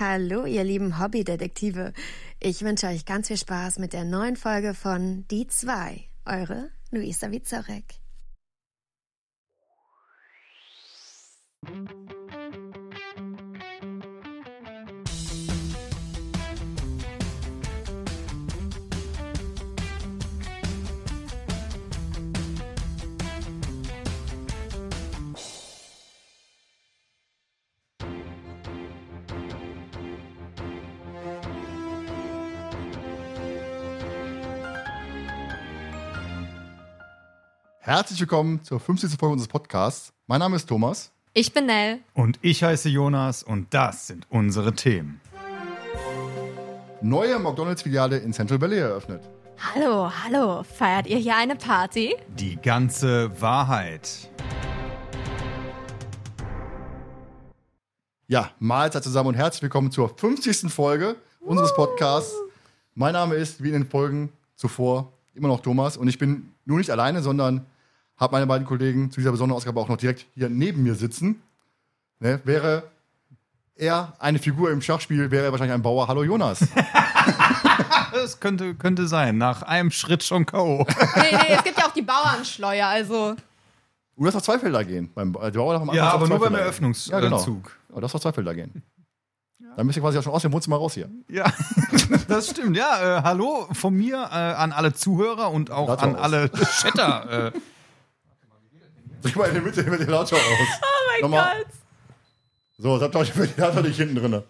Hallo, ihr lieben Hobbydetektive. Ich wünsche euch ganz viel Spaß mit der neuen Folge von Die 2. Eure Luisa Wizorek. Herzlich willkommen zur 50. Folge unseres Podcasts. Mein Name ist Thomas. Ich bin Nell. Und ich heiße Jonas und das sind unsere Themen. Neue McDonalds-Filiale in Central Valley eröffnet. Hallo, hallo. Feiert ihr hier eine Party? Die ganze Wahrheit. Ja, Mahlzeit zusammen und herzlich willkommen zur 50. Folge unseres Podcasts. Mein Name ist, wie in den Folgen zuvor, immer noch Thomas und ich bin nur nicht alleine, sondern habe meine beiden Kollegen zu dieser besonderen Ausgabe auch noch direkt hier neben mir sitzen. Ne, wäre er eine Figur im Schachspiel, wäre er wahrscheinlich ein Bauer. Hallo Jonas. Das könnte, könnte sein. Nach einem Schritt schon K.O. Nee, nee, es gibt ja auch die Bauernschleuer, also. Du darfst auf zwei Felder gehen. Beim äh, Bauer darf Ja, aber nur beim. Eröffnungszug. Ja, genau. Aber das auf zwei Felder gehen. Dann müsst ihr quasi auch schon aus dem Wohnzimmer raus hier. Ja, das stimmt. Ja, äh, hallo von mir äh, an alle Zuhörer und auch an alle Chatter. Drück mal in der Mitte den Ventilator aus. Oh mein Nochmal. Gott. So, jetzt habt ihr euch den Ventilator nicht hinten drin.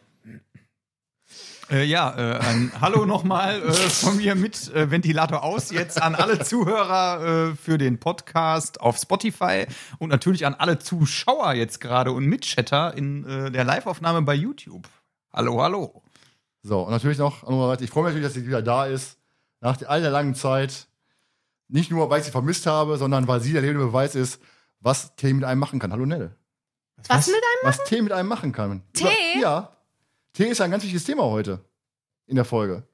Äh, ja, äh, ein Hallo nochmal äh, von mir mit äh, Ventilator aus jetzt an alle Zuhörer äh, für den Podcast auf Spotify und natürlich an alle Zuschauer jetzt gerade und Mitchatter in äh, der Liveaufnahme bei YouTube. Hallo, hallo. So, und natürlich noch, ich freue mich natürlich, dass sie wieder da ist. Nach all der langen Zeit. Nicht nur, weil ich sie vermisst habe, sondern weil sie der lebende Beweis ist, was Tee mit einem machen kann. Hallo Nell. Was mit einem? Was Tee mit einem machen kann. Tee? Über, ja. Tee ist ein ganz wichtiges Thema heute in der Folge.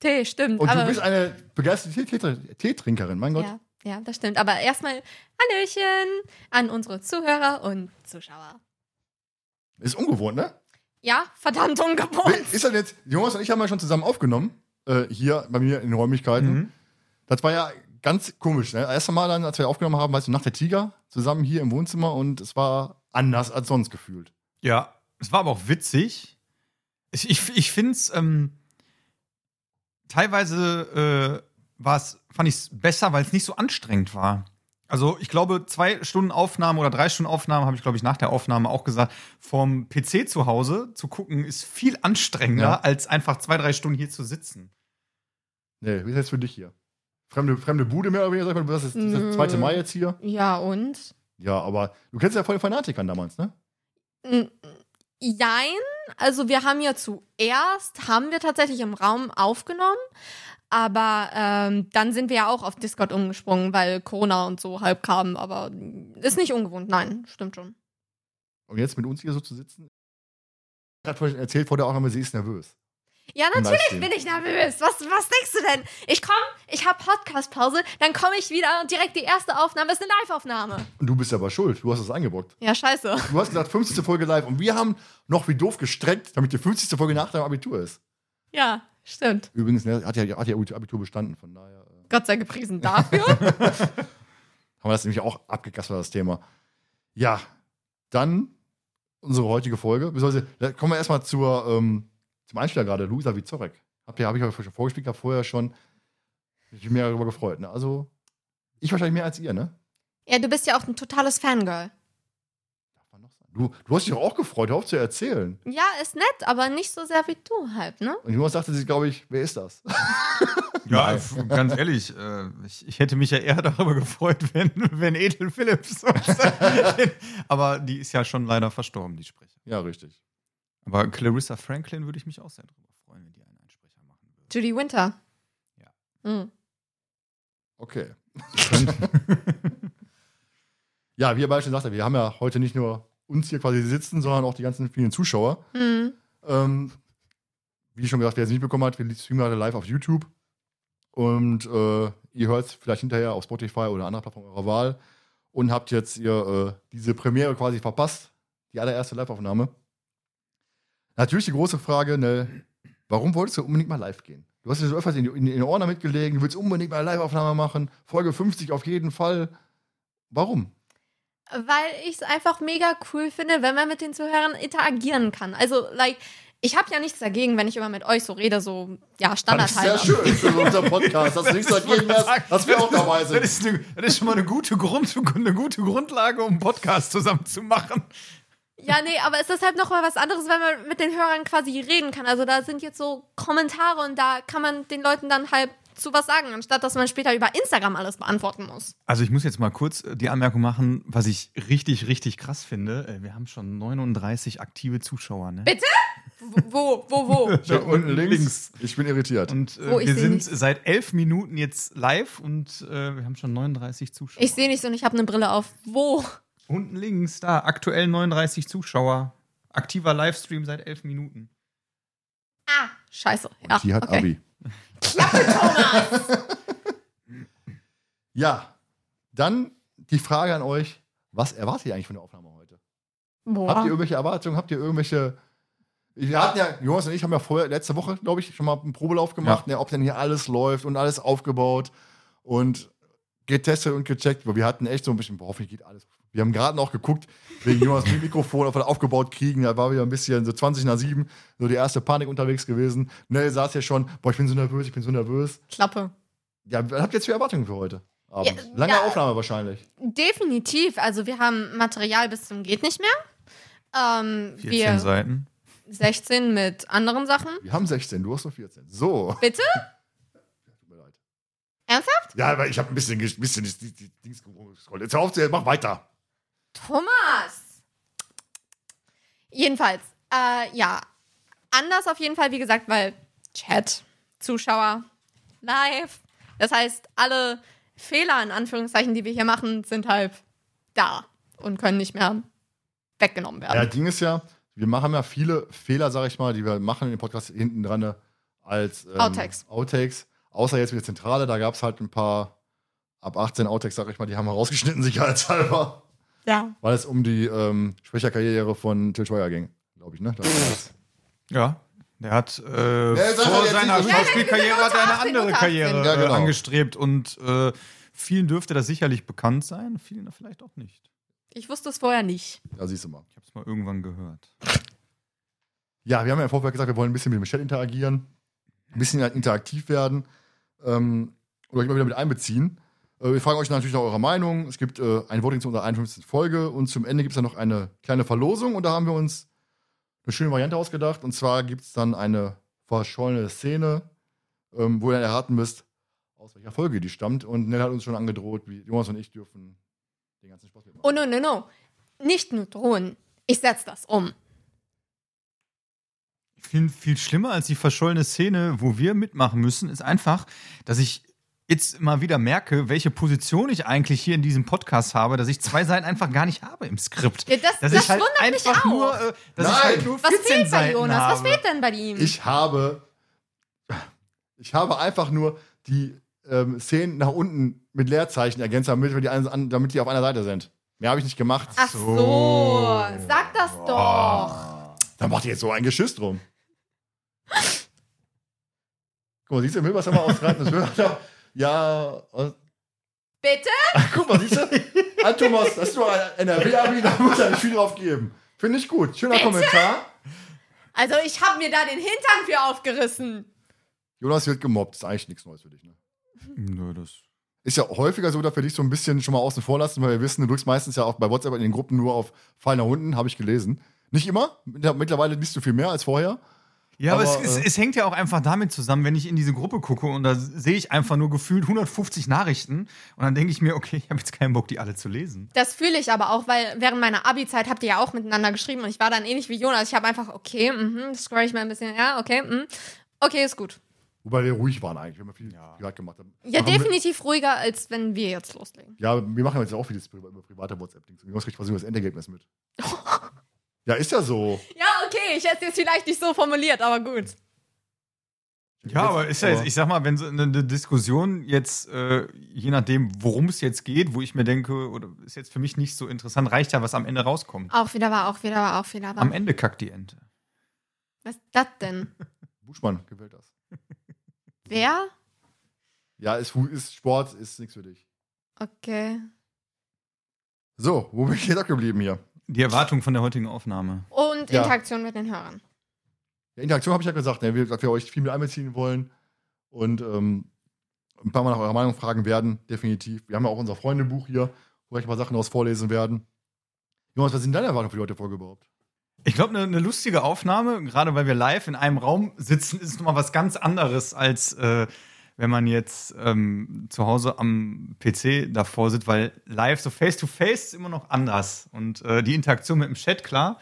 Tee, stimmt. Und aber, du bist eine begeisterte Tee- Tee- Teetrinkerin, mein Gott. ja, ja, das stimmt. Aber erstmal Hallöchen an unsere Zuhörer und Zuschauer. Ist ungewohnt, ne? Ja, verdammt ungewohnt. Ist das jetzt, Jonas und ich haben ja schon zusammen aufgenommen, äh, hier bei mir in den Räumlichkeiten. Mhm. Das war ja ganz komisch. Ne? Das erste Mal dann, als wir aufgenommen haben, weißt du, nach der Tiger, zusammen hier im Wohnzimmer und es war anders als sonst gefühlt. Ja, es war aber auch witzig. Ich, ich, ich finde es ähm, teilweise äh, war's, fand ich es besser, weil es nicht so anstrengend war. Also ich glaube, zwei Stunden Aufnahme oder drei Stunden Aufnahme, habe ich, glaube ich, nach der Aufnahme auch gesagt, vom PC zu Hause zu gucken, ist viel anstrengender, Ja. als einfach zwei, drei Stunden hier zu sitzen. Nee, wie ist das für dich hier? Fremde, fremde Bude mehr oder weniger, sag ich mal, das ist das Mm. zweite Mai jetzt hier. Ja, und? Ja, aber du kennst ja voll den Fanatikern damals, ne? Jein. Also wir haben ja zuerst, haben wir tatsächlich im Raum aufgenommen. Aber ähm, dann sind wir ja auch auf Discord umgesprungen, weil Corona und so halb kam. Aber ist nicht ungewohnt, nein, stimmt schon. Und jetzt mit uns hier so zu sitzen. Ich hat vorhin erzählt vor der Aufnahme, sie ist nervös. Ja, natürlich bin ich nervös. Was, was denkst du denn? Ich komm, ich hab Podcast-Pause, dann komme ich wieder und direkt die erste Aufnahme ist eine Live-Aufnahme. Und du bist aber schuld, du hast es eingebrockt. Ja, scheiße. Du hast gesagt, 50. Folge live und wir haben noch wie doof gestreckt, damit die 50. Folge nach deinem Abitur ist. Ja, stimmt. Übrigens, ne, hat ja, hat ja Abitur bestanden, von daher äh, Gott sei gepriesen dafür. haben wir das nämlich auch abgekasselt, das Thema. Ja, dann unsere heutige Folge. Beziehungsweise, kommen wir erstmal zur, ähm, zum Einspieler gerade, Luisa Vizorek. Hab ja, habe ich euch schon vorgespielt, hab vorher schon. Ich bin mehr darüber gefreut. Ne? Also, ich wahrscheinlich mehr als ihr, ne? ja, du bist ja auch ein totales Fangirl. Darf man noch sagen. Du, du hast dich auch gefreut, hör auf zu erzählen. Ja, ist nett, aber nicht so sehr wie du halt, ne? Und Jonas sagte sich, glaube ich, wer ist das? Ja, ganz ehrlich, äh, ich, ich hätte mich ja eher darüber gefreut, wenn, wenn Ethel Phillips. aber die ist ja schon leider verstorben, die Sprecher. ja, richtig. Aber Clarissa Franklin würde ich mich auch sehr darüber freuen, wenn die einen Einsprecher machen würde. Judy Winter. Ja. Mhm. Okay. ja, wie ihr beide schon sagte, wir haben ja heute nicht nur uns hier quasi sitzen, sondern auch die ganzen vielen Zuschauer. Mhm. Ähm, wie schon gesagt, wer es nicht bekommen hat, wir streamen gerade live auf YouTube. Und äh, ihr hört es vielleicht hinterher auf Spotify oder anderer Plattform eurer Wahl. Und habt jetzt ihr äh, diese Premiere quasi verpasst. Die allererste Live-Aufnahme. Natürlich die große Frage, ne, warum wolltest du unbedingt mal live gehen? Du hast dir so öfters in, in, in den Ohren damit gelegen, du willst unbedingt mal eine Live-Aufnahme machen, Folge 50 auf jeden Fall. Warum? Weil ich es einfach mega cool finde, wenn man mit den Zuhörern interagieren kann. Also, like, ich habe ja nichts dagegen, wenn ich immer mit euch so rede, so, ja, Das Standard ist sehr schön für unseren Podcast. Das ist nichts dagegen, dass, dass wir auch dabei Das sind. ist, eine, das ist schon mal eine gute, Grund, eine gute Grundlage, um einen Podcast zusammen zu machen. Ja, nee, aber es ist halt noch mal was anderes, wenn man mit den Hörern quasi reden kann. Also da sind jetzt so Kommentare und da kann man den Leuten dann halt zu was sagen, anstatt dass man später über Instagram alles beantworten muss. Also ich muss jetzt mal kurz äh, die Anmerkung machen, was ich richtig, richtig krass finde. Äh, Wir haben schon 39 aktive Zuschauer. Ne? Bitte? Wo, wo, wo? Steht unten links. Ich bin irritiert. Und äh, ich wir sind nichts. seit elf Minuten jetzt live und äh, wir haben schon 39 Zuschauer. Ich sehe nichts und ich habe eine Brille auf. Wo? Unten links, da, aktuell 39 Zuschauer. Aktiver Livestream seit elf Minuten. Ah, scheiße. Ja, Die hat okay. Abi. Ja, dann die Frage an euch: Was erwartet ihr eigentlich von der Aufnahme heute? Boah. Habt ihr irgendwelche Erwartungen? Habt ihr irgendwelche. Wir hatten ja, Jonas und ich haben ja vorher, letzte Woche, glaube ich, schon mal einen Probelauf gemacht, ne, ob denn hier alles läuft und alles aufgebaut und getestet und gecheckt. Aber wir hatten echt so ein bisschen, boah, hoffentlich geht alles. Wir haben gerade noch geguckt, wegen Jonas mit Mikrofon, ob wir das aufgebaut kriegen. Da war wieder ein bisschen so 20 nach 7, so die erste Panik unterwegs gewesen. Nell saß ja schon, boah, ich bin so nervös, ich bin so nervös. Klappe. Ja, habt ihr jetzt für Erwartungen für heute? Abend? Ja, Lange ja. Aufnahme wahrscheinlich. Definitiv. Also wir haben Material bis zum geht nicht mehr. Ähm, 14 wir Seiten. 16 mit anderen Sachen. Wir haben 16, du hast nur 14. So. Bitte? Tut mir leid. Ernsthaft? Ja, aber ich habe ein bisschen, bisschen die, die, die Dings gescrollt. Jetzt hör auf, zu- mach weiter. Thomas! Jedenfalls, äh, ja. Anders auf jeden Fall, wie gesagt, weil Chat, Zuschauer, live. Das heißt, alle Fehler in Anführungszeichen, die wir hier machen, sind halt da und können nicht mehr weggenommen werden. Ja, Ding ist ja, wir machen ja viele Fehler, sag ich mal, die wir machen in dem Podcast hinten dran ne, als ähm, Outtakes. Outtakes. Außer jetzt mit der Zentrale, da gab es halt ein paar ab 18 Outtakes, sag ich mal, die haben wir rausgeschnitten, sicherheitshalber. Ja. Weil es um die ähm, Sprecherkarriere von Till Schweiger ging, glaube ich, ne? Ja. Der hat äh, Ja, vor seiner Schauspielkarriere er eine 18, andere 18. Karriere Ja, genau. äh, angestrebt und äh, vielen dürfte das sicherlich bekannt sein, vielen vielleicht auch nicht. Ich wusste es vorher nicht. Ja, siehst du mal. Ich habe es mal irgendwann gehört. Ja, wir haben ja im Vorfeld gesagt, wir wollen ein bisschen mit dem Chat interagieren, ein bisschen interaktiv werden ähm, oder immer wieder mit einbeziehen. Äh, wir fragen euch natürlich nach eurer Meinung. Es gibt äh, ein Voting zu unserer 51. Folge und zum Ende gibt es dann noch eine kleine Verlosung und da haben wir uns eine schöne Variante ausgedacht. Und zwar gibt es dann eine verschollene Szene, ähm, wo ihr dann erraten müsst, aus welcher Folge die stammt. Und Nell hat uns schon angedroht, wie Jonas und ich dürfen den ganzen Spaß mitmachen. Oh, no, no, no. Nicht nur drohen. Ich setze das um. Ich finde viel schlimmer als die verschollene Szene, wo wir mitmachen müssen, ist einfach, dass ich jetzt mal wieder merke, welche Position ich eigentlich hier in diesem Podcast habe, dass ich zwei Seiten einfach gar nicht habe im Skript. Ja, das- dass das ich halt wundert mich auch. nur, äh, dass ich Nein. halt nur Was 14 fehlt bei Jonas? habe. Was fehlt denn bei ihm? Ich habe, ich habe einfach nur die ähm, Szenen nach unten mit Leerzeichen ergänzt, damit, wir die, ein- damit die auf einer Seite sind. Mehr habe ich nicht gemacht. Ach so. So. Sag das doch. Dann macht ihr jetzt so ein Geschiss drum. Guck mal, siehst du, will was haben Das ja, und- Bitte? guck mal, siehst du? An Thomas, das ist nur ein NRW-Abi, da muss er viel drauf geben. Finde ich gut. Schöner Kommentar. Also, ich habe mir da den Hintern für aufgerissen. Jonas wird gemobbt. Ist eigentlich nichts Neues für dich, ne? Nö, das. Ist ja häufiger so, dass wir dich so ein bisschen schon mal außen vor lassen, weil wir wissen, du drückst meistens ja auch bei WhatsApp in den Gruppen nur auf Fall nach unten, habe ich gelesen. Nicht immer, mittlerweile liest du viel mehr als vorher. Ja, aber, Aber, es, äh, es, es hängt ja auch einfach damit zusammen, wenn ich in diese Gruppe gucke und da sehe ich einfach nur gefühlt 150 Nachrichten und dann denke ich mir, okay, ich habe jetzt keinen Bock, die alle zu lesen. Das fühle ich aber auch, weil während meiner Abi-Zeit habt ihr ja auch miteinander geschrieben und ich war dann ähnlich wie Jonas. Ich habe einfach, okay, mhm, scroll ich mal ein bisschen, ja, okay, mhm. Okay, ist gut. Wobei wir ruhig waren eigentlich, wir haben viel Ja. privat gemacht. haben. Ja, wir- definitiv ruhiger, als wenn wir jetzt loslegen. Ja, wir machen jetzt auch vieles über, über private WhatsApp-Dings. Jonas kriegt quasi nur das Endergebnis mit. ja, ist ja so. Ja, okay, ich hätte es jetzt vielleicht nicht so formuliert, aber gut. Ja, aber ist ja jetzt, ich sag mal, wenn so eine, Diskussion jetzt, äh, je nachdem, worum es jetzt geht, wo ich mir denke, oder ist jetzt für mich nicht so interessant, reicht ja, was am Ende rauskommt. Auch wieder war, auch wieder war, auch wieder war. Am Ende kackt die Ente. Was ist das denn? Buschmann gewählt das. Wer? Ja, ist, ist Sport, ist nichts für dich. Okay. So, wo bin ich jetzt abgeblieben hier? Die Erwartung von der heutigen Aufnahme. Und Ja. Interaktion mit den Hörern. Ja, Interaktion habe ich ja gesagt, ne? wir, dass wir euch viel mit einbeziehen wollen und ähm, ein paar Mal nach eurer Meinung fragen werden, definitiv. Wir haben ja auch unser Freundebuch hier, wo wir ein paar Sachen daraus vorlesen werden. Jonas, was sind deine Erwartungen für die heutige Folge überhaupt? Ich glaube, eine ne lustige Aufnahme, gerade weil wir live in einem Raum sitzen, ist nochmal was ganz anderes, als äh, wenn man jetzt ähm, zu Hause am PC davor sitzt, weil live so face-to-face ist immer noch anders. Und äh, die Interaktion mit dem Chat, klar,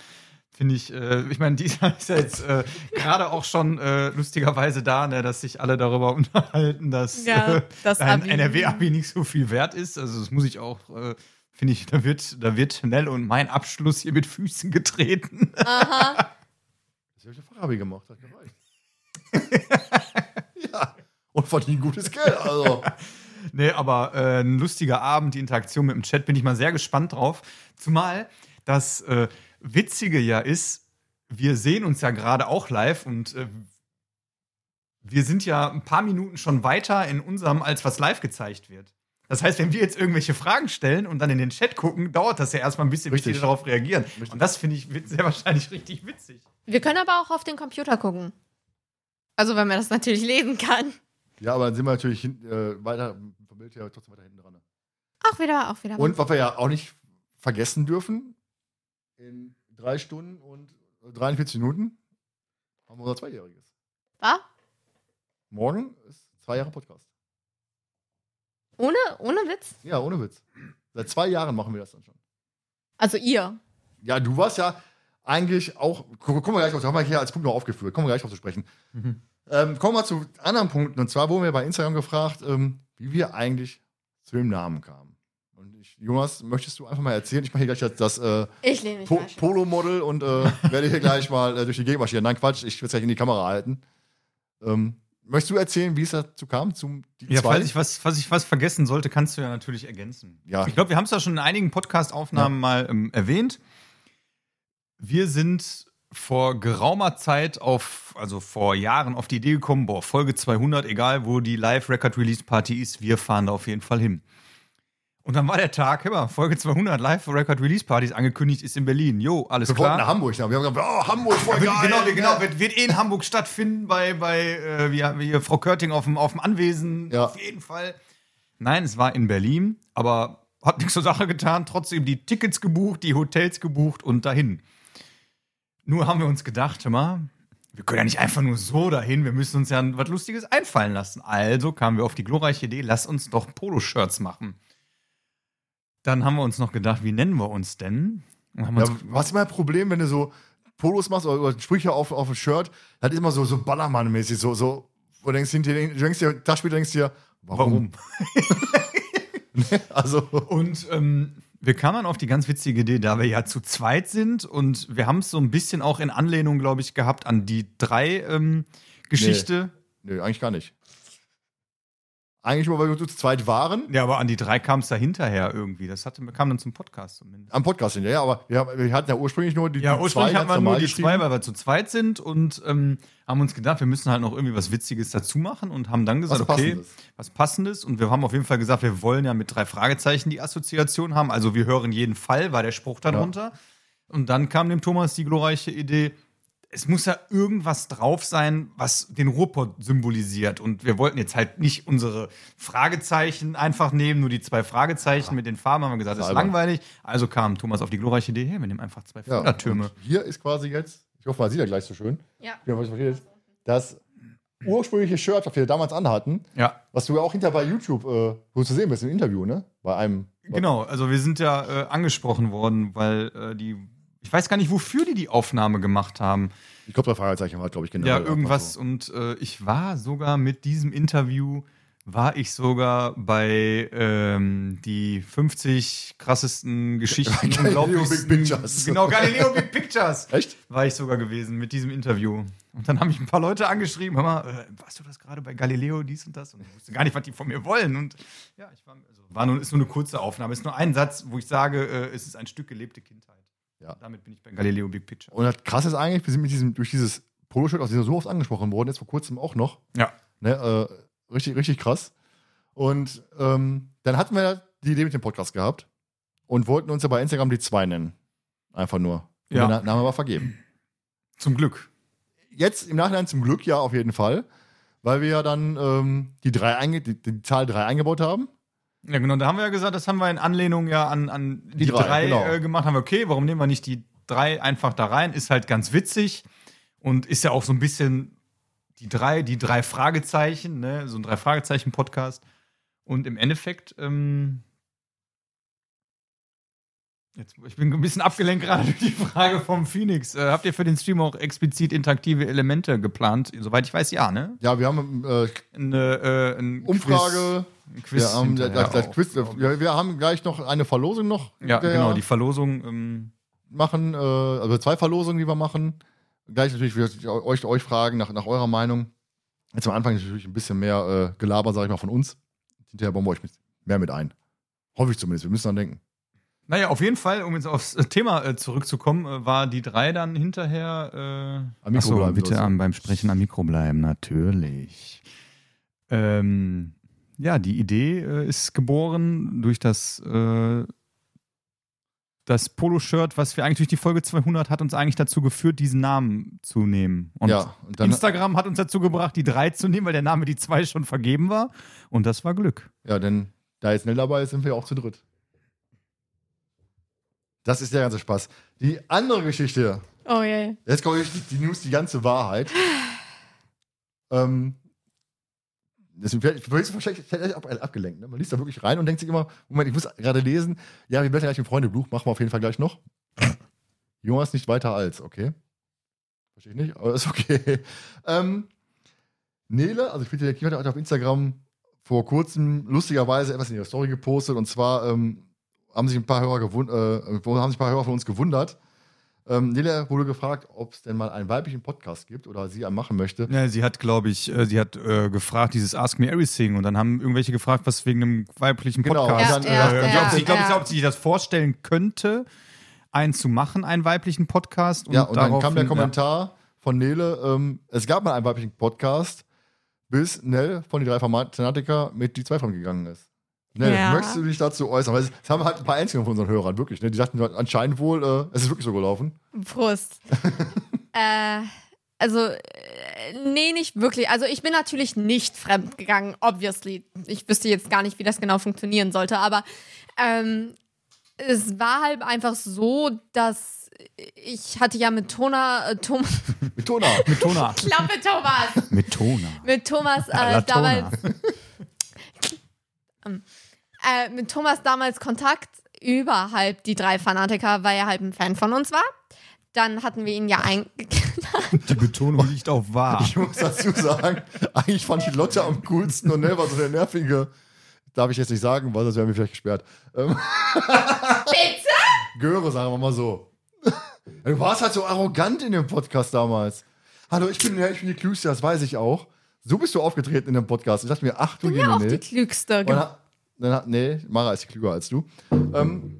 finde ich, äh, ich meine, die ist ja jetzt äh, gerade auch schon äh, lustigerweise da, ne, dass sich alle darüber unterhalten, dass Ja, äh, das ein Abi. NRW-Abi nicht so viel wert ist. Also das muss ich auch, äh, finde ich, da wird, da wird Nell und mein Abschluss hier mit Füßen getreten. Aha. Das habe ich ja Fachabi gemacht, hat gereicht. ja, und verdienen gutes Geld, also. Nee, aber äh, ein lustiger Abend, die Interaktion mit dem Chat, bin ich mal sehr gespannt drauf. Zumal das äh, Witzige ja ist, wir sehen uns ja gerade auch live und äh, wir sind ja ein paar Minuten schon weiter in unserem, als was live gezeigt wird. Das heißt, wenn wir jetzt irgendwelche Fragen stellen und dann in den Chat gucken, dauert das ja erstmal ein bisschen, bis Richtig. die darauf reagieren. Richtig. Und das finde ich wird sehr wahrscheinlich richtig witzig. Wir können aber auch auf den Computer gucken. Also, wenn man das natürlich lesen kann. Ja, aber dann sind wir natürlich hin, äh, weiter vom Bild her trotzdem weiter hinten dran. ne? Auch wieder, auch wieder. Und was wir ja auch nicht vergessen dürfen, in drei Stunden und 43 Minuten haben wir unser Zweijähriges. Was? Morgen ist zwei Jahre Podcast. Ohne, ohne Witz? Ja, ohne Witz. Seit zwei Jahren machen wir das dann schon. Also ihr. Ja, du warst ja eigentlich auch, gu- kommen wir gleich drauf, haben wir hier als Punkt noch aufgeführt, kommen wir gleich drauf zu sprechen. Ähm, kommen wir zu anderen Punkten. Und zwar wurden wir bei Instagram gefragt, ähm, wie wir eigentlich zu dem Namen kamen. Und ich, Jonas, möchtest du einfach mal erzählen? Ich mache hier gleich das, das äh, po. Polo-Model und äh, werde hier gleich mal äh, durch die Gegend marschieren. Nein, Quatsch, ich will es gleich in die Kamera halten. Ähm, möchtest du erzählen, wie es dazu kam? Zum die Ja, zwei? falls ich, was, falls ich was vergessen sollte, kannst du ja natürlich ergänzen. Ja. Ich glaube, wir haben es ja schon in einigen Podcast-Aufnahmen mal ähm, erwähnt. Wir sind vor geraumer Zeit auf, also vor Jahren auf die Idee gekommen, boah, Folge 200, egal wo die Live-Record-Release-Party ist, wir fahren da auf jeden Fall hin. Und dann war der Tag, hör mal, Folge 200 Live-Record-Release-Party ist angekündigt, ist in Berlin. Jo, alles wir klar. wollten nach Hamburg. Ne? Wir haben gesagt, oh, Hamburg, voll geil. genau, genau, wird, wird eh in Hamburg stattfinden bei, bei äh, wie, wie Frau Körting auf dem, auf dem Anwesen. Ja. Auf jeden Fall. Nein, es war in Berlin, aber hat nichts zur Sache getan. Trotzdem die Tickets gebucht, die Hotels gebucht und dahin. Nur haben wir uns gedacht, mal, wir können ja nicht einfach nur so dahin, wir müssen uns ja was Lustiges einfallen lassen. Also kamen wir auf die glorreiche Idee, lass uns doch Poloshirts machen. Dann haben wir uns noch gedacht, wie nennen wir uns denn? Ja, was ist immer ein Problem, wenn du so Polos machst oder, oder Sprüche auf, auf dem Shirt? Das ist immer so, so Ballermann-mäßig. So, so, wo du denkst, hinterher- du denkst dir, Tag später denkst dir, warum? warum? Also, Und ähm, wir kamen auf die ganz witzige Idee, da wir ja zu zweit sind und wir haben es so ein bisschen auch in Anlehnung, glaube ich, gehabt an die drei ähm, Geschichte. nee, eigentlich gar nicht. Eigentlich nur, weil wir zu zweit waren. Ja, aber an die drei kam es da hinterher irgendwie. Das hatte, kam dann zum Podcast zumindest. Am Podcast sind ja, ja, aber wir, wir hatten ja ursprünglich nur die, Ja, die ursprünglich zwei hatten wir nur die zwei, weil wir zu zweit sind und ähm, haben uns gedacht, wir müssen halt noch irgendwie was Witziges dazu machen und haben dann gesagt, Was okay, Passendes. was Passendes. Und wir haben auf jeden Fall gesagt, wir wollen ja mit drei Fragezeichen die Assoziation haben. Also wir hören jeden Fall, war der Spruch darunter. Und dann kam dem Thomas die glorreiche Idee, es muss ja irgendwas drauf sein, was den Ruhrpott symbolisiert. Und wir wollten jetzt halt nicht unsere Fragezeichen einfach nehmen, nur die zwei Fragezeichen mit den Farben, haben wir gesagt, das ist langweilig. Also kam Thomas auf die glorreiche Idee, hey, wir nehmen einfach zwei Ja, Fördertürme. und hier ist quasi jetzt, ich hoffe, man sieht ja gleich so schön, Ja. ja, das ursprüngliche Shirt, was wir damals anhatten, Ja, was du ja auch hinter bei YouTube, äh, wo du zu sehen bist im Interview, ne? Bei einem. genau. Also wir sind ja äh, angesprochen worden, weil äh, die, ich weiß gar nicht, wofür die die Aufnahme gemacht haben. Ich glaube, der Fragezeichen war, glaube ich, genau. Ja, irgendwas. Und äh, ich war sogar mit diesem Interview, war ich sogar bei ähm, die 50 krassesten Geschichten, Galileo Big Pictures. Genau, Galileo Big Pictures. Echt? War ich sogar gewesen mit diesem Interview. Und dann haben mich ein paar Leute angeschrieben, hör mal, äh, warst du das gerade bei Galileo, dies und das? Und ich wusste gar nicht, was die von mir wollen. Und ja, ich war, also, war nur, ist nur eine kurze Aufnahme. Ist nur ein Satz, wo ich sage, äh, es ist ein Stück gelebte Kindheit. Ja. Damit bin ich bei Galileo Big Picture. Und das krasse ist eigentlich, wir sind mit diesem, durch dieses Poloshirt, aus dieser so oft angesprochen worden, jetzt vor kurzem auch noch. Ja. Ne, äh, richtig, richtig krass. Und ähm, dann hatten wir die Idee mit dem Podcast gehabt und wollten uns ja bei Instagram die zwei nennen. Einfach nur. Und Ja. Der Name war vergeben. Zum Glück. Jetzt im Nachhinein zum Glück ja auf jeden Fall, weil wir ja dann ähm, die, drei einge die, die Zahl 3 eingebaut haben. Ja, genau. Da haben wir ja gesagt, das haben wir in Anlehnung ja an, an die, Die drei, drei, genau. äh, gemacht. Haben wir, okay, warum nehmen wir nicht die drei einfach da rein? Ist halt ganz witzig und ist ja auch so ein bisschen die drei, die drei Fragezeichen, ne? so ein drei Fragezeichen-Podcast. Und im Endeffekt, ähm, jetzt, ich bin ein bisschen abgelenkt gerade durch die Frage vom Phoenix. Äh, habt ihr für den Stream auch explizit interaktive Elemente geplant? Soweit ich weiß, ja, ne? Ja, wir haben äh, Eine äh, ein Umfrage, Quiz, ein Quiz wir, haben, das, das auch, Quiz wir, wir haben gleich noch eine Verlosung noch. Ja, genau, die Verlosung. Ähm, machen, äh, also zwei Verlosungen, die wir machen. Gleich natürlich ich euch, euch fragen nach, nach eurer Meinung. Jetzt am Anfang natürlich ein bisschen mehr äh, Gelaber, sag ich mal, von uns. Hinterher bauen wir euch mit, mehr mit ein. Hoffe ich zumindest. Wir müssen dann denken. Naja, auf jeden Fall, um jetzt aufs äh, Thema äh, zurückzukommen, äh, war die drei dann hinterher. Äh, Am Mikro Achso, bleiben bitte am, beim Sprechen am Mikro bleiben, natürlich. Ähm, ja, die Idee äh, ist geboren durch das. Äh, das Poloshirt, was wir eigentlich durch die Folge 200 hat uns eigentlich dazu geführt, diesen Namen zu nehmen. Und ja, und Instagram hat uns dazu gebracht, die drei zu nehmen, weil der Name die zwei schon vergeben war. Und das war Glück. ja, denn da jetzt schnell dabei ist, sind wir auch zu dritt. Das ist der ganze Spaß. Die andere Geschichte, Oh je. jetzt komme ich die, die News, die ganze Wahrheit. ähm, deswegen vielleicht- vielleicht ist ab, abgelenkt. Ne? Man liest da wirklich rein und denkt sich immer, Moment, ich muss gerade lesen. Ja, wir blättern gleich im Freundebuch, machen wir auf jeden Fall gleich noch. Jonas nicht weiter als, okay. Verstehe ich nicht, aber ist okay. Ähm, Nele, also Peter der Kiefer, hat auf Instagram vor kurzem lustigerweise etwas in ihrer Story gepostet und zwar ähm, haben sich ein paar Hörer gewund äh, haben sich ein paar Hörer von uns gewundert. Ähm, Nele wurde gefragt, ob es denn mal einen weiblichen Podcast gibt oder sie einen machen möchte. Ja, sie hat, glaube ich, äh, sie hat äh, gefragt, dieses Ask Me Everything und dann haben irgendwelche gefragt, was wegen einem weiblichen Genau, Podcast. und dann, äh, äh, ich glaube, glaub, ob sie sich das vorstellen könnte, einen zu machen, einen weiblichen Podcast. ja, und dann kam der Kommentar von Nele, ähm, es gab mal einen weiblichen Podcast, bis Nell von die drei Fanatiker mit die zwei von gegangen ist. Nell, Ja. möchtest du dich dazu äußern? Weil es haben halt ein paar Einzelne von unseren Hörern, wirklich. Ne? Die dachten anscheinend wohl, äh, es ist wirklich so gelaufen. Prost. äh, also, äh, nee, nicht wirklich. Also, ich bin natürlich nicht fremd gegangen, obviously. Ich wüsste jetzt gar nicht, wie das genau funktionieren sollte, aber ähm, es war halt einfach so, dass ich hatte ja mit Tona, äh, Tom, Mit Tona. Mit Tona. Klappe Thomas, Mit Tona. mit Thomas äh, La Tona. äh, mit Thomas damals Kontakt überhalb die drei Fanatiker, weil er halt ein Fan von uns war. Dann hatten wir ihn ja eingeladen. Die Betonung liegt auf wahr. Ich muss dazu sagen, eigentlich fand ich Lotte am coolsten und Nell war so der nervige. Darf ich jetzt nicht sagen, weil sonst wären wir vielleicht gesperrt. Ähm, Bitte? Göre, sagen wir mal so. Du warst halt so arrogant in dem Podcast damals. Hallo, ich bin, ich bin die Klügste, das weiß ich auch. So bist du aufgetreten in dem Podcast. Ich dachte mir, ach du bin ja auch die Klügste. Und dann, nee, Mara ist klüger als du. Ähm,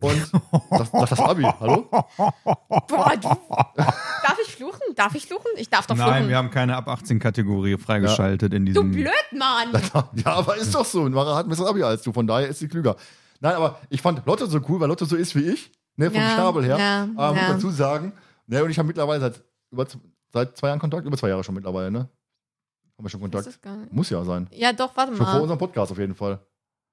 und das, das, das Abi, hallo? Boah, du. Darf ich fluchen? Darf ich fluchen? Ich darf doch Nein, fluchen. wir haben keine ab 18 Kategorie freigeschaltet in du diesem. blöd, Mann. Ja, aber ist doch so. Mara hat ein besseres Abi als du, von daher ist sie klüger. Nein, aber ich fand Lotte so cool, weil Lotte so ist wie ich, ne, vom Ja, Schnabel her. ja, aber muss ja. dazu sagen, ne, und ich habe mittlerweile seit, über, seit zwei Jahren Kontakt, über zwei Jahre schon mittlerweile, ne? Haben wir schon Kontakt? Muss ja sein. Ja, doch, warte Schon vor mal. unserem Podcast auf jeden Fall.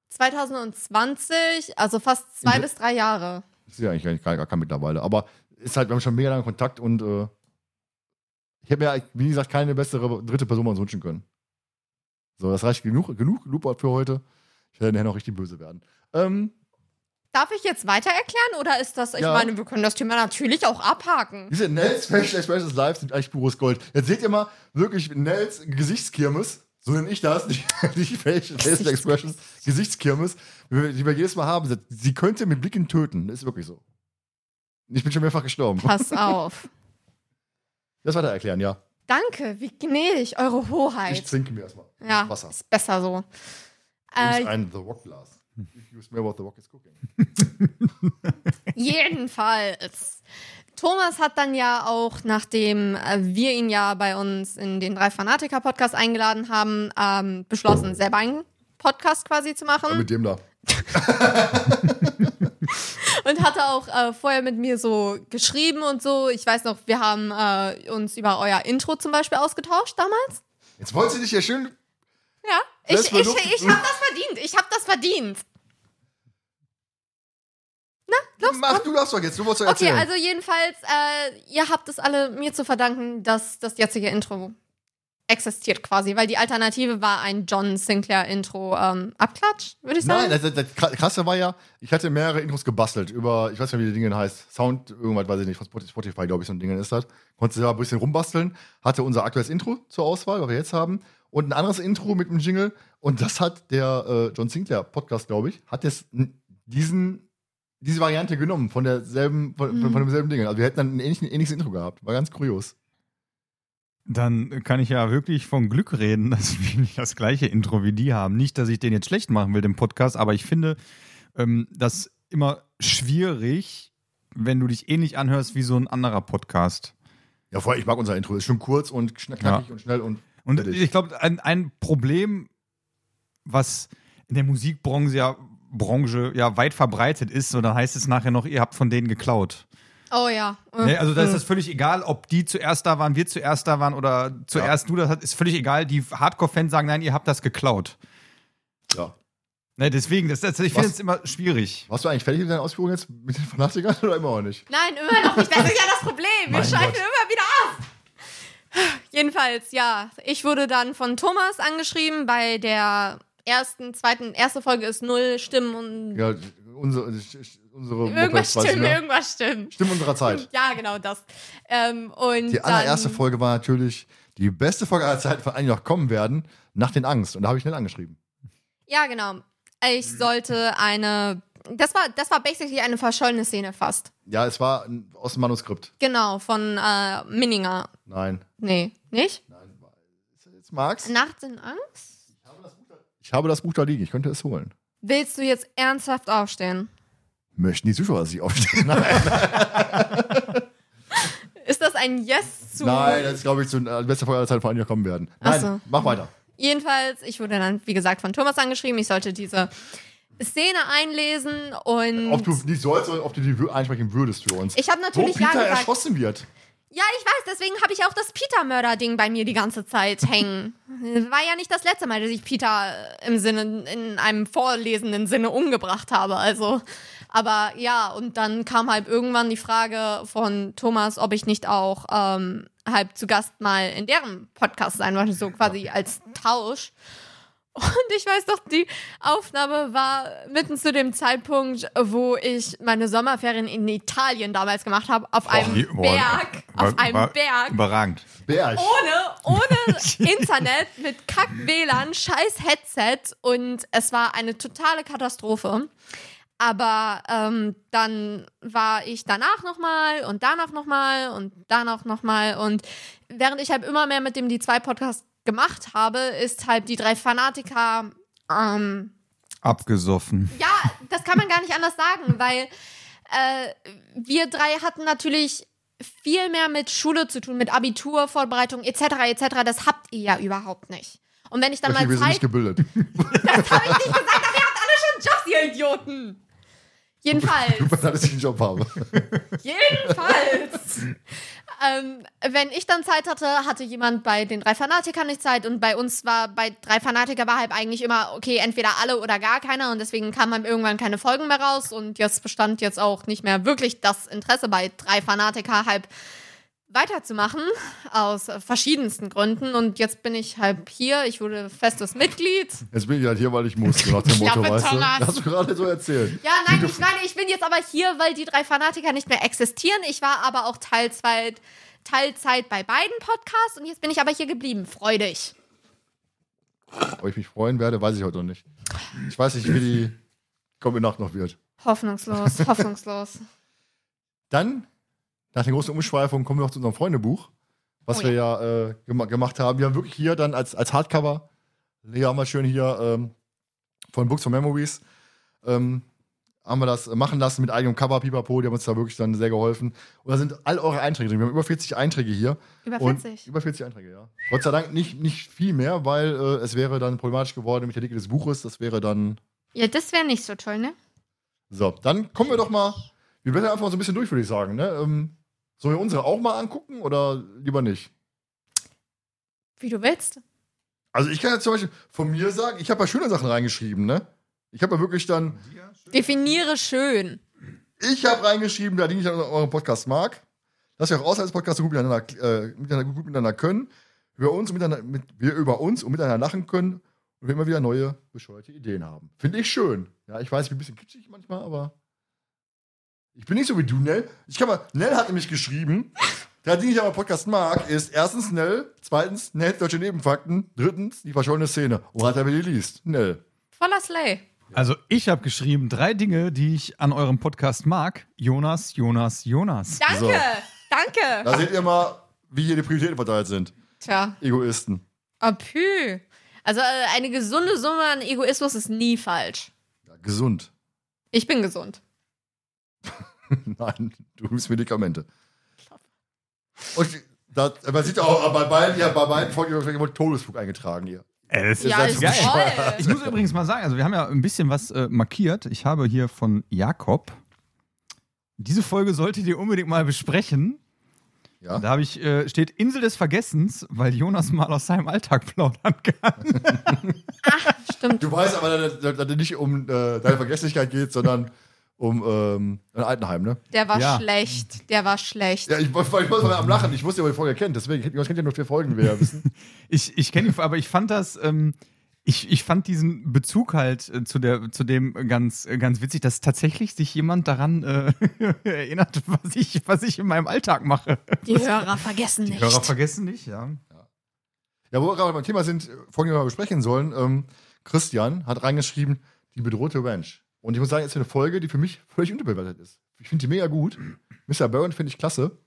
2020, also fast zwei Mhm. bis drei Jahre. Das ist ja eigentlich gar, nicht- gar, kein mittlerweile. Aber ist halt, wir haben schon mega lange Kontakt und äh, ich habe mir, wie gesagt, keine bessere dritte Person uns wünschen können. So, das reicht genug, genug Looper für heute. Ich werde nachher noch richtig böse werden. Ähm, Darf ich jetzt weiter erklären oder ist das, ich Ja. meine, wir können das Thema natürlich auch abhaken. Diese Nels Facial Expressions Live sind eigentlich pures Gold. Jetzt seht ihr mal wirklich Nels Gesichtskirmes. So nenne ich das, nicht, nicht Facial, Facial Expressions, Gesichtskirmes, die wir- die jedes Mal haben. Sie könnte mit Blicken töten. Das ist wirklich so. Ich bin schon mehrfach gestorben. Pass auf. Das weiter erklären, ja. Danke, wie gnädig, Eure Ich Hoheit. trinke mir erstmal Ja, Wasser. ist besser so. Ist Äh, ein The Rock Glas. If you smell what The Rock is cooking. jedenfalls Thomas hat dann ja auch, nachdem äh, wir ihn ja bei uns in den drei Fanatiker-Podcast eingeladen haben, ähm, beschlossen, selber einen Podcast quasi zu machen. Mit dem da. und hatte auch äh, vorher mit mir so geschrieben und so. Ich weiß noch, wir haben äh, uns über euer Intro zum Beispiel ausgetauscht damals. Jetzt wolltest du dich ja schön. Ja, ich, ich, Luft- ich habe das verdient. Ich habe das verdient. Na, los, Mach, du darfst doch jetzt, du wolltest doch Okay, erzählen. also jedenfalls, äh, ihr habt es alle mir zu verdanken, dass das jetzige Intro existiert quasi, weil die Alternative war ein John Sinclair Intro ähm, Abklatsch, würde ich sagen. Nein, das, das Krasse war ja, ich hatte mehrere Intros gebastelt über, ich weiß nicht, wie die Dinge heißt, Sound, irgendwas weiß ich nicht, von Spot- Spotify, glaube ich, so ein Ding ist das. Konnte selber ein bisschen rumbasteln, hatte unser aktuelles Intro zur Auswahl, was wir jetzt haben, und ein anderes Intro mit einem Jingle. Und das hat der äh, John Sinclair Podcast, glaube ich, hat jetzt diesen, diese Variante genommen von derselben, von, von, von demselben Ding. Also wir hätten dann ein ähnliches, ähnliches Intro gehabt. War ganz kurios. Dann kann ich ja wirklich von Glück reden, dass wir nicht das gleiche Intro wie die haben. Nicht, dass ich den jetzt schlecht machen will, den Podcast, aber ich finde ähm, das immer schwierig, wenn du dich ähnlich anhörst wie so ein anderer Podcast. Ja, vorher, ich mag unser Intro. Ist schon kurz und knackig und schnell und. Und fertig. ich glaube, ein, ein Problem, was in der Musikbranche ja, Branche ja weit verbreitet ist, so dann heißt es nachher noch, ihr habt von denen geklaut. Oh ja. Äh, Ne? Also da ist das völlig egal, ob die zuerst da waren, wir zuerst da waren oder zuerst du das ist völlig egal. Die Hardcore-Fans sagen, nein, ihr habt das geklaut. Ja. Ne, deswegen, das, das, ich finde es immer schwierig. Warst du eigentlich fertig mit deinen Ausführungen jetzt mit den Fanatikern oder immer noch nicht? Nein, immer noch nicht. Das ist ja das Problem. Wir schreiben Gott. immer wieder ab. Jedenfalls, ja. Ich wurde dann von Thomas angeschrieben bei der ersten, zweiten, erste Folge ist null Stimmen und Ja, unsere, unsere irgendwas weiß ich stimmt, noch. irgendwas stimmt. Stimmen unserer Zeit. Ja, genau das. Ähm, und Die allererste dann, Folge war natürlich die beste Folge aller Zeiten, von allen, die noch kommen werden, nach den Angst. Und da habe ich schnell angeschrieben. Ja, genau. Ich sollte eine. Das war, das war basically eine verschollene Szene fast. Ja, es war aus dem Manuskript. Genau, von äh, Minninger. Nein. Nee, nicht? Nein. Jetzt Marx? Nachts in Angst? Ich habe das Buch da liegen, ich könnte es holen. Willst du jetzt ernsthaft aufstehen? Möchten die Zuschauer sich aufstehen? Nein, Ist das ein Yes zu. Nein das ist, glaube ich, so eine beste Folge aller Zeiten, von noch kommen werden. Nein, so. mach weiter. Jedenfalls, ich wurde dann, wie gesagt, von Thomas angeschrieben. Ich sollte diese Szene einlesen und. Ob du nicht sollst oder ob du die wür- einsprechen würdest für uns. Ich habe Wo natürlich ja Peter gesagt. erschossen wird. Ja, ich weiß, deswegen habe ich auch das Peter-Mörder-Ding bei mir die ganze Zeit hängen. War ja nicht das letzte Mal, dass ich Peter im Sinne, in einem vorlesenden Sinne umgebracht habe. Also, aber ja, und dann kam halt irgendwann die Frage von Thomas, ob ich nicht auch ähm, halb zu Gast mal in deren Podcast sein wollte, so quasi als Tausch. Und ich weiß doch, die Aufnahme war mitten zu dem Zeitpunkt, wo ich meine Sommerferien in Italien damals gemacht habe, auf einem Boah, Berg, war- auf einem war Berg, Überragend. Berg. ohne, ohne Internet, mit Kack-WLAN, scheiß Headset und es war eine totale Katastrophe. Aber ähm, dann war ich danach nochmal und danach nochmal und danach nochmal und während ich halt immer mehr mit dem die zwei Podcasts gemacht habe, ist halt die drei Fanatiker ähm, Abgesoffen. ja, das kann man gar nicht anders sagen, weil äh, wir drei hatten natürlich viel mehr mit Schule zu tun, mit Abiturvorbereitung etc. etc. Das habt ihr ja überhaupt nicht. Und wenn ich dann Okay, mal wir sind nicht Zeit, gebildet. das habe ich nicht gesagt, aber ihr habt alle schon Jobs, ihr Idioten. Jedenfalls. Super, dass ich einen Job habe. Jedenfalls. ähm, wenn ich dann Zeit hatte, hatte jemand bei den drei Fanatikern nicht Zeit und bei uns war, bei drei Fanatiker war halt eigentlich immer, okay, entweder alle oder gar keiner und deswegen kamen irgendwann keine Folgen mehr raus und jetzt bestand jetzt auch nicht mehr wirklich das Interesse bei drei Fanatiker halb weiterzumachen, aus verschiedensten Gründen und jetzt bin ich halt hier, ich wurde festes Mitglied. Jetzt bin ich halt hier, weil ich muss, nach dem Motto, weißt du? Hast du gerade so erzählt. Ja, nein, ich meine, ich bin jetzt aber hier, weil die drei Fanatiker nicht mehr existieren. Ich war aber auch Teilzeit, Teilzeit bei beiden Podcasts und jetzt bin ich aber hier geblieben. Freudig. Ob ich mich freuen werde, weiß ich heute noch nicht. Ich weiß nicht, wie die kommende Nacht noch wird. Hoffnungslos, hoffnungslos. Dann, nach der großen Umschweifung, kommen wir noch zu unserem Freundebuch, was Oh wir ja äh, gema gemacht haben. Wir haben wirklich hier dann als, als Hardcover, Lea haben wir schön hier ähm, von Books for Memories, ähm, haben wir das machen lassen mit eigenem Cover, Pipapo, die haben uns da wirklich dann sehr geholfen. Und da sind all eure Einträge drin. Wir haben über 40 Einträge hier. Über Und 40. über 40 Einträge, ja. Gott sei Dank nicht, nicht viel mehr, weil äh, es wäre dann problematisch geworden mit der Dicke des Buches. Das wäre dann. Ja, das wäre nicht so toll, ne? So, dann kommen wir doch mal. Wir blättern einfach mal so ein bisschen durch, würde ich sagen. Ne? Ähm, sollen wir unsere auch mal angucken oder lieber nicht? Wie du willst. Also ich kann jetzt zum Beispiel von mir sagen, ich habe ja schöne Sachen reingeschrieben, ne? Ich habe ja wirklich dann, Definiere schön. ich habe reingeschrieben, da die ich an eurem Podcast mag, dass wir auch außerhalb des Podcasts gut miteinander, äh, miteinander, gut miteinander können, wir uns und miteinander, mit, wir über uns und miteinander lachen können und wir immer wieder neue, bescheuerte Ideen haben. Finde ich schön. Ja, ich weiß, ich bin ein bisschen kitschig manchmal, aber ich bin nicht so wie du, Nell. Ich kann mal, Nell hat nämlich geschrieben, der, den ich aber Podcast mag, ist erstens Nell, zweitens Nell, deutsche Nebenfakten, drittens die verschollene Szene. Und hat er, wie die liest. Nell. Voller Slay. Also ich habe geschrieben, drei Dinge, die ich an eurem Podcast mag. Jonas, Jonas, Jonas. Danke. So. Danke. Da seht ihr mal, wie hier die Prioritäten verteilt sind. Tja. Egoisten. Oh, pü. Also äh, eine gesunde Summe an Egoismus ist nie falsch. Ja, gesund. Ich bin gesund. Nein, du nimmst Medikamente. Und das, man sieht ja auch bei beiden, ja, bei beiden Folgen wurde Todesflug eingetragen hier. Ey, das Ja, seid ist toll. Ich muss übrigens mal sagen, also wir haben ja ein bisschen was äh, markiert. Ich habe hier von Jakob. Diese Folge solltet ihr unbedingt mal besprechen. Ja. Da habe ich, äh, steht Insel des Vergessens, weil Jonas mal aus seinem Alltag plaudern kann. Stimmt. Du weißt aber, dass dass es nicht um äh, deine Vergesslichkeit geht, sondern um ähm, ein Altenheim, ne? Der war Ja. schlecht. Der war schlecht. Ja, ich, ich, ich muss mal am Lachen. Ich wusste ja, wer die Folge kennt. Deswegen, ich kennt ja nur vier Folgen, wir ja wissen. Ich, ich kenne ihn, aber ich fand das, ähm, ich, ich fand diesen Bezug halt äh, zu, der, zu dem ganz, äh, ganz witzig, dass tatsächlich sich jemand daran äh, erinnert, was ich, was ich in meinem Alltag mache. Die Hörer vergessen nicht. Hörer vergessen nicht, ja. Ja, wo wir gerade beim Thema sind, Folgen, die wir mal besprechen sollen. Ähm, Christian hat reingeschrieben, die bedrohte Ranch. Und ich muss sagen, es ist eine Folge, die für mich völlig unterbewertet ist. Ich finde die mega gut. Mr. Burn finde ich klasse.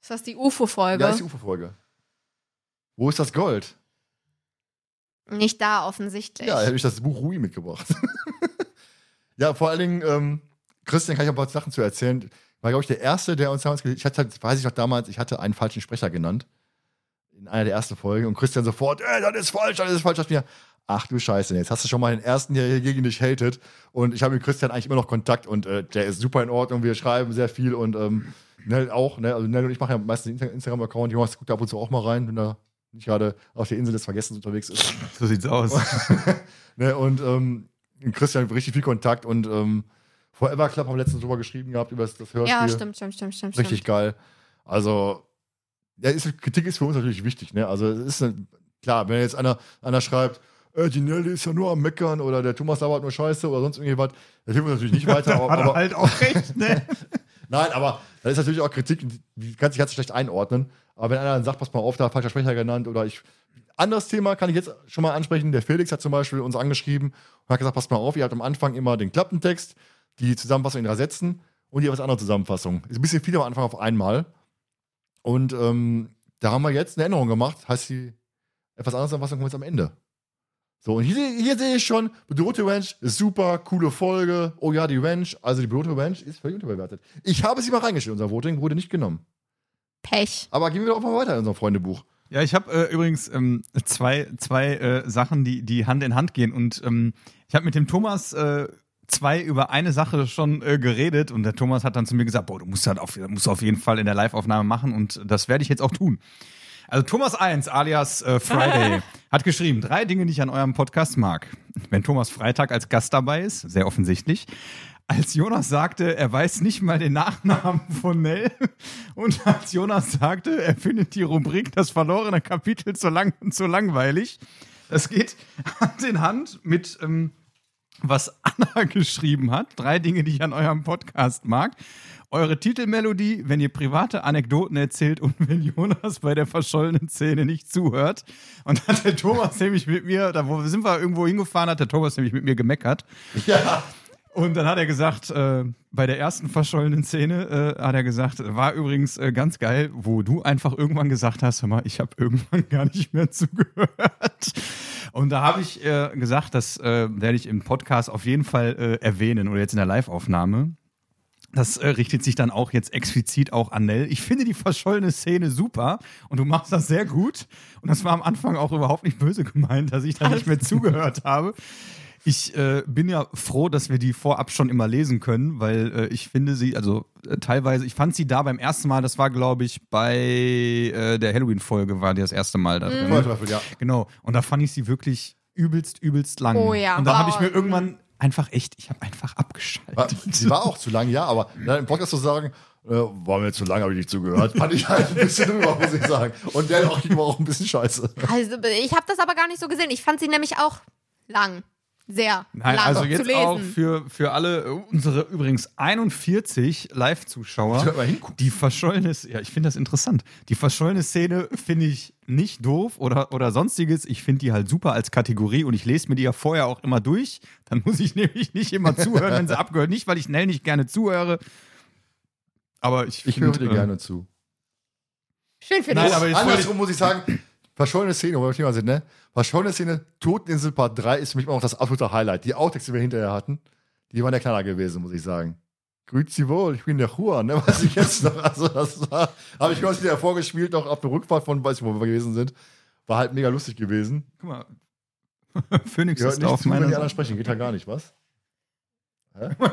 Ist das die UFO-Folge? Ja, ist die UFO-Folge. Wo ist das Gold? nicht da offensichtlich. Ja, hätte ich das Buch Rui mitgebracht. ja, vor allen Dingen, ähm, Christian kann ich auch ein paar Sachen zu erzählen. War, glaube ich, der Erste, der uns damals, ich hatte, weiß ich noch damals, ich hatte einen falschen Sprecher genannt. In einer der ersten Folgen. Und Christian sofort, ey, das ist falsch, das ist falsch. Dachte mir, ach du Scheiße, jetzt hast du schon mal den Ersten, der hier gegen dich hatet. Und ich habe mit Christian eigentlich immer noch Kontakt und äh, der ist super in Ordnung. Wir schreiben sehr viel und ähm, Nell auch. Ne? Also Nell und ich machen ja meistens den Insta- Instagram-Account. Jonas guckt da ab und zu auch mal rein, wenn er nicht gerade auf der Insel des Vergessens unterwegs ist. So sieht's aus. Ne, und ähm, Christian richtig viel Kontakt und ähm, Forever Club haben wir letztens drüber geschrieben gehabt, über das, das Hörspiel. Ja, stimmt, stimmt, stimmt, stimmt. Richtig stimmt. geil. Also, ja, ist, Kritik ist für uns natürlich wichtig. Ne? Also, es ist eine, klar, wenn jetzt einer, einer schreibt, äh, die Nelly ist ja nur am Meckern oder der Thomas labert nur Scheiße oder sonst irgendwie was, das hilft uns natürlich nicht weiter. aber, Hat er aber, halt auch recht, ne? Nein, aber das ist natürlich auch Kritik, die kann sich ganz schlecht einordnen. Aber wenn einer dann sagt, pass mal auf, da hat falscher Sprecher genannt oder ich. Anderes Thema kann ich jetzt schon mal ansprechen. Der Felix hat zum Beispiel uns angeschrieben und hat gesagt, pass mal auf, ihr habt am Anfang immer den Klappentext, die Zusammenfassung in drei Sätzen und die etwas andere Zusammenfassung. Ist ein bisschen viel am Anfang auf einmal. Und ähm, da haben wir jetzt eine Änderung gemacht. Heißt die etwas andere Zusammenfassung kommt jetzt am Ende. So, und hier, hier sehe ich schon, bedrohte Ranch ist super, coole Folge. Oh ja, die Ranch, also die bedrohte Ranch ist völlig unterbewertet. Ich habe sie mal reingestellt, unser Voting wurde nicht genommen. Pech. Aber gehen wir doch mal weiter in unserem Freundebuch. Ja, ich habe äh, übrigens ähm, zwei, zwei äh, Sachen, die, die Hand in Hand gehen. Und ähm, ich habe mit dem Thomas äh, zwei über eine Sache schon äh, geredet und der Thomas hat dann zu mir gesagt, boah, du musst das auf, musst du auf jeden Fall in der Live-Aufnahme machen und das werde ich jetzt auch tun. Also Thomas 1 alias äh, Friday hat geschrieben, drei Dinge, die ich an eurem Podcast mag. Wenn Thomas Freitag als Gast dabei ist, sehr offensichtlich. Als Jonas sagte, er weiß nicht mal den Nachnamen von Nell und als Jonas sagte, er findet die Rubrik das verlorene Kapitel zu lang und zu langweilig. Das geht Hand in Hand mit ähm, was Anna geschrieben hat. Drei Dinge, die ich an eurem Podcast mag. Eure Titelmelodie, wenn ihr private Anekdoten erzählt und wenn Jonas bei der verschollenen Szene nicht zuhört. Und hat der Thomas nämlich mit mir, da wo sind wir irgendwo hingefahren, hat der Thomas nämlich mit mir gemeckert. Ja. Und dann hat er gesagt, äh, bei der ersten verschollenen Szene äh, hat er gesagt, war übrigens äh, ganz geil, wo du einfach irgendwann gesagt hast, hör mal, ich habe irgendwann gar nicht mehr zugehört. Und da habe ich äh, gesagt, das äh, werde ich im Podcast auf jeden Fall äh, erwähnen oder jetzt in der Live-Aufnahme. Das äh, richtet sich dann auch jetzt explizit auch an Nell. Ich finde die verschollene Szene super und du machst das sehr gut. Und das war am Anfang auch überhaupt nicht böse gemeint, dass ich da nicht mehr zugehört habe. Ich äh, bin ja froh, dass wir die vorab schon immer lesen können, weil äh, ich finde sie, also äh, teilweise, ich fand sie da beim ersten Mal, das war glaube ich bei äh, der Halloween-Folge, war die das erste Mal da drin. Feuerteufel, ja. Genau. Und da fand ich sie wirklich übelst, übelst lang. Oh ja. Und da habe ich Oh, mir irgendwann einfach echt, ich habe einfach abgeschaltet. War, sie war auch zu lang, ja, aber dann im Podcast zu sagen, äh, war mir zu lang, habe ich nicht zugehört, fand ich halt ein bisschen drüber, muss ich sagen. Und der auch ging auch ein bisschen scheiße. Also, ich habe das aber gar nicht so gesehen. Ich fand sie nämlich auch lang. Sehr Nein, lang also zu jetzt lesen. auch für, für alle, äh, unsere übrigens 41 Live-Zuschauer, Soll mal hingucken. die verschollene, ja, ich finde das interessant. Die verschollene Szene finde ich nicht doof oder, oder sonstiges. Ich finde die halt super als Kategorie und ich lese mir die ja vorher auch immer durch. Dann muss ich nämlich nicht immer zuhören, wenn sie abgehört. Nicht, weil ich Nell nicht gerne zuhöre. Aber ich, Ich find, höre dir äh, gerne zu. Schön für Nein, dich. aber ich Andersrum muss ich sagen, verschollene Szene, wo wir Thema sind, ne? Verschollene Szene, Toteninsel Part 3 ist für mich immer noch das absolute Highlight. Die Outtakes, die wir hinterher hatten, die waren der Knaller gewesen, muss ich sagen. Grüezi wohl, ich bin der Juan, ne? Was ich jetzt noch, also das war, habe ich ganz wieder vorgespielt, noch auf der Rückfahrt von, weiß ich, wo wir gewesen sind. War halt mega lustig gewesen. Guck mal. Phoenix ist nicht auf zu, wenn meiner die anderen Seite. sprechen, geht ja gar nicht, was?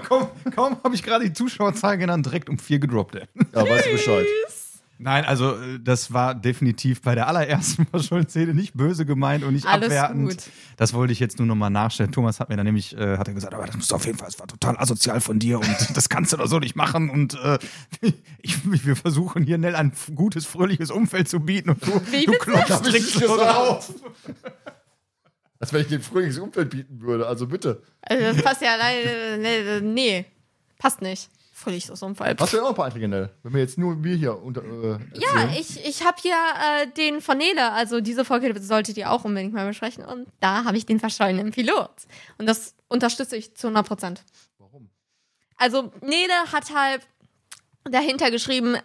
Kaum, kaum habe ich gerade die Zuschauerzahl genannt, direkt um vier gedroppt. Ey. Ja, weißt du Bescheid. Nein, also äh, das war definitiv bei der allerersten Verschollen-Szene nicht böse gemeint und nicht Alles abwertend. gut. Das wollte ich jetzt nur nochmal nachstellen. Thomas hat mir dann nämlich äh, hat er gesagt, aber das musst du auf jeden Fall, das war total asozial von dir und das kannst du doch so nicht machen. Und äh, ich, wir versuchen hier Nell ein gutes, fröhliches Umfeld zu bieten und du, Wie du klopfst direkt nicht so drauf. Als wenn ich den fröhliches Umfeld bieten würde, also bitte. Also, das passt ja leider. Nee, nee, passt nicht. Fröhliches Unfall. Hast du ja auch ein paar Einträge, Nell? Wenn wir jetzt nur wir hier unter. Äh, Ja, ich, ich habe hier äh, den von Nele, also diese Folge solltet ihr auch unbedingt mal besprechen. Und da habe ich den verschollenen Pilot. Und das unterstütze ich zu 100 Prozent. Warum? Also Nele hat halt dahinter geschrieben,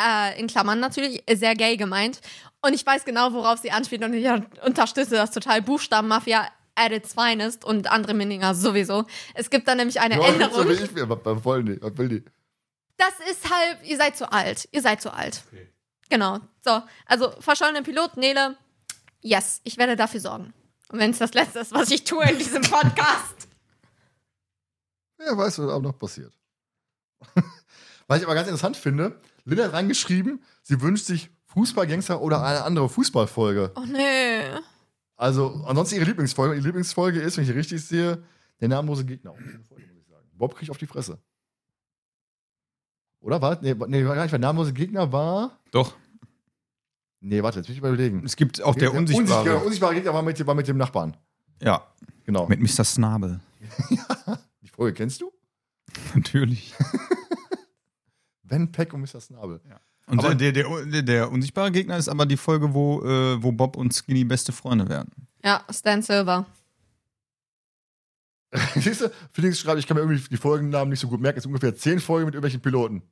äh, in Klammern natürlich, sehr gay gemeint. Und ich weiß genau, worauf sie anspielt und ich unterstütze das total. Buchstabenmafia at its finest und andere Minninger sowieso. Es gibt da nämlich eine Ja, Änderung. So will ich mir, was, wollen die? Was will die? Das ist halt, ihr seid zu alt. Ihr seid zu alt. Genau. So, also verschollene Pilot, Nele, yes, ich werde dafür sorgen. Und wenn es das Letzte ist, was ich tue in diesem Podcast. Ja, weißt du, was auch noch passiert. Was ich aber ganz interessant finde, Linda hat reingeschrieben, sie wünscht sich Fußballgangster oder eine andere Fußballfolge. Oh nee. Also, ansonsten ihre Lieblingsfolge. Ihre Lieblingsfolge ist, wenn ich richtig sehe, der namenlose Gegner. Muss. Bob kriegt auf die Fresse. Oder? Warte, nee, nee, war gar nicht, weil namenlose Gegner war. Doch, Nee, warte, jetzt will ich überlegen. es gibt auch der unsichtbare. Unsichtbare, unsichtbare Gegner war mit, war mit dem Nachbarn. Ja, Genau. mit Mr. Snabel. Die Folge kennst du? Natürlich. Ben Peck und Mr. Snabel. Und Aber- der, der, der, der unsichtbare Gegner ist aber die Folge, wo, äh, wo Bob und Skinny beste Freunde werden. Ja, Stan Silver. Siehst du, Felix schreibt, ich kann mir irgendwie die Folgennamen nicht so gut merken. Es sind ungefähr zehn Folgen mit irgendwelchen Piloten.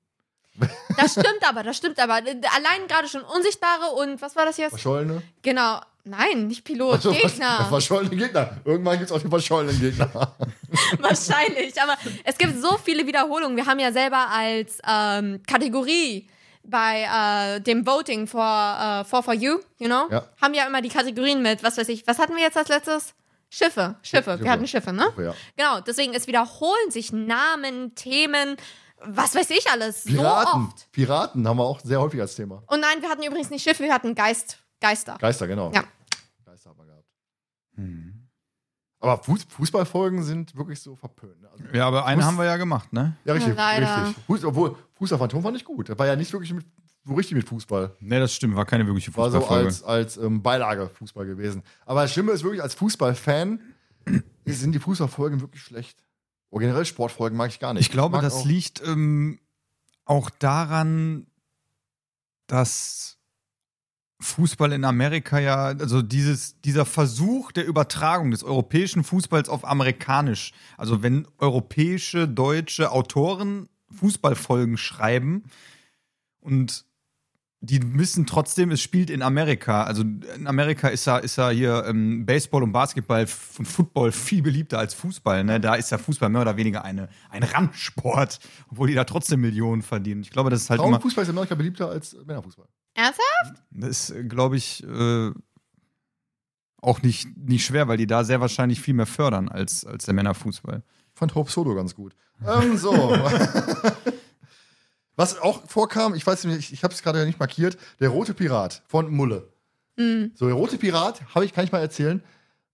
Das stimmt aber, das stimmt aber. Allein gerade schon Unsichtbare und was war das jetzt? Verschollene. Genau. Nein, nicht Pilot, Also, was- Gegner. Verschollene Gegner. Irgendwann gibt es auch den verschollenen Gegner. Wahrscheinlich. Aber es gibt so viele Wiederholungen. Wir haben ja selber als ähm, Kategorie bei äh, dem Voting for, äh, for For You, you know, Ja. haben ja immer die Kategorien mit, was weiß ich, was hatten wir jetzt als letztes? Schiffe, Schiffe. Schiffe. Wir hatten Schiffe, ne? Ja. Genau, deswegen, es wiederholen sich Namen, Themen, was weiß ich alles. Piraten. So oft. Piraten haben wir auch sehr häufig als Thema. Und nein, wir hatten übrigens nicht Schiffe, wir hatten Geist, Geister. Geister, genau. Ja. Geister haben wir gehabt. Aber Fuß Fußballfolgen sind wirklich so verpönt. ne? Also, Ja, aber eine Fuß- haben wir ja gemacht, ne? ja, richtig. Ja, richtig. Fuß, obwohl, Fußballphantom fand ich gut. Das war ja nicht wirklich mit, so richtig mit Fußball. Ne, das stimmt, war keine wirkliche War so Fußballfolge. als, als ähm, Beilage Fußball gewesen. Aber das Schlimme ist wirklich, als Fußballfan sind die Fußballfolgen wirklich schlecht. Oder generell Sportfolgen mag ich gar nicht. ich glaube, mag das auch- liegt ähm, auch daran, dass Fußball in Amerika ja, also dieses, dieser Versuch der Übertragung des europäischen Fußballs auf amerikanisch, also wenn europäische, deutsche Autoren Fußballfolgen schreiben und die müssen trotzdem, es spielt in Amerika. Also in Amerika ist ja, ist ja hier ähm, Baseball und Basketball und Football viel beliebter als Fußball. Ne? Da ist ja Fußball mehr oder weniger eine, ein Randsport, obwohl die da trotzdem Millionen verdienen. Ich glaube, das ist halt. Frauenfußball ist in Amerika beliebter als Männerfußball. Ernsthaft? Das ist, glaube ich, äh, auch nicht, nicht schwer, weil die da sehr wahrscheinlich viel mehr fördern als, als der Männerfußball. Ich fand Hope Solo ganz gut. Ähm, so. Was auch vorkam, ich weiß nicht, ich, ich habe es gerade nicht markiert, der rote Pirat von Mulle. Mhm. So, der rote Pirat, habe ich, kann ich mal erzählen,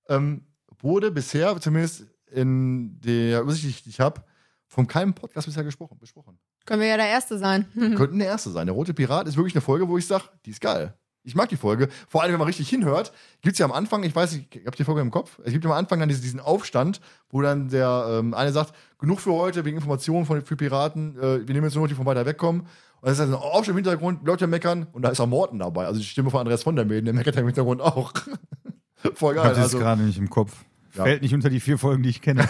ähm, wurde bisher, zumindest in der Übersicht, die ich habe, von keinem Podcast bisher gesprochen, besprochen. Können wir ja der Erste sein. Könnten der erste sein. Der rote Pirat ist wirklich eine Folge, wo ich sage, die ist geil. Ich mag die Folge. Vor allem, wenn man richtig hinhört, gibt es ja am Anfang, ich weiß nicht, ich habe die Folge im Kopf, es gibt ja am Anfang dann diesen, Aufstand, wo dann der ähm, eine sagt, genug für heute, wegen Informationen von, für Piraten, äh, wir nehmen jetzt nur noch die von weiter wegkommen. Und das ist also ein Aufstand im Hintergrund, Leute meckern und da ist auch Morten dabei. Also die Stimme von Andreas von der Mäden, der meckert ja im Hintergrund auch. Voll Ich geil. habe das Also, gerade nicht im Kopf. Ja. Fällt nicht unter die vier Folgen, die ich kenne.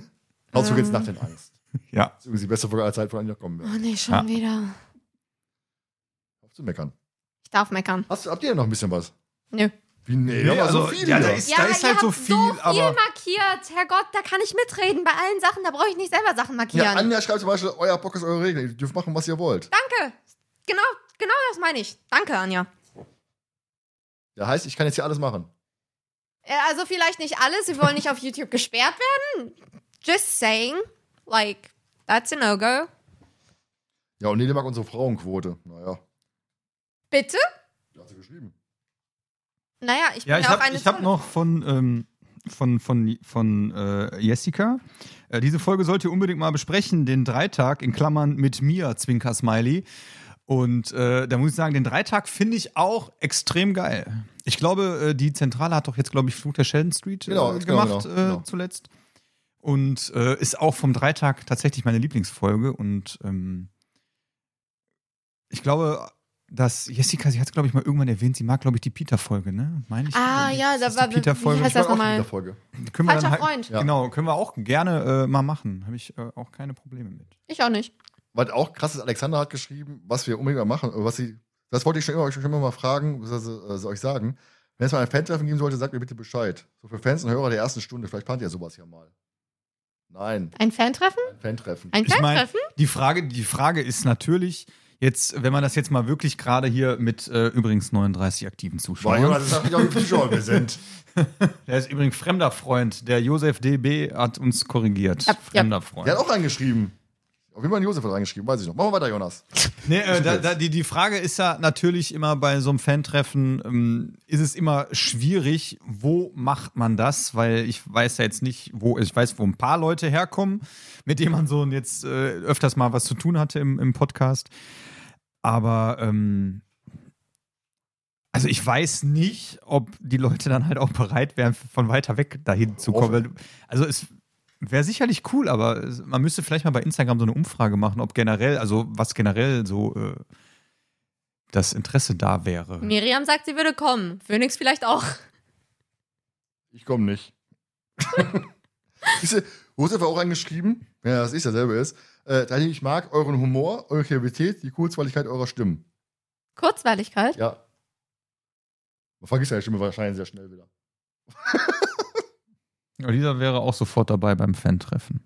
Ausflug jetzt nach den Angst. ja. Das ist übrigens die beste Folge aller Zeit von Anja kommen Oh wird. nee, schon Ja. wieder. Auf zu meckern. Ich darf meckern. Hast, habt ihr denn noch ein bisschen was? Nö. Wie, nee, Nee, aber also, so viel ja, da ist- da ist halt ihr so habt viel, so viel aber- markiert. Herrgott, da kann ich mitreden. Bei allen Sachen, da brauche ich nicht selber Sachen markieren. Ja, Anja schreibt zum Beispiel, euer Bock ist eure Regel. Ihr dürft machen, was ihr wollt. Danke. Genau, genau das meine ich. Danke, Anja. Ja, heißt, ich kann jetzt hier alles machen. Äh, Also vielleicht nicht alles. Sie wollen nicht auf YouTube gesperrt werden. Just saying. Like, that's a no-go. Ja, und Nele mag unsere Frauenquote. Naja, Bitte? die hat sie geschrieben. Naja, ich bin Ja, ja, ich auch habe eine ich hab tolle- noch von, ähm, von, von, von äh, Jessica. Äh, diese Folge sollt ihr unbedingt mal besprechen. Den Dreitag in Klammern mit mir, Zwinker Smiley. Und äh, da muss ich sagen, den Dreitag finde ich auch extrem geil. Ich glaube, äh, die Zentrale hat doch jetzt, glaube ich, Fluch der Sheldon Street äh, Genau, genau, gemacht genau, äh, genau. zuletzt. Und äh, ist auch vom Dreitag tatsächlich meine Lieblingsfolge. Und ähm, ich glaube, dass Jessica, sie hat es, glaube ich, mal irgendwann erwähnt, sie mag, glaube ich, die Peter-Folge, ne? Meine ich? Ah, ja, das da war- die Peter-Folge. wie heißt Ich mag das auch nochmal? Können wir Falscher halt- Freund. Ja. Genau, können wir auch gerne äh, mal machen. Habe ich äh, auch keine Probleme mit. Ich auch nicht. Was auch krass ist, Alexander hat geschrieben, was wir unbedingt mal machen, äh, was sie, das wollte ich schon immer, schon immer mal fragen, was äh, soll ich sagen. Wenn es mal ein Fan-Treffen geben sollte, sagt mir bitte Bescheid. So für Fans und Hörer der ersten Stunde, vielleicht plant ihr sowas ja mal. Nein, Ein Fantreffen? ein Fan-Treffen. Ein Ich mein, Fantreffen? die Frage, die Frage ist natürlich, jetzt, wenn man das jetzt mal wirklich gerade hier mit äh, übrigens 39 aktiven Boah, Zuschauern. Junge, das sagt nicht, wie viele Zuschauer wir sind. Der ist übrigens fremder Freund. Der Josef DB hat uns korrigiert. Ja, ja. fremder Freund. Der hat auch reingeschrieben. Auf jeden Fall Josef hat reingeschrieben, weiß ich noch. Machen wir weiter, Jonas. Nee, äh, da, da, die, die Frage ist ja natürlich immer bei so einem Fantreffen, ähm, ist es immer schwierig, wo macht man das? Weil ich weiß ja jetzt nicht, wo, ich weiß, wo ein paar Leute herkommen, mit denen man so jetzt äh, öfters mal was zu tun hatte im, im Podcast. Aber ähm, also ich weiß nicht, ob die Leute dann halt auch bereit wären, von weiter weg dahin zu kommen. Also es wäre sicherlich cool, aber man müsste vielleicht mal bei Instagram so eine Umfrage machen, ob generell, also was generell so äh, das Interesse da wäre. Miriam sagt, sie würde kommen. Phoenix vielleicht auch. Ich komme nicht. Siehst du, Josef hat auch reingeschrieben, ja, das ist dasselbe ist, äh, ich mag euren Humor, eure Kreativität, die Kurzweiligkeit eurer Stimmen. Kurzweiligkeit? Ja. Man vergisst seine Stimme wahrscheinlich sehr schnell wieder. Dieser wäre auch sofort dabei beim Fan-Treffen.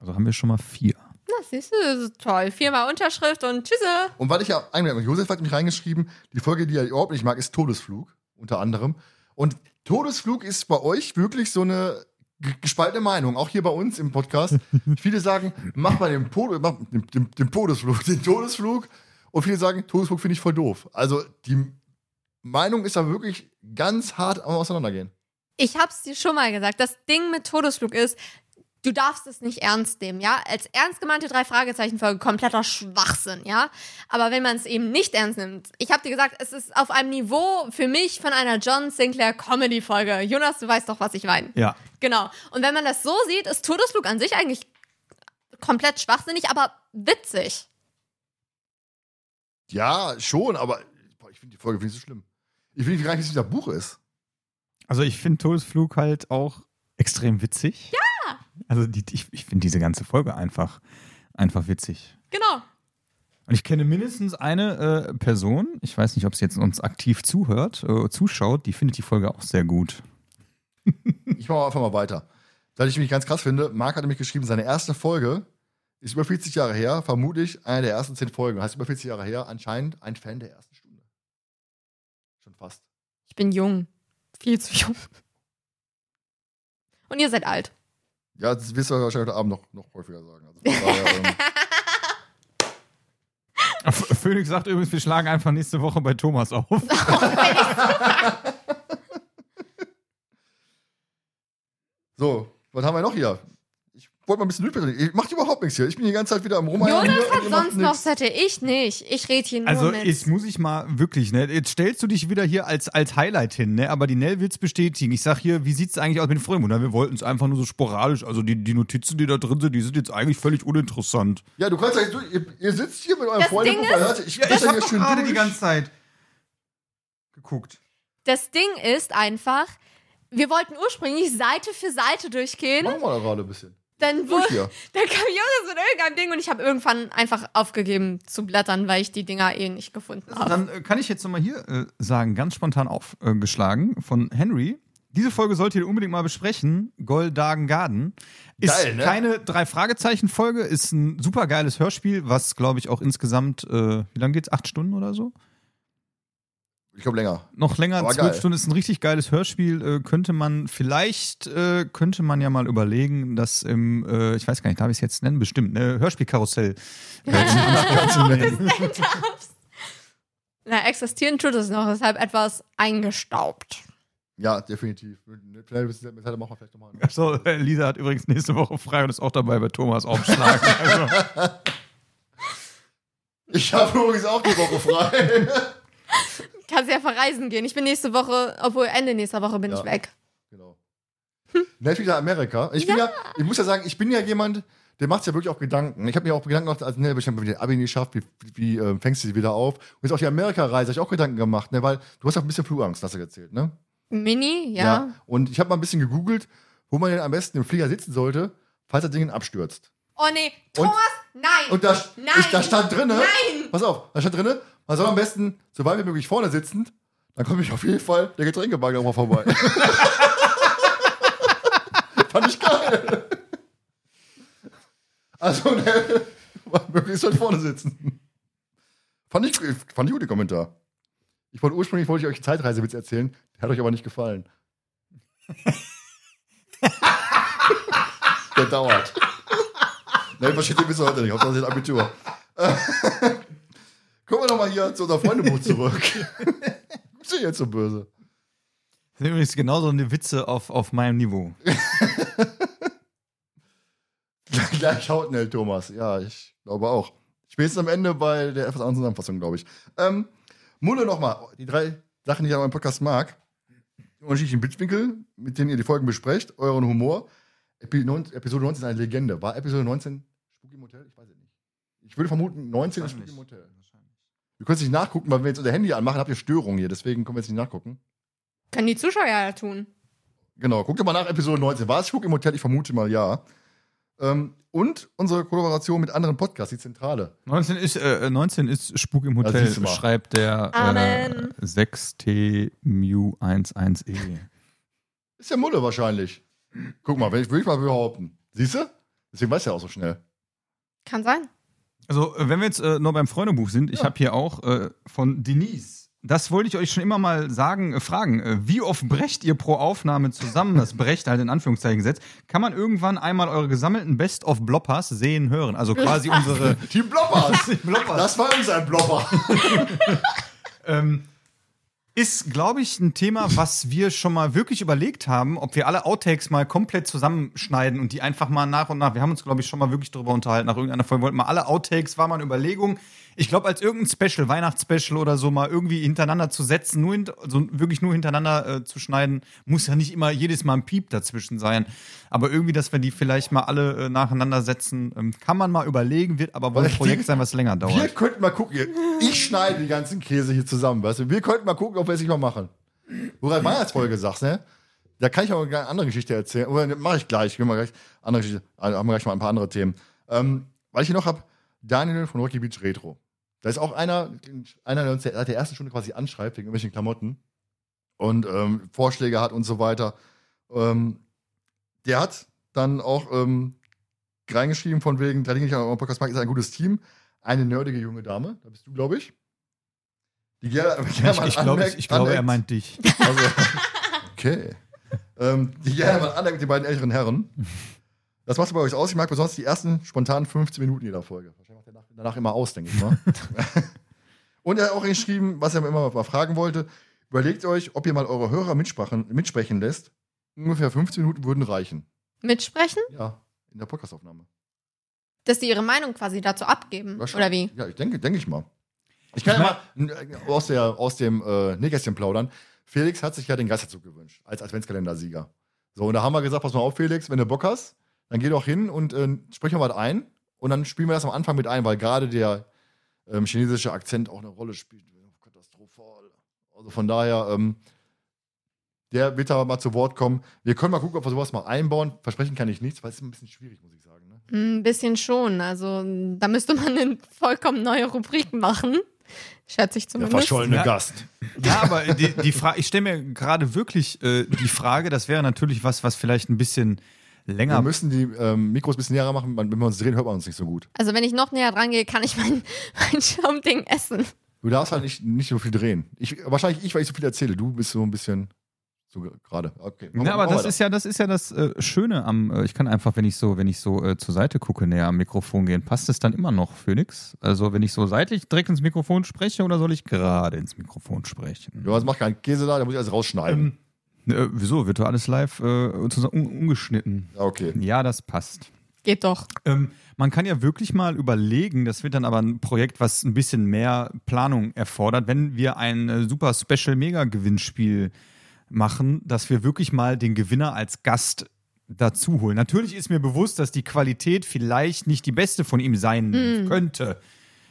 Also haben wir schon mal vier. Na, siehst du, das ist toll. Viermal Unterschrift und tschüsse. Und weil ich ja eigentlich, Josef hat mich reingeschrieben, die Folge, die er überhaupt nicht mag, ist Todesflug, unter anderem. Und Todesflug ist bei euch wirklich so eine ge- gespaltene Meinung, auch hier bei uns im Podcast. viele sagen, mach mal den, po mach den, den, den Todesflug, den Todesflug. Und viele sagen, Todesflug finde ich voll doof. Also die Meinung ist da wirklich ganz hart am Auseinandergehen. Ich hab's dir schon mal gesagt. Das Ding mit Todesflug ist, du darfst es nicht ernst nehmen, ja? Als ernst gemeinte drei Fragezeichen-Folge kompletter Schwachsinn, ja? Aber wenn man es eben nicht ernst nimmt, ich hab dir gesagt, es ist auf einem Niveau für mich von einer John Sinclair Comedy-Folge. Jonas, du weißt doch, was ich meine. Ja. Genau. Und wenn man das so sieht, ist Todesflug an sich eigentlich komplett schwachsinnig, aber witzig. Ja, schon, aber boah, ich finde die Folge finde ich so schlimm. Ich finde gar nicht, wie das Buch ist. Also ich finde Todesflug halt auch extrem witzig. Ja! Also die, ich, ich finde diese ganze Folge einfach, einfach witzig. Genau. Und ich kenne mindestens eine äh, Person, ich weiß nicht, ob sie jetzt uns aktiv zuhört, äh, zuschaut, die findet die Folge auch sehr gut. Ich mache einfach mal weiter. Weil ich mich ganz krass finde, Marc hat nämlich geschrieben, seine erste Folge ist über 40 Jahre her, vermutlich eine der ersten zehn Folgen. Heißt über 40 Jahre her, anscheinend ein Fan der ersten Stunde. Schon fast. Ich bin jung. Viel zu jung. Und ihr seid alt. Ja, das wirst du wahrscheinlich heute Abend noch, noch häufiger sagen. Also daher, ähm, Phoenix sagt übrigens, wir schlagen einfach nächste Woche bei Thomas auf. so, was haben wir noch hier? Ich wollte mal ein bisschen Nüppel. Ich mache überhaupt nichts hier. Ich bin die ganze Zeit wieder am Rumheiern. Jonas hat sonst noch. Sette, ich nicht. Ich rede hier nur Also mit. jetzt muss ich mal wirklich, ne? Jetzt stellst du dich wieder hier als, als Highlight hin, ne? Aber die Nell will's bestätigen. Ich sag hier, wie sieht's eigentlich aus mit den Freunden? Na, wir wollten es einfach nur so sporadisch. Also die, die Notizen, die da drin sind, die sind jetzt eigentlich völlig uninteressant. Ja, du kannst ja, du, ihr, ihr sitzt hier mit eurem Das Freund Ding ist- hört, ich ja, hier schön durch. Zeit geguckt. das Ding ist einfach, wir wollten ursprünglich Seite für Seite durchgehen. Machen wir da gerade ein bisschen. Dann, hier. dann kam Jonas mit irgendeinem Ding und ich habe irgendwann einfach aufgegeben zu blättern, weil ich die Dinger eh nicht gefunden habe. Dann äh, kann ich jetzt nochmal hier äh, sagen, ganz spontan aufgeschlagen von Henry. Diese Folge solltet ihr unbedingt mal besprechen. Goldagen Garden. Ist Geil, ne? keine Drei-Fragezeichen-Folge, ist ein super geiles Hörspiel, was, glaube ich, auch insgesamt, äh, wie lange geht's? Acht Stunden oder so? Ich glaube länger. Noch länger, Aber zwölf geil. Stunden ist ein richtig geiles Hörspiel. Äh, könnte man, vielleicht äh, könnte man ja mal überlegen, dass im, äh, ich weiß gar nicht, darf ich es jetzt nennen? Bestimmt, ne? Hörspielkarussell. Na, existieren tut es noch, deshalb etwas eingestaubt. Ja, definitiv. Vielleicht machen wir vielleicht nochmal. Achso, äh, Lisa hat übrigens nächste Woche frei und ist auch dabei bei Thomas aufschlagen. also, Ich habe übrigens auch die Woche frei. Kannst ja verreisen gehen. Ich bin nächste Woche, obwohl Ende nächster Woche bin Ja. ich weg. genau. Netflix nach Amerika. Ich, bin ja. ich muss ja sagen, ich bin ja jemand, der macht sich ja wirklich auch Gedanken. Ich habe mir auch Gedanken gemacht, also, ne, ich habe wieder Abi nicht geschafft, wie, wie äh, fängst du sie wieder auf? Und jetzt auch die Amerika-Reise, habe ich auch Gedanken gemacht, ne, weil du hast auch ein bisschen Flugangst, hast du erzählt, ne? Mini, ja. Und ich habe mal ein bisschen gegoogelt, wo man denn am besten im Flieger sitzen sollte, falls das Ding abstürzt. Oh nee, Thomas, nein. Und da, Nein. ich, da stand drinne, Nein. pass auf, da stand drinne, man soll am besten so weit wie möglich vorne sitzen, dann komme ich auf jeden Fall der Getränkewagen auch mal vorbei. Fand ich geil. Also, ne, möglichst weit vorne sitzen. Fand ich, fand ich gut, den Kommentar. Ich wollte ursprünglich wollte ich euch einen Zeitreisewitz erzählen, der hat euch aber nicht gefallen. der dauert. Nein, versteht ihr bis heute nicht. Hauptsache, hat Abitur. Kommen wir doch mal hier zu unserem Freundebuch zurück. Bist du jetzt so böse? Das sind übrigens genauso eine Witze auf, auf meinem Niveau. Gleich hautnell, Thomas. Ja, ich glaube auch. Spätestens am Ende bei der etwas anderen Zusammenfassung, glaube ich. Ähm, Mulle nochmal. Die drei Sachen, die ich an meinem Podcast mag. Die unterschiedlichen Blickwinkel, mit denen ihr die Folgen besprecht, euren Humor. Epi Episode 19 ist eine Legende. War Episode 19 Spooky im Hotel? Ich weiß es nicht. Ich würde vermuten, 19 ist Spooky im Hotel. Wir können es nicht nachgucken, weil wenn wir jetzt unser Handy anmachen, habt ihr Störungen hier. Deswegen können wir jetzt nicht nachgucken. Können die Zuschauer ja tun. Genau, guckt mal nach Episode 19. War es Spuk im Hotel? Ich vermute mal ja. Ähm, und unsere Kollaboration mit anderen Podcasts, die Zentrale. 19 ist, äh, 19 ist Spuk im Hotel, mal. schreibt der äh, Amen. 6T-Mu11E. Ist ja Mulle wahrscheinlich. Guck mal, würde ich mal behaupten. Siehst du? Deswegen weiß er auch so schnell. Kann sein. Also, äh, wenn wir jetzt äh, noch beim Freundebuch sind, ich Ja. habe hier auch äh, von Denise. Das wollte ich euch schon immer mal sagen, äh, fragen. Äh, wie oft brecht ihr pro Aufnahme zusammen? Das brecht halt in Anführungszeichen gesetzt. Kann man irgendwann einmal eure gesammelten Best of Bloppers sehen, hören? Also quasi unsere. Die Bloppers! Bloppers. das war unser Blopper. Ähm, ist, glaube ich, ein Thema, was wir schon mal wirklich überlegt haben, ob wir alle Outtakes mal komplett zusammenschneiden und die einfach mal nach und nach. Wir haben uns, glaube ich, schon mal wirklich darüber unterhalten. Nach irgendeiner Folge wollten wir alle Outtakes, war mal eine Überlegung. Ich glaube, als irgendein Special, Weihnachtsspecial oder so mal irgendwie hintereinander zu setzen, nur hint also wirklich nur hintereinander äh, zu schneiden, muss ja nicht immer jedes Mal ein Piep dazwischen sein. Aber irgendwie, dass wir die vielleicht mal alle äh, nacheinander setzen, ähm, kann man mal überlegen, wird aber wohl ein Projekt sein, was länger dauert. Wir könnten mal gucken. Ich schneide die ganzen Käse hier zusammen, weißt du? Wir könnten mal gucken, ob wir es nicht mal machen. Wo du gerade Weihnachtsfolge sagst, ne? Da kann ich auch eine andere Geschichte erzählen. Oder mache ich gleich. Wir machen gleich andere Geschichte. Also haben wir gleich mal ein paar andere Themen. Ähm, weil ich hier noch habe, Daniel von Rocky Beach Retro. Da ist auch einer, einer, der uns seit der ersten Stunde quasi anschreibt, wegen irgendwelchen Klamotten und ähm, Vorschläge hat und so weiter. Ähm, der hat dann auch ähm, reingeschrieben von wegen, da denke ich an Podcast Mark ist ein gutes Team. Eine nerdige junge Dame, da bist du, glaube ich. Die gerne, Ich, ich, glaube, ich, ich glaube, er meint dich. Also, okay. ähm, die gerne mal aneckt mit den beiden älteren Herren. Das macht bei euch aus. Ich mag besonders die ersten spontanen 15 Minuten jeder Folge. Wahrscheinlich macht er danach, danach immer aus, denke ich mal. Und er hat auch geschrieben, was er mir immer mal fragen wollte. Überlegt euch, ob ihr mal eure Hörer mitsprechen lässt. Ungefähr 15 Minuten würden reichen. Mitsprechen? Ja, in der Podcastaufnahme. Dass die ihre Meinung quasi dazu abgeben. Oder wie? Ja, ich denke, denke ich mal. Ich kann ja mal äh, aus, der, aus dem äh, Nähkästchen plaudern. Felix hat sich ja den Geisterzug gewünscht, als Adventskalendersieger. So, und da haben wir gesagt, pass mal auf, Felix, wenn du Bock hast, dann geh doch hin und äh, sprich mal was ein. Und dann spielen wir das am Anfang mit ein, weil gerade der ähm, chinesische Akzent auch eine Rolle spielt. Katastrophal. Also von daher, ähm, der wird da mal zu Wort kommen. Wir können mal gucken, ob wir sowas mal einbauen. Versprechen kann ich nichts, weil es ist ein bisschen schwierig, muss ich sagen. Ne? Ein bisschen schon. Also da müsste man eine vollkommen neue Rubrik machen. Schätze ich zumindest. Der verschollene Ja. Gast. Ja, aber die, die Frage, ich stelle mir gerade wirklich äh, die Frage, das wäre natürlich was, was vielleicht ein bisschen Wir länger. müssen die ähm, Mikros ein bisschen näher machen, wenn wir uns drehen, hört man uns nicht so gut. Also wenn ich noch näher dran gehe, kann ich mein, mein Schaumding essen. Du darfst halt nicht, nicht so viel drehen. Ich, wahrscheinlich ich, weil ich so viel erzähle. Du bist so ein bisschen so ge- gerade. Okay. Ja, aber das ist ja, das ist ja das äh, Schöne am, äh, ich kann einfach, wenn ich so, wenn ich so äh, zur Seite gucke, näher am Mikrofon gehen, passt es dann immer noch für nix? Also wenn ich so seitlich direkt ins Mikrofon spreche oder soll ich gerade ins Mikrofon sprechen? Ja, das macht keinen Käse da, da muss ich alles rausschneiden. Äh, wieso? Wird doch alles live äh, un ungeschnitten? Ja, okay. Ja, das passt. Geht doch. Ähm, man kann ja wirklich mal überlegen, das wird dann aber ein Projekt, was ein bisschen mehr Planung erfordert, wenn wir ein äh, super Special Mega Gewinnspiel machen, dass wir wirklich mal den Gewinner als Gast dazu holen. Natürlich ist mir bewusst, dass die Qualität vielleicht nicht die beste von ihm sein könnte.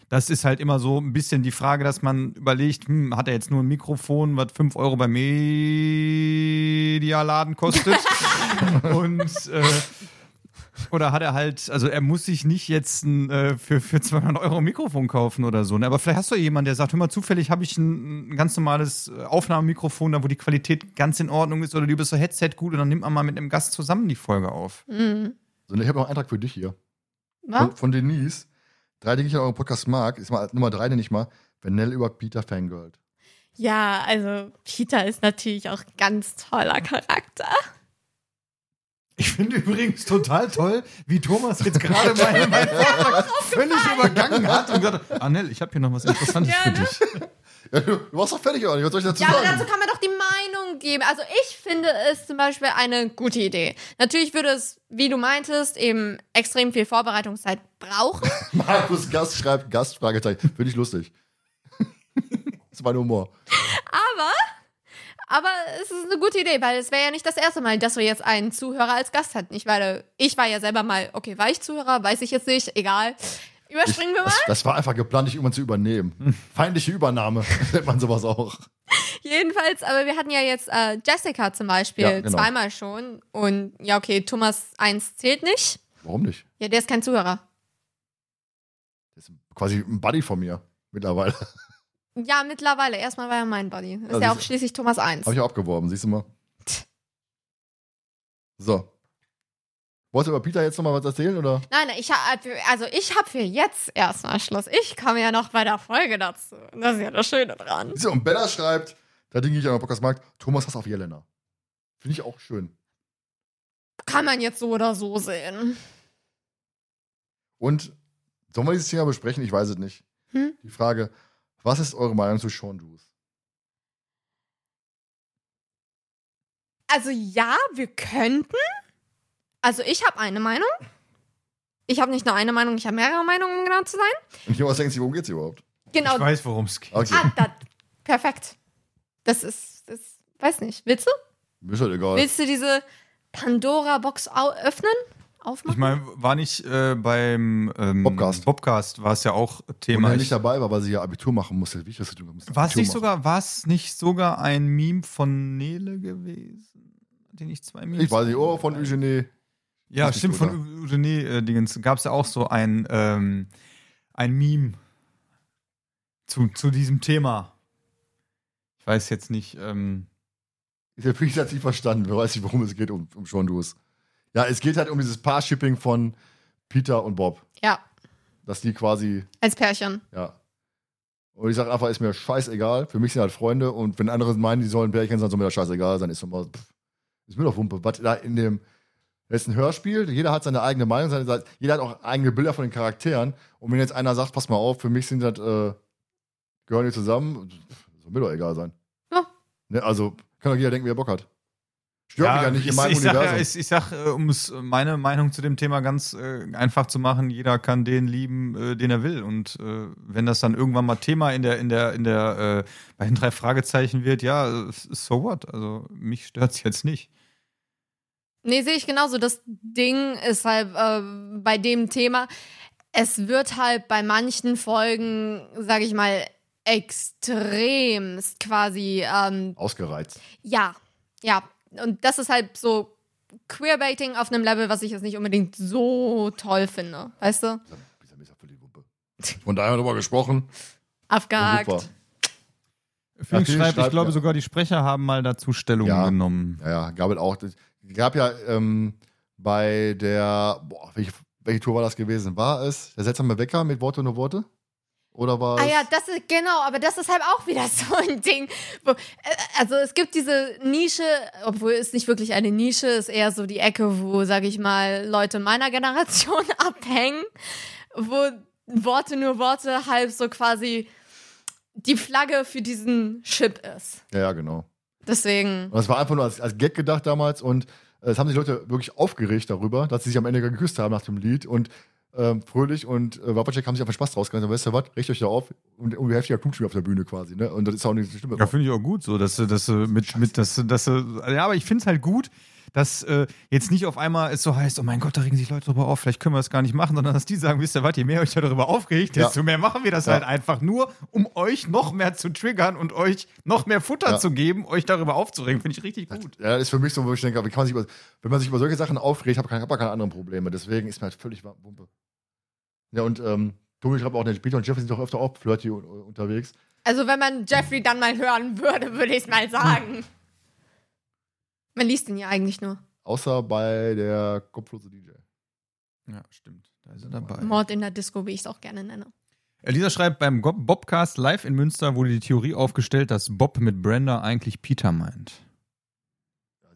Das ist halt immer so ein bisschen die Frage, dass man überlegt, hm, hat er jetzt nur ein Mikrofon, was 5 Euro beim Medialaden kostet? Und äh, oder hat er halt, also er muss sich nicht jetzt ein, äh, für, für 200 Euro ein Mikrofon kaufen oder so. Ne? Aber vielleicht hast du ja jemanden, der sagt, hör mal, zufällig habe ich ein, ein ganz normales äh, Aufnahmemikrofon, da wo die Qualität ganz in Ordnung ist oder du bist so Headset gut und dann nimmt man mal mit einem Gast zusammen die Folge auf. Mhm. So, und ich habe noch einen Eintrag für dich hier. Was? Von, von Denise. Drei Dinge, die ich an eurem Podcast mag. Ist mal Nummer drei, nenne ich mal. Wenn Nell über Peter fangirlt. Ja, also Peter ist natürlich auch ein ganz toller Charakter. Ich finde übrigens total toll, wie Thomas jetzt gerade meinen mein Vortrag völlig übergangen hat und gesagt hat, Anel, ich habe hier noch was Interessantes Ja, für ne? dich. Ja, du, warst doch fertig, oder? Was soll ich dazu Ja, aber sagen? dazu kann man doch die Meinung geben. Also ich finde es zum Beispiel eine gute Idee. Natürlich würde es, wie du meintest, eben extrem viel Vorbereitungszeit brauchen. Markus Gast schreibt Gast, Fragezeichen. Finde ich lustig. das ist mein Humor. Aber, aber es ist eine gute Idee, weil es wäre ja nicht das erste Mal, dass wir jetzt einen Zuhörer als Gast hatten. Ich war, ich war ja selber mal, okay, war ich Zuhörer, weiß ich jetzt nicht, egal. Überspringen wir mal. Das, das war einfach geplant, dich irgendwann zu übernehmen. Feindliche Übernahme nennt man sowas auch. Jedenfalls, aber wir hatten ja jetzt äh, Jessica zum Beispiel Ja, genau. zweimal schon. Und ja, okay, Thomas 1 zählt nicht. Warum nicht? Ja, der ist kein Zuhörer. Das ist quasi ein Buddy von mir mittlerweile. Ja, mittlerweile. Erstmal war er mein Buddy. Ist Ja, ja auch schließlich Thomas 1. Habe ich auch abgeworben, siehst du mal. So. Wolltest du über Peter jetzt nochmal was erzählen, oder? Nein, nein, ich hab, also ich habe für jetzt erstmal Schluss. Ich komme ja noch bei der Folge dazu. Das ist ja das Schöne dran. Du, und Bella schreibt, da denke ich an den Podcastmarkt, Thomas Hass auf Jelena. Finde ich auch schön. Kann man jetzt so oder so sehen. Und sollen wir dieses Thema besprechen? Ich weiß es nicht. Hm? Die Frage, was ist eure Meinung zu Sean Juice? Also ja, wir könnten. Also ich habe eine Meinung. Ich habe nicht nur eine Meinung, ich habe mehrere Meinungen, um genau zu sein. Was denkt ihr, worum geht's hier überhaupt? Genau. Ich weiß, worum es geht. Okay, Ah, da, perfekt. Das ist, das, weiß nicht. Willst du? mir ist halt egal. Willst du diese Pandora-Box öffnen? Aufmachen? Ich meine, war nicht äh, beim ähm, Bobcast. Bobcast war es ja auch Und Thema. er nicht Ich, dabei war, weil sie ja Abitur machen musste. Wie ich das musste. war es nicht machen. sogar, war es nicht sogar ein Meme von Nele gewesen? Den ich zwei Memes. Ich weiß nicht, oh, von Eugenie. Ja, stimmt, so, von Eugenie äh, Dingens gab es ja auch so ein, ähm, ein Meme. zu, zu diesem Thema. Ich weiß jetzt nicht. Ähm, Der Prinz hat nicht verstanden. Wer weiß nicht, worum es geht, um, um Sean Dues. Ja, es geht halt um dieses Paar-Shipping von Peter und Bob. Ja, Dass die quasi, als Pärchen. ja. Und ich sage einfach, ist mir scheißegal. Für mich sind halt Freunde. Und wenn andere meinen, die sollen Pärchen sein, soll mir das scheißegal sein. Ist, doch mal, pff, ist mir doch Wumpe. Was da in dem, das ist ein Hörspiel. Jeder hat seine eigene Meinung. Seine, jeder hat auch eigene Bilder von den Charakteren. Und wenn jetzt einer sagt, pass mal auf, für mich sind das, äh, gehören die zusammen, soll mir doch egal sein. Ja. Ne, also kann doch jeder denken, wie er Bock hat. Stört mich ja nicht in ich, meinem ich sag, ja, Universum. ich, ich sag, äh, um es meine Meinung zu dem Thema ganz äh, einfach zu machen, jeder kann den lieben, äh, den er will. Und äh, wenn das dann irgendwann mal Thema in der, in der, in der, äh, bei den drei Fragezeichen wird, ja, äh, so what? Also mich stört's jetzt nicht. Nee, sehe ich genauso. Das Ding ist halt äh, bei dem Thema, es wird halt bei manchen Folgen, sage ich mal, extremst quasi, ähm, Ausgereizt. ja, ja. Und das ist halt so Queerbaiting auf einem Level, was ich jetzt nicht unbedingt so toll finde. Weißt du? Die Wumpe. Von daher darüber gesprochen. Abgehakt. Felix schreibt, ich glaube ja. sogar die Sprecher haben mal dazu Stellung Ja. genommen. Ja, ja, gab es auch. Es gab ja ähm, bei der, boah, welche, welche Tour war das gewesen? War es der seltsame Wecker mit Worte nur Worte? Oder war Ah ja, das ist genau, aber das ist halt auch wieder so ein Ding. Wo, äh, also es gibt diese Nische, obwohl es nicht wirklich eine Nische ist, eher so die Ecke, wo, sag ich mal, Leute meiner Generation abhängen, wo Worte nur Worte halb so quasi die Flagge für diesen Chip ist. Ja, ja, genau. Deswegen. Und das war einfach nur als, als Gag gedacht damals und äh, es haben sich Leute wirklich aufgeregt darüber, dass sie sich am Ende geküsst haben nach dem Lied und ähm, Fröhlich und äh, Wapacek haben sich einfach Spaß draus gemacht. Weißt du was, recht euch da auf und irgendwie heftiger Knutsch auf der Bühne quasi, ne? Und das ist auch nicht so schlimm. Ja, finde ich auch gut, so, dass sie, dass sie mit, mit, dass, dass ja, aber ich finde es halt gut, dass äh, jetzt nicht auf einmal es so heißt, oh mein Gott, da regen sich Leute drüber auf, vielleicht können wir das gar nicht machen, sondern dass die sagen, wisst ihr was, je mehr euch darüber aufgeregt, Ja. desto mehr machen wir das Ja. halt einfach nur, um euch noch mehr zu triggern und euch noch mehr Futter Ja. zu geben, euch darüber aufzuregen, finde ich richtig gut. Ja, das ist für mich so, wo ich denke, wie kann man sich über, wenn man sich über solche Sachen aufregt, habe ich hab keine anderen Probleme. Deswegen ist mir halt völlig Wumpe. Ja, und ähm, Tobi schreibt auch, der Peter und Jeffrey sind doch öfter auch flirty un- unterwegs. Also wenn man Jeffrey dann mal hören würde, würde ich es mal sagen. Man liest ihn ja eigentlich nur. Außer bei der kopflose DJ. Ja, stimmt. Da ist er dabei. Mord in der Disco, wie ich es auch gerne nenne. Elisa schreibt, beim Bobcast live in Münster wurde die Theorie aufgestellt, dass Bob mit Brenda eigentlich Peter meint.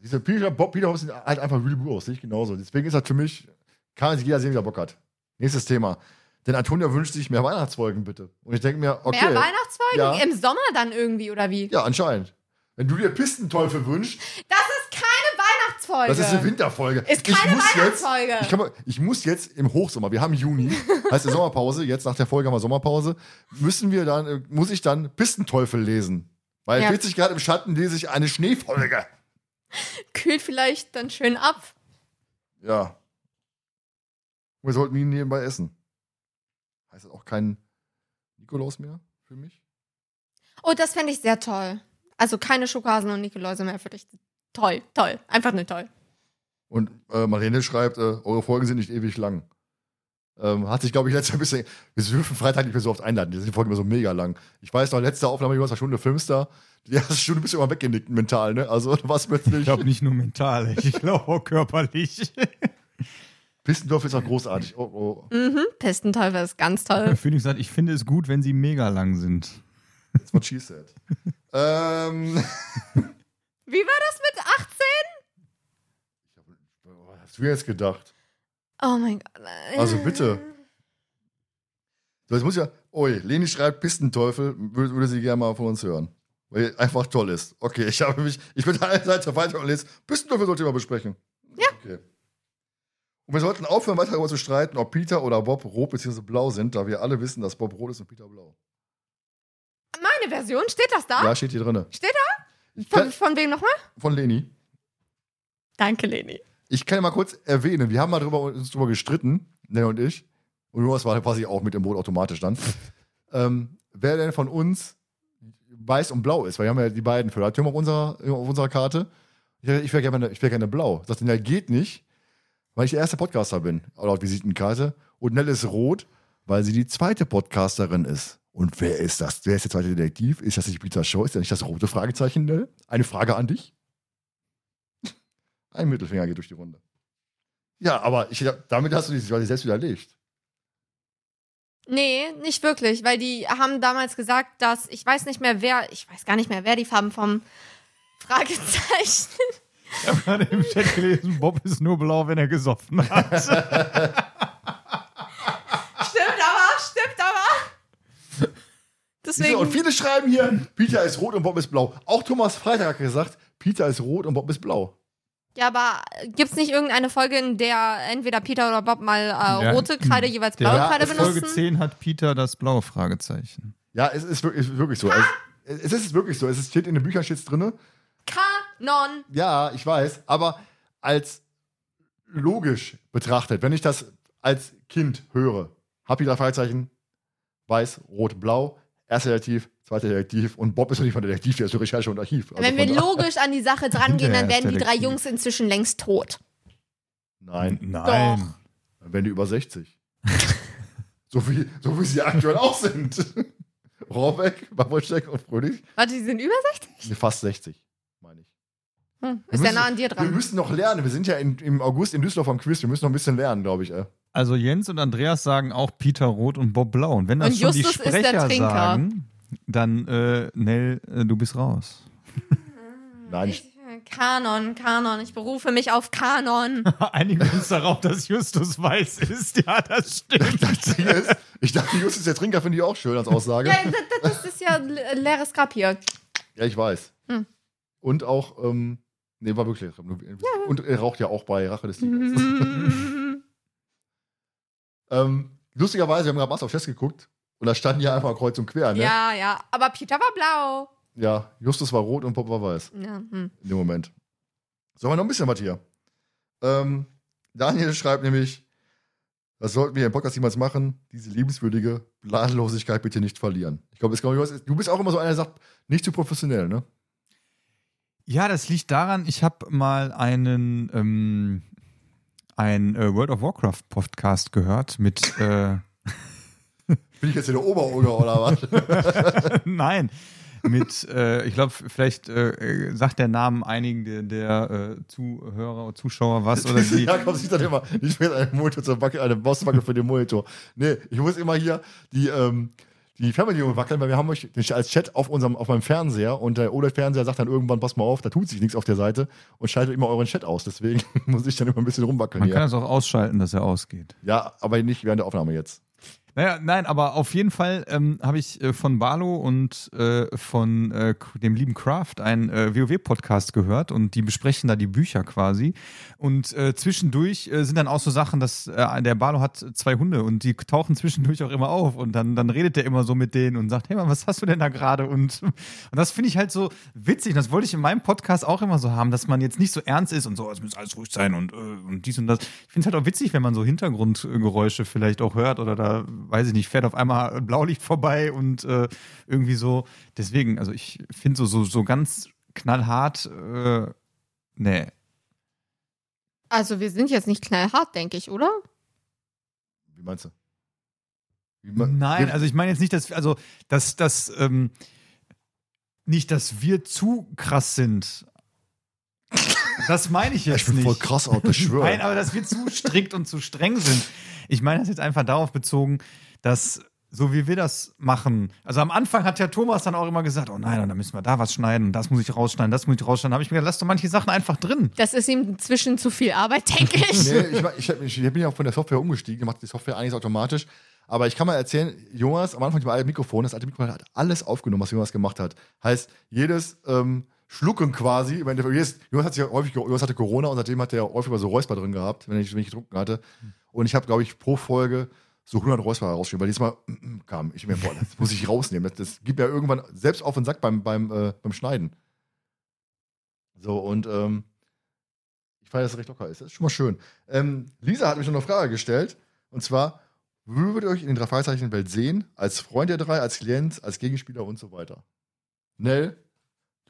Diese Peter, Bob, Peter Hobbs sieht halt einfach really gut aus, sehe ich genauso. Deswegen ist das für mich, kann sich jeder sehen, wie er Bock hat. Nächstes Thema. Denn Antonia wünscht sich mehr Weihnachtsfolgen, bitte. Und ich denke mir, okay. Mehr Weihnachtsfolgen? Ja. Im Sommer dann irgendwie, oder wie? Ja, anscheinend. Wenn du dir Pistenteufel wünschst, Das ist keine Weihnachtsfolge. das ist eine Winterfolge. Ist Ich keine muss jetzt- Weihnachtsfolge. Ich, kann mal, ich muss jetzt im Hochsommer, wir haben Juni, heißt der Sommerpause, jetzt nach der Folge haben wir Sommerpause, müssen wir dann, äh, muss ich dann Pistenteufel lesen. Bei Ja. 40 Grad im Schatten lese ich eine Schneefolge. Kühlt vielleicht dann schön ab. Ja. Wir sollten ihn nebenbei essen. Heißt das auch kein Nikolaus mehr für mich? Oh, das fände ich sehr toll. Also keine Schokohasen und Nikoläuse mehr für dich. Toll, toll. Einfach nur toll. Und äh, Marlene schreibt, äh, eure Folgen sind nicht ewig lang. Ähm, hat sich, glaube ich, letztes Jahr ein bisschen. Wir dürfen Freitag nicht mehr so oft einladen. Die sind die Folgen immer so mega lang. Ich weiß noch, letzte Aufnahme, die war eine Stunde Filmstar. Die erste Stunde bist du immer weggenickt mental, ne? Also, was plötzlich. Ich glaube nicht nur mental, ich glaube auch körperlich. Pistendorf ist auch großartig. Oh, oh. Mhm. Pistenteufel ist ganz toll. Phoenix sagt, ich finde es gut, wenn sie mega lang sind. That's what she said. Ähm. Wie war das mit 18? Was hast du jetzt gedacht? Oh mein Gott. Also bitte. So, jetzt muss ich ja. Ui, Leni schreibt Pistenteufel, würde, würde sie gerne mal von uns hören. Weil einfach toll ist. Okay, ich habe mich. Ich bin eine Seite weiter und lese. Pistenteufel sollte mal besprechen. Ja. Okay. Und wir sollten aufhören, weiter darüber zu streiten, ob Peter oder Bob rot bzw. blau sind, da wir alle wissen, dass Bob rot ist und Peter blau. Meine Version, steht das da? Ja, steht hier drin. Steht da? Von, von wem nochmal? von Leni. Danke, Leni. Ich kann ja mal kurz erwähnen, wir haben mal drüber, uns drüber gestritten, Nell und ich. Und Jonas war quasi auch mit im Boot automatisch dann. ähm, wer denn von uns weiß und blau ist, weil wir haben ja die beiden Föderatium auf unserer, auf unserer Karte. Ich, ich wäre gerne, ich wär gerne blau. Sagt ja, geht nicht, weil ich der erste Podcaster bin, laut Visitenkarte. Und Nell ist rot, weil sie die zweite Podcasterin ist. Und wer ist das? Wer ist der zweite Detektiv? Ist das nicht Peter Shaw? Ist das nicht das rote Fragezeichen, Nell? Eine Frage an dich. Ein Mittelfinger geht durch die Runde. Ja, aber ich, damit hast du dich quasi selbst widerlegt. Nee, nicht wirklich, weil die haben damals gesagt, dass ich weiß nicht mehr wer, ich weiß gar nicht mehr, wer die Farben vom Fragezeichen. Ich habe gerade im Chat gelesen, Bob ist nur blau, wenn er gesoffen hat. stimmt aber, stimmt aber. Deswegen. Und viele schreiben hier, Peter ist rot und Bob ist blau. Auch Thomas Freitag hat gesagt, Peter ist rot und Bob ist blau. Ja, aber gibt's nicht irgendeine Folge, in der entweder Peter oder Bob mal äh, Ja. rote Kreide jeweils Der- blaue Kreide Folge benutzen? 10 hat Peter das blaue Fragezeichen. Ja, es ist wirklich, es ist wirklich so. Es, es ist wirklich so. Es steht in den Büchern steht's drinne. Kanon. Ja, ich weiß, aber als logisch betrachtet, wenn ich das als Kind höre, hab ich drei Fragezeichen, weiß, rot, blau, erster Detektiv, zweiter Detektiv und Bob ist doch nicht mal Detektiv, der ist für Recherche und Archiv. Also Wenn wir von da- logisch an die Sache drangehen, dann werden die drei. Jungs inzwischen längst tot. Nein, Nein. dann werden die über 60. so, wie, so wie sie aktuell auch sind. Rohrbeck, Babolschek und Fröhlich, Warte, die sind über 60? nee, fast 60, meine ich. Hm, Wir ist ja müssen- nah an dir Wir dran. müssen noch lernen. Wir sind ja in, im August in Düsseldorf am Quiz. Wir müssen noch ein bisschen lernen, glaube ich. Ey. Also Jens und Andreas sagen auch Peter Rot und Bob Blau. Und wenn das Und schon Justus die ist der Sprecher Trinker. sagen, dann äh, Nell, äh, du bist raus. Nein, ich, Kanon, Kanon. Ich berufe mich auf Kanon. Einigen uns darauf, dass Justus weiß ist. Ja, das stimmt. das ist, ich dachte, Justus der Trinker finde ich auch schön als Aussage. ja, das, das ist ja le- leeres Grab hier. Ja, ich weiß. Hm. Und auch, ähm, nee, war wirklich. Und er raucht ja auch bei Rache des Tigers. Ähm, lustigerweise, wir haben gerade Master of Chess geguckt und da standen ja einfach kreuz und quer, ne? ja, ja. Aber Peter war blau. Ja, Justus war rot und Bob war weiß Ja, hm. in dem Moment. Sollen wir noch ein bisschen was hier? Ähm, Daniel schreibt nämlich, das sollten wir im Podcast niemals machen, diese liebenswürdige Planlosigkeit bitte nicht verlieren. Ich glaube, das glaube ich, was- du bist auch immer so einer, der sagt, nicht zu professionell, ne? Ja, das liegt daran, ich habe mal einen ähm, ein äh, World of Warcraft Podcast gehört mit äh, Bin ich jetzt in der Oberolga oder was? Nein. Mit, äh, ich glaube, vielleicht äh, äh, sagt der Name einigen der, der äh, Zuhörer oder Zuschauer was oder die. Jakob sieht dann immer, ich will einen Monitor zur Backe, eine Mausbacke für den Monitor. Nee, ich muss immer hier die, ähm, die Fernbedienung wackeln, weil wir haben euch als Chat auf unserem, auf meinem Fernseher und der OLED-Fernseher sagt dann irgendwann, pass mal auf, da tut sich nichts auf der Seite und schaltet immer euren Chat aus. Deswegen muss ich dann immer ein bisschen rumwackeln Man kann hier. das auch ausschalten, dass er ausgeht. Ja, aber nicht während der Aufnahme jetzt. Naja, nein, aber auf jeden Fall ähm, habe ich äh, von Barlo und äh, von äh, dem lieben Kraft einen äh, WoW-Podcast gehört und die besprechen da die Bücher quasi. Und äh, zwischendurch äh, sind dann auch so Sachen, dass der Barlo hat zwei Hunde und die tauchen zwischendurch auch immer auf und dann, dann redet der immer so mit denen und sagt, hey Mann, was hast du denn da gerade? Und, und das finde ich halt so witzig. Das wollte ich in meinem Podcast auch immer so haben, dass man jetzt nicht so ernst ist und so, es muss alles ruhig sein und, und dies und das. Ich finde es halt auch witzig, wenn man so Hintergrundgeräusche vielleicht auch hört oder da, weiß ich nicht, fährt auf einmal ein Blaulicht vorbei und äh, irgendwie so. Deswegen, also ich finde so, so, so ganz knallhart, äh, nee. Also wir sind jetzt nicht knallhart, denke ich, oder? Wie meinst du? Wie ma- Nein, also ich meine jetzt nicht, dass, also, dass, dass, ähm, nicht, dass wir zu krass sind. Das meine ich Ja, jetzt ich bin nicht. voll krass, Auto, ich schwöre. Nein, aber dass wir zu strikt und zu streng sind. Ich meine das jetzt einfach darauf bezogen, dass so wie wir das machen. Also am Anfang hat ja Thomas dann auch immer gesagt, oh nein, dann müssen wir da was schneiden und das muss ich rausschneiden, das muss ich rausschneiden. Da habe ich mir gedacht, lass doch manche Sachen einfach drin. Das ist ihm inzwischen zu viel Arbeit, denke ich. Nee, ich, ich, hab- ich bin ja auch von der Software umgestiegen, macht die Software eigentlich automatisch. Aber ich kann mal erzählen, Jonas, am Anfang mit dem alten Mikrofon, das alte Mikrofon hat alles aufgenommen, was Jonas gemacht hat. Heißt, jedes ähm, Schlucken quasi, Endeffekt, jedes, Jonas, hat ja häufig, Jonas hatte Corona und seitdem hat er häufig so Räusper drin gehabt, wenn ich, wenn ich getrunken hatte. Und ich habe, glaube ich, pro Folge so 100 Räusper rausgeschrieben, weil diesmal mm, mm, kam. Ich mir, boah, das muss ich rausnehmen. Das, das gibt mir irgendwann selbst auf den Sack beim, beim, äh, beim Schneiden. So, und ähm, ich feiere, dass es recht locker ist. Das ist schon mal schön. Ähm, Lisa hat mich noch eine Frage gestellt. Und zwar, wie würdet ihr euch in den drei Fragezeichen Welt sehen? Als Freund der drei, als Klient, als Gegenspieler und so weiter. Nell,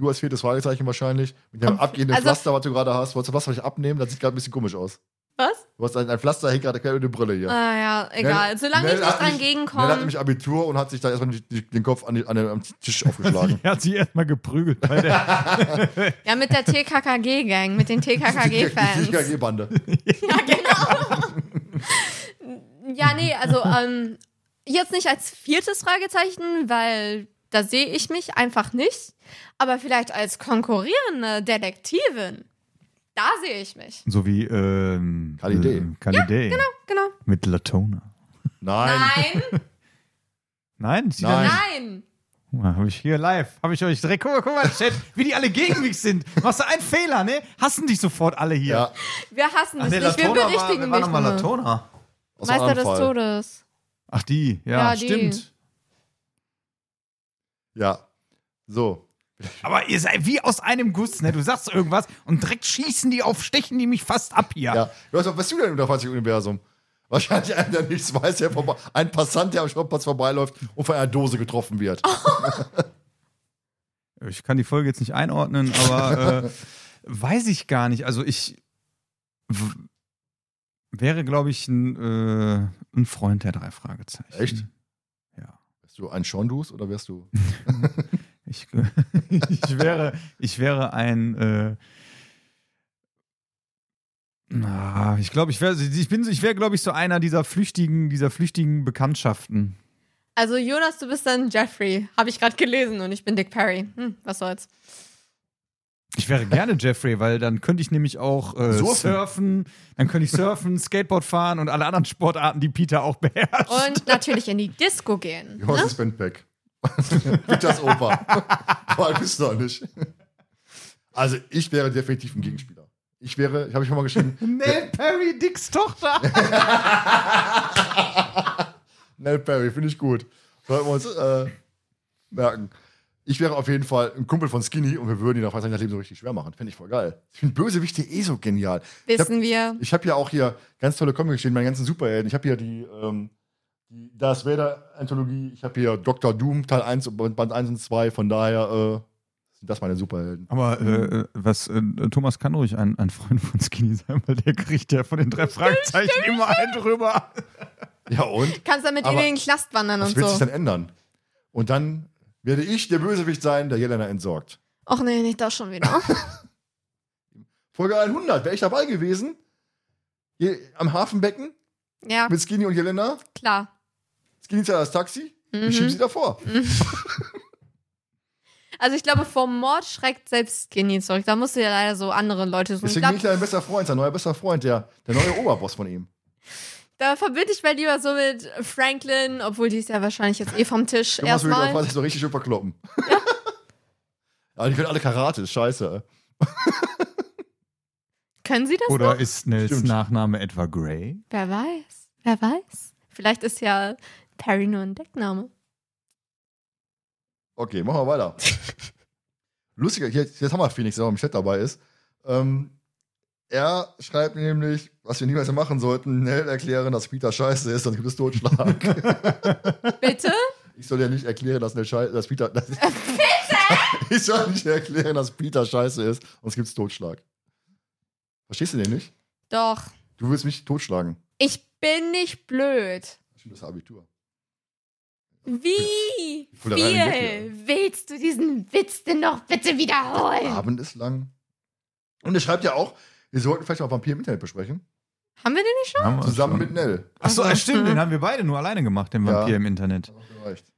du als viertes Fragezeichen wahrscheinlich. Mit dem abgehenden also- Pflaster, was du gerade hast. Wolltest du das Pflaster nicht abnehmen? Das sieht gerade ein bisschen komisch aus. Was? Du hast ein, ein Pflaster hängt gerade quer über die Brille hier. Ah ja, egal. Solange Nell ich nicht dran nämlich- Nell hat gegenkomme. nämlich Abitur und hat sich da erstmal die, die, den Kopf an, die, an den, am Tisch aufgeschlagen. Er hat sie erstmal geprügelt bei der. Ja, mit der TKKG-Gang, mit den Die TKKG-Fans. TKG-Bande. Ja, genau. ja, nee, also ähm, jetzt nicht als viertes Fragezeichen, weil da sehe ich mich einfach nicht. Aber vielleicht als konkurrierende Detektivin. Da sehe ich mich. So wie ähm, Kalidé. Äh, Kalidé. Genau. Mit Latona. Nein. Nein, Nein? Nein. nein. Habe ich hier live. Habe ich euch direkt. Guck mal, guck mal, Chat, wie die alle gegen mich sind. Machst du einen Fehler, ne? Hassen dich sofort alle hier. Ja, Wir hassen Ach, das nee, nicht. Wir war, berichtigen war dich nochmal. Latona? Meister des. Todes. Ach, die. Ja, Ja, die. stimmt. Ja. So. Aber ihr seid wie aus einem Guss, ne? Du sagst irgendwas und direkt schießen die auf, stechen die mich fast ab hier. Ja. Du was bist du denn im Universum? Wahrscheinlich einer, der nichts weiß, der vorbei, ein Passant, der am Schrottplatz vorbeiläuft und von einer Dose getroffen wird. Ich kann die Folge jetzt nicht einordnen, aber äh, weiß ich gar nicht. Also ich w- wäre, glaube ich, ein, äh, ein Freund der drei Fragezeichen. Echt? Wärst du ein Schondus oder wärst du. Ich, ich wäre, ich wäre ein. Äh, na, ich glaube, ich wäre, ich bin, ich wäre, glaube ich, so einer dieser flüchtigen, dieser flüchtigen Bekanntschaften. Also Jonas, du bist dann Jeffrey. Habe ich gerade gelesen und ich bin Dick Perry. Hm, was soll's. Ich wäre gerne Jeffrey, weil dann könnte ich nämlich auch äh, Surfen. surfen. dann könnte ich surfen, Skateboard fahren und alle anderen Sportarten, die Peter auch beherrscht. Und natürlich in die Disco gehen. Jonas Ne? ist Bandback. Peters Opa. Weil bist du noch nicht. Also, ich wäre definitiv ein Gegenspieler. Ich wäre, ich habe ich schon mal geschrieben, Nell Perry, Dicks Tochter. Nell Perry, finde ich gut. Sollten wir uns äh, merken. Ich wäre auf jeden Fall ein Kumpel von Skinny und wir würden ihn auf das Leben so richtig schwer machen. Finde ich voll geil. Ich finde Bösewichte eh so genial. Ich hab- Wissen wir. Ich habe ja auch hier ganz tolle Comics stehen, meine ganzen Superhelden. Ich habe hier die, ähm, die Darth Vader Anthologie. Ich habe hier Dr. Doom Teil 1 und Band 1 und 2. Von daher äh, sind das meine Superhelden. Aber äh, was, äh, Thomas kann ruhig ein, ein Freund von Skinny sein, weil der kriegt ja von den drei Fragezeichen immer einen drüber. Ja und? Kannst dann mit ihm in den Knast wandern Das und wird sich so. dann ändern. Und dann werde ich der Bösewicht sein, der Jelena entsorgt. Och nee, nicht das schon wieder. Folge 100, wäre ich dabei gewesen? Hier am Hafenbecken ja, mit Skinny und Jelena. klar. Skinny zahlt das Taxi. Mhm. Ich schiebe sie davor. Also ich glaube, vor Mord schreckt selbst Skinny zurück. Da musst du ja leider so andere Leute suchen. Deswegen bin ich dein bester Freund, sein neuer bester Freund, der, der neue Oberboss von ihm. Da verbinde ich mal lieber so mit Franklin, obwohl die ist ja wahrscheinlich jetzt eh vom Tisch Du machst erstmal. quasi so richtig schön verkloppen. Aber die können alle Karate, ist scheiße. Können sie das Oder noch? ist Nells Stimmt. Nachname etwa Grey? Wer weiß. Wer weiß. Vielleicht ist ja Perry nur ein Deckname. Okay, machen wir weiter. Lustiger, hier, jetzt haben wir Phoenix, der auch im Chat dabei ist. Ähm, er schreibt nämlich, was wir niemals machen sollten, Nell erklären, dass Peter scheiße ist, sonst gibt es Totschlag. Bitte? ich soll ja nicht erklären, dass, Nell scheiße, dass Peter. Dass Bitte? ich soll nicht erklären, dass Peter scheiße ist, sonst gibt es Totschlag. Verstehst du den nicht? Doch. Du willst mich totschlagen. Ich bin nicht blöd. Stimmt, das Abitur. Wie viel willst du diesen Witz denn noch bitte wiederholen? Abend ist lang. Und er schreibt ja auch, wir sollten vielleicht mal Vampir im Internet besprechen. Haben wir den nicht schon? Haben wir Zusammen schon. mit Nell. Achso, ja, stimmt, den haben wir beide nur alleine gemacht, den Ja. Vampir im Internet. Gereicht.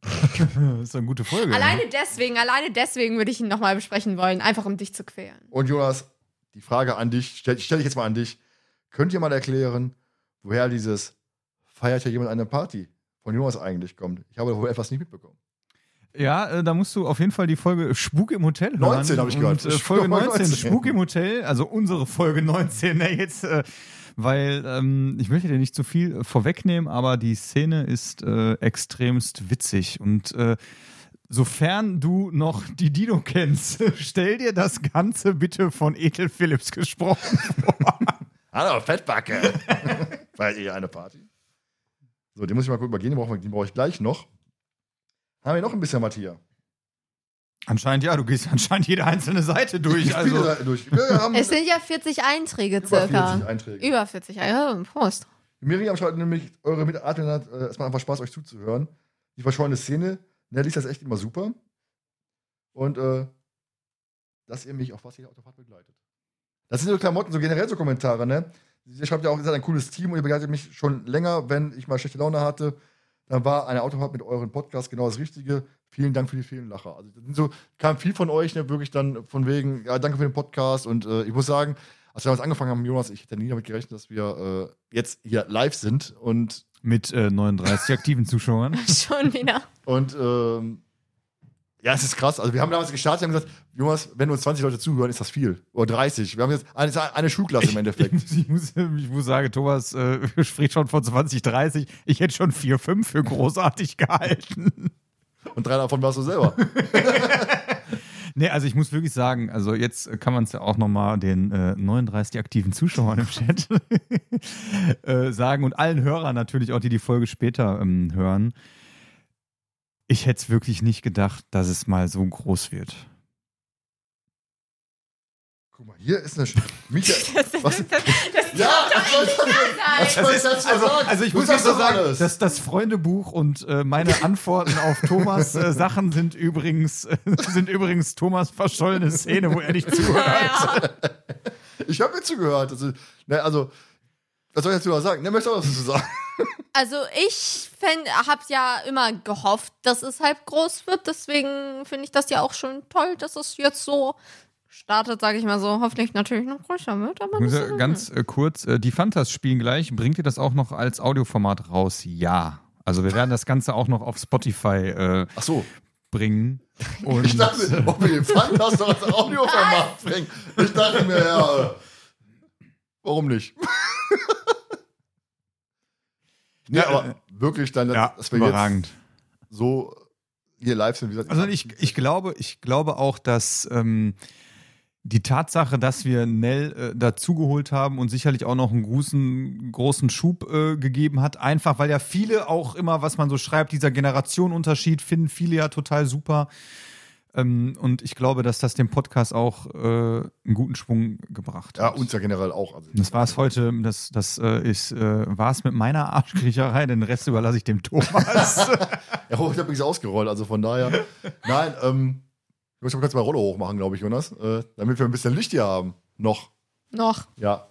Das ist eine gute Folge. Alleine deswegen, alleine deswegen würde ich ihn nochmal besprechen wollen, einfach um dich zu quälen. Und Jonas, die Frage an dich, stelle stell ich jetzt mal an dich. Könnt ihr mal erklären, woher dieses feiert ja jemand eine Party von Jonas eigentlich kommt? Ich habe wohl etwas nicht mitbekommen. Ja, äh, da musst du auf jeden Fall die Folge Spuk im Hotel hören. 19 hab ich gehört. Und, äh, Folge 19, 19. Spuk im Hotel, also unsere Folge 19, ne, jetzt, äh, weil ähm, ich möchte dir nicht zu viel äh, vorwegnehmen, aber die Szene ist äh, extremst witzig und äh, Sofern du noch die Dino kennst, stell dir das Ganze bitte von Ethel Phillips gesprochen vor. Hallo, Fettbacke. feiert ihr eine Party? So, die muss ich mal kurz übergehen, die brauche die brauche ich gleich noch. Haben wir noch ein bisschen was hier? Anscheinend ja, du gehst anscheinend jede einzelne Seite durch. Viele Also, Seiten durch. Es sind ja 40 Einträge über circa. 40 Einträge. Über 40 Einträge. Prost. Miriam schreibt nämlich, eure Mitarbeiterin hat äh, es macht einfach Spaß, euch zuzuhören. Die verschollene Szene, Nelly ist das echt immer super. Und äh, dass ihr mich auf was jede Autofahrt begleitet. Das sind so Klamotten, so generell so Kommentare, ne? Sie schreibt ja auch, ihr seid ein cooles Team und ihr begleitet mich schon länger, wenn ich mal schlechte Laune hatte. Dann war eine Autofahrt mit euren Podcast genau das Richtige. Vielen Dank für die vielen Lacher. Also das sind so, kam viel von euch, ne, wirklich dann von wegen, ja, danke für den Podcast. Und äh, ich muss sagen, als wir damals angefangen haben, Jonas, ich hätte nie damit gerechnet, dass wir äh, jetzt hier live sind und mit äh, 39 aktiven Zuschauern. Schon wieder. Und ähm, ja, es ist krass. Also wir haben damals gestartet und haben gesagt, Jonas, wenn uns 20 Leute zuhören, ist das viel. Oder 30. Wir haben jetzt eine, eine Schulklasse im Endeffekt. Ich muss, ich muss sagen, Thomas äh, spricht schon von 20, 30. Ich hätte schon 4, 5 für großartig gehalten. Und drei davon warst du selber. Nee, also ich muss wirklich sagen, also jetzt kann man es ja auch nochmal den äh, 39 aktiven Zuschauern im Chat äh, sagen und allen Hörern natürlich auch, die die Folge später ähm, hören. Ich hätte es wirklich nicht gedacht, dass es mal so groß wird. Guck mal, hier ist eine. Sch Michael. Das, Was? das, das, das Ja, was soll ich dazu Also, sagen? also ich muss jetzt so sagen, dass das Freundebuch und äh, meine Antworten auf Thomas äh, Sachen sind übrigens, äh, sind übrigens Thomas verschollene Szene, wo er nicht zuhört. ja. Ich habe mir zugehört. Also, ne, also, was soll ich dazu sagen? Ne, möchtest du auch was dazu sagen? Also ich habe ja immer gehofft, dass es halb groß wird. Deswegen finde ich das ja auch schon toll, dass es jetzt so startet, sage ich mal so. Hoffentlich natürlich noch größer wird. Aber ja ganz äh, kurz, äh, die Fantas spielen gleich. Bringt ihr das auch noch als Audioformat raus? Ja. Also wir werden das Ganze auch noch auf Spotify äh, Ach so. bringen. Und Ich dachte, ob wir den Fantas noch als Audioformat bringen. Ich dachte mir, ja, äh, warum nicht? nee, Ja, aber äh, wirklich dann, ja, dass wir überragend. jetzt so hier live sind. Wie gesagt, Also ich, ich glaube, ich glaube auch, dass ähm, die Tatsache, dass wir Nell äh, dazugeholt haben und sicherlich auch noch einen großen, großen Schub äh, gegeben hat, einfach weil ja viele auch immer, was man so schreibt, dieser Generationenunterschied finden viele ja total super. Ähm, und ich glaube, dass das dem Podcast auch äh, einen guten Schwung gebracht Ja, hat. uns ja generell auch. Also, Das war es heute, das, das äh, ist, äh, war es mit meiner Arschkriecherei, den Rest überlasse ich dem Thomas. Ja, oh, ich habe übrigens ausgerollt, also von daher. Nein, ähm, ich muss mal kurz mal Rolle hochmachen, glaube ich, Jonas, äh, damit wir ein bisschen Licht hier haben. Noch, Noch. ja.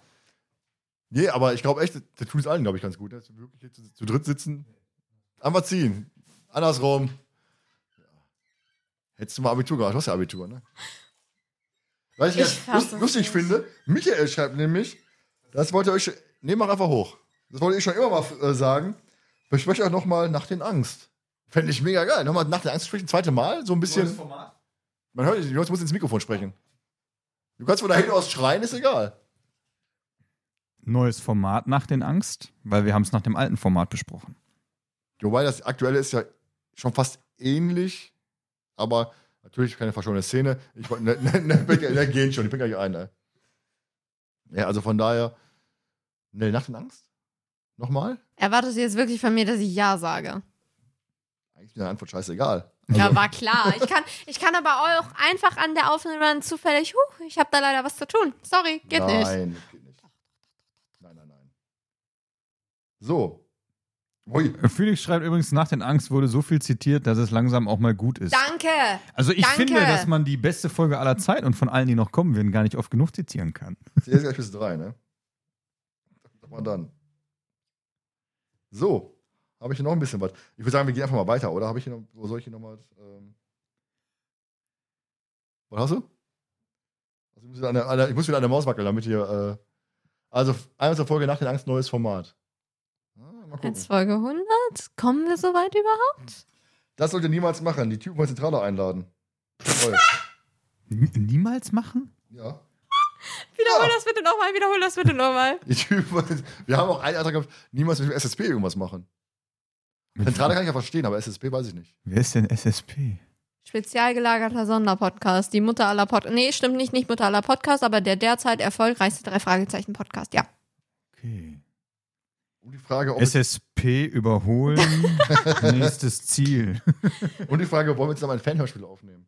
Nee, aber ich glaube echt, der tut es allen, glaube ich, ganz gut, ne? dass wir wirklich hier zu, zu dritt sitzen. Einfach ziehen. Andersrum. Hättest du mal Abitur gemacht, du hast ja Abitur, ne? Was ich, Ich es lustig nicht. finde, Michael schreibt nämlich, das wollte euch, nee, mach einfach hoch. Das wollte ich schon immer mal äh, sagen. Besprecht euch nochmal nach den Angst. Fände ich mega geil. Nochmal nach der Angst sprechen, zweite Mal, so ein bisschen. Man hört dich, Jonas muss ins Mikrofon sprechen. Du kannst von da hinten aus schreien, ist egal. Neues Format nach den Angst, weil wir haben es nach dem alten Format besprochen. Wobei das aktuelle ist ja schon fast ähnlich, aber natürlich keine verschollene Szene. Ich wollte, ne, ne, ne, ne, gehen schon, ich bin gleich ein, ne. Ja, also von daher, ne, nach den Angst? Nochmal? Erwartet ihr jetzt wirklich von mir, dass ich Ja sage? Eigentlich ist mir die Antwort scheißegal. Ja, war klar. Ich kann, ich kann aber auch einfach an der Aufnahme dann zufällig, huh, ich habe da leider was zu tun. Sorry, geht nicht. nein, geht nicht. Nein, nein, nein. So. Ui. Felix schreibt übrigens, nach den Angst wurde so viel zitiert, dass es langsam auch mal gut ist. Danke. Also ich Danke. finde, dass man die beste Folge aller Zeit und von allen, die noch kommen werden, gar nicht oft genug zitieren kann. Jetzt gleich bis drei, ne? Sag mal dann. So. Habe ich hier noch ein bisschen was? Ich würde sagen, wir gehen einfach mal weiter, oder? Habe ich hier noch, wo soll ich hier noch mal. Ähm was hast du? Also ich, muss wieder an der, an der, ich muss wieder an der Maus wackeln, damit hier. Äh also, einmal zur Folge nach den Angst, neues Format. Mal gucken. Jetzt Folge 100. Kommen wir so weit überhaupt? Das sollt ihr niemals machen. Die Typen mal Zentrale einladen. Toll. Niemals machen? ja. Wiederhol Ja. das bitte nochmal, wiederhol das bitte nochmal. Die Typen, wir haben auch einen Antrag gehabt, niemals mit dem SSP irgendwas machen. Zentrale kann ich ja verstehen, aber SSP weiß ich nicht. Wer ist denn SSP? Spezial gelagerter Sonderpodcast. Die Mutter aller Podcasts. Nee, stimmt nicht, nicht Mutter aller Podcasts, aber der derzeit erfolgreichste drei Fragezeichen Podcast. Ja. Okay. Und die Frage, ob SSP überholen. Nächstes Ziel. und die Frage, wollen wir zusammen ein Fanhörspiel aufnehmen?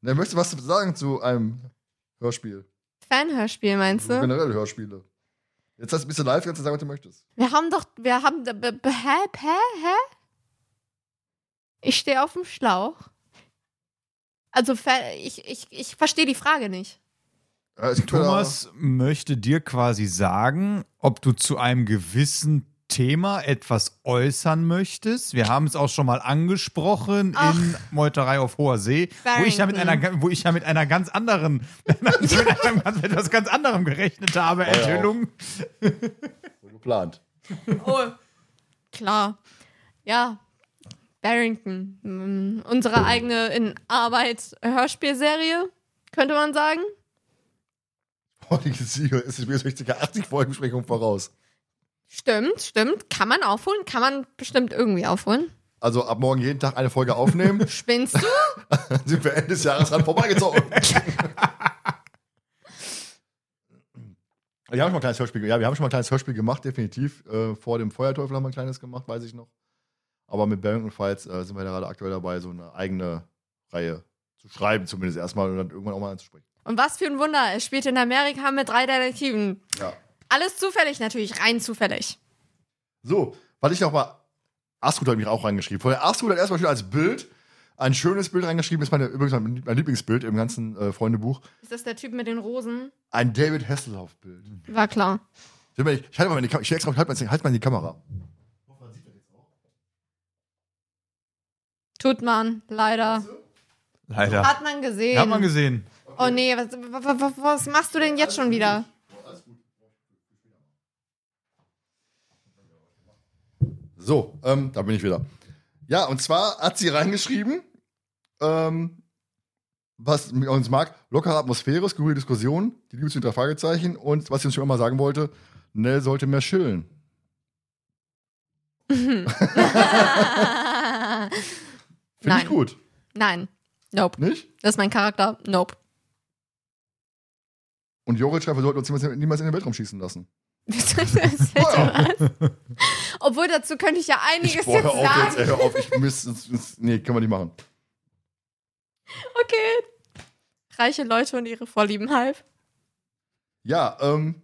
Na, möchtest du was sagen zu einem Hörspiel? Fanhörspiel meinst du? Generell Hörspiele. Jetzt hast du ein bisschen live, kannst du sagen, was du möchtest. Wir haben doch, wir haben, hä, hä, hä? Ich stehe auf dem Schlauch. Also, ich, ich, ich verstehe die Frage nicht. Gibt Thomas möchte dir quasi sagen, ob du zu einem gewissen Thema etwas äußern möchtest. Wir haben es auch schon mal angesprochen Ach. in Meuterei auf hoher See, wo ich ja mit einer, wo ich ja mit einer ganz anderen, mit einem ganz, etwas ganz anderem gerechnet habe. ja. Enthüllung. so geplant. Oh, klar. Ja, Barrington. Mm, Unsere eigene in Arbeit Hörspielserie, könnte man sagen. Heutiges Sieger ist mir 60er, 80 Folgensprechung voraus. Stimmt, stimmt. Kann man aufholen? Kann man bestimmt irgendwie aufholen. Also ab morgen jeden Tag eine Folge aufnehmen, Spinnst du? sind wir Ende des Jahres dran vorbeigezogen. Wir haben schon mal ein kleines Hörspiel, ja, wir haben schon mal ein kleines Hörspiel gemacht, definitiv. Äh, vor dem Feuerteufel haben wir ein kleines gemacht, weiß ich noch. Aber mit Barrington Fights äh, sind wir gerade aktuell dabei, so eine eigene Reihe zu schreiben, zumindest erstmal und dann irgendwann auch mal anzusprechen. Und was für ein Wunder. Es spielt in Amerika mit drei Detektiven. Ja. Alles zufällig natürlich, rein zufällig. So, was ich noch mal. Astrud hat mich auch reingeschrieben. Vorher Astrud hat erstmal schon als Bild ein schönes Bild reingeschrieben. Ist meine, übrigens mein, mein Lieblingsbild im ganzen äh, Freundebuch. Ist das der Typ mit den Rosen? Ein David Hasselhoff-Bild. War klar. Ich, ich halte mal, Kam- ich, extra, halte mal, halt mal in die Kamera. Tut man, leider. Leider. Hat man gesehen. Hat man gesehen. Oh nee, was, was, was, machst du denn jetzt schon wieder? So, ähm, da bin ich wieder. Ja, und zwar hat sie reingeschrieben, ähm, was uns mag, lockere Atmosphäre, skurrile Diskussion, die Liebe zu drei Fragezeichen und was sie uns schon immer sagen wollte, Nell sollte mehr chillen. Finde ich gut, Nein. Nope. nicht? Das ist mein Charakter. Nope. Und Jorit schreibt, wir sollten uns niemals, niemals in den Weltraum schießen lassen. Obwohl dazu könnte ich ja einiges Ich boah, jetzt auf sagen. jetzt, ey, hör auf, ich müsste, nee, können wir nicht machen. Okay. Reiche Leute und ihre Vorlieben halb. Ja, ähm,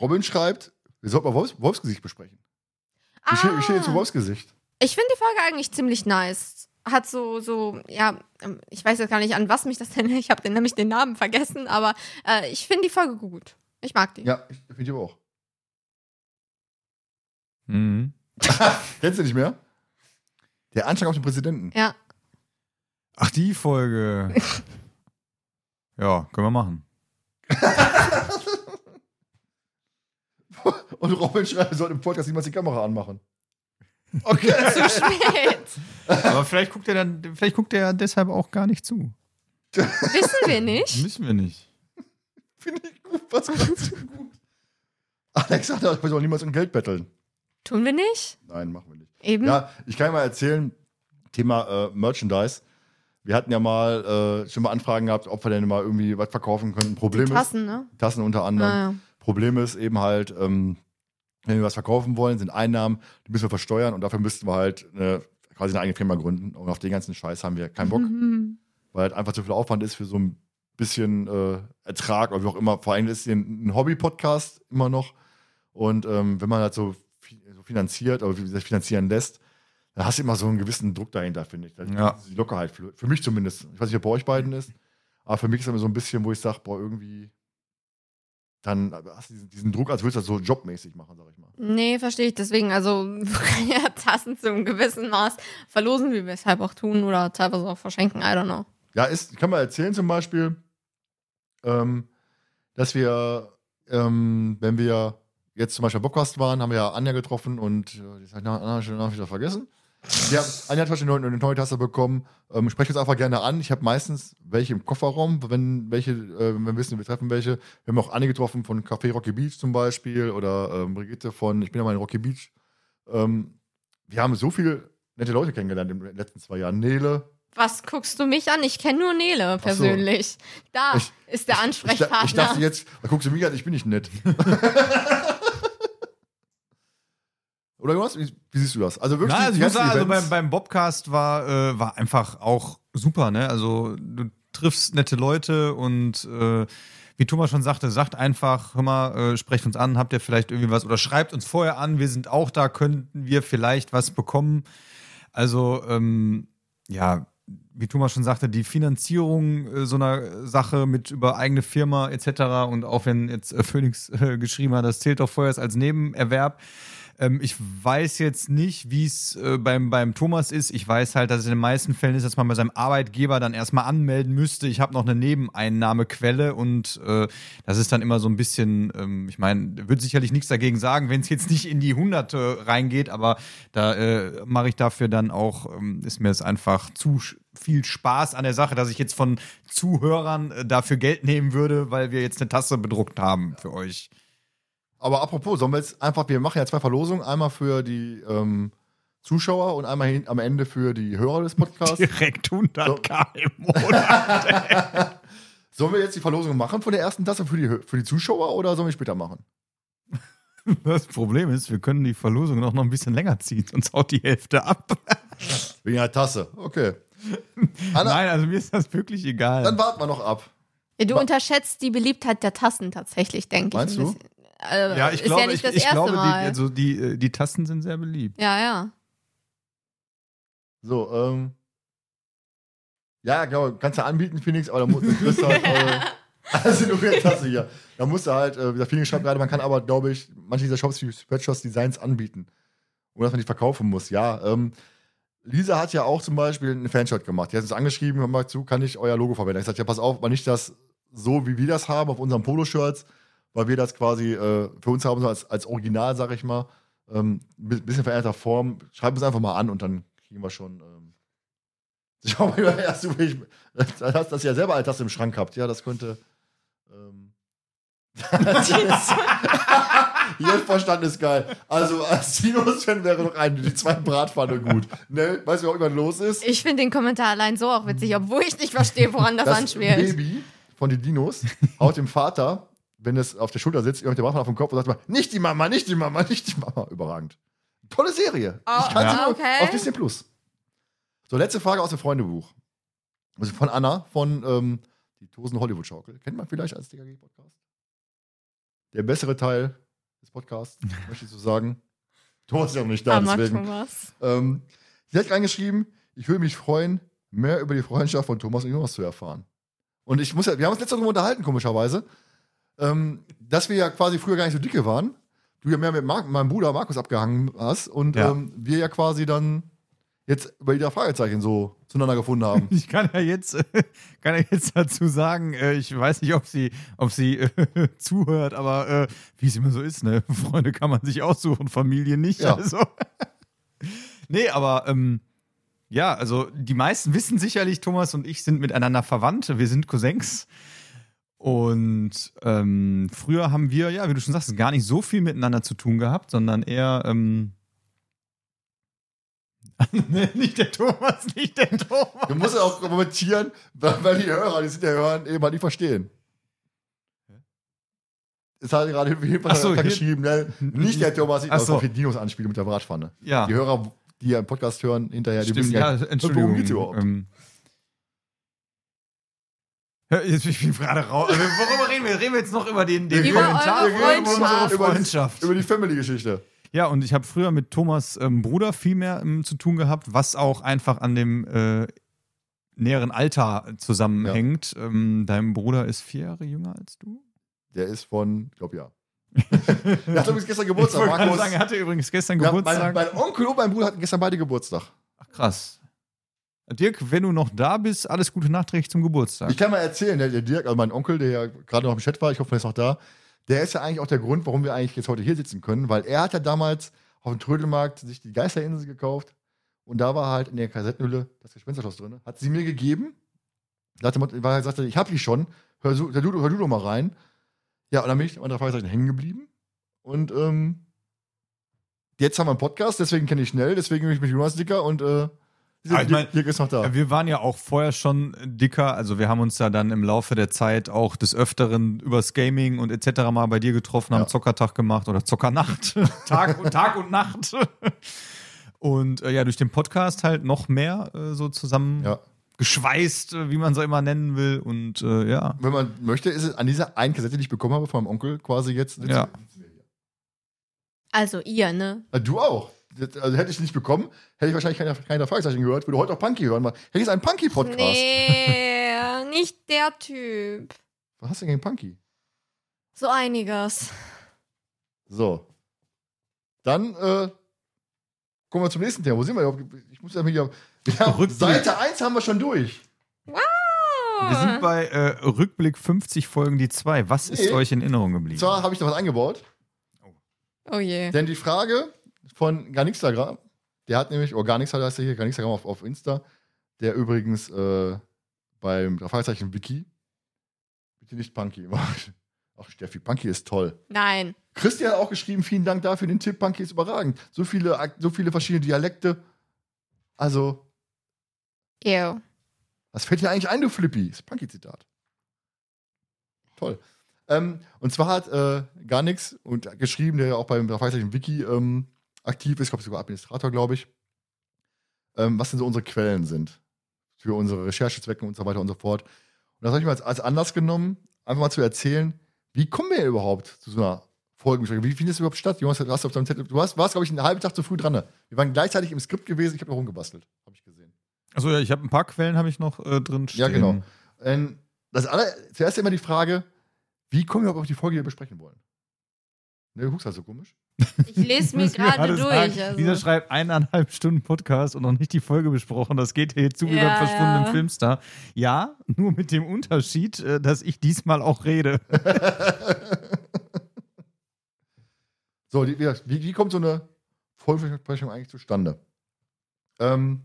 Robin schreibt, wir sollten mal Wolfs Wolfsgesicht besprechen. Wie steht, wie steht ihr zu Ah. Wolfsgesicht? Ich finde die Folge eigentlich ziemlich nice. Hat so, so, ja, ähm, ich weiß jetzt gar nicht, an was mich das denn, ich habe den, nämlich den Namen vergessen, aber äh, ich finde die Folge gut. Ich mag die. Ja, ich finde ich aber auch. Mhm. Kennst du nicht mehr? Der Anschlag auf den Präsidenten. Ja. Ach, die Folge. ja, können wir machen. Und Robin schreibt, wir sollten im Podcast niemals die Kamera anmachen. Okay. Zu spät. Aber vielleicht guckt er dann, vielleicht guckt er deshalb auch gar nicht zu. Wissen wir nicht. Müssen wir nicht. Finde ich gut. Was kannst du gut? Alexander, wir sollen niemals um Geld betteln. Tun wir nicht? Nein, machen wir nicht. Eben. Ja, ich kann dir mal erzählen, Thema äh, Merchandise. Wir hatten ja mal äh, schon mal Anfragen gehabt, ob wir denn mal irgendwie was verkaufen können. Problem ist, Tassen, ne? Tassen unter anderem. Ah, ja. Problem ist eben halt, ähm, wenn wir was verkaufen wollen, sind Einnahmen, die müssen wir versteuern und dafür müssten wir halt eine, quasi eine eigene Firma gründen. Und auf den ganzen Scheiß haben wir keinen Bock, Mhm. weil halt einfach zu viel Aufwand ist für so ein bisschen äh, Ertrag oder wie auch immer. Vor allem ist es ein, ein Hobby-Podcast immer noch. Und ähm, wenn man halt so, fi- so finanziert oder wie gesagt, finanzieren lässt, dann hast du immer so einen gewissen Druck dahinter, finde ich. Ja. Die Lockerheit, für, für mich zumindest. Ich weiß nicht, ob bei euch beiden ist, aber für mich ist immer so ein bisschen, wo ich sage, boah, irgendwie, dann hast du diesen, diesen Druck, als würdest du das so jobmäßig machen, sag ich. Nee, verstehe ich. Deswegen, also ja, Tassen zu einem gewissen Maß verlosen, wie wir es halb auch tun oder teilweise auch verschenken. I don't know. Ja, ist, kann mal erzählen zum Beispiel, ähm, dass wir, ähm, wenn wir jetzt zum Beispiel bei Bockcast waren, haben wir ja Anja getroffen und äh, die hat Anja schon wieder vergessen. Ja, Anja hat Beispiel eine, neue Tasse bekommen. Ähm, spreche uns einfach gerne an. Ich habe meistens welche im Kofferraum, wenn welche, äh, wenn wir wissen, wir treffen welche. Wir haben auch Anne getroffen von Café Rocky Beach zum Beispiel oder ähm, Brigitte von Ich bin ja mal in Rocky Beach. Ähm, wir haben so viele nette Leute kennengelernt in den letzten zwei Jahren. Nele, Was guckst du mich an? Ich kenne nur Nele so. persönlich. Da Ich- ist der Ich, Ansprechpartner. ich dachte jetzt, da guckst du mich an, ich bin nicht nett. Oder was? Wie, wie siehst du das? Also wirklich, Na, also ich muss sagen, also beim, beim Bobcast war, äh, war einfach auch super, ne? Also du triffst nette Leute und äh, wie Thomas schon sagte, sagt einfach, hör mal, äh, sprecht uns an, habt ihr vielleicht irgendwie was oder schreibt uns vorher an, wir sind auch da, könnten wir vielleicht was bekommen. Also, ähm, ja, wie Thomas schon sagte, die Finanzierung äh, so einer Sache mit über eigene Firma etc. und auch wenn jetzt äh, Phoenix äh, geschrieben hat, das zählt doch vorher als Nebenerwerb. Ähm, ich weiß jetzt nicht, wie es äh, beim, beim Thomas ist. Ich weiß halt, dass es in den meisten Fällen ist, dass man bei seinem Arbeitgeber dann erstmal anmelden müsste. Ich habe noch eine Nebeneinnahmequelle und äh, das ist dann immer so ein bisschen, ähm, ich meine, wird sicherlich nichts dagegen sagen, wenn es jetzt nicht in die Hunderte reingeht, aber da äh, mache ich dafür dann auch, ähm, ist mir es einfach zu viel Spaß an der Sache, dass ich jetzt von Zuhörern äh, dafür Geld nehmen würde, weil wir jetzt eine Tasse bedruckt haben für euch. Aber apropos, sollen wir jetzt einfach, wir machen ja zwei Verlosungen, einmal für die ähm, Zuschauer und einmal hin, am Ende für die Hörer des Podcasts. Direkt 100k im Monat. sollen wir jetzt die Verlosung machen von der ersten Tasse für die, für die Zuschauer oder sollen wir später machen? Das Problem ist, wir können die Verlosung noch, noch ein bisschen länger ziehen, sonst haut die Hälfte ab. Wegen der Tasse, okay. Anna, Nein, also mir ist das wirklich egal. Dann warten wir noch ab. Ja, du unterschätzt die Beliebtheit der Tassen tatsächlich, denke ich. Meinst du? Also, ja, ich ist glaube, ja nicht ich, das ich erste glaube, Mal. Die, also die, äh, die Tasten sind sehr beliebt. ja, ja. So, ähm. Ja, genau, kannst du anbieten, Phoenix, aber da musst du halt, äh, also nur eine Tasse hier. Da musst du halt, äh, wie der Phoenix schreibt gerade, man kann aber, glaube ich, manche dieser Shops wie Spreadshots Designs anbieten. Ohne dass man die verkaufen muss, ja. Ähm, Lisa hat ja auch zum Beispiel einen Fanshirt gemacht. Die hat uns angeschrieben, hör mal zu, kann ich euer Logo verwenden? Ich sagte, ja, pass auf, mal nicht das so, wie wir das haben auf unseren Poloshirts, weil wir das quasi äh, für uns haben, so als, als Original, sag ich mal. Ähm, ein bisschen veränderter Form. Schreib uns einfach mal an und dann kriegen wir schon. Ähm, ich hoffe, erst du, ich, das, das ihr ja selber all das im Schrank habt. Ja, das könnte. Ähm, Jetzt verstanden ist geil. Also als Sinus-Fan wäre noch eine, die zwei Bratpfanne gut. Ne? Weißt du, was irgendwann los ist? Ich finde den Kommentar allein so auch witzig, obwohl ich nicht verstehe, woran das, das anschwelt. Baby von den Dinos haut dem Vater, wenn es auf der Schulter sitzt, irgendeine Bratpfanne auf dem Kopf und sagt mal, nicht die Mama, nicht die Mama, nicht die Mama. Überragend. Tolle Serie. Oh, ich kann sie ja, nur okay. auf Disney Plus. So, letzte Frage aus dem Freundebuch. Also von Anna von ähm, die Tosen Hollywood Schaukel. Kennt man vielleicht als DKG-Podcast? Der bessere Teil des Podcasts, möchte ich so sagen. Thomas ist ja noch nicht da, Armer deswegen. Thomas. Ähm, sie hat reingeschrieben, ich würde mich freuen, mehr über die Freundschaft von Thomas und Jonas zu erfahren. Und ich muss ja, wir haben uns letztes Mal unterhalten, komischerweise, ähm, dass wir ja quasi früher gar nicht so dicke waren. Du ja mehr mit Mark, meinem Bruder Markus abgehangen hast und Ja. ähm, wir ja quasi dann jetzt über die Fragezeichen so zueinander gefunden haben. Ich kann ja jetzt, kann ja jetzt dazu sagen, äh, ich weiß nicht, ob sie, ob sie äh, zuhört, aber äh, wie es immer so ist, ne? Freunde kann man sich aussuchen, Familie nicht. Ja. Also. nee, aber ähm, ja, also die meisten wissen sicherlich, Thomas und ich sind miteinander verwandt. Wir sind Cousins. Und ähm, früher haben wir, ja, wie du schon sagst, gar nicht so viel miteinander zu tun gehabt, sondern eher ähm, nicht der Thomas, nicht der Thomas. Du musst ja auch kommentieren, weil, die Hörer, die sind ja hören, eben mal nicht verstehen. Es hat gerade Ach so, geschrieben, ne? nicht der Thomas, das so. auf die Dinos anspielen mit der Bratpfanne. Ja. Die Hörer, die ja im Podcast hören, hinterher, die Stimmt, wissen ja, ja, Entschuldigung. worum geht's überhaupt? Ähm, jetzt bin ich bin gerade raus. Also, worüber reden wir? Reden wir jetzt noch über den, den Über Kommentar? eure oder über unsere Freundschaft. über, Freundschaft. die, Family-Geschichte. Ja, und ich habe früher mit Thomas ähm, Bruder viel mehr ähm, zu tun gehabt, was auch einfach an dem äh, näheren Alter zusammenhängt. Ähm, dein Bruder ist vier Jahre jünger als du? Der ist von, ich glaube ja. Der hat übrigens gestern Ich Geburtstag. gerade Markus. sagen, er hatte übrigens gestern Ja, Geburtstag. mein, mein Onkel und mein Bruder hatten gestern beide Geburtstag. Ach, krass. Dirk, wenn du noch da bist, alles Gute nachträglich zum Geburtstag. Ich kann mal erzählen, der, Dirk, also mein Onkel, der ja gerade noch im Chat war, ich hoffe, er ist noch da, der ist ja eigentlich auch der Grund, warum wir eigentlich jetzt heute hier sitzen können, weil er hat ja damals auf dem Trödelmarkt sich die Geisterinsel gekauft und da war halt in der Kassettenhülle das Gespensterschloss drin. Hat sie mir gegeben, sagte, er sagte, ich hab die schon, hör, hör, du, hör du doch mal rein. Ja, und dann bin ich an der Fragezeichen hängen geblieben und ähm, jetzt haben wir einen Podcast, deswegen kenne ich schnell, deswegen bin ich mit Jonas dicker und äh, Ah, ich mein, Dirk ist noch da. Ja, Wir waren ja auch vorher schon dicker, also wir haben uns ja dann im Laufe der Zeit auch des Öfteren übers Gaming und etc. mal bei dir getroffen, haben Ja. Zockertag gemacht oder Zockernacht, Tag, und, Tag und Nacht. Und äh, ja, durch den Podcast halt noch mehr äh, so zusammen Ja. geschweißt, äh, wie man so immer nennen will. Und äh, ja. Wenn man möchte, ist es an dieser einen Kassette, die ich bekommen habe von meinem Onkel, quasi jetzt. Ja. Also ihr, ne? Ah, Du auch. Das- Also hätte ich nicht bekommen, hätte ich wahrscheinlich keine, keine Fragezeichen gehört, würde heute auch Punky hören. weil- Hey, ist ein Punky-Podcast. Nee, nicht der Typ. Was hast du denn gegen Punky? So einiges. So. Dann äh, kommen wir zum nächsten Thema. Wo sind wir überhaupt? Ich muss ja wieder. Ja. Seite 1 haben wir schon durch. Wir sind bei äh, Rückblick 50 Folgen die 2. Was ist Nee. euch in Erinnerung geblieben? Zwar habe ich noch was eingebaut, Oh je. denn die Frage von Garnixagram, der hat nämlich, oder Garnix heißt er hier, Garnixagram auf, auf Insta, der übrigens äh, beim Fragezeichen Wiki, bitte nicht Punky. Ach, Steffi, Punky ist toll. Nein. Christian hat auch geschrieben, vielen Dank dafür, den Tipp, Punky ist überragend. So viele, so viele verschiedene Dialekte. Also, Ew. was fällt dir eigentlich ein, du Flippy? Das ist Punky-Zitat. Toll. Ähm, und zwar hat äh, gar nichts und geschrieben, der ja auch beim Fragezeichen Wiki ähm, aktiv ist, ich glaube sogar Administrator, glaube ich, ähm, was denn so unsere Quellen sind für unsere Recherchezwecke und so weiter und so fort. Und das habe ich mir als, als Anlass genommen, einfach mal zu erzählen, wie kommen wir überhaupt zu so einer Folgenbesprechung? Wie findet es überhaupt statt? Jonas, du hast auf deinem Zettel, du warst, warst glaube ich, einen halben Tag zu früh dran. Ne? Wir waren gleichzeitig im Skript gewesen, ich habe noch rumgebastelt, habe ich gesehen. Achso, ja, ich habe ein paar Quellen habe ich noch äh, drin stehen. Ja, genau. Ähm, das aller, zuerst immer die Frage, wie kommen wir überhaupt auf die Folge, die wir besprechen wollen? Ne, du guckst halt so komisch. Ich lese mir gerade durch. Also. Dieser schreibt eineinhalb Stunden Podcast und noch nicht die Folge besprochen. Das geht hier zu wie Ja, beim verschwundenen ja. Filmstar. Ja, nur mit dem Unterschied, äh, dass ich diesmal auch rede. So, wie, wie, wie kommt so eine Folgenbesprechung eigentlich zustande? Ähm,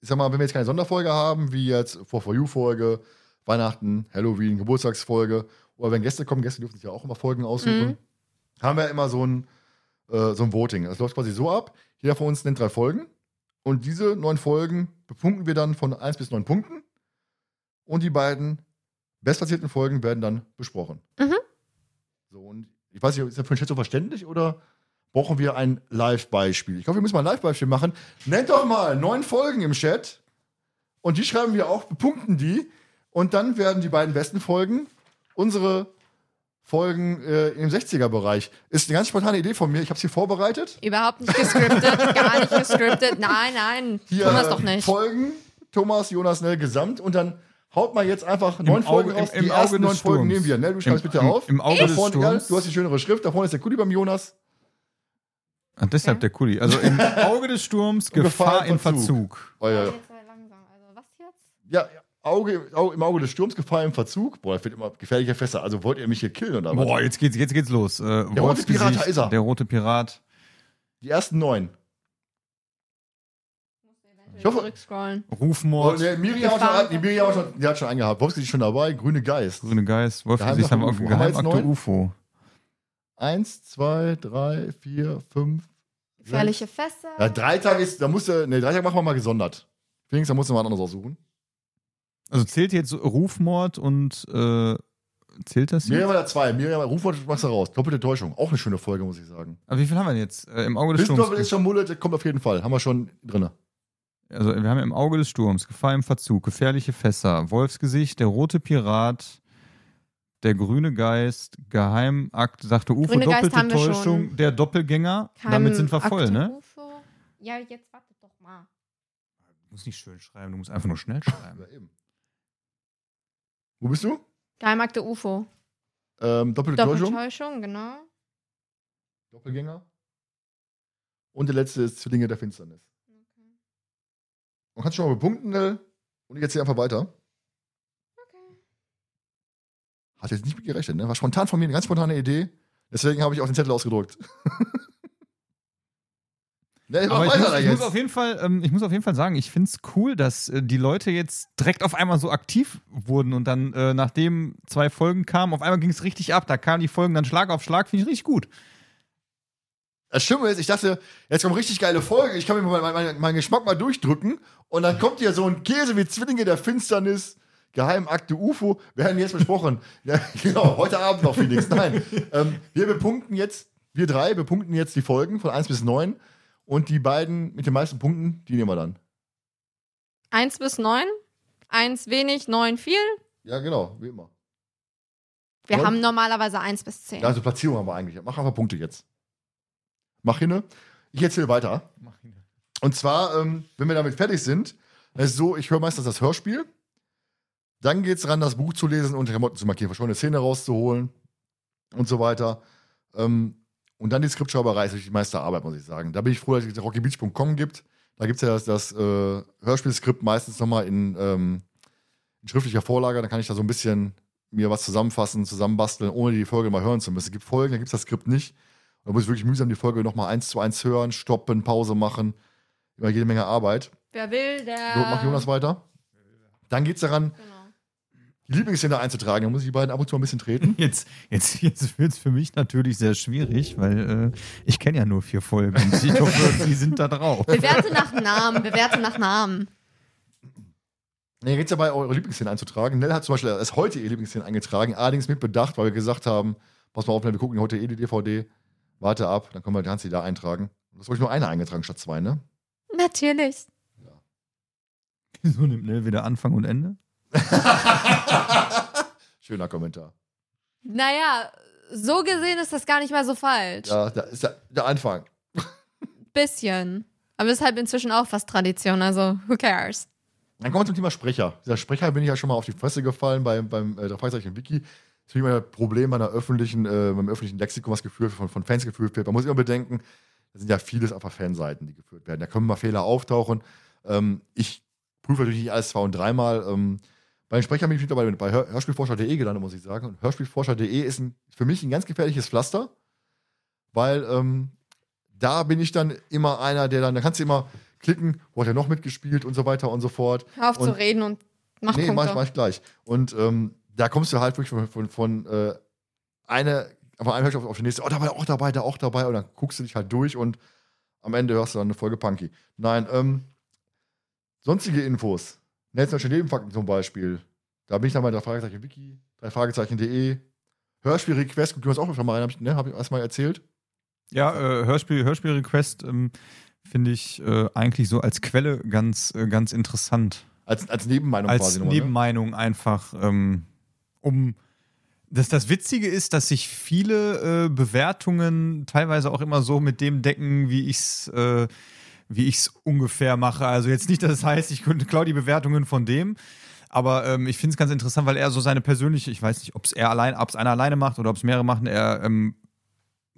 ich sag mal, wenn wir jetzt keine Sonderfolge haben, wie jetzt For For You-Folge, Weihnachten, Halloween, Geburtstagsfolge, oder wenn Gäste kommen, Gäste dürfen sich ja auch immer Folgen aussuchen, Mhm. haben wir immer so ein, äh, so ein Voting. Das läuft quasi so ab: jeder von uns nennt drei Folgen und diese neun Folgen bepunkten wir dann von 1 bis 9 Punkten und die beiden bestplatzierten Folgen werden dann besprochen. Mhm. So, und ich weiß nicht, ist das für den Chat so verständlich oder brauchen wir ein Live-Beispiel? Ich glaube, wir müssen mal ein Live-Beispiel machen. Nennt doch mal neun Folgen im Chat und die schreiben wir auch, bepunkten die und dann werden die beiden besten Folgen unsere Folgen äh, im 60er-Bereich. Ist eine ganz spontane Idee von mir. Ich habe sie vorbereitet. Überhaupt nicht gescriptet, gar nicht gescriptet. Nein, nein. Hier Thomas äh, doch nicht. Folgen, Thomas, Jonas, Nell, Gesamt und dann haut mal jetzt einfach neun Auge- Folgen im- raus. im die Auge ersten des neun Folgen Sturms. nehmen wir. Nell, du schreibst Im- bitte im- auf. im Auge Da des vorne, ja, Sturms. du hast die schönere Schrift. Da vorne ist der Kuli beim Jonas. Ah, deshalb der Kuli. Also im Auge des Sturms, Gefahr im Verzug. Oh, ja, Jetzt mal langsam. Also, was jetzt? ja, Auge, Auge, im Auge des Sturms, Gefahr im Verzug. Boah, das wird immer gefährlicher Fässer. Also wollt ihr mich hier killen oder Boah, was? jetzt geht's, jetzt geht's los. Äh, rote Wolfsgesicht, Pirat, da ist er. Der rote Pirat. Die ersten neun. Ich hoffe- Zurückscrollen. Oh, Rufmord, nee, Miriam, hat schon, die Miriam hat schon, die hat schon eingehabt. Wolfsgesicht ist schon dabei. Grüne Geist. Grüne Geist, Wolfsgesicht haben wir auf Geheimakte? UFO. Eins, zwei, drei, vier, fünf. Gefährliche Fässer. Ja, drei Tage ist, da musst du, nee, drei Tage machen wir mal gesondert. Felix, da musst du mal anderes aussuchen. Also zählt jetzt Rufmord und äh, zählt das Miriam jetzt? hat zwei. Miriam, Rufwort machst du raus. Doppelte Täuschung. Auch eine schöne Folge, muss ich sagen. Aber wie viel haben wir denn jetzt? Äh, Im Auge des Sturms. ist schon Mullet, kommt auf jeden Fall. Haben wir schon drin. Also wir haben im Auge des Sturms, Gefahr im Verzug, gefährliche Fässer, Wolfsgesicht, der rote Pirat, der grüne Geist, Geheimakt, sagte UFO, Grüne Geist doppelte haben wir Täuschung, schon. der Doppelgänger. Kein Damit sind wir voll, Akte ne? UFO. Ja, jetzt wartet doch mal. Du musst nicht schön schreiben, du musst einfach nur schnell schreiben. Ja, eben. Wo bist du? Geheimakte UFO. Ähm, doppelte Täuschung. Doppeltäuschung, genau. Doppelgänger. Und der letzte ist Zwillinge der Finsternis. Man kann schon mal bepunkten, Nell. Und ich erzähle einfach weiter. Hat jetzt nicht mit gerechnet, ne? War spontan von mir eine ganz spontane Idee. Deswegen habe ich auch den Zettel ausgedruckt. ne, mach Aber ich weiter muss, ich, muss auf jeden Fall, ähm, ich muss auf jeden Fall sagen, ich finde es cool, dass äh, die Leute jetzt direkt auf einmal so aktiv wurden und dann, äh, nachdem zwei Folgen kamen, auf einmal ging es richtig ab. Da kamen die Folgen dann Schlag auf Schlag, finde ich richtig gut. Das Schlimme ist, ich dachte, jetzt kommt richtig geile Folge, ich kann mir meinen mein, mein Geschmack mal durchdrücken und dann kommt hier so ein Käse wie Zwillinge der Finsternis, Geheimakte UFO, werden jetzt besprochen. ja, genau, heute Abend noch, Felix. Nein, ähm, wir bepunkten jetzt, wir drei bepunkten jetzt die Folgen von 1 bis 9 und die beiden mit den meisten Punkten, die nehmen wir dann. Eins bis neun? Eins wenig, neun viel. Ja, genau, wie immer. Wir Und? haben normalerweise eins bis zehn. Ja, also Platzierung haben wir eigentlich. Mach einfach Punkte jetzt. Mach hin. Ich erzähle weiter. Und zwar, ähm, wenn wir damit fertig sind, ist es so, ich höre meistens das Hörspiel. Dann geht es daran, das Buch zu lesen und Klamotten zu markieren, verschwommene Szene rauszuholen und so weiter. Ähm, und dann die Skriptschreiberei ist die meiste Arbeit, muss ich sagen. Da bin ich froh, dass es rockybeach.com gibt. Da gibt es ja das, das äh, Hörspielskript meistens nochmal in, ähm, in schriftlicher Vorlage. Da kann ich da so ein bisschen mir was zusammenfassen, zusammenbasteln, ohne die Folge mal hören zu müssen. Es gibt Folgen, da gibt es das Skript nicht. Da muss ich wirklich mühsam die Folge nochmal eins zu eins hören, stoppen, Pause machen. Immer jede Menge Arbeit. Wer will, der. So, mach Jonas weiter. Dann geht es daran, Genau. Die Lieblingsszene einzutragen. Da muss ich die beiden ab und zu mal ein bisschen treten. Jetzt, jetzt, jetzt wird es für mich natürlich sehr schwierig, weil äh, ich kenne ja nur vier Folgen. Ich hoffe, die sind da drauf. Bewerte nach Namen, bewerte nach Namen. Nee, geht es dabei, eure Lieblingsszene einzutragen. Nell hat zum Beispiel erst heute ihre Lieblingsszene eingetragen, allerdings mit Bedacht, weil wir gesagt haben, pass mal auf, wir gucken heute eh die DVD. Warte ab, dann können wir die da eintragen. Das habe ich nur eine eingetragen statt zwei, ne? Natürlich. So nimmt Nell wieder Anfang und Ende. Schöner Kommentar. Naja, so gesehen ist das gar nicht mal so falsch. Ja, da ist der, der Anfang. Bisschen. Aber ist halt inzwischen auch fast Tradition, also who cares? Dann kommen wir zum Thema Sprecher. Dieser Sprecher bin ich ja schon mal auf die Fresse gefallen beim, beim äh, drei Fragezeichen Wiki. Das ist immer ein Problem bei einer öffentlichen, äh, beim öffentlichen Lexikon, was geführt von, von Fans geführt wird. Man muss immer bedenken, da sind ja vieles einfach Fanseiten, die geführt werden. Da können mal Fehler auftauchen. Ähm, ich prüfe natürlich nicht alles zwei- und dreimal. Ähm, bei den Sprechern bin ich mittlerweile bei Hör Hörspielforscher.de gelandet, muss ich sagen. Und Hörspielforscher.de ist ein, für mich ein ganz gefährliches Pflaster, weil ähm, da bin ich dann immer einer, der dann, da kannst du immer klicken, wo hat er noch mitgespielt und so weiter und so fort. Hör auf Und- zu reden und mach nee, mach mach ich gleich. Und ähm, da kommst du halt wirklich von, von, von äh, eine, von einem auf, auf die nächste, oh, dabei, auch dabei, da auch dabei, und dann guckst du dich halt durch und am Ende hörst du dann eine Folge Punky. Nein, ähm, sonstige Infos. Netzwerke Nebenfakten zum Beispiel. Da bin ich dann bei drei Fragezeichen Wiki, drei Fragezeichen.de. Hörspiel-Request, hast auch schon mal rein, hab ich, ne, hab ich erstmal erzählt. Ja, äh, Hörspiel, Hörspiel-Request ähm, finde ich äh, eigentlich so als Quelle ganz, äh, ganz interessant. Als, als Nebenmeinung als quasi nochmal. Ne? Nebenmeinung einfach, ähm, um. Das, das Witzige ist, dass sich viele äh, Bewertungen teilweise auch immer so mit dem decken, wie ich's, äh, wie ich's ungefähr mache. Also jetzt nicht, dass es heißt, ich klaue die Bewertungen von dem. Aber ähm, ich finde es ganz interessant, weil er so seine persönliche, ich weiß nicht, ob es er allein, ob es einer alleine macht oder ob es mehrere machen, er ähm,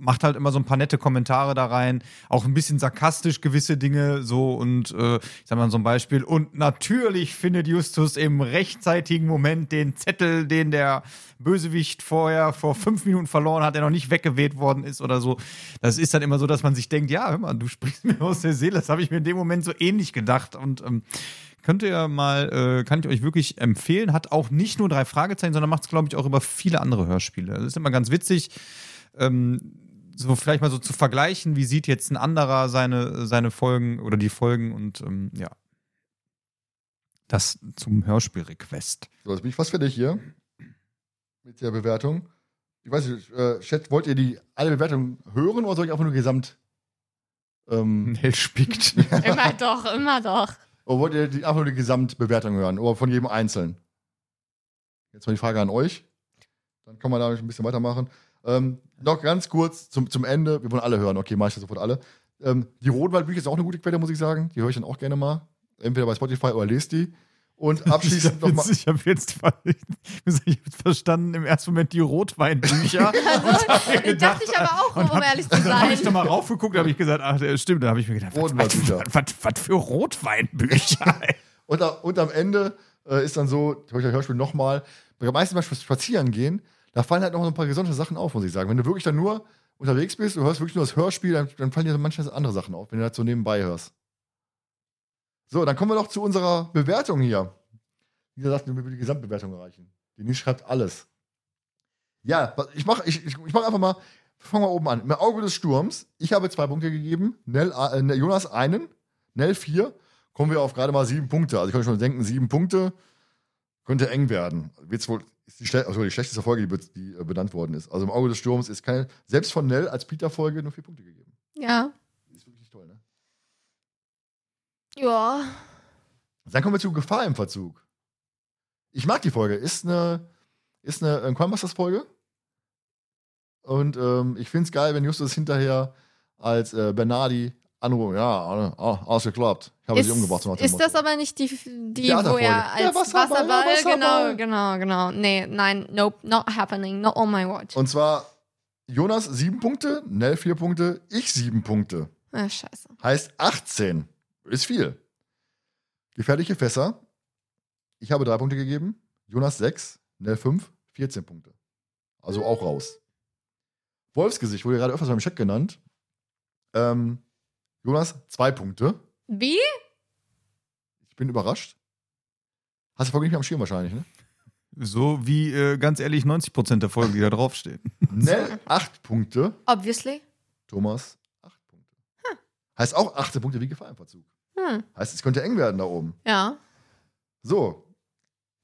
macht halt immer so ein paar nette Kommentare da rein, auch ein bisschen sarkastisch gewisse Dinge so und äh, ich sag mal so ein Beispiel und natürlich findet Justus im rechtzeitigen Moment den Zettel, den der Bösewicht vorher vor fünf Minuten verloren hat, der noch nicht weggeweht worden ist oder so. Das ist dann immer so, dass man sich denkt, ja, hör mal, du sprichst mir aus der Seele, das habe ich mir in dem Moment so ähnlich gedacht und ähm, könnt ihr mal, äh, kann ich euch wirklich empfehlen, hat auch nicht nur drei Fragezeichen, sondern macht es, glaube ich, auch über viele andere Hörspiele. Das ist immer ganz witzig. Ähm, so vielleicht mal so zu vergleichen, wie sieht jetzt ein anderer seine, seine Folgen oder die Folgen und ähm, ja. Das zum Hörspiel-Request. So, jetzt bin ich fast fertig hier mit der Bewertung. Ich weiß nicht, äh, Chat, wollt ihr die alle Bewertungen hören oder soll ich einfach nur gesamt. Ähm, Nell spickt. Immer doch, immer doch. oder wollt ihr die, einfach nur die Gesamtbewertung hören oder von jedem Einzelnen? Jetzt mal die Frage an euch. Dann kann man da ein bisschen weitermachen. Ähm, noch ganz kurz zum, zum Ende. Wir wollen alle hören. Okay, mache ich das sofort alle. Ähm, die Rotwaldbücher ist auch eine gute Quelle, muss ich sagen. Die höre ich dann auch gerne mal. Entweder bei Spotify oder lest die. Und abschließend ich habe nochmal. jetzt, ich hab jetzt, hab jetzt verstanden im ersten Moment die Rotweinbücher. Also, dachte ich aber auch, um ehrlich zu Und dann habe ich sein. da mal raufgeguckt, habe ich gesagt, ach, stimmt. Da habe ich mir gedacht, was, was, Rotweinbücher. was, für Rotweinbücher. ey. Und, da- und am Ende äh, ist dann so, höre ich das Hörspiel nochmal, bei meisten Mal spazieren gehen, da fallen halt noch ein paar besondere Sachen auf, muss ich sagen. Wenn du wirklich dann nur unterwegs bist, du hörst wirklich nur das Hörspiel, dann, dann fallen dir manche andere Sachen auf, wenn du das so nebenbei hörst. So, dann kommen wir doch zu unserer Bewertung hier. Wie gesagt, wir die Gesamtbewertung erreichen. Denise schreibt alles. Ja, ich mache ich, ich, mach einfach mal, fangen wir oben an. Im Auge des Sturms, ich habe zwei Punkte gegeben, Nell, äh, Jonas einen, Nell vier, kommen wir auf gerade mal sieben Punkte. Also ich kann schon denken, sieben Punkte könnte eng werden. Wird's wohl, ist die, schle also die schlechteste Folge, die, be die äh, benannt worden ist. Also im Auge des Sturms ist keine, selbst von Nell als Peter-Folge nur vier Punkte gegeben. Ja. Ist wirklich toll, ne? Ja. Dann kommen wir zu Gefahr im Verzug. ich mag die Folge. Ist eine, ist eine äh, Crime-Busters-Folge. Und ähm, ich finde es geil, wenn Justus hinterher als äh, Bernardi anruft. Ja, ah, alles geklappt. Ich habe sie umgebracht. so ist das aber nicht die, die wo Theaterfolge. er als Ja, Wasserball, Wasserball, Wasserball. genau, genau, genau. Nee, nein, nope, not happening, not on my watch. Und zwar Jonas sieben Punkte, Nell vier Punkte, ich sieben Punkte. Ah, scheiße. Heißt 18. Ist viel. Gefährliche Fässer. Ich habe drei Punkte gegeben. Jonas sechs, Nell fünf, 14 Punkte. Also auch raus. Wolfsgesicht wurde gerade öfters beim Chat genannt. Ähm, Jonas zwei Punkte. Wie? Ich bin überrascht. Hast du Folge nicht mehr am Schirm wahrscheinlich, ne? So wie, äh, ganz ehrlich, 90% der Folgen, die da draufstehen. Nell acht Punkte. Obviously. Thomas acht Punkte. Heißt auch 18 Punkte wie Gefahrenverzug. Hm. Heißt, es könnte eng werden da oben. Ja. So,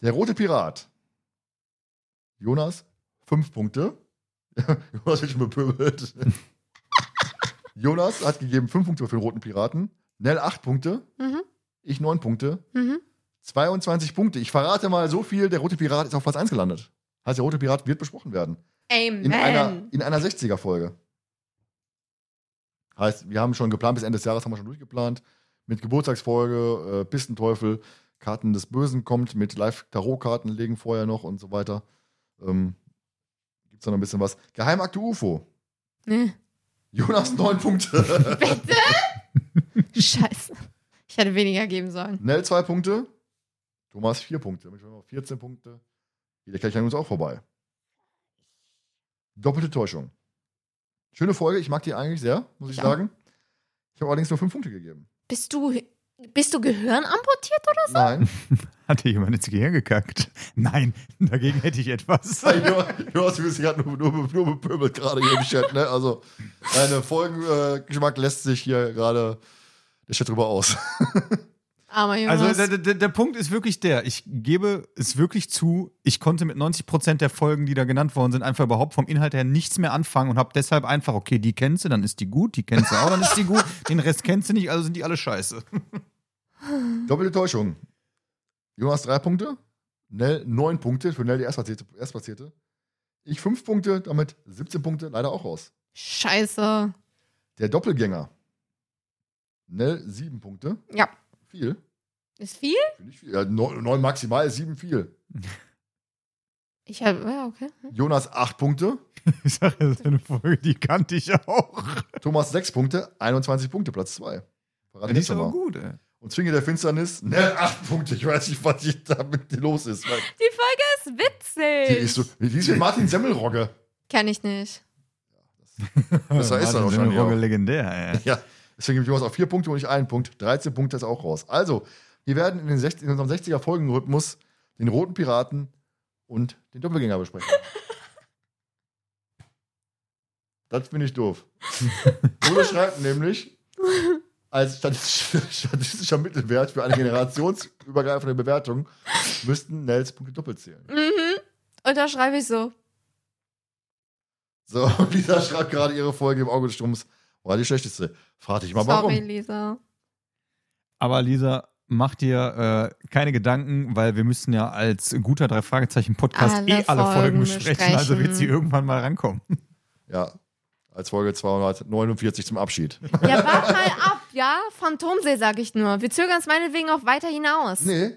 der rote Pirat. Jonas, fünf Punkte. Jonas wird schon bepöbelt. Jonas hat gegeben fünf Punkte für den roten Piraten. Nell acht Punkte. Mhm. Ich neun Punkte. Mhm. 22 Punkte. Ich verrate mal so viel, der rote Pirat ist auf Platz 1 gelandet. Heißt, der rote Pirat wird besprochen werden. Amen. In einer, in einer 60er-Folge. Heißt, wir haben schon geplant, bis Ende des Jahres haben wir schon durchgeplant. Mit Geburtstagsfolge, äh, Pistenteufel, Karten des Bösen kommt, mit Live-Tarot-Karten legen vorher noch und so weiter. Ähm, Gibt es da noch ein bisschen was. Geheimakte UFO. Nee. Jonas neun Punkte. Scheiße. Ich hätte weniger geben sollen. Nell zwei Punkte. Thomas vier Punkte. Damit noch 14 Punkte. Jeder gleich an uns auch vorbei. Doppelte Täuschung. Schöne Folge, ich mag die eigentlich sehr, muss ich Ja. sagen. Ich habe allerdings nur fünf Punkte gegeben. Bist du, bist du Gehirn amputiert oder so? Nein. Hat dir jemand ins Gehirn gekackt? Nein, dagegen hätte ich etwas. Du bist gerade nur, nur, nur bepöbelt gerade hier im Chat, ne? Also, deine Folgengeschmack lässt sich hier gerade der Chat drüber aus. Armer Jonas. Also der, der, der Punkt ist wirklich der, ich gebe es wirklich zu, ich konnte mit 90% der Folgen, die da genannt worden sind, einfach überhaupt vom Inhalt her nichts mehr anfangen und habe deshalb einfach, okay, die kennst du, dann ist die gut, die kennst du auch, dann ist die gut, den Rest kennst du nicht, also sind die alle scheiße. Doppelte Täuschung. Jonas drei Punkte. Nell neun Punkte. Für Nell die Erstplatzierte. Erstplatzierte. Ich fünf Punkte, damit 17 Punkte, leider auch raus. Scheiße. Der Doppelgänger. Nell sieben Punkte. Ja. Viel. Ist viel? Finde ich viel. Ja, neun, neun maximal, sieben viel. Ich habe, ja, okay. Jonas acht Punkte. Ich sage, das ist eine Folge, die kannte ich auch. Thomas sechs Punkte. 21 Punkte, Platz zwei. Verrate Die ich ist aber gut, ey. Und Zwinge der Finsternis. Nell acht Punkte. Ich weiß nicht, was ich damit los ist. Die Folge ist witzig. Die ist, so, die ist wie Martin Semmelrogge. Kenn ich nicht. Besser ist er Martin wahrscheinlich Semmelrogge auch. legendär, ey. Ja, deswegen gibt Jonas auch vier Punkte und nicht einen Punkt. 13 Punkte ist auch raus. Also, wir werden in, den 60, in unserem 60er-Folgenrhythmus den roten Piraten und den Doppelgänger besprechen. das finde ich doof. Ole schreibt nämlich, als statistisch- statistischer Mittelwert für eine generationsübergreifende Bewertung müssten Nels Punkte doppelt zählen. Mhm. Und da schreibe ich so. So, und Lisa schreibt gerade ihre Folge im Auge des Sturms. War die schlechteste. Frag dich mal, Sorry, warum. Lisa. Aber Lisa, mach dir äh, keine Gedanken, weil wir müssen ja als guter Drei-Fragezeichen-Podcast Alle eh alle Folgen Folgen besprechen, also wird sie irgendwann mal rankommen. Ja, als Folge 249 zum Abschied. Ja, wart mal ab, ja? Phantomsee, sag ich nur. Wir zögern es meinetwegen auch weiter hinaus. Nee.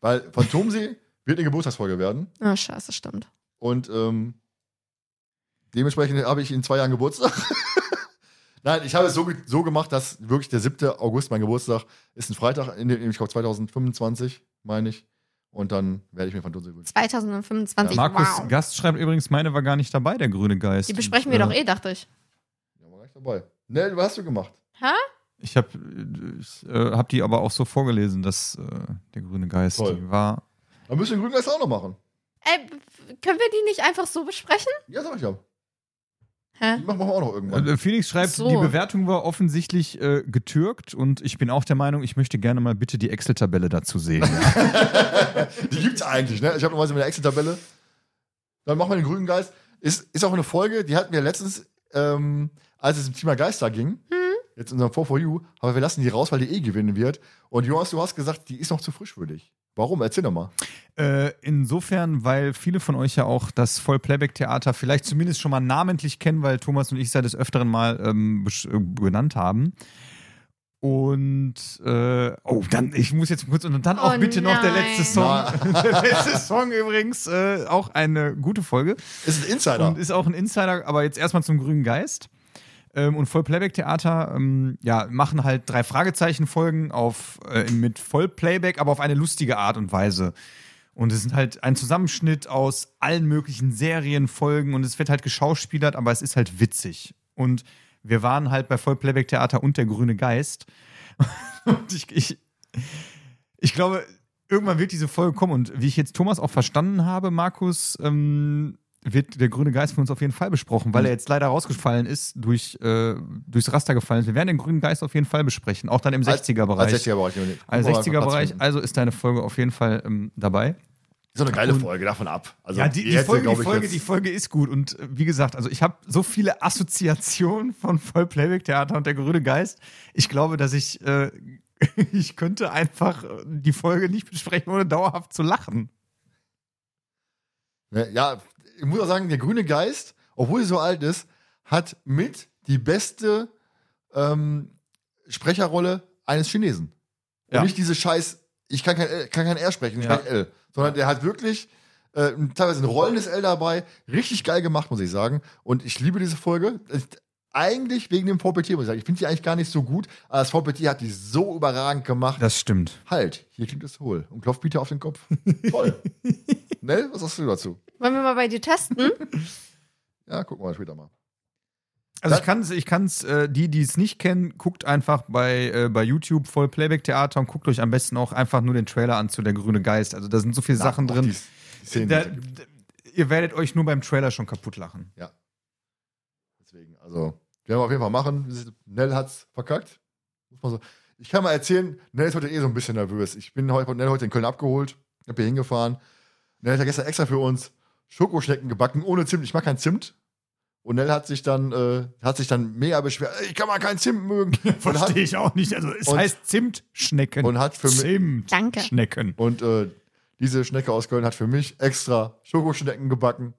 Weil Phantomsee wird eine Geburtstagsfolge werden. Oh, scheiße, stimmt. Und ähm, dementsprechend habe ich in zwei Jahren Geburtstag. Nein, ich habe es so, so gemacht, dass wirklich der 7. August mein Geburtstag ist ein Freitag, in dem, ich glaube 2025, meine ich. Und dann werde ich mir Phantomsee wünschen. 2025, Markus wow. Gast schreibt übrigens, meine war gar nicht dabei, der grüne Geist. Die besprechen wir Und, doch eh, dachte ich. Ja, war gleich dabei. Nell, was hast du gemacht? Ich habe ich, äh, hab die aber auch so vorgelesen, dass äh, der grüne Geist Toll. die war. Dann müssen wir den grünen Geist auch noch machen. Ey, können wir die nicht einfach so besprechen? Ja, sag ich ja. Hä? Die machen wir auch noch irgendwann. Äh, Felix schreibt, So. die Bewertung war offensichtlich äh, getürkt und ich bin auch der Meinung, ich möchte gerne mal bitte die Excel-Tabelle dazu sehen. Die gibt's eigentlich, ne? Ich habe normalerweise mit der Excel-Tabelle. Dann machen wir den grünen Geist. Ist, ist auch eine Folge, die hatten wir letztens, ähm, als es im Thema Geister ging. Jetzt in unserem 4 for You. Aber wir lassen die raus, weil die eh gewinnen wird. Und Jonas, du hast gesagt, die ist noch zu frisch für dich. Warum? Erzähl doch mal. Äh, insofern, weil viele von euch ja auch das Vollplayback-Theater vielleicht zumindest schon mal namentlich kennen, weil Thomas und ich es ja des Öfteren mal ähm, äh, genannt haben. Und äh, oh, dann, ich muss jetzt kurz und dann auch Oh bitte noch der nein. letzte Song. der letzte Song übrigens, äh, auch eine gute Folge. Ist ein Insider. Und ist auch ein Insider, aber jetzt erstmal zum Grünen Geist. Ähm, und Vollplayback-Theater ähm, ja, machen halt drei Fragezeichen-Folgen auf, äh, mit Vollplayback, aber auf eine lustige Art und Weise. Und es sind halt ein Zusammenschnitt aus allen möglichen Serienfolgen und es wird halt geschauspielert, aber es ist halt witzig. Und wir waren halt bei Vollplayback-Theater und der Grüne Geist. Und ich, ich, ich glaube, irgendwann wird diese Folge kommen. Und wie ich jetzt Thomas auch verstanden habe, Markus, ähm, wird der grüne Geist von uns auf jeden Fall besprochen, weil er jetzt leider rausgefallen ist, durch, äh, durchs Raster gefallen ist. Wir werden den grünen Geist auf jeden Fall besprechen, auch dann im 60er-Bereich. Als 60er-Bereich. Als 60er-Bereich, also ist deine Folge auf jeden Fall ähm, dabei. Ist doch eine geile Folge, davon ab. Also, ja, die, die, hätte, Folge, die, Folge, die Folge ist gut. Und äh, wie gesagt, also ich habe so viele Assoziationen von Vollplayback-Theater und der grüne Geist. Ich glaube, dass ich, äh, ich könnte einfach äh, die Folge nicht besprechen, ohne dauerhaft zu lachen. Ja, ich muss auch sagen, der grüne Geist, obwohl sie so alt ist, hat mit die beste ähm, Sprecherrolle eines Chinesen. Und Ja. nicht diese Scheiß, ich kann kein, L- kann kein R sprechen, ich Ja. spreche L. Sondern der hat wirklich äh, teilweise ein rollendes L dabei. Richtig geil gemacht, muss ich sagen. Und ich liebe diese Folge. Eigentlich wegen dem VPT, muss ich sagen. Ich finde die eigentlich gar nicht so gut, aber das VPT hat die so überragend gemacht. Das stimmt. halt, hier klingt es hohl. Und klopft Peter auf den Kopf. Toll. Nell, was sagst du dazu? Wollen wir mal bei dir testen? Ja, gucken wir mal später mal. Also ich kann es, ich kann's, äh, die, die es nicht kennen, guckt einfach bei, äh, bei YouTube voll Playback-Theater und guckt euch am besten auch einfach nur den Trailer an zu Der grüne Geist. Also da sind so viele Sachen Auch drin. Die, die Szenen, Da, ihr werdet euch nur beim Trailer schon kaputt lachen. deswegen, also, werden wir auf jeden Fall machen. Nell hat's verkackt. Muss man so. Ich kann mal erzählen, Nell ist heute eh so ein bisschen nervös. Ich bin heute, Nell heute in Köln abgeholt, hab hier hingefahren. Nell hat ja gestern extra für uns Schokoschnecken gebacken, ohne Zimt. Ich mag kein Zimt. Und Nell hat sich dann, äh, hat sich dann mega beschwert, "Ey, ich kann mal keinen Zimt mögen. hat, ich auch nicht. Also es und- heißt Zimtschnecken. und hat für mich, Zimt. Danke. Schnecken. Und äh, diese Schnecke aus Köln hat für mich extra Schokoschnecken gebacken,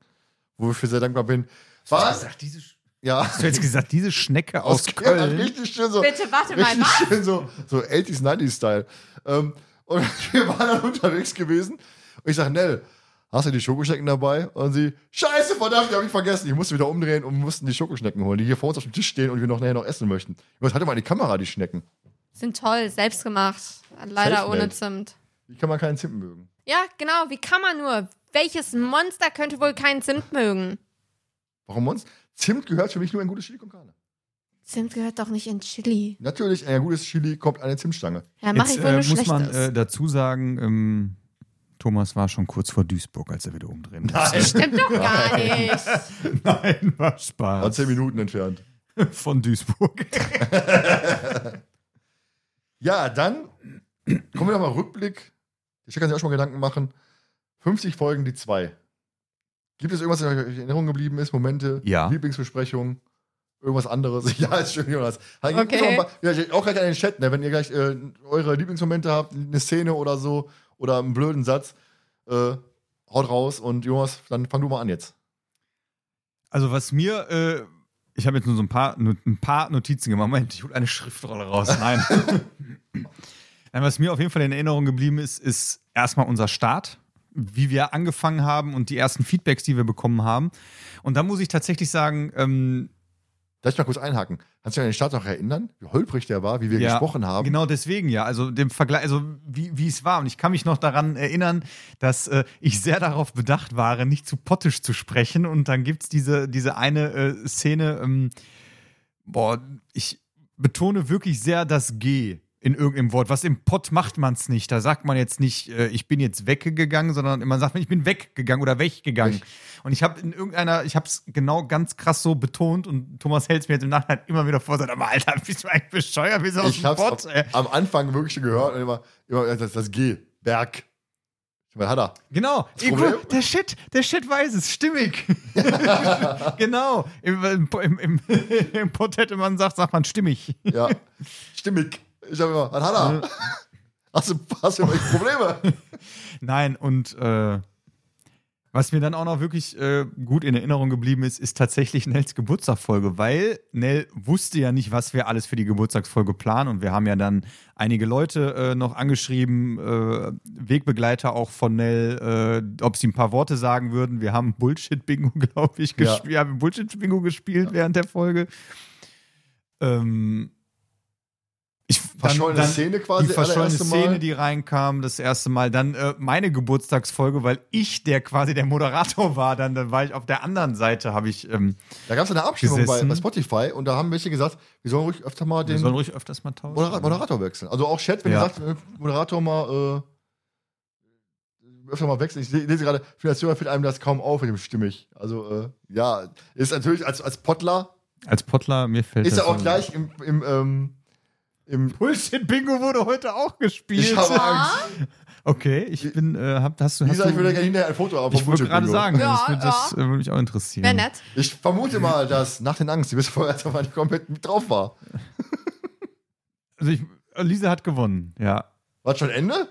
wo ich für sehr dankbar bin. Was? diese, Ja. hast du jetzt gesagt, diese Schnecke aus, Ja, Köln? richtig schön so. Bitte, warte mal, richtig was? schön so, so 80s, 90s Style. Ähm, und wir waren dann unterwegs gewesen. Und ich sage, Nell, hast du die Schokoschnecken dabei? Und sie, scheiße, verdammt, die habe ich vergessen. Ich musste wieder umdrehen und mussten die Schokoschnecken holen, die hier vor uns auf dem Tisch stehen und wir noch nachher noch essen möchten. Was hatte mal die Kamera, die Schnecken? Sind toll, selbst gemacht. Leider ohne Zimt. Wie kann man keinen Zimt mögen? Ja, genau. Wie kann man nur? Welches Monster könnte wohl keinen Zimt mögen? Warum sonst? Zimt gehört für mich nur ein gutes Chili con Carne. Zimt gehört doch nicht in Chili. Natürlich, in ein gutes Chili kommt eine Zimtstange. Ja, mach Jetzt ich wohl äh, muss man äh, dazu sagen, ähm, Thomas war schon kurz vor Duisburg, als er wieder umdrehen musste. Stimmt doch gar nicht. Nein, war War Spaß. zehn Minuten entfernt. Von Duisburg. Ja, dann kommen wir nochmal Rückblick. Ich kann sich auch schon mal Gedanken machen. 50 Folgen, die zwei. Gibt es irgendwas, das euch in Erinnerung geblieben ist? Momente? Ja. Lieblingsbesprechung? Irgendwas anderes? Ja, ist schön, Jonas. Okay. auch, ja, auch gleich an den Chat, ne, wenn ihr gleich äh, eure Lieblingsmomente habt, eine Szene oder so, oder einen blöden Satz, äh, haut raus und Jonas, dann fang du mal an jetzt. Also was mir, äh, ich habe jetzt nur so ein paar, ein paar Notizen gemacht. Moment, ich hole eine Schriftrolle raus. Nein. Nein, was mir auf jeden Fall in Erinnerung geblieben ist, ist erstmal unser Start, wie wir angefangen haben und die ersten Feedbacks, die wir bekommen haben. Und da muss ich tatsächlich sagen, ähm, Darf ich mal kurz einhaken? Kannst du dich an den Start noch erinnern, wie holprig der war, wie wir ja, gesprochen haben? Genau deswegen ja. Also dem Vergleich, also wie, wie es war. Und ich kann mich noch daran erinnern, dass äh, ich sehr darauf bedacht war, nicht zu pottisch zu sprechen. Und dann gibt es diese, diese eine äh, Szene, ähm, boah, ich betone wirklich sehr das G in irgendeinem Wort. Was im Pott macht man es nicht. Da sagt man jetzt nicht, äh, ich bin jetzt weggegangen, sondern man sagt, ich bin weggegangen oder weggegangen. Weg. Und ich habe in irgendeiner, ich habe es genau ganz krass so betont und Thomas hält es mir jetzt im Nachhinein immer wieder vor, sagt, aber Alter, bist du eigentlich bescheuert? Bist du aus Ich dem Pott? am, ey? am Anfang wirklich schon gehört und immer, immer das, das G, Berg. Was hat er? Genau. Ey, guck, der Shit, der Shit weiß es, stimmig. genau. Im, im, im, im, Im Pott hätte man sagt, sagt man stimmig. Ja, stimmig. Ich habe immer, was hat er? Hast du, hast du Probleme? Nein, und äh, was mir dann auch noch wirklich äh, gut in Erinnerung geblieben ist, ist tatsächlich Nels Geburtstagsfolge, weil Nell wusste ja nicht, was wir alles für die Geburtstagsfolge planen und wir haben ja dann einige Leute äh, noch angeschrieben, äh, Wegbegleiter auch von Nell, äh, ob sie ein paar Worte sagen würden. Wir haben Bullshit-Bingo, glaube ich, Ja. gespielt. Wir haben Bullshit-Bingo gespielt während der Folge. Ähm, ich, Verschollene Szene quasi, Die verschollene. Szene, die reinkam, das erste Mal. Dann äh, meine Geburtstagsfolge, weil ich der quasi der Moderator war. Dann, dann war ich auf der anderen Seite, habe ich. Ähm, Da gab es eine Abstimmung bei, bei Spotify und da haben welche gesagt, wir sollen ruhig öfter mal wir den sollen ruhig öfters mal tauschen. Modera Moderator wechseln. Also auch Chat, wenn Ja. ihr sagt, äh, Moderator mal äh, öfter mal wechseln. Ich le- lese gerade, vielleicht fällt einem das kaum auf mit dem Stimmig. Also äh, ja, ist natürlich als, als Pottler, Als Pottler, mir fällt ist er auch gleich im, im, ähm, im Bullshit-Bingo wurde heute auch gespielt. Ich habe Angst. okay, ich bin, äh, hab, hast du. Hast Lisa, du ich würde gerne hinterher ein Foto haben. ich wollte gerade sagen, Ja, das, wird, das ja. äh, würde mich auch interessieren. Wäre nett. Ich vermute mal, dass nach den Angst, die bis vorher einfach nicht komplett mit drauf war. Also ich, Lisa hat gewonnen, ja. War schon Ende?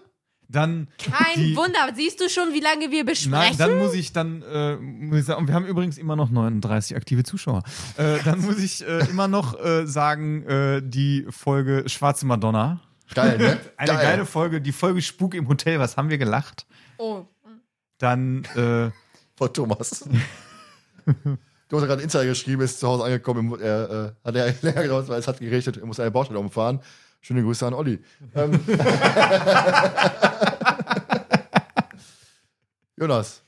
Dann. Kein die- Wunder. Siehst du schon, wie lange wir besprechen? Nein, dann muss ich dann, äh, muss ich sagen, und wir haben übrigens immer noch 39 aktive Zuschauer. Äh, dann muss ich äh, immer noch äh, sagen, äh, die Folge Schwarze Madonna. Geil, ne? Eine Geil. geile Folge, die Folge Spuk im Hotel, was haben wir gelacht? oh. Dann, äh, Von Thomas. Du hast gerade Insider geschrieben, ist zu Hause angekommen, er, äh, hat er länger gedauert, weil es hat geregnet, er muss eine Baustelle umfahren. Schöne Grüße an Olli. Ähm. Jonas,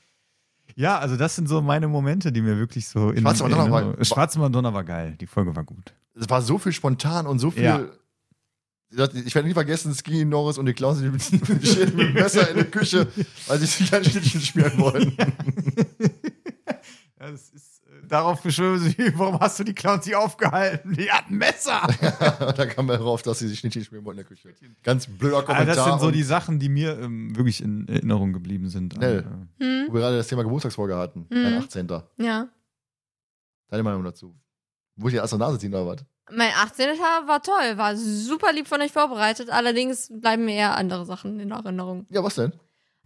ja, also das sind so meine Momente, die mir wirklich so in Schwarze Madonna war- Schwarze Madonna war geil, die Folge war gut. es war so viel spontan und so viel. Ja. Ich werde nie vergessen, Skinny Norris und die Klaus die mit, mit, stehen mit dem Messer in der Küche, weil sie sich ein Schnittchen schmieren wollten. Ja, das ist, darauf beschwören sie, warum hast du die Clowns hier aufgehalten? Die hatten Messer! Da kam darauf, dass sie sich Schnittchen schmieren wollten in der Küche. Ganz blöder Aber Kommentar. das sind so die Sachen, die mir ähm, wirklich in Erinnerung geblieben sind. Schnell. Äh, Hm? wo wir gerade das Thema Geburtstagsfolge hatten. Mhm. Dein 18. Ja. Deine Meinung dazu? Wo ich dir aus der Nase ziehen oder was? Mein 18. Tag war toll, war super lieb von euch vorbereitet. Allerdings bleiben mir eher andere Sachen in Erinnerung. Ja, was denn?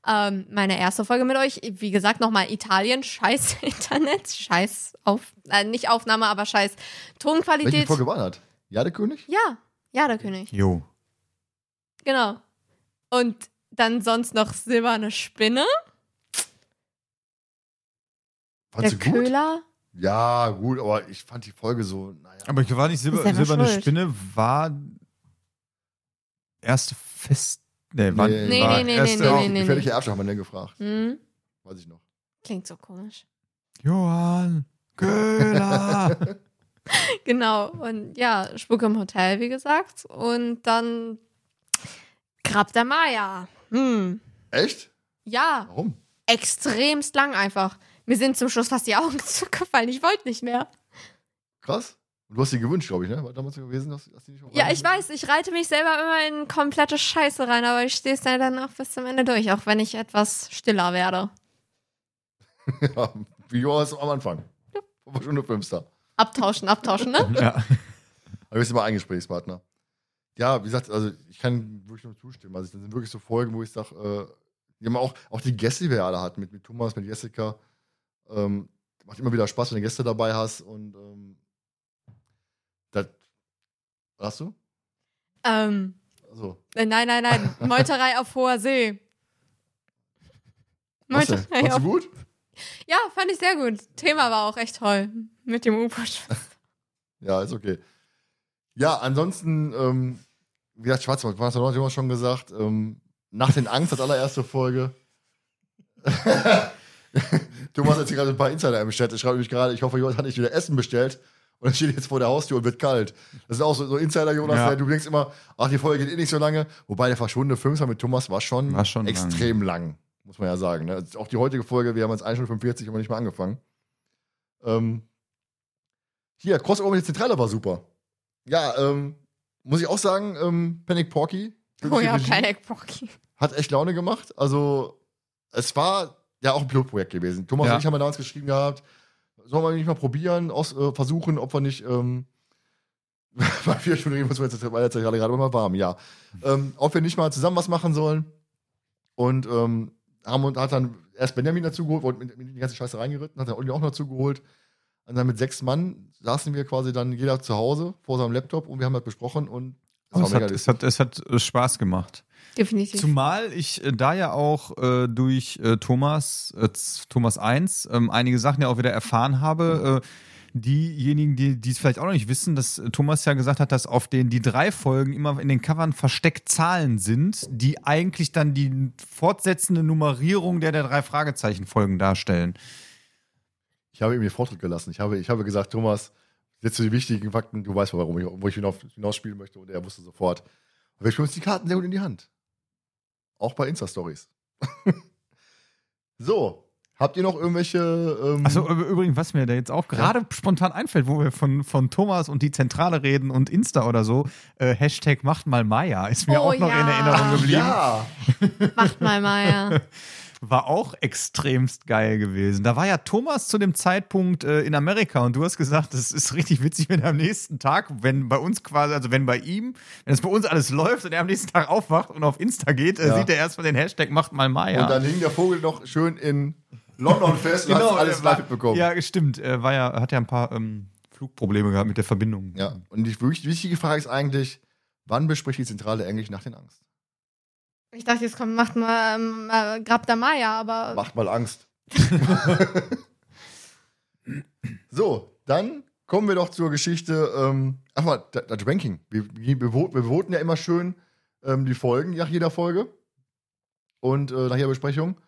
Ähm, meine erste Folge mit euch, wie gesagt, nochmal Italien, scheiß Internet, scheiß auf, äh, nicht Aufnahme, aber scheiß Welche Tonqualität. Folge war das? Jadekönig? Ja, ja, der König, jo. genau. Und dann sonst noch Silberne Spinne, Fandst der du gut? Köhler. Ja, gut, aber ich fand die Folge so, naja. Aber ich war nicht Silber, Silberne schuld. Spinne, war erste Fest. Nee, war, Nee. Nee, war nee, nee, erste nee, nee, nee. Gefährliche Erbschaft haben wir denn gefragt. Hm, Weiß ich noch. klingt so komisch. Johann Köhler. Genau, und ja, Spuk im Hotel, wie gesagt. Und dann Grab der Maya. Hm, Echt? ja, Warum? extremst lang einfach. Mir sind zum Schluss fast die Augen zugefallen. Ich wollte nicht mehr. Krass. Und du hast sie gewünscht, glaube ich, ne? War damals so gewesen, dass, dass die nicht Ja, ich weiß, ich reite mich selber immer in komplette Scheiße rein, aber ich stehe es dann auch bis zum Ende durch, auch wenn ich etwas stiller werde. ja, wie Jonas am Anfang. War schon eine Filmstar. Abtauschen, abtauschen, ne? ja. Aber wir sind immer ein Gesprächspartner. Ja, wie gesagt, also ich kann wirklich nur zustimmen. Also das sind wirklich so Folgen, wo ich sage, äh, die haben auch, auch die Gäste, die wir alle hatten, mit, mit Thomas, mit Jessica, ähm, macht immer wieder Spaß, wenn du Gäste dabei hast und ähm, hast du? Ähm, Also, äh, nein, nein, nein. Meuterei auf hoher See. Meuterei auf du gut? Ja, fand ich sehr gut. Thema war auch echt toll. Mit dem U-Boot. Ja, ist okay. Ja, ansonsten, ähm, wie gesagt, Schwarzwald, was hat Thomas schon gesagt, ähm, nach den Angst, das allererste Folge. Thomas hat hier gerade ein paar Insider im Chat. Ich schreibe mich gerade, ich hoffe, Jonas hat nicht wieder Essen bestellt. Und er steht jetzt vor der Haustür und wird kalt. Das ist auch so, so Insider, Jonas. Ja. Du denkst immer, ach, die Folge geht eh nicht so lange. Wobei der verschwundene Fünfer mit Thomas war schon, War schon extrem lang. muss man ja sagen. Ne? Auch die heutige Folge, wir haben jetzt 1 Stunde 45 immer nicht mal angefangen. Ähm, hier, Crossover mit der Zentrale war super. Ja, ähm, muss ich auch sagen, ähm, Panic Porky. Oh ja, Regie, Panic Pocky. Hat echt Laune gemacht. Also, es war ja auch ein Pilotprojekt gewesen. Thomas Ja. und ich haben ja damals geschrieben gehabt, sollen wir nicht mal probieren, aus, äh, versuchen, ob wir nicht ähm, Bei vier Stunden reden wir uns jetzt jetzt gerade gerade mal warm, ja. Ähm, ob wir nicht mal zusammen was machen sollen. Und ähm, haben und hat dann erst Benjamin dazu geholt, wurde mit, mit die ganze Scheiße reingeritten, hat dann Olli auch noch dazu geholt. Und dann mit sechs Mann saßen wir quasi dann jeder zu Hause vor seinem Laptop und wir haben das besprochen und es war es, hat, es, hat, es hat äh, Spaß gemacht. Definitiv. Zumal ich äh, da ja auch äh, durch äh, Thomas, äh, Thomas 1 ähm, einige Sachen ja auch wieder erfahren habe. Äh, diejenigen, die die es vielleicht auch noch nicht wissen, dass äh, Thomas ja gesagt hat, dass auf den die drei Folgen immer in den Covern versteckt Zahlen sind, die eigentlich dann die fortsetzende Nummerierung der der drei Fragezeichen Folgen darstellen. Ich habe ihm den Vortritt gelassen. Ich habe, ich habe gesagt, Thomas, jetzt zu die wichtigen Fakten, du weißt, warum ich, wo ich hinaus, hinausspielen möchte. Und er wusste sofort. Aber wir spielen uns die Karten sehr gut in die Hand. Auch bei Insta-Stories. so, habt ihr noch irgendwelche. Ähm, Also übrigens, was mir da jetzt auch gerade spontan einfällt, wo wir von, von Thomas und die Zentrale reden und Insta oder so, äh, Hashtag macht mal Maya, ist mir Oh, auch noch ja. in Erinnerung geblieben. ja, Macht mal Meier. War auch extremst geil gewesen. Da war ja Thomas zu dem Zeitpunkt äh, in Amerika und du hast gesagt, das ist richtig witzig, wenn er am nächsten Tag, wenn bei uns quasi, also wenn bei ihm, wenn es bei uns alles läuft und er am nächsten Tag aufwacht und auf Insta geht, äh, Ja. sieht er erstmal den Hashtag macht mal Maya. und dann hing der Vogel noch schön in London fest und hast alles äh, war- live mitbekommen. Ja, stimmt. Er war ja, hat ja ein paar ähm, Flugprobleme gehabt mit der Verbindung. Ja, und die wirklich wichtige Frage ist eigentlich, wann bespricht die Zentrale Englisch nach den Angst? Ich dachte, jetzt kommt, macht mal, ähm, äh, grabt der Maya, aber Macht mal Angst. so, dann kommen wir doch zur Geschichte. Ähm, ach mal, das, das Ranking. Wir, wir, wir voten- ja immer schön ähm, die Folgen nach jeder Folge und äh, nach jeder Besprechung.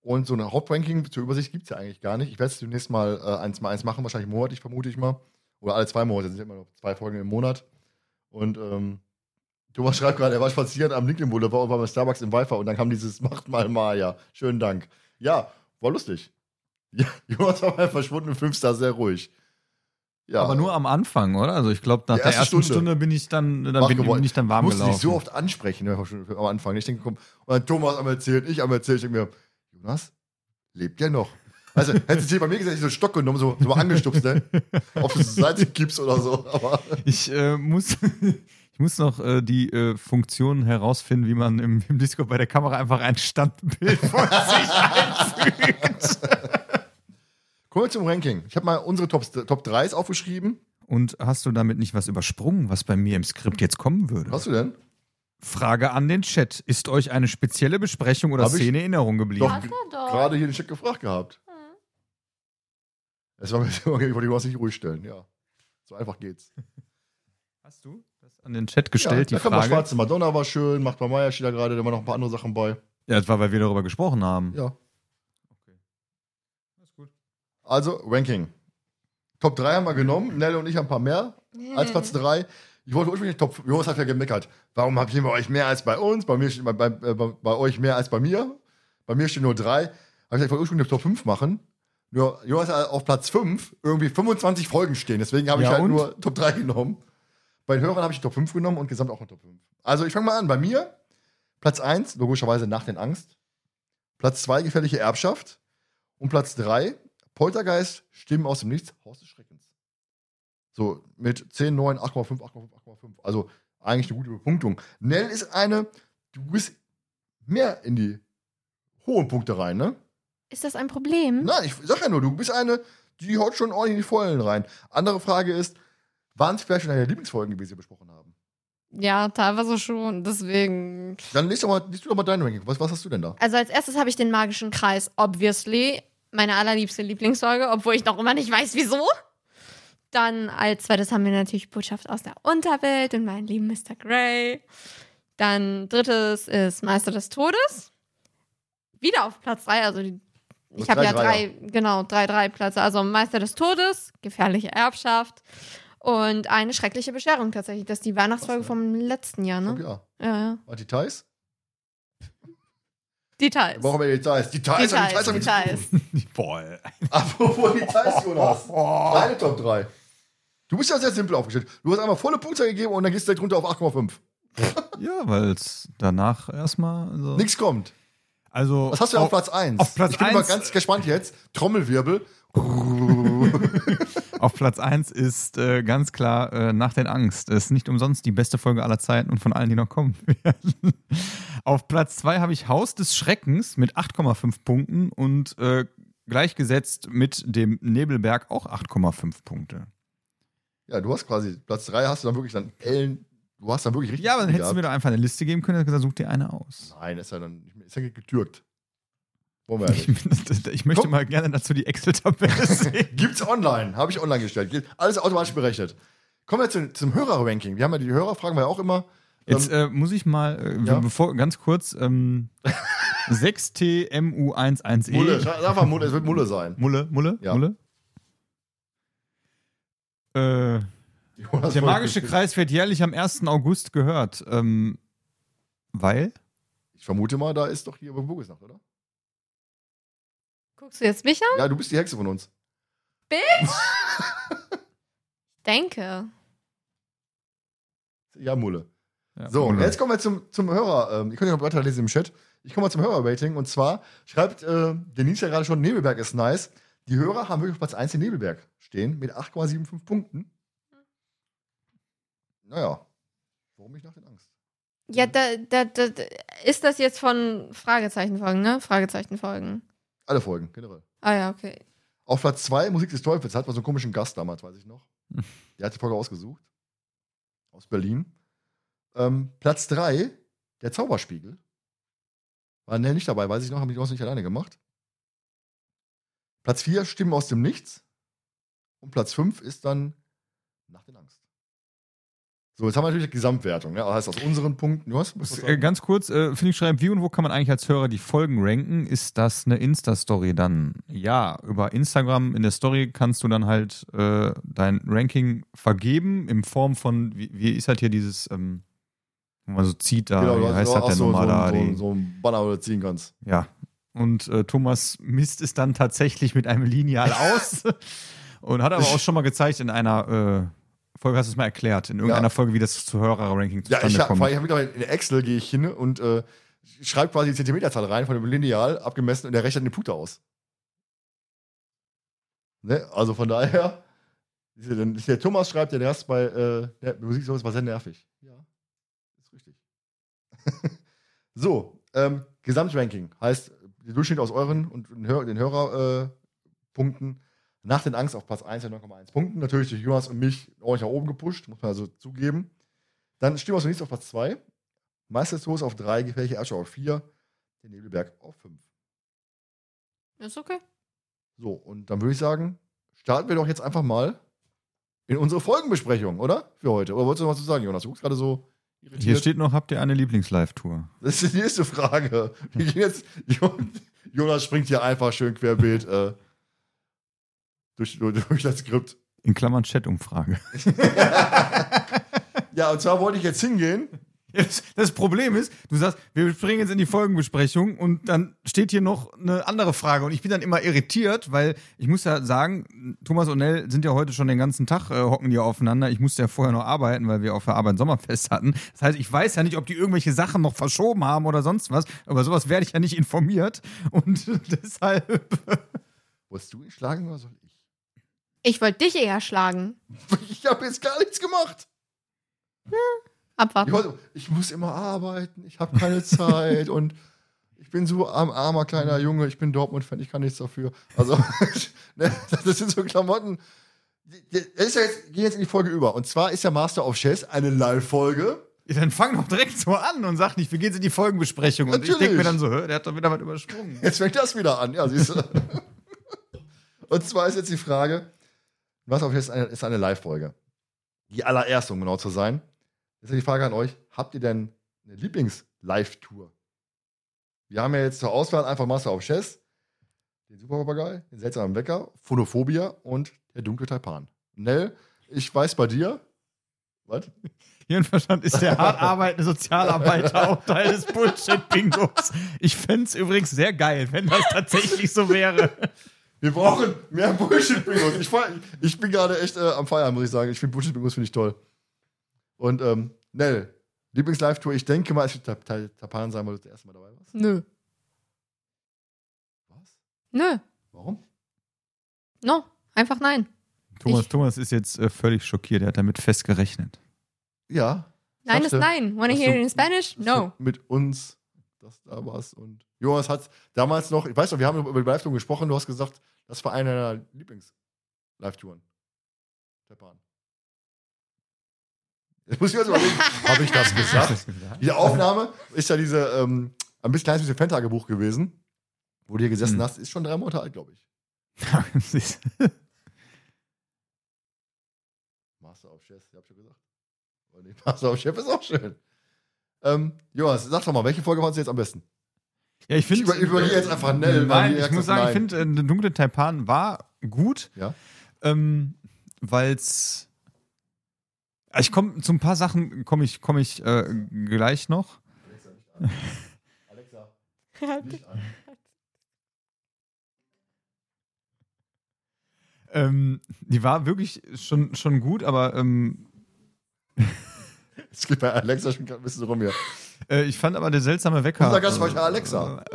Und so eine Hauptranking zur Übersicht gibt es ja eigentlich gar nicht. Ich werde es demnächst mal äh, eins mal eins machen, wahrscheinlich monatlich, vermute ich mal. Oder alle zwei Monate, sind ja immer noch zwei Folgen im Monat. Und ähm, Thomas schreibt gerade, er war spazieren am Lincoln Boulevard und war bei Starbucks im Wi-Fi und dann kam dieses Macht mal Maya. Schönen Dank. Ja, war lustig. Ja, Jonas war mal verschwunden im Filmstar sehr ruhig. Ja, Aber nur am Anfang, oder? Also ich glaube, nach Die der erste ersten Stunde. Stunde, bin ich dann, dann bin, geworden. bin ich dann warm ich gelaufen. dich so oft ansprechen am Anfang. Ich denke, komm, und dann Thomas am erzählt, ich am erzählt, ich denke mir, Jonas, lebt der noch? Also, hättest du bei mir gesagt, ich so einen Stock genommen, so, so mal angestupst, ne? Es zur Seite gibst oder so. Aber Ich äh, muss, ich muss noch äh, die äh, Funktion herausfinden, wie man im, im Discord bei der Kamera einfach ein Standbild von sich einfügt. kommen wir zum Ranking. Ich habe mal unsere Top, Top 3s aufgeschrieben. Und hast du damit nicht was übersprungen, was bei mir im Skript jetzt kommen würde? Was hast du denn? Frage an den Chat. Ist euch eine spezielle Besprechung oder Hab ich- Szene in Erinnerung geblieben? Doch, Hat er doch. gerade hier den Chat gefragt gehabt. Es war mir ich wollte Jonas nicht ruhig stellen, ja. So einfach geht's. Hast du das an den Chat gestellt, ja, die da kam mal Frage? Schwarze Madonna war schön, macht mal Meier steht da gerade, da waren noch ein paar andere Sachen bei. Ja, das war, weil wir darüber gesprochen haben. Ja. Alles gut. Also, Ranking. Top 3 haben wir genommen. Nelle und ich haben ein paar mehr als Platz 3. Ich wollte ursprünglich Top. Jonas hat ja gemeckert. Warum habt ihr bei euch mehr als bei uns? Bei mir steht bei, bei, äh, bei, bei euch mehr als bei mir. Bei mir stehen nur 3. Habe ich gesagt, ich wollte ursprünglich Top 5 machen. Nur Jonas hat auf Platz 5 irgendwie 25 Folgen stehen. Deswegen habe ich Ja, halt und? nur Top 3 genommen. Bei den Hörern habe ich Top 5 genommen und gesamt auch eine Top 5. Also ich fange mal an. Bei mir Platz 1, logischerweise nach den Angst. Platz 2, gefährliche Erbschaft. Und Platz 3, Poltergeist, Stimmen aus dem Nichts, Haus des Schreckens. So, mit 10, 9, 8,5, 8,5, 8,5. Also eigentlich eine gute Bepunktung. Nell ist eine, du bist mehr in die hohen Punkte rein, ne? Ist das ein Problem? Nein, ich sag ja nur, du bist eine, die haut schon ordentlich in die Vollen rein. Andere Frage ist, waren es vielleicht schon deine Lieblingsfolgen, die wir besprochen haben? Ja, teilweise schon. Deswegen. Dann liest, doch mal, liest du doch mal dein Ranking. Was, was hast du denn da? Also als erstes habe ich den magischen Kreis, obviously. Meine allerliebste Lieblingsfolge, obwohl ich noch immer nicht weiß, wieso. Dann als zweites haben wir natürlich Botschaft aus der Unterwelt und meinen lieben Mr. Grey. Dann drittes ist Meister des Todes. Wieder auf Platz drei, also die, ich habe ja drei drei, genau, drei, drei Plätze. Also Meister des Todes, gefährliche Erbschaft und eine schreckliche Bescherung tatsächlich. Das ist die Weihnachtsfolge Krass, vom letzten Jahr, ne? ja. Ja, ja. Und Details? Details. Wir brauchen mehr Details. Details, Details, Details, Details. Details. Boah. ey. Apropos Details, Jonas. Deine Top 3. Du bist ja sehr simpel aufgestellt. Du hast einmal volle Punkte gegeben und dann gehst du direkt runter auf 8,5. Ja, weil es danach erstmal. So. Nichts kommt. Also, Was hast du denn auf Platz 1? auf Platz ich bin mal eins- ganz gespannt jetzt. Trommelwirbel. Auf Platz 1 ist äh, ganz klar äh, Nach den Angst. Ist nicht umsonst die beste Folge aller Zeiten und von allen, die noch kommen werden. Auf Platz 2 habe ich Haus des Schreckens mit 8,5 Punkten und äh, gleichgesetzt mit dem Nebelberg auch 8,5 Punkte. Ja, du hast quasi, Platz 3 hast du dann wirklich dann Ellen, du hast dann wirklich richtig. Ja, aber dann hättest du mir doch einfach eine Liste geben können und gesagt, such dir eine aus. Nein, ist ja dann, ist ja getürkt. Ja Ich, ich möchte Komm. mal gerne dazu die Excel-Tabelle sehen. Gibt's online, habe ich online gestellt. Alles automatisch berechnet. Kommen wir zu, zum Hörerranking. Wir haben ja die Hörerfragen wir ja auch immer. Jetzt Ähm, äh, muss ich mal, äh, Ja. bevor, ganz kurz, ähm, 6TMU11E. Mulle, sag mal Mulle, es wird Mulle sein. Mulle, Mulle, Ja. Mulle. Äh, Jonas der magische Kreis wird jährlich am 1. August gehört. Ähm, weil? Ich vermute mal, da ist doch hier Burgesnacht, oder? Guckst du jetzt mich an? Ja, du bist die Hexe von uns. Denke. Ja, Mulle. Ja, So, Mulle. jetzt kommen wir zum, zum Hörer. Ähm, ihr könnt ja noch weiterlesen im Chat. Ich komme mal zum Hörerrating. Und zwar schreibt äh, Denise ja gerade schon, Nebelberg ist nice. Die Hörer haben wirklich auf Platz 1 den Nebelberg stehen mit 8,75 Punkten. Naja, warum nicht nach den Angst? Ja, da, da, da, da, ist das jetzt von Fragezeichenfolgen, ne? Fragezeichenfolgen. Alle Folgen, generell. Ah ja, okay. Auf Platz 2 Musik des Teufels hat man so einen komischen Gast damals, weiß ich noch. Der hat die Folge ausgesucht. Aus Berlin. Ähm, Platz 3, der Zauberspiegel. War Nell nicht dabei, weiß ich noch, habe ich auch nicht alleine gemacht. Platz 4, Stimmen aus dem Nichts. Und Platz 5 ist dann. So, jetzt haben wir natürlich die Gesamtwertung. Ne? Das heißt, aus unseren Punkten, was? was Äh, ganz kurz, äh, finde ich, schreibt, wie und wo kann man eigentlich als Hörer die Folgen ranken? Ist das eine Insta-Story dann? Ja, über Instagram in der Story kannst du dann halt äh, dein Ranking vergeben in Form von, wie, wie ist halt hier dieses, ähm, wo man so zieht da, Genau, wie du heißt hast das denn so, nochmal da? so, so ein Banner, wo du ziehen kannst. Ja. Und äh, Thomas misst es dann tatsächlich mit einem Lineal aus und hat aber auch schon mal gezeigt in einer äh, Folge, hast du es mal erklärt, in irgendeiner Ja. Folge, wie das zu Hörerranking Ja, zustande ich habe kommt. hab mittlerweile in Excel gehe ich hin und äh, schreibe quasi die Zentimeterzahl rein von dem Lineal abgemessen und der rechnet den Punkte aus. Ne? Also von daher, ja der Thomas schreibt ja erst bei äh, der Musik sowas war sehr nervig. Ja, ist richtig. so, ähm, Gesamtranking heißt der Durchschnitt aus euren und den, Hör den Hörerpunkten äh, Punkten nach den Angst auf Platz 1 der 9,1 Punkten. Natürlich durch Jonas und mich ordentlich nach oben gepusht, muss man also zugeben. Dann Stimme aus dem Nichts auf Platz 2. Meisterstoß auf 3, Gefährliche Ärsche auf 4, der Nebelberg auf 5. Ist okay. So, und dann würde ich sagen, starten wir doch jetzt einfach mal in unsere Folgenbesprechung, oder? Für heute. Oder wolltest du noch was zu sagen, Jonas? Du guckst gerade so irritiert. Hier steht noch, habt ihr eine Lieblings-Live-Tour? Das ist die nächste Frage. Wir gehen jetzt, Jonas springt hier einfach schön querbeet äh, durch, durch das Skript. In Klammern Chat-Umfrage. Ja, und zwar wollte ich jetzt hingehen. Das, das Problem ist, du sagst, wir springen jetzt in die Folgenbesprechung und dann steht hier noch eine andere Frage und ich bin dann immer irritiert, weil ich muss ja sagen, Thomas und Nell sind ja heute schon den ganzen Tag, äh, hocken die aufeinander. Ich musste ja vorher noch arbeiten, weil wir auf der Arbeit ein Sommerfest hatten. Das heißt, ich weiß ja nicht, ob die irgendwelche Sachen noch verschoben haben oder sonst was, aber sowas werde ich ja nicht informiert und deshalb. Wolltest du ihn schlagen oder soll ich? Ich wollte dich eher schlagen. Ich habe jetzt gar nichts gemacht. Ich, Abwarten. wollte, ich muss immer arbeiten, ich habe keine Zeit und ich bin so arm, armer kleiner Junge, ich bin Dortmund-Fan, ich kann nichts dafür. Also, ne, das sind so Klamotten. Das ist ja jetzt, gehen jetzt in die Folge über. Und zwar ist ja Master of Chess eine Live-Folge. Dann fang doch direkt so an und sag nicht, wir gehen jetzt in die Folgenbesprechung. Und ich Natürlich. denke mir dann so, der hat doch wieder was übersprungen. Jetzt fängt das wieder an, ja, siehst du. Und zwar ist jetzt die Frage: Was auf jetzt eine, ist eine Live-Folge? Die allererste, um genau zu sein. Jetzt ist die Frage an euch: Habt ihr denn eine Lieblings-Live-Tour? Wir haben ja jetzt zur Auswahl einfach Master of Chess, den Superpapagei, den seltsamen Wecker, Phonophobia und der dunkle Taipan. Nell, ich weiß bei dir. Was? Hirnverstand ist der hart arbeitende Sozialarbeiter auch Teil des Bullshit-Bingos. Ich fände es übrigens sehr geil, wenn das tatsächlich so wäre. Wir brauchen mehr Bullshit-Bingos. Ich, ich bin gerade echt äh, am Feiern, muss ich sagen. Ich finde Bullshit-Bingos finde ich toll. Und ähm, Nell, Lieblings-Live-Tour, ich denke mal, es wird Tap- Tap- Tapan sein, weil du das erste Mal dabei warst. Nö. Was? Nö. Warum? No. Einfach nein. Thomas, Ich- Thomas ist jetzt äh, völlig schockiert. Er hat damit fest gerechnet. Ja. Nein ist nein. Wanna hear it in Spanish? No. Mit uns, das da warst. Und Jonas hat damals noch, ich weiß noch, wir haben über die Live-Tour gesprochen, du hast gesagt, das war eine deiner Lieblings-Live-Touren. Japan. Jetzt muss ich jetzt überlegen, habe ich das gesagt? Diese Aufnahme ist ja diese, ähm, ein bisschen kleines bisschen Fan-Tagebuch gewesen, wo du hier gesessen Hm. hast, ist schon drei Monate alt, glaube ich. Master of Chess, ich hab schon gesagt. Aber nee, Master of Chef ist auch schön. Ähm, Jonas, sag doch mal, welche Folge fandst du jetzt am besten? ja, ich finde. Ich über- überlege jetzt einfach Nell, weil Nein, ich muss sagen, nein. ich finde, äh, der dunkle Taipan war gut. Ja. Ähm, weil's. Ich komme zu ein paar Sachen komme ich komme ich äh, gleich noch. Alexa, Licht an. Ähm, die war wirklich schon schon gut, aber ähm, Es geht bei Alexa schon ein bisschen rum hier. äh, ich fand aber der seltsame Wecker. Unser Gast äh, heute Alexa.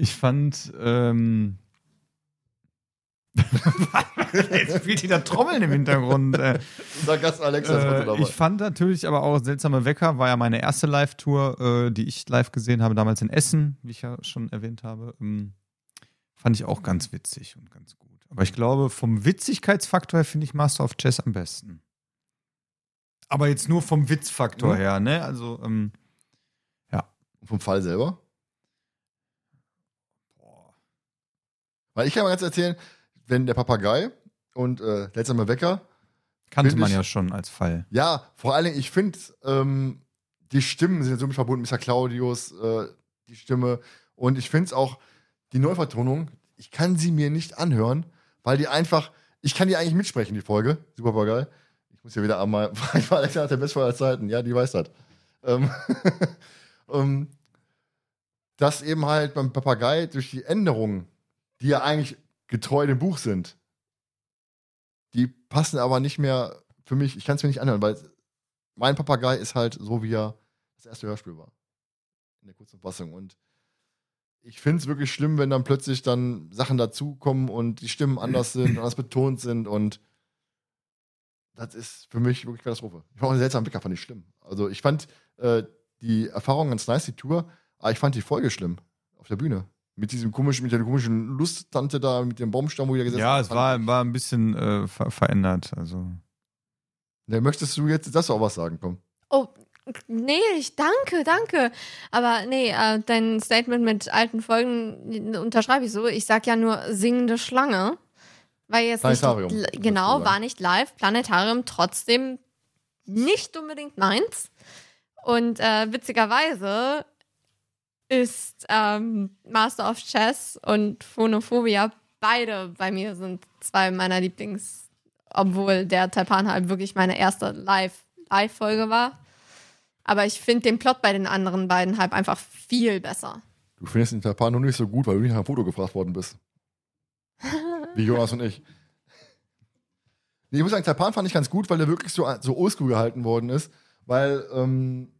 Ich fand ähm, Jetzt spielt wieder Trommeln im Hintergrund. Äh. Unser Gast Alexa ist Äh, dabei. ich fand natürlich aber auch Seltsame Wecker, war ja meine erste Live-Tour, äh, die ich live gesehen habe, damals in Essen, wie ich ja schon erwähnt habe. Ähm, fand ich auch ganz witzig und ganz gut. Aber ich glaube, vom Witzigkeitsfaktor her finde ich Master of Chess am besten. Aber jetzt nur vom Witzfaktor Mhm. her, ne? Also, ähm, Vom Fall selber? Weil ich kann mal ganz erzählen, wenn der Papagei und äh, seltsame Wecker, kannte man ich- ja schon als Fall. ja, vor allen Dingen, ich finde, ähm, die Stimmen sind so mit verbunden, Mr. Claudius, äh, die Stimme. Und ich finde es auch, die Neuvertonung, ich kann sie mir nicht anhören, weil die einfach, ich kann die eigentlich mitsprechen, die Folge. Super Papagei. Muss ja wieder einmal, ich war Alexa nach der Bestfall Zeiten, ja, die weiß das. Ähm, ähm, dass eben halt beim Papagei durch die Änderungen, die ja eigentlich getreu dem Buch sind, die passen aber nicht mehr für mich. Ich kann es mir nicht anhören, weil mein Papagei ist halt so, wie er das erste Hörspiel war. In der kurzen Fassung. Und ich finde es wirklich schlimm, wenn dann plötzlich dann Sachen dazukommen und die Stimmen anders sind, anders betont sind und das ist für mich wirklich Katastrophe. Ich war auch einen seltsamen Blicker, fand ich schlimm. Also ich fand äh, die Erfahrung ganz nice, die Tour, aber ich fand die Folge schlimm auf der Bühne. Mit diesem komischen, mit der komischen Lusttante da, mit dem Baumstamm, wo ihr gesessen Ja, es war, war ein bisschen äh, ver verändert. Also. Ne, möchtest du jetzt das auch was sagen, komm? Oh, nee, ich danke, danke. Aber nee, äh, dein Statement mit alten Folgen unterschreibe ich so. Ich sag ja nur singende Schlange. Weil jetzt nicht, Planetarium, du genau, war nicht live. Planetarium trotzdem nicht unbedingt meins. Und äh, witzigerweise ist ähm, Master of Chess und Phonophobia beide bei mir sind zwei meiner Lieblings, obwohl der Taipan halt wirklich meine erste Live- Live-Folge war. Aber ich finde den Plot bei den anderen beiden halt einfach viel besser. Du findest den Japan nur nicht so gut, weil du nicht nach einem Foto gefragt worden bist. Wie Jonas und ich. Nee, ich muss sagen, Taipan fand ich ganz gut, weil der wirklich so, so oldschool gehalten worden ist. Weil ähm,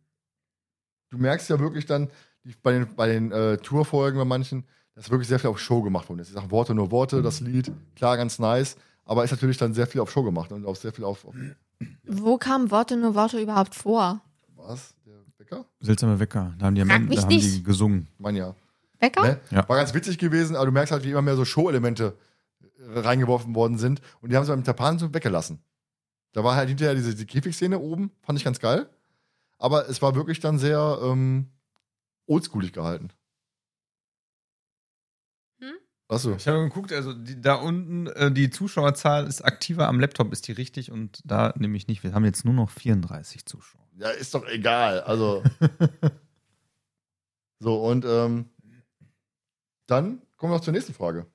du merkst ja wirklich dann die, bei den, bei den äh, Tourfolgen bei manchen, dass wirklich sehr viel auf Show gemacht worden ist. Ich sage Worte nur Worte, das Lied, klar, ganz nice, aber ist natürlich dann sehr viel auf Show gemacht und auch sehr viel auf, auf Wo kamen Worte nur Worte überhaupt vor? was? Der Bäcker? Seltsame Wecker. Da haben die am Ende da haben die nicht. gesungen. Ich meine ja. Becker? Ne? Ja. War ganz witzig gewesen, aber du merkst halt, wie immer mehr so Show-Elemente reingeworfen worden sind. Und die haben sie beim Tapan so weggelassen. Da war halt hinterher diese die Käfigszene oben, fand ich ganz geil. Aber es war wirklich dann sehr ähm, oldschoolig gehalten. Hm? Achso. Ich habe geguckt, also die, da unten, äh, die Zuschauerzahl ist aktiver am Laptop, ist die richtig und da nämlich nicht. Wir haben jetzt nur noch 34 Zuschauer. Ja, ist doch egal. Also. so, und ähm, dann kommen wir noch zur nächsten Frage.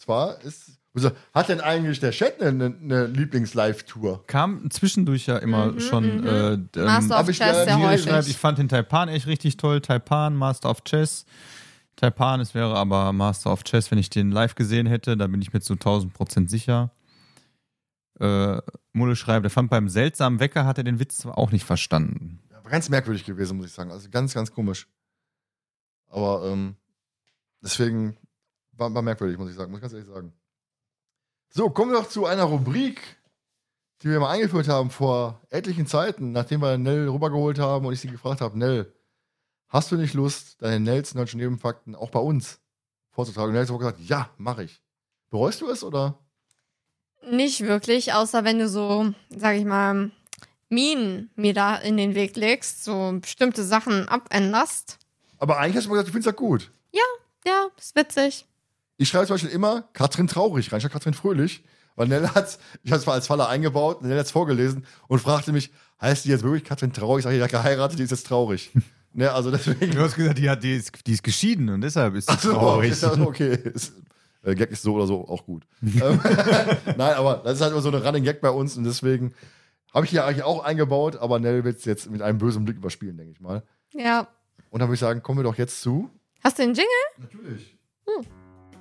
Zwar ist. Also, hat denn eigentlich der Chat eine, eine Lieblings-Live-Tour? Kam zwischendurch ja immer Mhm, schon. mhm. Äh, ähm, Master of ich Chess sehr Miri häufig. schreibt, ich fand den Taipan echt richtig toll. Taipan, Master of Chess. Taipan, es wäre aber Master of Chess, wenn ich den live gesehen hätte. Da bin ich mir zu 1000 Prozent sicher. Äh, Mulle schreibt, er fand beim seltsamen Wecker hat er den Witz zwar auch nicht verstanden. Ja, ganz merkwürdig gewesen, muss ich sagen. Also ganz, ganz komisch. Aber ähm, deswegen war, war merkwürdig, muss ich sagen, muss ich ganz ehrlich sagen. So, kommen wir doch zu einer Rubrik, die wir mal eingeführt haben vor etlichen Zeiten, nachdem wir Nell rübergeholt haben und ich sie gefragt habe, Nell, hast du nicht Lust, deine Nells deutschen Nebenfakten auch bei uns vorzutragen? Und Nell hat gesagt, ja, mache ich. Bereust du es oder? Nicht wirklich, außer wenn du so, sag ich mal, Minen mir da in den Weg legst, so bestimmte Sachen abänderst. Aber eigentlich hast du mal gesagt, du findest das gut. Ja, ist witzig. Ich schreibe zum Beispiel immer Katrin Traurig rein, statt Katrin Fröhlich. Weil Nell hat, ich habe es mal als Faller eingebaut, Nell hat es vorgelesen und fragte mich, heißt die jetzt wirklich Katrin Traurig? Ich sage, die hat geheiratet, die ist jetzt traurig. ne, also deswegen. Du hast gesagt, die, hat, die, ist, die ist geschieden und deshalb ist sie so, traurig. okay. Ist, äh, Gag ist so oder so auch gut. Ähm, Nein, aber das ist halt immer so eine Running Gag bei uns und deswegen habe ich hier eigentlich auch eingebaut, aber Nell wird es jetzt mit einem bösen Blick überspielen, denke ich mal. Ja. Und dann würde ich sagen, kommen wir doch jetzt zu. Hast du den Jingle? Natürlich.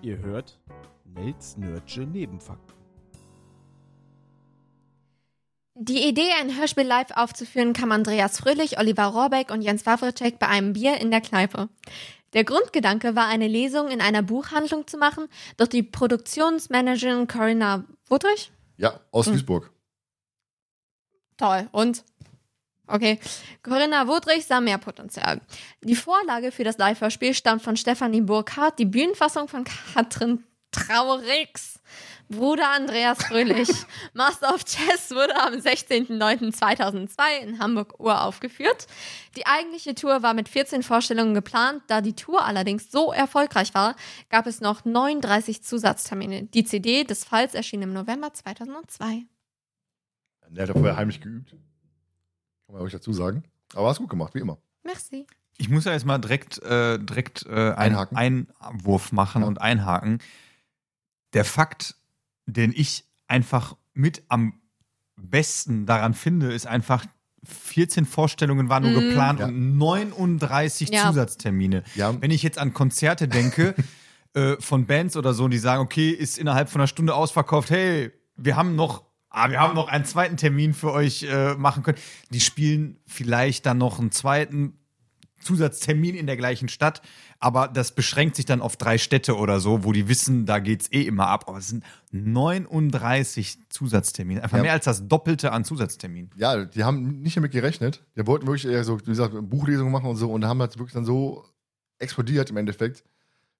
Ihr hört Nels Nerdsche Nebenfakten. Die Idee, ein Hörspiel live aufzuführen, kam Andreas Fröhlich, Oliver Rohrbeck und Jens Wawrczyk bei einem Bier in der Kneipe. Der Grundgedanke war, eine Lesung in einer Buchhandlung zu machen, doch die Produktionsmanagerin Corinna Wuttrich Ja, aus Hm. Duisburg. Toll. Und? Okay. Corinna Wodrich sah mehr Potenzial. Die Vorlage für das Live-Hörspiel stammt von Stefanie Burkhardt, die Bühnenfassung von Katrin Traurix. Bruder Andreas Fröhlich. Master of Chess wurde am 16.09.2002 in Hamburg uraufgeführt. Die eigentliche Tour war mit 14 Vorstellungen geplant. Da die Tour allerdings so erfolgreich war, gab es noch 39 Zusatztermine. Die CD des Falls erschien im November 2002. Der hat ja vorher heimlich geübt. Kann man euch dazu sagen. Aber hast gut gemacht, wie immer. Merci. Ich muss ja jetzt mal direkt, äh, direkt äh, einen Einhaken. Einwurf machen Ja. und einhaken. Der Fakt, den ich einfach mit am besten daran finde, ist einfach, 14 Vorstellungen waren nur Mhm. geplant Ja. und 39 Ja. Zusatztermine. Ja, Wenn ich jetzt an Konzerte denke, äh, von Bands oder so, die sagen, okay, ist innerhalb von einer Stunde ausverkauft, hey, wir haben noch, ah, wir haben noch einen zweiten Termin für euch äh, machen können. Die spielen vielleicht dann noch einen zweiten Zusatztermin in der gleichen Stadt, aber das beschränkt sich dann auf drei Städte oder so, wo die wissen, da geht's eh immer ab. Aber es sind 39 Zusatztermine, einfach Ja. mehr als das Doppelte an Zusatzterminen. ja, die haben nicht damit gerechnet. Die wollten wirklich eher so, wie gesagt, Buchlesungen machen und so und haben das wirklich dann so explodiert im Endeffekt,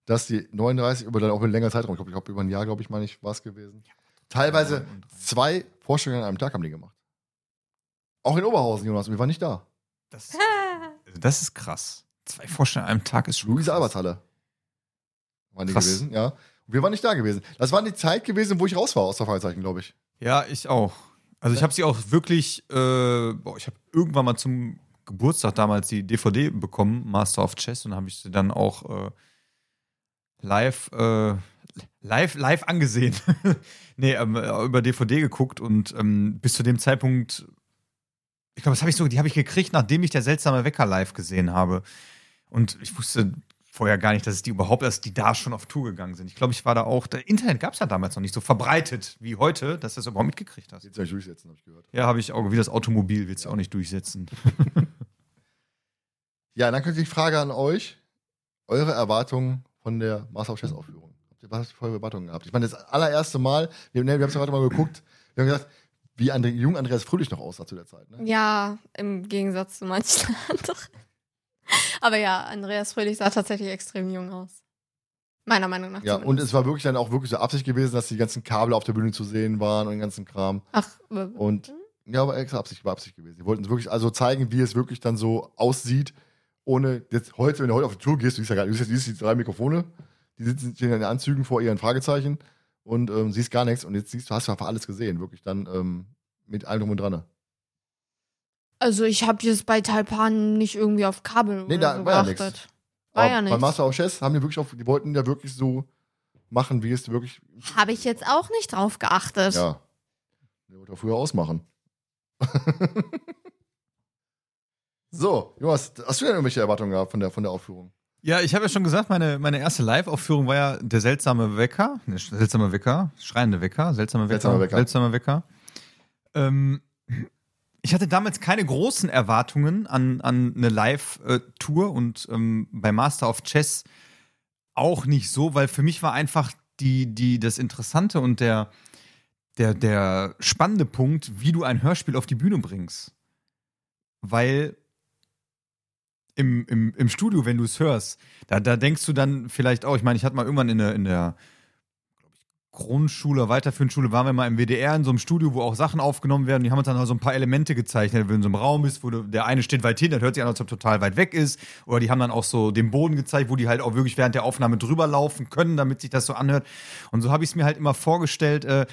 dass die 39 über dann auch einen längeren Zeitraum, ich glaube, über ein Jahr, glaube ich, meine ich, war es gewesen. Teilweise zwei Vorstellungen an einem Tag haben die gemacht. Auch in Oberhausen, Jonas, und wir waren nicht da. Das, also das ist krass. Zwei Vorstellungen an einem Tag ist schon Luise. Alberthalle. Waren die Krass. gewesen, ja. Und wir waren nicht da gewesen. Das war die Zeit gewesen, wo ich raus war aus der Fragezeichen, glaube ich. Ja, ich auch. Also ich habe sie auch wirklich, äh, boah, ich habe irgendwann mal zum Geburtstag damals die DVD bekommen, Master of Chess, und habe ich sie dann auch äh, live, äh, live, live angesehen. nee, ähm, äh, über DVD geguckt und ähm, bis zu dem Zeitpunkt, ich glaube, das habe ich so, die habe ich gekriegt, nachdem ich der seltsame Wecker live gesehen habe. Und ich wusste vorher gar nicht, dass es die überhaupt, dass die da schon auf Tour gegangen sind. Ich glaube, ich war da auch, der Internet gab es ja damals noch nicht so verbreitet wie heute, dass du das überhaupt mitgekriegt hast. Jetzt soll ich durchsetzen, habe ich gehört. Ja, habe ich auch, wie das Automobil willst du auch nicht durchsetzen. Ja, dann könnte ich die Frage an euch. Eure Erwartungen von der Master of Chess Aufführung. Für eure Erwartungen gehabt? Ich meine, das allererste Mal, wir, ne, wir haben es ja heute mal geguckt, wir haben gesagt, wie Andre, jung Andreas Fröhlich noch aussah zu der Zeit. Ne? Ja, im Gegensatz zu manchen anderen. Aber ja, Andreas Fröhlich sah tatsächlich extrem jung aus. Meiner Meinung nach. Ja, und zumindest. es war wirklich dann auch wirklich so Absicht gewesen, dass die ganzen Kabel auf der Bühne zu sehen waren und den ganzen Kram. Ach, Und ja, aber extra Absicht war Absicht gewesen. Die wollten es wirklich also zeigen, wie es wirklich dann so aussieht, ohne jetzt heute, wenn du heute auf die Tour gehst, du siehst ja gar nicht, du siehst die drei Mikrofone, die sitzen stehen in den Anzügen vor ihren Fragezeichen und ähm, siehst gar nichts und jetzt siehst du, hast du einfach alles gesehen, wirklich dann ähm, mit allem drum und dran. also ich habe das bei Taipan nicht irgendwie auf Kabel Nee, da so war ja geachtet. nix. War Aber ja Bei nichts. Master of Chess haben die wirklich auf, die wollten ja wirklich so machen, wie es wirklich, Habe ich jetzt auch nicht drauf geachtet. ja, der wollte früher ausmachen. so, Jonas, hast du denn irgendwelche Erwartungen gehabt von der, von der Aufführung? Ja, ich habe ja schon gesagt, meine, meine erste Live-Aufführung war ja der seltsame Wecker. Ne, seltsame Wecker, schreiende Wecker, seltsame Wecker. Seltsamer Wecker. Seltsamer Wecker. Ähm, ich hatte damals keine großen Erwartungen an, an eine Live-Tour und ähm, bei Master of Chess auch nicht so, weil für mich war einfach die, die, das Interessante und der, der, der spannende Punkt, wie du ein Hörspiel auf die Bühne bringst. Weil im, im, im Studio, wenn du es hörst, da, da denkst du dann vielleicht auch, ich meine, ich hatte mal irgendwann in der, in der Grundschule, weiterführende Schule, waren wir mal im WDR in so einem Studio, wo auch Sachen aufgenommen werden. Die haben uns dann so ein paar Elemente gezeichnet, wenn du in so einem Raum bist, wo der eine steht weit hin, der hört sich an, als ob er total weit weg ist. Oder die haben dann auch so den Boden gezeigt, wo die halt auch wirklich während der Aufnahme drüber laufen können, damit sich das so anhört. Und so habe ich es mir halt immer vorgestellt, äh,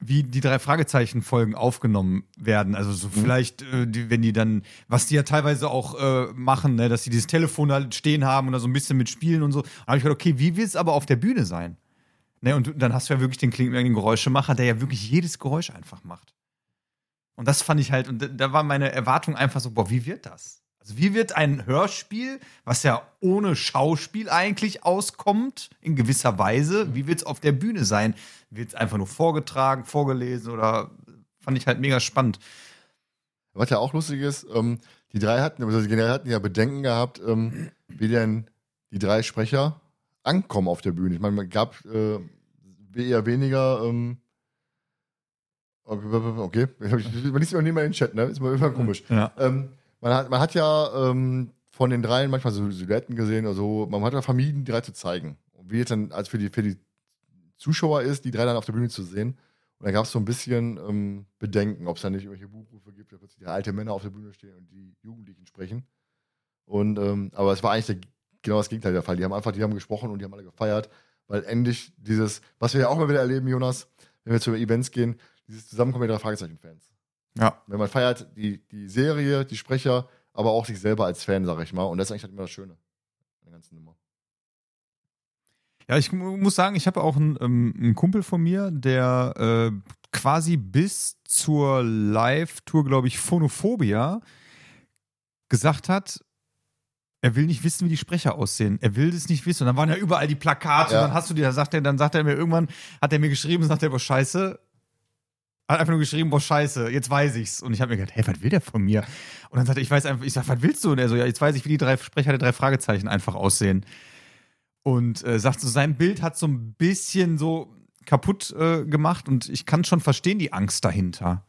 wie die drei Fragezeichen-Folgen aufgenommen werden. Also so vielleicht, äh, die, wenn die dann, was die ja teilweise auch äh, machen, ne, dass sie dieses Telefon halt stehen haben und da so ein bisschen mitspielen und so. Da habe ich gedacht, okay, wie will es aber auf der Bühne sein? Ne, und dann hast du ja wirklich den klingenden Geräuschemacher, der ja wirklich jedes Geräusch einfach macht. Und das fand ich halt, und da, da war meine Erwartung einfach so, boah, wie wird das? Also wie wird ein Hörspiel, was ja ohne Schauspiel eigentlich auskommt, in gewisser Weise, wie wird es auf der Bühne sein? Wird es einfach nur vorgetragen, vorgelesen oder fand ich halt mega spannend. Was ja auch lustig ist, ähm, die drei hatten, also die Generäle hatten ja Bedenken gehabt, ähm, wie denn die drei Sprecher ankommen auf der Bühne. Ich meine, man gab äh, eher weniger. Ähm, okay, man liest immer nicht mal in den Chat, ne? Ist mal immer komisch. Ja. Ähm, man, hat, man hat ja ähm, von den dreien manchmal so Silhouetten gesehen oder so. Man hat ja vermieden, die drei zu zeigen. Und wie jetzt dann als für die, für die Zuschauer ist, die drei dann auf der Bühne zu sehen. Und da gab es so ein bisschen ähm, Bedenken, ob es da nicht irgendwelche Buchrufe gibt, dass plötzlich die alte Männer auf der Bühne stehen und die Jugendlichen sprechen. Und ähm, aber es war eigentlich der, genau das Gegenteil der Fall. Die haben einfach, die haben gesprochen und die haben alle gefeiert, weil endlich dieses, was wir ja auch mal wieder erleben, Jonas, wenn wir zu Events gehen, dieses Zusammenkommen der drei Fragezeichen-Fans. Ja. Wenn man feiert die, die Serie, die Sprecher, aber auch sich selber als Fan, sag ich mal. Und das ist eigentlich halt immer das Schöne an der ganzen Nummer. Ja, ich mu- muss sagen, ich habe auch einen, ähm, einen Kumpel von mir, der äh, quasi bis zur Live-Tour, glaube ich, Phonophobia gesagt hat, er will nicht wissen, wie die Sprecher aussehen. Er will das nicht wissen. Und dann waren ja überall die Plakate. Ja. Und dann hast du die, da sagt er, dann sagt er mir irgendwann, hat er mir geschrieben, sagt er, boah, scheiße. Hat einfach nur geschrieben, boah, scheiße, jetzt weiß ich's. Und ich habe mir gedacht, hey, was will der von mir? Und dann sagt er, ich weiß einfach, ich sag, was willst du? Und er so, ja, jetzt weiß ich, wie die drei Sprecher der drei Fragezeichen einfach aussehen und äh, sagt so, sein Bild hat so ein bisschen so kaputt äh, gemacht und ich kann schon verstehen die Angst dahinter.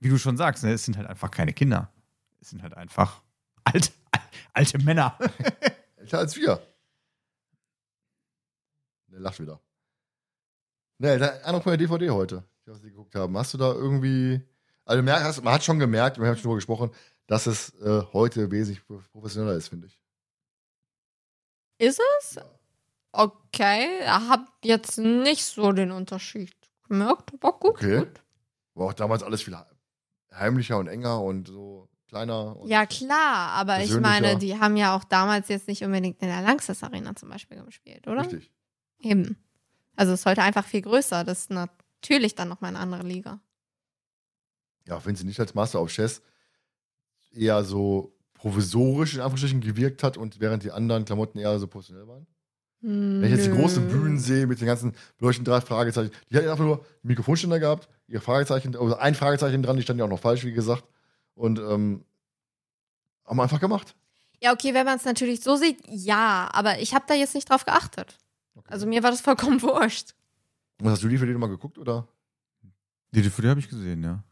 Wie du schon sagst, ne, es sind halt einfach keine Kinder. Es sind halt einfach alte, alte Männer. Älter als wir. Der lacht wieder. Ne, der andere von der DVD heute, die wir geguckt haben. Hast du da irgendwie. Also, du merkst, man hat schon gemerkt, wir haben schon drüber gesprochen, dass es äh, heute wesentlich professioneller ist, finde ich. Ist es? Okay, hat jetzt nicht so den Unterschied gemerkt, aber gut. Okay. gut. War auch damals alles viel heimlicher und enger und so kleiner. Und Ja, klar, aber ich meine, die haben ja auch damals jetzt nicht unbedingt in der Langsess Arena zum Beispiel gespielt, oder? Richtig. Eben. Also es ist heute einfach viel größer. Das ist natürlich dann nochmal eine andere Liga. Ja, wenn sie nicht als Master of Chess eher so provisorisch in Anführungsstrichen gewirkt hat und während die anderen Klamotten eher so professionell waren. Wenn ich jetzt die großen Bühnen sehe mit den ganzen beleuchteten drei Fragezeichen, die hatten einfach nur Mikrofonständer gehabt, ihr Fragezeichen, also ein Fragezeichen dran, die stand ja auch noch falsch, wie gesagt. Und ähm, haben wir einfach gemacht. Ja, okay, wenn man es natürlich so sieht, ja, aber ich habe da jetzt nicht drauf geachtet. Okay. Also mir war das vollkommen wurscht. Und hast du die für den mal geguckt, oder? Die DVD habe ich gesehen, ja.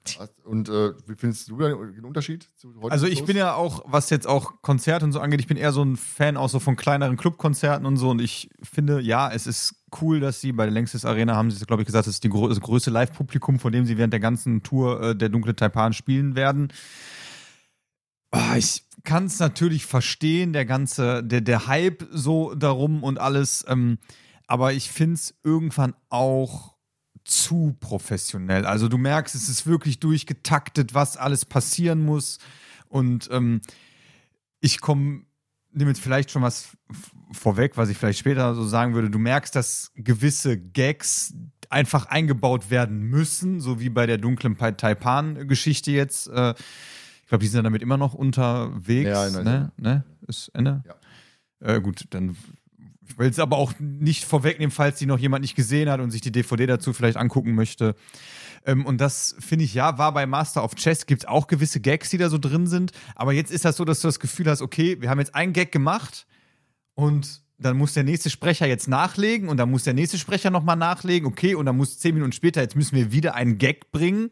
Und äh, wie findest du den Unterschied zu heute? Also ich bin ja auch, was jetzt auch Konzerte und so angeht, ich bin eher so ein Fan auch so von kleineren Clubkonzerten und so und ich finde, ja, es ist cool, dass sie bei der Längstes Arena haben sie, glaube ich, gesagt, das ist die grö das größte Live-Publikum, von dem sie während der ganzen Tour äh, der Dunkle Taipan spielen werden. Ah, ich kann es natürlich verstehen, der ganze, der, der Hype so darum und alles, ähm, aber ich finde es irgendwann auch zu professionell. Also du merkst, es ist wirklich durchgetaktet, was alles passieren muss. Und ähm, ich komme, nehme jetzt vielleicht schon was vorweg, was ich vielleicht später so sagen würde. Du merkst, dass gewisse Gags einfach eingebaut werden müssen, so wie bei der dunklen Pa- Taipan-Geschichte jetzt. Äh, ich glaube, die sind ja damit immer noch unterwegs. Ja, nein, ne? ne? Ist Ende? Ja. Äh, gut, dann will es aber auch nicht vorwegnehmen, falls die noch jemand nicht gesehen hat und sich die DVD dazu vielleicht angucken möchte. Ähm, und das finde ich, ja, war bei Master of Chess, gibt es auch gewisse Gags, die da so drin sind. Aber jetzt ist das so, dass du das Gefühl hast, okay, wir haben jetzt einen Gag gemacht und dann muss der nächste Sprecher jetzt nachlegen und dann muss der nächste Sprecher nochmal nachlegen, okay, und dann muss zehn Minuten später, jetzt müssen wir wieder einen Gag bringen.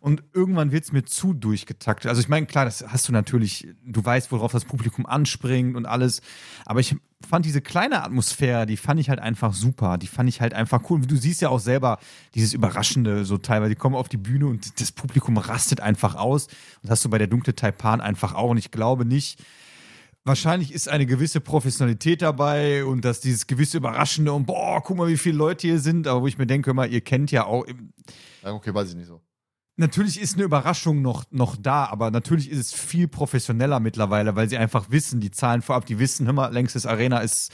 Und irgendwann wird es mir zu durchgetaktet. Also ich meine, klar, das hast du natürlich, du weißt, worauf das Publikum anspringt und alles. Aber ich fand diese kleine Atmosphäre, die fand ich halt einfach super. Die fand ich halt einfach cool. Du siehst ja auch selber dieses Überraschende so teilweise. Die kommen auf die Bühne und das Publikum rastet einfach aus. Und das hast du bei der dunkle Taipan einfach auch. Und ich glaube nicht, wahrscheinlich ist eine gewisse Professionalität dabei und dass dieses gewisse Überraschende und boah, guck mal, wie viele Leute hier sind. Aber wo ich mir denke, immer, ihr kennt ja auch, okay, weiß ich nicht so. Natürlich ist eine Überraschung noch, noch da, aber natürlich ist es viel professioneller mittlerweile, weil sie einfach wissen, die Zahlen vorab, die wissen, hör mal, längstes Arena ist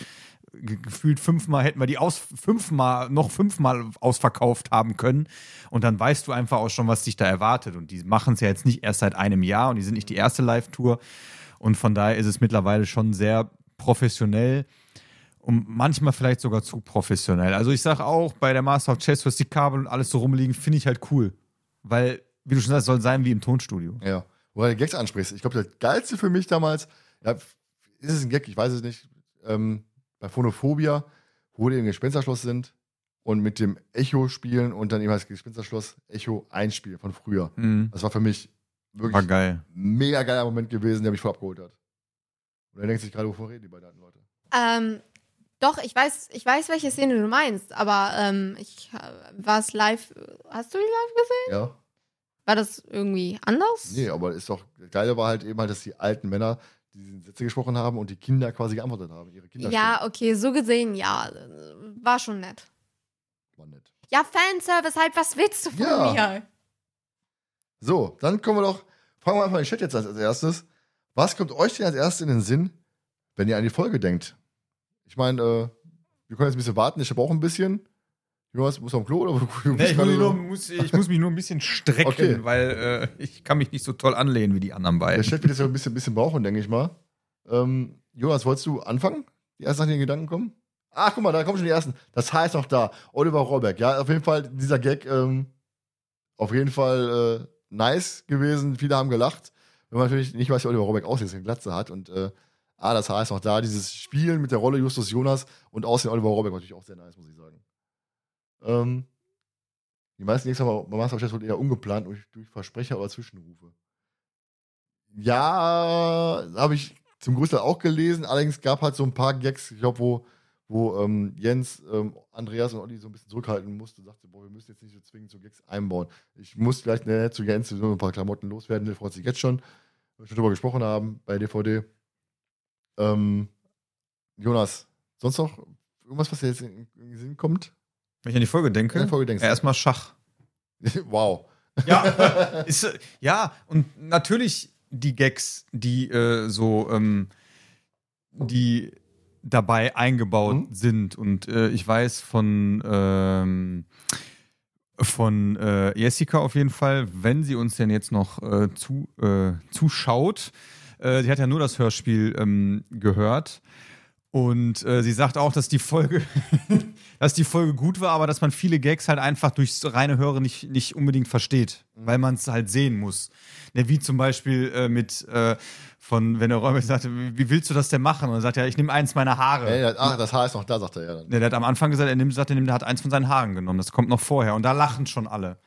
ge- gefühlt fünfmal, hätten wir die aus, fünfmal, noch fünfmal ausverkauft haben können. Und dann weißt du einfach auch schon, was dich da erwartet. Und die machen es ja jetzt nicht erst seit einem Jahr und die sind nicht die erste Live-Tour. Und von daher ist es mittlerweile schon sehr professionell und manchmal vielleicht sogar zu professionell. Also ich sage auch, bei der Master of Chess, was die Kabel und alles so rumliegen, finde ich halt cool. Weil, wie du schon sagst, soll sein wie im Tonstudio. Ja. Wo du Gags ansprichst. Ich glaube, das Geilste für mich damals, ja, ist es ein Gag, ich weiß es nicht, ähm, bei Phonophobia, wo die im Gespensterschloss sind und mit dem Echo spielen und dann eben das Gespensterschloss Echo einspielen von früher. Mhm. Das war für mich wirklich War geil. ein mega geiler Moment gewesen, der mich voll abgeholt hat. Und er denkt sich gerade, wovon reden die beiden alten Leute? Ähm, doch, ich weiß, ich weiß, welche Szene du meinst, aber ähm, ich äh, war es live. Hast du die live gesehen? Ja? War das irgendwie anders? Nee, aber ist doch, das Geile war halt eben halt, dass die alten Männer diese Sätze gesprochen haben und die Kinder quasi geantwortet haben. Ihre Kinder ja, okay, so gesehen, ja. War schon nett. War nett. Ja, Fanservice halt, was willst du von Ja. mir? So, dann kommen wir doch, fragen wir einfach den Chat jetzt als erstes. Was kommt euch denn als erstes in den Sinn, wenn ihr an die Folge denkt? Ich meine, äh, wir können jetzt ein bisschen warten, ich habe auch ein bisschen. Jonas, musst du am Klo oder? Du Nee, ich, muss nur, muss, ich muss mich nur ein bisschen strecken, Okay. weil äh, ich kann mich nicht so toll anlehnen wie die anderen Der beiden. Chat wird jetzt ja ein bisschen, bisschen brauchen, denke ich mal. Ähm, Jonas, wolltest du anfangen? Die ersten Sachen, die in den Gedanken kommen? Ach, guck mal, da kommen schon die ersten. Das ist noch da. Oliver Rohrbeck, ja, auf jeden Fall dieser Gag, ähm, auf jeden Fall äh, nice gewesen. Viele haben gelacht. Wenn man natürlich nicht weiß, wie Oliver Rohrbeck aussieht, dass er eine Glatze hat. Und äh, ah, das Haar ist noch da. Dieses Spielen mit der Rolle Justus Jonas und Aussehen Oliver Rohrbeck war natürlich auch sehr nice, muss ich sagen. Ähm, die meisten Gags haben bei Master of Chess wohl eher ungeplant durch, durch Versprecher oder Zwischenrufe. Ja, habe ich zum Großteil auch gelesen. Allerdings gab halt so ein paar Gags, ich glaube, wo, wo ähm, Jens, ähm, Andreas und Olli so ein bisschen zurückhalten musste, sagte, boah, wir müssen jetzt nicht so zwingend so Gags einbauen. Ich muss vielleicht ne, zu Jens so ein paar Klamotten loswerden, der freut sich jetzt schon, weil wir schon drüber gesprochen haben bei DVD. Ähm, Jonas, sonst noch irgendwas, was dir jetzt in den Sinn kommt? Wenn ich an die Folge denke, An die Folge denkst ja, erstmal Schach. wow. Ja, ist, ja, und natürlich die Gags, die äh, so, ähm, die dabei eingebaut Mhm. sind. Und äh, ich weiß von, ähm, von äh, Jessica auf jeden Fall, wenn sie uns denn jetzt noch äh, zu, äh, zuschaut. Äh, sie hat ja nur das Hörspiel ähm, gehört. Und äh, sie sagt auch, dass die Folge, dass die Folge gut war, aber dass man viele Gags halt einfach durchs reine Hören nicht, nicht unbedingt versteht, weil man es halt sehen muss. Ne, wie zum Beispiel äh, mit äh, von, wenn der Räuber sagt, wie willst du das denn machen? Und er sagt ja, ich nehme eins meiner Haare. Ey, das- ach, das Haar ist noch da, sagt er ja dann. Ne, der hat am Anfang gesagt, er nimmt, sagt, er nimmt, er hat eins von seinen Haaren genommen. Das kommt noch vorher. Und da lachen schon alle.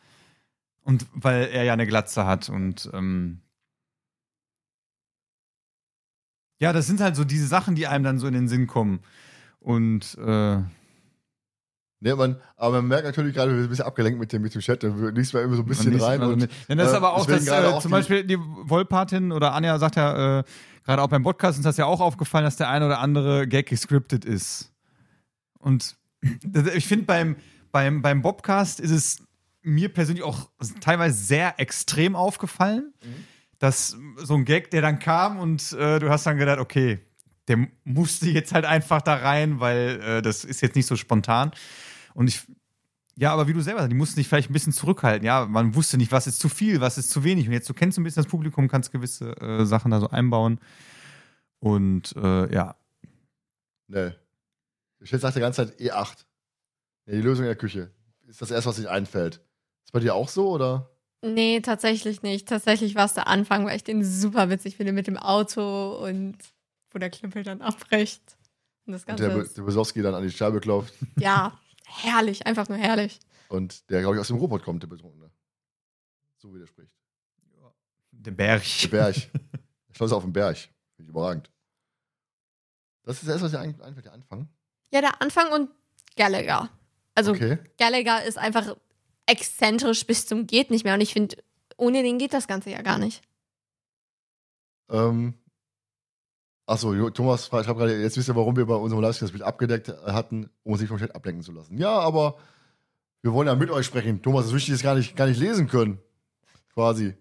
Und weil er ja eine Glatze hat und ähm, ja, das sind halt so diese Sachen, die einem dann so in den Sinn kommen. Und äh, Ne, man, aber man merkt natürlich gerade, wir sind ein bisschen abgelenkt mit dem, mit dem Chat, dann liest man immer so ein bisschen rein. also Und, mit, ja, das ist äh, aber auch, dass, äh, zum Beispiel die Wolpatin oder Anja sagt ja, äh, gerade auch beim Podcast ist das ja auch aufgefallen, dass der eine oder andere Gag gescriptet ist. Und ich finde, beim, beim, beim Bobcast ist es mir persönlich auch teilweise sehr extrem aufgefallen, Mhm. Dass so ein Gag, der dann kam und äh, du hast dann gedacht, okay, der musste jetzt halt einfach da rein, weil äh, das ist jetzt nicht so spontan. Und ich, ja, aber wie du selber sagst, die mussten sich vielleicht ein bisschen zurückhalten. Ja, man wusste nicht, was ist zu viel, was ist zu wenig. Und jetzt, du kennst ein bisschen das Publikum, kannst gewisse äh, Sachen da so einbauen. Und äh, ja. Der Chat sagt die ganze Zeit E8. Ja, die Lösung in der Küche. Ist das erste, was sich einfällt. Ist bei dir auch so, oder? Nee, tatsächlich nicht. Tatsächlich war es der Anfang, weil ich den super witzig finde mit dem Auto und wo der Klüppel dann abbricht. Das Und Ganze der, Be- ist, der Besowski dann an die Scheibe klopft. ja, herrlich, einfach nur herrlich. Und der, glaube ich, aus dem Robot kommt, der Betrunkene. So wie der spricht. Der Berg. Der Berg. der Schloss auf dem Berg. Finde ich überragend. Das ist das erste, was dir ein- einfällt, der Anfang. Ja, der Anfang und Gallagher. Also Okay. Gallagher ist einfach exzentrisch bis zum geht nicht mehr und ich finde, ohne den geht das Ganze ja gar nicht. Ähm, Achso, Thomas ich hab gerade, jetzt wisst ihr, warum wir bei unserem Livestream das Bild abgedeckt äh, hatten, um uns nicht vom Chat ablenken zu lassen. Ja, aber wir wollen ja mit euch sprechen. Thomas, das wichtig ist gar nicht, gar nicht lesen können. Quasi.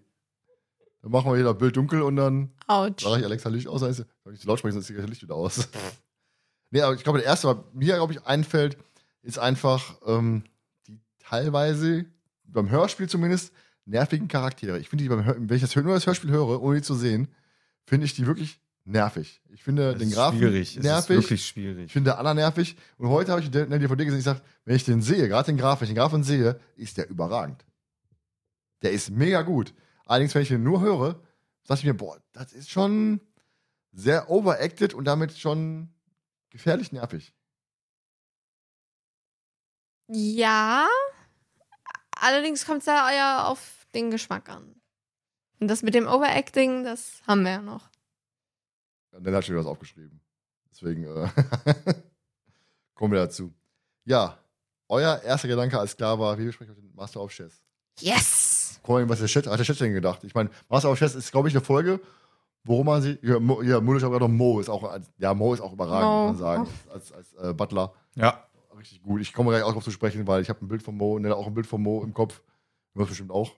Dann machen wir hier das Bild dunkel und dann Autsch. sage ich Alexa Licht aus, ist, soll ich zu laut sprechen, sonst ist das Licht wieder aus. nee, aber ich glaube, der erste, was mir, glaube ich, einfällt, ist einfach ähm, teilweise, beim Hörspiel zumindest, nervigen Charaktere. Ich finde die beim Hör wenn ich das, nur das Hörspiel höre, ohne die zu sehen, finde ich die wirklich nervig. Ich finde Das den Grafen schwierig. Es ist nervig. wirklich Ich schwierig. finde Anna nervig. Und heute habe ich in der DVD gesehen, ich sage, wenn ich den sehe, gerade den Graf, wenn ich den Grafen sehe, ist der überragend. Der ist mega gut. Allerdings, wenn ich den nur höre, sage ich mir, boah, das ist schon sehr overacted und damit schon gefährlich nervig. Ja, allerdings kommt es ja ja auf den Geschmack an. Und das mit dem Overacting, das haben wir ja noch. Dann hat schon wieder was aufgeschrieben. Deswegen äh, kommen wir dazu. Ja, euer erster Gedanke als klar war, wie besprechen wir den Master of Chess? Yes! Guck mal, was der Chat, hat der Chat denn gedacht? Ich meine, Master of Chess ist, glaube ich, eine Folge, worum man sie. Ja, Mo, ja noch Mo ist auch. als- Ja, Mo ist auch überragend, Mo. muss man sagen. Als, als äh, Butler. Ja. Richtig gut. Ich komme gleich auch drauf zu sprechen, weil ich habe ein Bild von Mo und auch ein Bild von Mo im Kopf. Du hast bestimmt auch.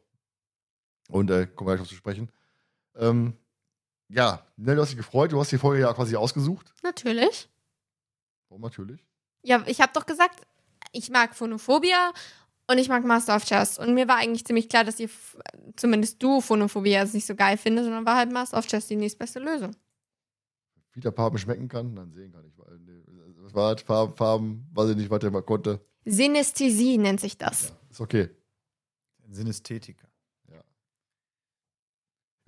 Und äh, kommen wir gleich drauf zu sprechen. Ähm, ja, Nell, du hast dich gefreut. Du hast die Folge ja quasi ausgesucht. Natürlich. Warum natürlich? Ja, ich habe doch gesagt, ich mag Phonophobia und ich mag Master of Chess. Und mir war eigentlich ziemlich klar, dass ihr, zumindest du, Phonophobia nicht so geil findest, sondern war halt Master of Chess die nächstbeste Lösung. Wieder Farben schmecken kann, dann sehen kann ich. War das? Farben, Farben, weiß ich nicht, was der mal konnte. Synästhesie nennt sich das. Ist okay. Synästhetiker.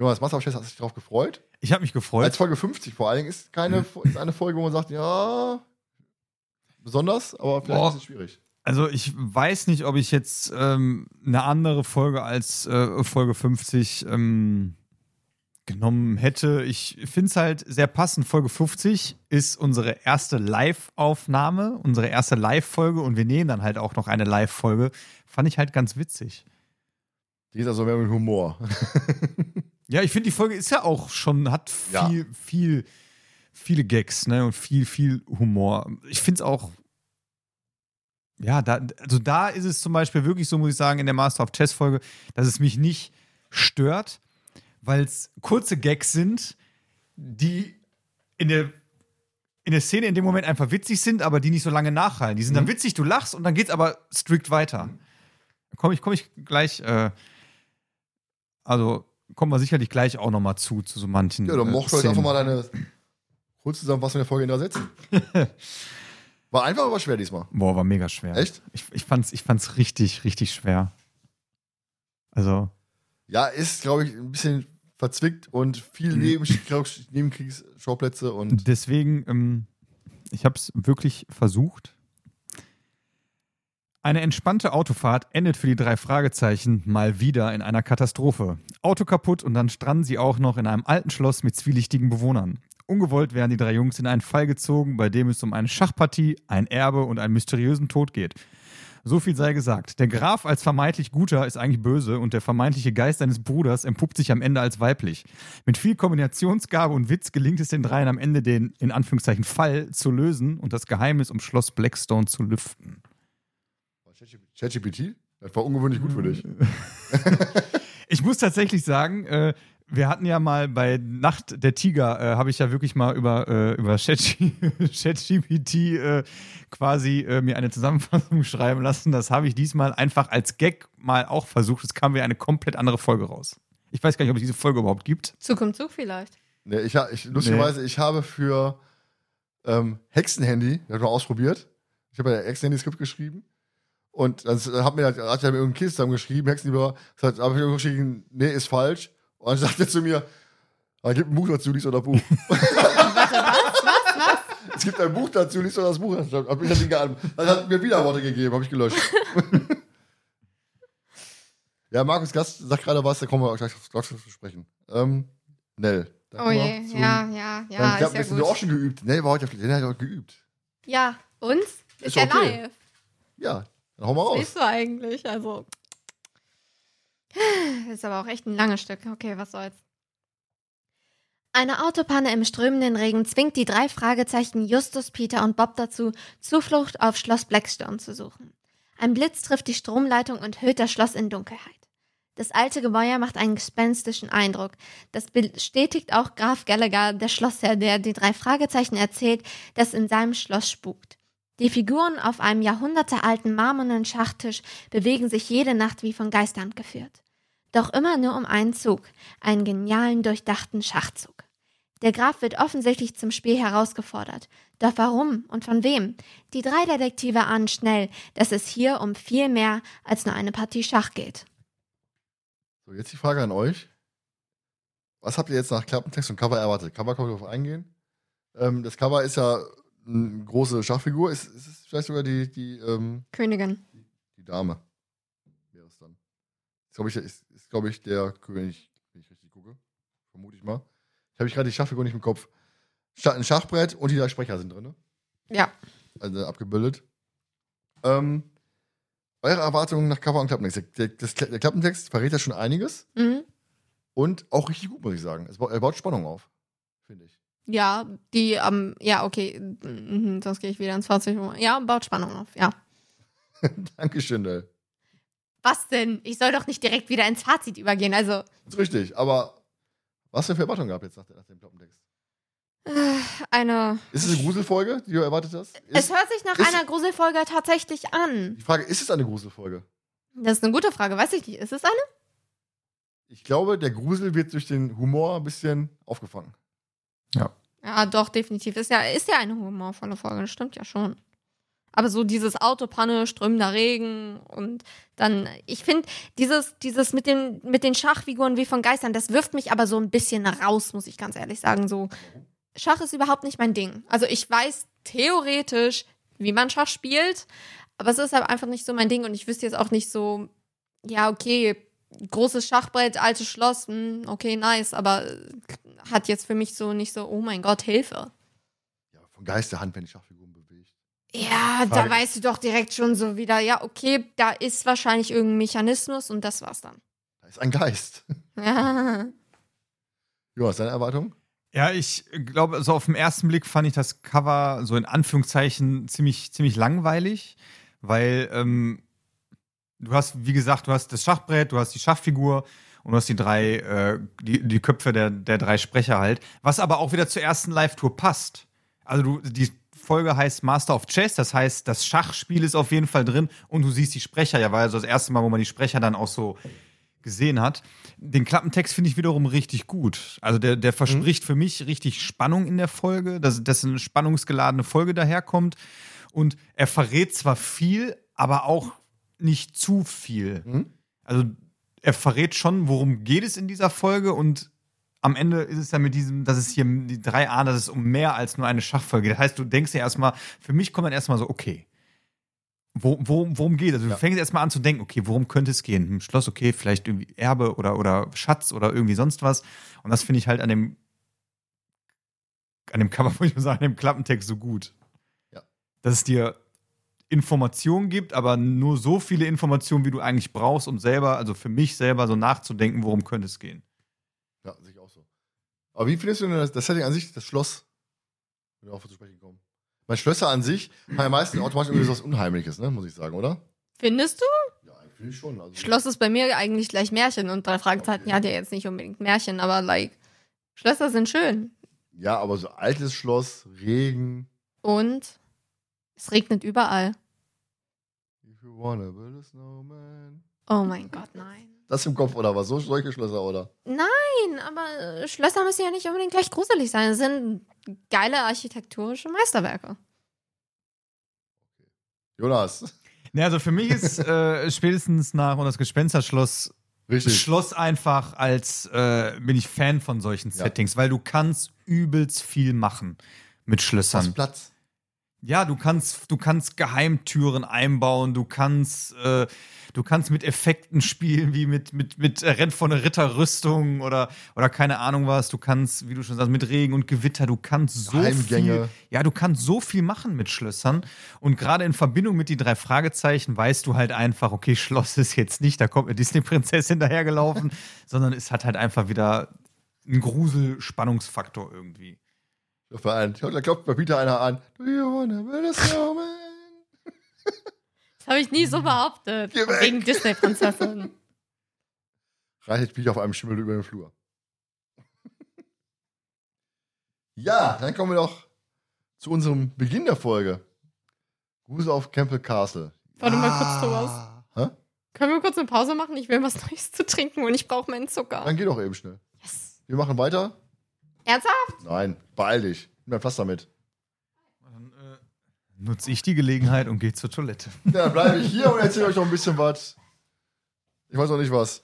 Jonas, Master of Chess, hast du dich drauf gefreut? Ich habe mich gefreut. Als Folge 50 vor allen Dingen ist keine ist eine Folge, wo man sagt, ja, besonders, aber vielleicht Boah. ist es schwierig. Also ich weiß nicht, ob ich jetzt ähm, eine andere Folge als äh, Folge 50 ähm, genommen hätte. Ich finde es halt sehr passend. Folge 50 ist unsere erste Live-Aufnahme, unsere erste Live-Folge und wir nehmen dann halt auch noch eine Live-Folge. Fand ich halt ganz witzig. Die ist also mehr mit Humor. Ja, ich finde, die Folge ist ja auch schon, hat Ja. viel, viel, viele Gags, ne, und viel, viel Humor. Ich finde es auch, ja, da, also da ist es zum Beispiel wirklich so, muss ich sagen, in der Master of Chess Folge, dass es mich nicht stört, weil es kurze Gags sind, die in der, in der Szene in dem Moment einfach witzig sind, aber die nicht so lange nachhallen. Die sind dann witzig, du lachst und dann geht's aber strikt weiter. Komme ich, komm ich gleich, äh, also kommen wir sicherlich gleich auch noch mal zu, zu so manchen. Ja, dann äh, ich Szenen. einfach mal deine Kurzzusammenfassung der Folge in da setzen. War einfach, aber schwer diesmal. Boah, war mega schwer. Echt? Ich, ich, fand's, ich fand's richtig, richtig schwer. Also, Ja, ist, glaube ich, ein bisschen verzwickt und viel Neben Nebenkriegsschauplätze und deswegen, ähm, ich habe es wirklich versucht. Eine entspannte Autofahrt endet für die drei Fragezeichen mal wieder in einer Katastrophe. Auto kaputt und dann stranden sie auch noch in einem alten Schloss mit zwielichtigen Bewohnern. Ungewollt werden die drei Jungs in einen Fall gezogen, bei dem es um eine Schachpartie, ein Erbe und einen mysteriösen Tod geht. So viel sei gesagt. Der Graf als vermeintlich guter ist eigentlich böse und der vermeintliche Geist seines Bruders empuppt sich am Ende als weiblich. Mit viel Kombinationsgabe und Witz gelingt es den dreien am Ende den, in Anführungszeichen, Fall zu lösen und das Geheimnis um Schloss Blackstone zu lüften. ChatGPT? Das war ungewöhnlich gut für dich. Ich muss tatsächlich sagen, äh, wir hatten ja mal bei Nacht der Tiger, äh, habe ich ja wirklich mal über, äh, über Chat- ChatGPT äh, quasi äh, mir eine Zusammenfassung schreiben lassen. Das habe ich diesmal einfach als Gag mal auch versucht. Es kam wieder eine komplett andere Folge raus. Ich weiß gar nicht, ob es diese Folge überhaupt gibt. Zug um Zug vielleicht. Nee, ich, ich, lustigerweise, ich habe für ähm, Hexenhandy, das habe ich mal ausprobiert. Ich habe ja Hexenhandy-Skript geschrieben. Und das äh, hat mir, hat er mir irgendein Kind zusammen geschrieben, Hexenhandy, das habe ich geschrieben, nee, ist falsch. Und dann sagt er zu mir, ah, gib ein Buch dazu, lies doch das Buch. Warte, was? Was? Was? Es gibt ein Buch dazu, liest doch das Buch. Das hat, mich hat mir wieder Worte gegeben, habe ich gelöscht. ja, Markus Gast sagt gerade was, da kommen wir gleich, gleich zu sprechen. Ähm, Nell. Oh je, zum- ja, ja, ja, Dann, ist glaub, ja wir auch gut. schon geübt. Nell war heute auf Nell hat heute geübt. Ja, und? Ist, Ist ja okay. live. Ja, dann hau mal raus. Siehst du eigentlich, also. Ist aber auch echt ein langes Stück. Okay, was soll's. Eine Autopanne im strömenden Regen zwingt die drei Fragezeichen Justus, Peter und Bob dazu, Zuflucht auf Schloss Blackstone zu suchen. Ein Blitz trifft die Stromleitung und hüllt das Schloss in Dunkelheit. Das alte Gemäuer macht einen gespenstischen Eindruck. Das bestätigt auch Graf Gallagher, der Schlossherr, der die drei Fragezeichen erzählt, dass in seinem Schloss spukt. Die Figuren auf einem jahrhundertealten marmornen Schachtisch bewegen sich jede Nacht wie von Geistern geführt. Doch immer nur um einen Zug, einen genialen, durchdachten Schachzug. Der Graf wird offensichtlich zum Spiel herausgefordert. Doch warum und von wem? Die drei Detektive ahnen schnell, dass es hier um viel mehr als nur eine Partie Schach geht. So, jetzt die Frage an euch. Was habt ihr jetzt nach Klappentext und Cover erwartet? Cover kann ich darauf eingehen. Ähm, das Cover ist ja eine große Schachfigur. Ist, ist es vielleicht sogar die, die, ähm, Königin. die Dame? Wäre es dann. Ist, glaube ich, ist, ist, glaub ich, der König, wenn ich richtig gucke. Vermute ich mal. Ich habe ich gerade die Schachfigur nicht im Kopf. Ein Schachbrett und die drei Sprecher sind drin. Ja. Also abgebildet. Ähm, eure Erwartungen nach Cover und Klappentext. Der, das, der Klappentext verrät ja schon einiges. Mhm. Und auch richtig gut, muss ich sagen. Es baut, er baut Spannung auf, finde ich. Ja, die, ähm, ja, okay, mhm, sonst gehe ich wieder ins 40 Uhr. Ja, baut Spannung auf, ja. Dankeschön, Del. Was denn? Ich soll doch nicht direkt wieder ins Fazit übergehen, also. Ist richtig, aber was denn für Erwartungen gab jetzt nach, dem Klappentext? Äh, eine. Ist es eine Gruselfolge, die du erwartet hast? Es Ist, hört sich nach ist- einer Gruselfolge tatsächlich an. die Frage, ist es eine Gruselfolge? Das ist eine gute Frage, weiß ich nicht. Ist es eine? Ich glaube, der Grusel wird durch den Humor ein bisschen aufgefangen. Ja, doch, definitiv. Ist ja, ist ja eine humorvolle Folge, das stimmt ja schon. Aber so dieses Autopanne, strömender Regen und dann, ich finde, dieses, dieses mit den, mit den Schachfiguren wie von Geistern, das wirft mich aber so ein bisschen raus, muss ich ganz ehrlich sagen. So, Schach ist überhaupt nicht mein Ding. Also ich weiß theoretisch, wie man Schach spielt, aber es ist halt einfach nicht so mein Ding und ich wüsste jetzt auch nicht so, ja, okay, großes Schachbrett, altes Schloss, hm, okay, nice, aber hat jetzt für mich so nicht so, oh mein Gott, Hilfe. Ja, von Geisterhand, wenn die Schachfiguren bewegt. Ja, da Frage- weißt du doch direkt schon so wieder, ja, okay, da ist wahrscheinlich irgendein Mechanismus und das war's dann. Da ist ein Geist. Ja. Jonas, deine Erwartung? Ja, ich glaube, so auf den ersten Blick fand ich das Cover so in Anführungszeichen ziemlich, ziemlich langweilig, weil ähm, du hast, wie gesagt, du hast das Schachbrett, du hast die Schachfigur und du hast die drei, äh, die, die Köpfe der, der drei Sprecher halt, was aber auch wieder zur ersten Live-Tour passt. Also du, die Folge heißt Master of Chess, das heißt, das Schachspiel ist auf jeden Fall drin und du siehst die Sprecher, ja, war also das erste Mal, wo man die Sprecher dann auch so gesehen hat. Den Klappentext finde ich wiederum richtig gut. Also der, der verspricht für mich richtig Spannung in der Folge, dass, dass eine spannungsgeladene Folge daherkommt. Und er verrät zwar viel, aber auch nicht zu viel. Mhm. Also er verrät schon, worum geht es in dieser Folge und am Ende ist es ja mit diesem, dass es hier die drei A, dass es um mehr als nur eine Schachfolge geht. Das heißt, du denkst ja erstmal, für mich kommt dann erstmal so, okay, wo, wo, worum geht es? Also Ja. du fängst erstmal an zu denken, okay, worum könnte es gehen? Hm, Schloss, okay, vielleicht irgendwie Erbe oder, oder Schatz oder irgendwie sonst was. Und das finde ich halt an dem, an dem Cover, muss ich mal sagen, an dem Klappentext so gut. Ja. Dass es dir Informationen gibt, aber nur so viele Informationen, wie du eigentlich brauchst, um selber, also für mich selber so nachzudenken, worum könnte es gehen. Ja, sehe ich auch so. Aber wie findest du denn das, das Setting an sich, das Schloss? Wir auf zu sprechen kommen. Weil Schlösser an sich haben ja meistens automatisch irgendwie so was Unheimliches, ne? Muss ich sagen, oder? Findest du? Ja, eigentlich finde ich schon. Also, Schloss ist bei mir eigentlich gleich Märchen und drei Fragezeichen Okay. hat ja jetzt nicht unbedingt Märchen, aber like, Schlösser sind schön. Ja, aber so altes Schloss, Regen. Und es regnet überall. Wanna build a snowman. Oh mein Gott, nein. Das im Kopf oder was? So solche Schlösser, oder? Nein, aber äh, Schlösser müssen ja nicht unbedingt gleich gruselig sein. Es sind geile architektonische Meisterwerke. Jonas. Ja, also für mich ist äh, spätestens nach und das Gespensterschloss Richtig. Schloss einfach als äh, bin ich Fan von solchen Ja. Settings, weil du kannst übelst viel machen mit Schlössern. Platz. Ja, du kannst, du kannst Geheimtüren einbauen, du kannst, äh, du kannst mit Effekten spielen, wie mit, mit, mit Renn von einer Ritterrüstung oder, oder keine Ahnung was. Du kannst, wie du schon sagst, mit Regen und Gewitter, du kannst so Geheimgänge. viel. Ja, du kannst so viel machen mit Schlössern. Und gerade in Verbindung mit die drei Fragezeichen weißt du halt einfach, okay, Schloss ist jetzt nicht, da kommt eine Disney-Prinzessin dahergelaufen, sondern es hat halt einfach wieder einen Grusel-Spannungsfaktor irgendwie. Klopft mal ein. Da klopft mal Peter einer an. Do you wanna build a snowman? Das habe ich nie so behauptet. Geh weg. Wegen Disney-Prinzessin. Reitet Peter auf einem Schimmel über den Flur. ja, dann kommen wir doch zu unserem Beginn der Folge. Grusel auf Campbell Castle. Warte mal kurz, Thomas. Hä? Können wir kurz eine Pause machen? Ich will was Neues zu trinken und ich brauche meinen Zucker. Dann geh doch eben schnell. Yes. Wir machen weiter? Ernsthaft? Nein, beeil dich. Nimm dein Pflaster mit. Dann äh, nutze ich die Gelegenheit und gehe zur Toilette. Ja, dann bleibe ich hier und erzähle euch noch ein bisschen was. Ich weiß noch nicht was.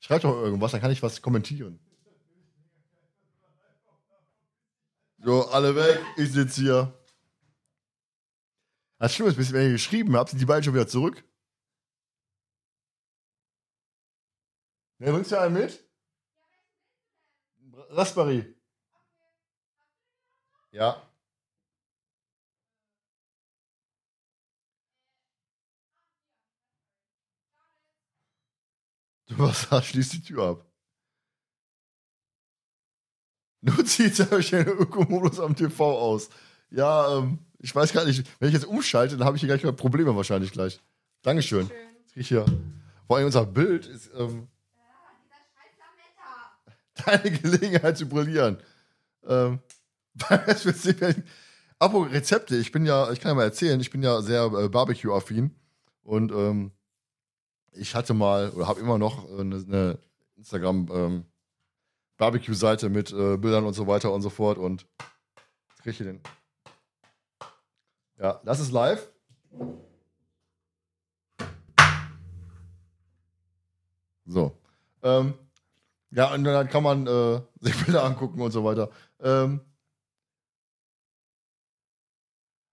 Schreibt doch irgendwas, dann kann ich was kommentieren. So, alle weg, ich sitze hier. Das Schlimme ist, wenn ihr geschrieben habt, sind die beiden schon wieder zurück. Wer bringst du einen mit? Raspberry. Ja. Du was sagst, schließ die Tür ab. Nutze jetzt euch den Ökomodus am TV aus. Ja, ähm, ich weiß gar nicht, wenn ich jetzt umschalte, dann habe ich hier gleich mal Probleme wahrscheinlich gleich. Dankeschön. Jetzt krieg ich hier. Vor allem unser Bild ist ähm, deine Gelegenheit zu brillieren. Ähm, Apropos Rezepte, ich bin ja, ich kann ja mal erzählen, ich bin ja sehr äh, Barbecue-affin und ähm, ich hatte mal oder habe immer noch äh, eine, eine Instagram ähm, mit äh, Bildern und so weiter und so fort und jetzt krieg ich den. Ja, das ist live. So. Ähm, ja, und dann kann man äh, sich Bilder angucken und so weiter. Ähm,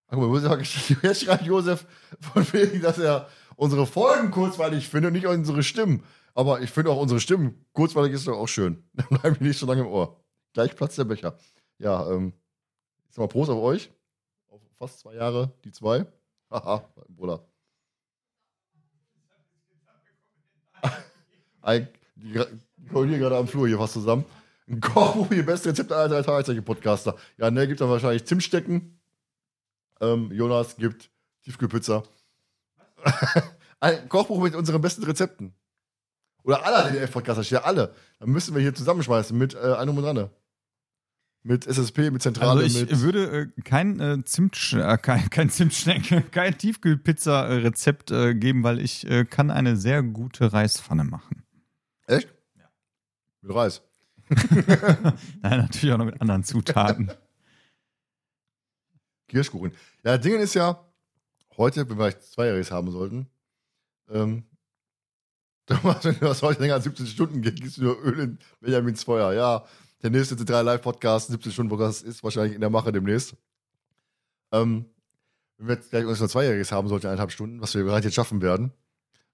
Ach, mal, Josef, jetzt schreibt Josef von wegen, dass er unsere Folgen kurzweilig findet und nicht unsere Stimmen. Aber ich finde auch unsere Stimmen kurzweilig ist doch auch schön. Dann bleiben die nicht so lange im Ohr. Gleich platzt der Becher. Ja, ähm, ich sag mal Prost auf euch. Auf fast zwei Jahre, die zwei. Haha, Bruder. Ein, die, die kommen hier gerade am Flur hier fast zusammen. Ein Kochbuch, die beste Rezepte aller drei Tagezeichen Podcaster. Ja, ne, gibt dann wahrscheinlich Zimtstecken. Ähm, Jonas gibt Tiefkühlpizza. Ein Kochbuch mit unseren besten Rezepten. Oder alle DDF-Podcaster, steht ja alle. Dann müssen wir hier zusammenschmeißen mit äh, einem und dran. Mit SSP, mit Zentrale, Also ich mit. würde äh, kein äh, Zimt, äh, kein, kein Zimtschnecken, kein Tiefkühlpizza-Rezept äh, geben, weil ich äh, kann eine sehr gute Reispfanne machen. Mit Reis. Nein, natürlich auch noch mit anderen Zutaten. Kirschkuchen. Ja, das Ding ist ja, heute, wenn wir vielleicht Zweijähriges haben sollten, ähm, Thomas, wenn du das heute länger als 17 Stunden geht, gibst du nur Öl in Benjamins Feuer. Ja, der nächste C3 Live-Podcast, 17 Stunden Podcast, ist wahrscheinlich in der Mache demnächst. Ähm, wenn wir jetzt gleich unser Zweijähriges haben sollten, eineinhalb Stunden, was wir bereits jetzt schaffen werden,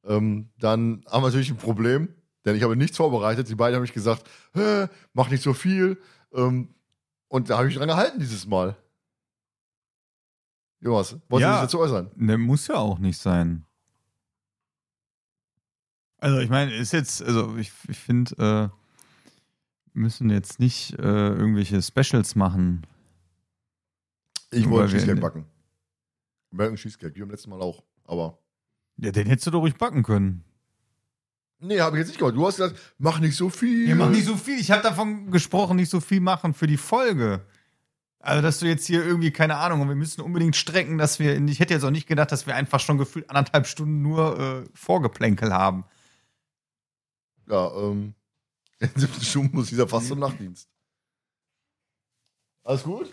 ähm, dann haben wir natürlich ein Problem, denn ich habe nichts vorbereitet. Die beiden haben mich gesagt, mach nicht so viel. Ähm, und da habe ich dran gehalten dieses Mal. Jonas, wolltest Ja. du dich dazu äußern? Ne, muss ja auch nicht sein. Also ich meine, ist jetzt, also ich, ich finde, äh, müssen jetzt nicht äh, irgendwelche Specials machen. Ich wollte Cheesecake backen. American Cheesecake, wie beim letzten Mal auch. Aber. Ja, den hättest du doch ruhig backen können. Nee, habe ich jetzt nicht gemacht. Du hast gesagt, mach nicht so viel. Ihr macht nicht so viel. Ich habe davon gesprochen, nicht so viel machen für die Folge. Also, dass du jetzt hier irgendwie, keine Ahnung, wir müssen unbedingt strecken, dass wir, ich hätte jetzt auch nicht gedacht, dass wir einfach schon gefühlt anderthalb Stunden nur äh, Vorgeplänkel haben. Ja, ähm. In 17 Stunden muss dieser fast zum Nachtdienst. Alles gut?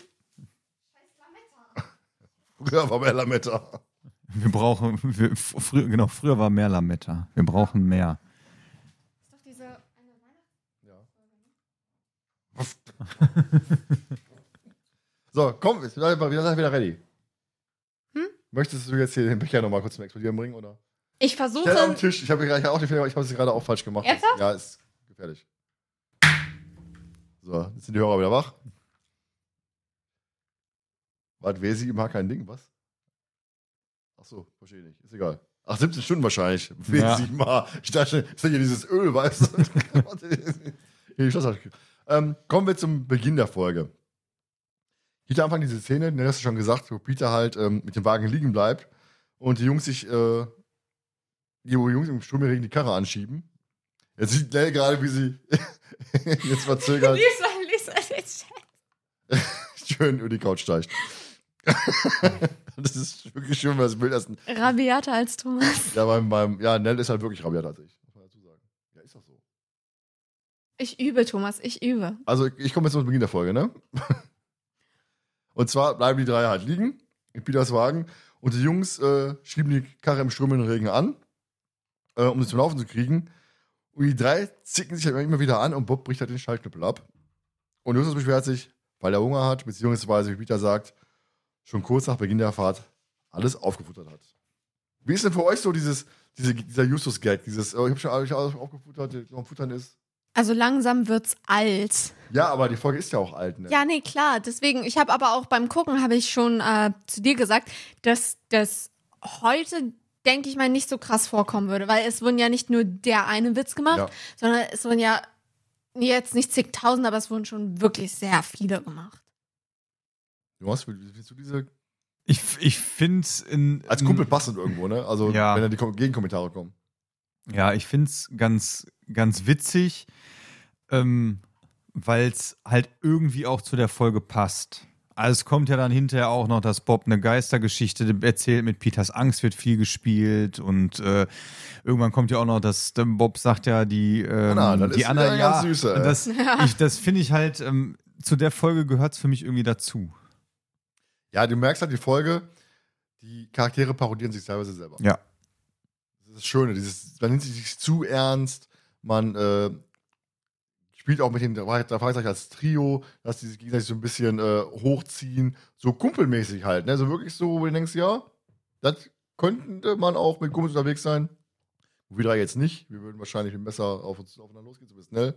Früher war mehr Lametta. Wir brauchen, wir, früher, genau, früher war mehr Lametta. Wir brauchen mehr. Ist doch diese eine Ja. So, komm, wir sind wieder wieder ready. Hm? Möchtest du jetzt hier den Becher nochmal kurz zum Explodieren bringen, oder? Ich Stell auf den versuche. Tisch. Ich habe gerade auch den Fehler, ich habe es gerade auch falsch gemacht. Ernsthaft? Ja, ist gefährlich. So, jetzt sind die Hörer wieder wach. Warte, wer sie mag kein Ding, was? Ach so, verstehe nicht. Ist egal. Ach, 17 Stunden wahrscheinlich. Wer Ja. mal. Ich dachte, ist ja hier dieses Öl, weißt du? Schloss- ähm, kommen wir zum Beginn der Folge. Hier am Anfang diese Szene, den hast du schon gesagt, wo Peter halt ähm, mit dem Wagen liegen bleibt und die Jungs sich, äh, die Jungs im Sturmregen die Karre anschieben. Jetzt sieht Nell gerade, wie sie jetzt verzögert mal den Chat. schön über die Couch steigt. das ist wirklich schön, weil das Bild erst. Rabiater als Thomas. Ja, beim, beim, ja, Nell ist halt wirklich rabiat als ich. Muss man dazu sagen. Ja, ist doch so. Ich übe, Thomas, ich übe. Also, ich komme jetzt zum Beginn der Folge, ne? Und zwar bleiben die drei halt liegen in Peters Wagen und die Jungs äh, schieben die Karre im strömenden Regen an, äh, um sie zum Laufen zu kriegen. Und die drei zicken sich halt immer wieder an und Bob bricht halt den Schaltknüppel ab. Und Justus beschwert sich, weil er Hunger hat, beziehungsweise, wie Peter sagt, schon kurz nach Beginn der Fahrt alles aufgefuttert hat. Wie ist denn für euch so dieses, diese, dieser Justus-Gag, dieses, oh, ich habe schon alles aufgefuttert, der noch am Futtern ist? Also langsam wird's alt. Ja, aber die Folge ist ja auch alt, ne? Ja, nee, klar. Deswegen, ich habe aber auch beim Gucken, habe ich schon äh, zu dir gesagt, dass das heute, denke ich mal, nicht so krass vorkommen würde. Weil es wurden ja nicht nur der eine Witz gemacht, Ja. sondern es wurden ja jetzt nicht zigtausend, aber es wurden schon wirklich sehr viele gemacht. Jonas, wie wie findest du diese Ich, ich finde es in. als Kumpel passend irgendwo, ne? Also, Ja. wenn dann die Kom Gegenkommentare kommen. Ja, ich finde es ganz, ganz witzig, ähm, weil es halt irgendwie auch zu der Folge passt. Also es kommt ja dann hinterher auch noch, dass Bob eine Geistergeschichte erzählt, mit Peters Angst wird viel gespielt und äh, irgendwann kommt ja auch noch, dass der Bob sagt ja, die, ähm, Anna, das die ist Anna, ja, ganz süße, ey. das, ich, das finde ich halt, ähm, zu der Folge gehört es für mich irgendwie dazu. Ja, du merkst halt die Folge, die Charaktere parodieren sich teilweise selber. Ja. Das Schöne, dieses, man nimmt sich nicht zu ernst, man äh, spielt auch mit den drei drei Fragezeichen als Trio, dass die sich gegenseitig so ein bisschen äh, hochziehen, so kumpelmäßig halt, ne? So wirklich so, wo du denkst, ja, das könnte man auch mit Kumpels unterwegs sein. Wir drei jetzt nicht, wir würden wahrscheinlich besser auf uns aufeinander losgehen, so schnell.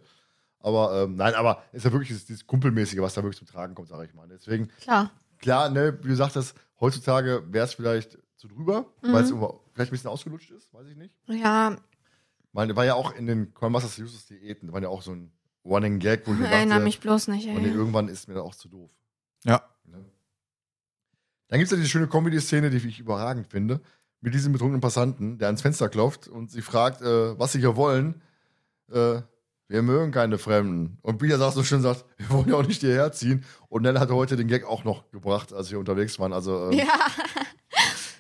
Aber ähm, nein, aber es ist ja wirklich dieses, dieses Kumpelmäßige, was da wirklich zum Tragen kommt, sage ich mal. Deswegen, Klar. klar, ne, wie du sagtest, heutzutage wäre es vielleicht zu drüber, Mhm. weil es irgendwo vielleicht ein bisschen ausgelutscht ist, weiß ich nicht. Ja, Ich meine, war ja auch in den Coin Masters Uses Diäten, da war ja auch so ein Running Gag, wo ich mir erinnere dachte, mich bloß nicht. und Ey. irgendwann ist mir das auch zu doof. Ja. Ne? Dann gibt es ja diese schöne Comedy-Szene, die ich überragend finde, mit diesem betrunkenen Passanten, der ans Fenster klopft und sie fragt, äh, was sie hier wollen. Äh, wir mögen keine Fremden. Und Peter sagt so schön, sagt, wir wollen ja auch nicht hierher ziehen. Und Nell hatte heute den Gag auch noch gebracht, als wir unterwegs waren. Also, ähm, Ja,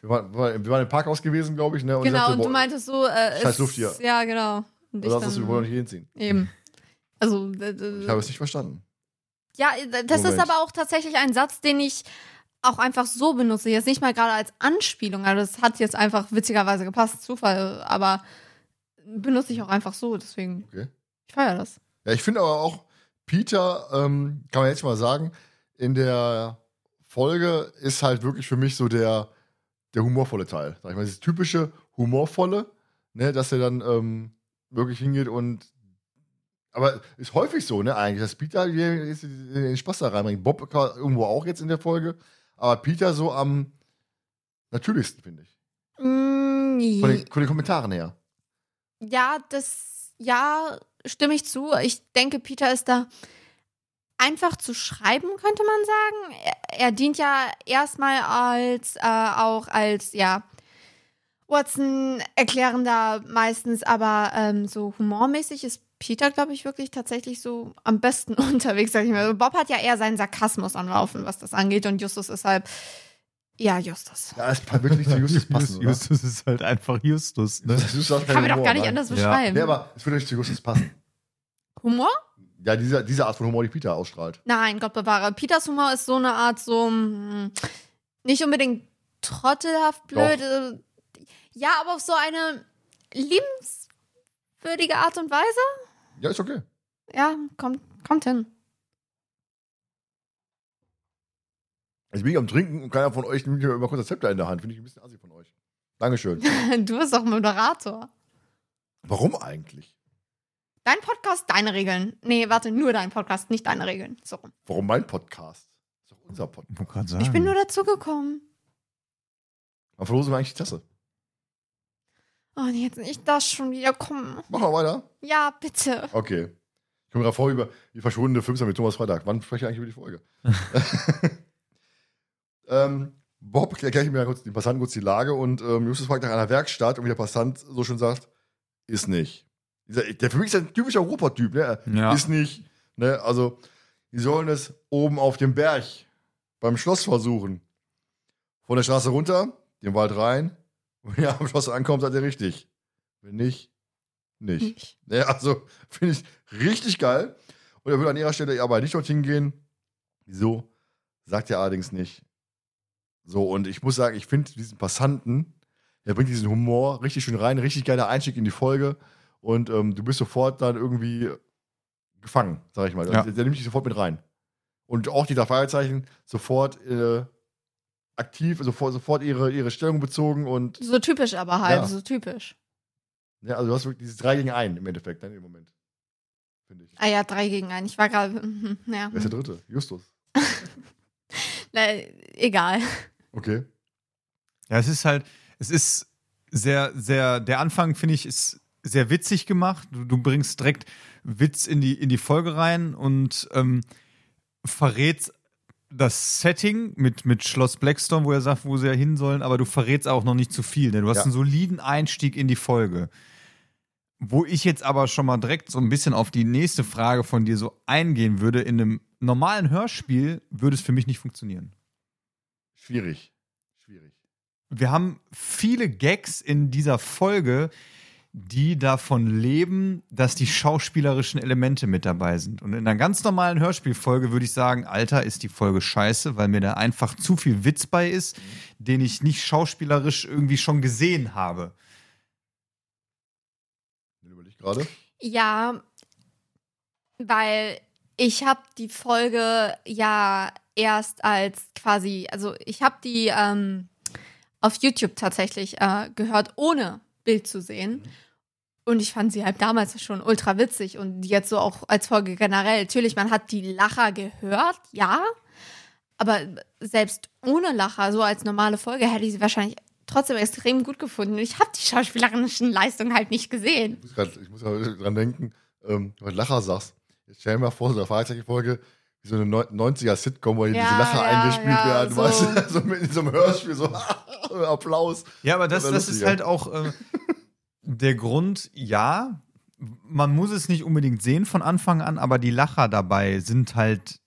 wir, waren, wir waren- im Parkhaus gewesen, glaube ich. Ne? Und ich genau. sagte, Und du meintest so, äh, Scheiß Luft hier. Ja, genau. Und du ich sagst, dass wir wollen nicht hinziehen. Eben. Also, äh, äh, Ich habe es nicht verstanden. Ja, das ist Moment. aber auch tatsächlich ein Satz, den ich auch einfach so benutze. Jetzt nicht mal gerade als Anspielung. Also das hat jetzt einfach witzigerweise gepasst, Zufall, aber benutze ich auch einfach so. Deswegen, Okay. ich feiere das. Ja, ich finde aber auch, Peter, ähm, kann man jetzt mal sagen, in der Folge ist halt wirklich für mich so der, der humorvolle Teil. Sag ich mal, dieses typische humorvolle, ne, dass er dann ähm, wirklich hingeht und aber ist häufig so, ne, eigentlich, dass Peter den Spaß da reinbringt. Bob irgendwo auch jetzt in der Folge, aber Peter so am natürlichsten, finde ich. Mm, Von den, von den Kommentaren her. Ja, das, ja, stimme ich zu. Ich denke, Peter ist da einfach zu schreiben, könnte man sagen. Er, er dient ja erstmal als, äh, auch als, ja, Watson erklärender meistens, aber ähm, so humormäßig ist Peter, glaube ich, wirklich tatsächlich so am besten unterwegs, sag ich mal. Also Bob hat ja eher seinen Sarkasmus am Laufen, was das angeht, und Justus ist halt, ja, Justus. Ja, es wird nicht zu Justus passen, oder? Justus ist halt einfach Justus. Ne? Justus Kann man doch gar nicht anders Ja. beschreiben. Nee, aber es würde nicht zu Justus passen. Humor? Ja, diese, diese Art von Humor, die Peter ausstrahlt. Nein, Gott bewahre. Peters Humor ist so eine Art so hm, nicht unbedingt trottelhaft blöd. äh, Ja, aber auf so eine liebenswürdige Art und Weise. Ja, ist okay. Ja, kommt, kommt hin. Jetzt bin ich am Trinken und keiner von euch nimmt mir immer kurz das Zepter in der Hand. Finde ich ein bisschen assi von euch. Dankeschön. Du bist doch Moderator. Warum eigentlich? Dein Podcast, deine Regeln. Nee, warte, nur dein Podcast, nicht deine Regeln. So rum. Warum mein Podcast? Das ist doch unser Podcast. Ich. Ich bin nur dazugekommen. Wann verlosen wir eigentlich die Tasse? Oh, nee, jetzt nicht das schon wieder kommen. Machen wir weiter. Ja, bitte. Okay. Ich komme gerade vor über die verschwundene Filmster mit Thomas Freitag. Wann spreche ich eigentlich über die Folge? ähm, Bob erklärt mir kurz, den Passanten kurz die Lage und ähm, Justus fragt nach einer Werkstatt und wie der Passant so schon sagt, ist nicht. Der für mich ist ein typischer Europatyp, ne? Ja. Ist nicht. Ne? Also, die sollen es oben auf dem Berg beim Schloss versuchen. Von der Straße runter, den Wald rein. Und wenn er am Schloss ankommt, seid ihr richtig. Wenn nicht, nicht. Nicht. Ja, also finde ich richtig geil. Und er würde an ihrer Stelle aber nicht dorthin gehen. Wieso? Sagt er allerdings nicht. So, und ich muss sagen, ich finde diesen Passanten, er bringt diesen Humor richtig schön rein, richtig geiler Einstieg in die Folge. Und ähm, du bist sofort dann irgendwie gefangen, sag ich mal. Ja. Der, der nimmt dich sofort mit rein. Und auch die Fragezeichen sofort äh, aktiv, sofort, sofort ihre, ihre Stellung bezogen und So typisch aber halt, Ja. so typisch. ja, also du hast wirklich dieses 3 gegen 1 im Endeffekt, dann im Moment. Finde ich. Ah ja, drei gegen einen. Ich war gerade, ja. Wer ist der dritte? Justus. Na, egal. Okay. Ja, es ist halt, es ist sehr, sehr, der Anfang, finde ich, ist sehr witzig gemacht. Du, du bringst direkt Witz in die, in die Folge rein und ähm, verrätst das Setting mit, mit Schloss Blackstone, wo er sagt, wo sie ja hin sollen, aber du verrätst auch noch nicht zu viel, denn du hast Ja. einen soliden Einstieg in die Folge. Wo ich jetzt aber schon mal direkt so ein bisschen auf die nächste Frage von dir so eingehen würde, in einem normalen Hörspiel würde es für mich nicht funktionieren. Schwierig. Schwierig. wir haben viele Gags in dieser Folge, die davon leben, dass die schauspielerischen Elemente mit dabei sind. Und in einer ganz normalen Hörspielfolge würde ich sagen, Alter, ist die Folge scheiße, weil mir da einfach zu viel Witz bei ist, den ich nicht schauspielerisch irgendwie schon gesehen habe. Überleg gerade. Ja, weil ich habe die Folge ja erst als quasi, also ich habe die ähm, auf YouTube tatsächlich äh, gehört, ohne Bild zu sehen. Und ich fand sie halt damals schon ultra witzig und jetzt so auch als Folge generell. Natürlich, man hat die Lacher gehört, ja. Aber selbst ohne Lacher, so als normale Folge, hätte ich sie wahrscheinlich trotzdem extrem gut gefunden. Ich habe die schauspielerischen Leistungen halt nicht gesehen. Ich muss grad, ich muss gerade dran denken, ähm, wenn du Lacher sagst. Jetzt stell dir mal vor, so eine Fahrzeugfolge, wie so eine neun- 90er-Sitcom, wo hier Ja, diese Lacher ja, eingespielt ja, werden, so. weißt du, so mit so einem Hörspiel, so Applaus. Ja, aber das, Das ist halt auch äh, der Grund, ja, man muss es nicht unbedingt sehen von Anfang an, aber die Lacher dabei sind halt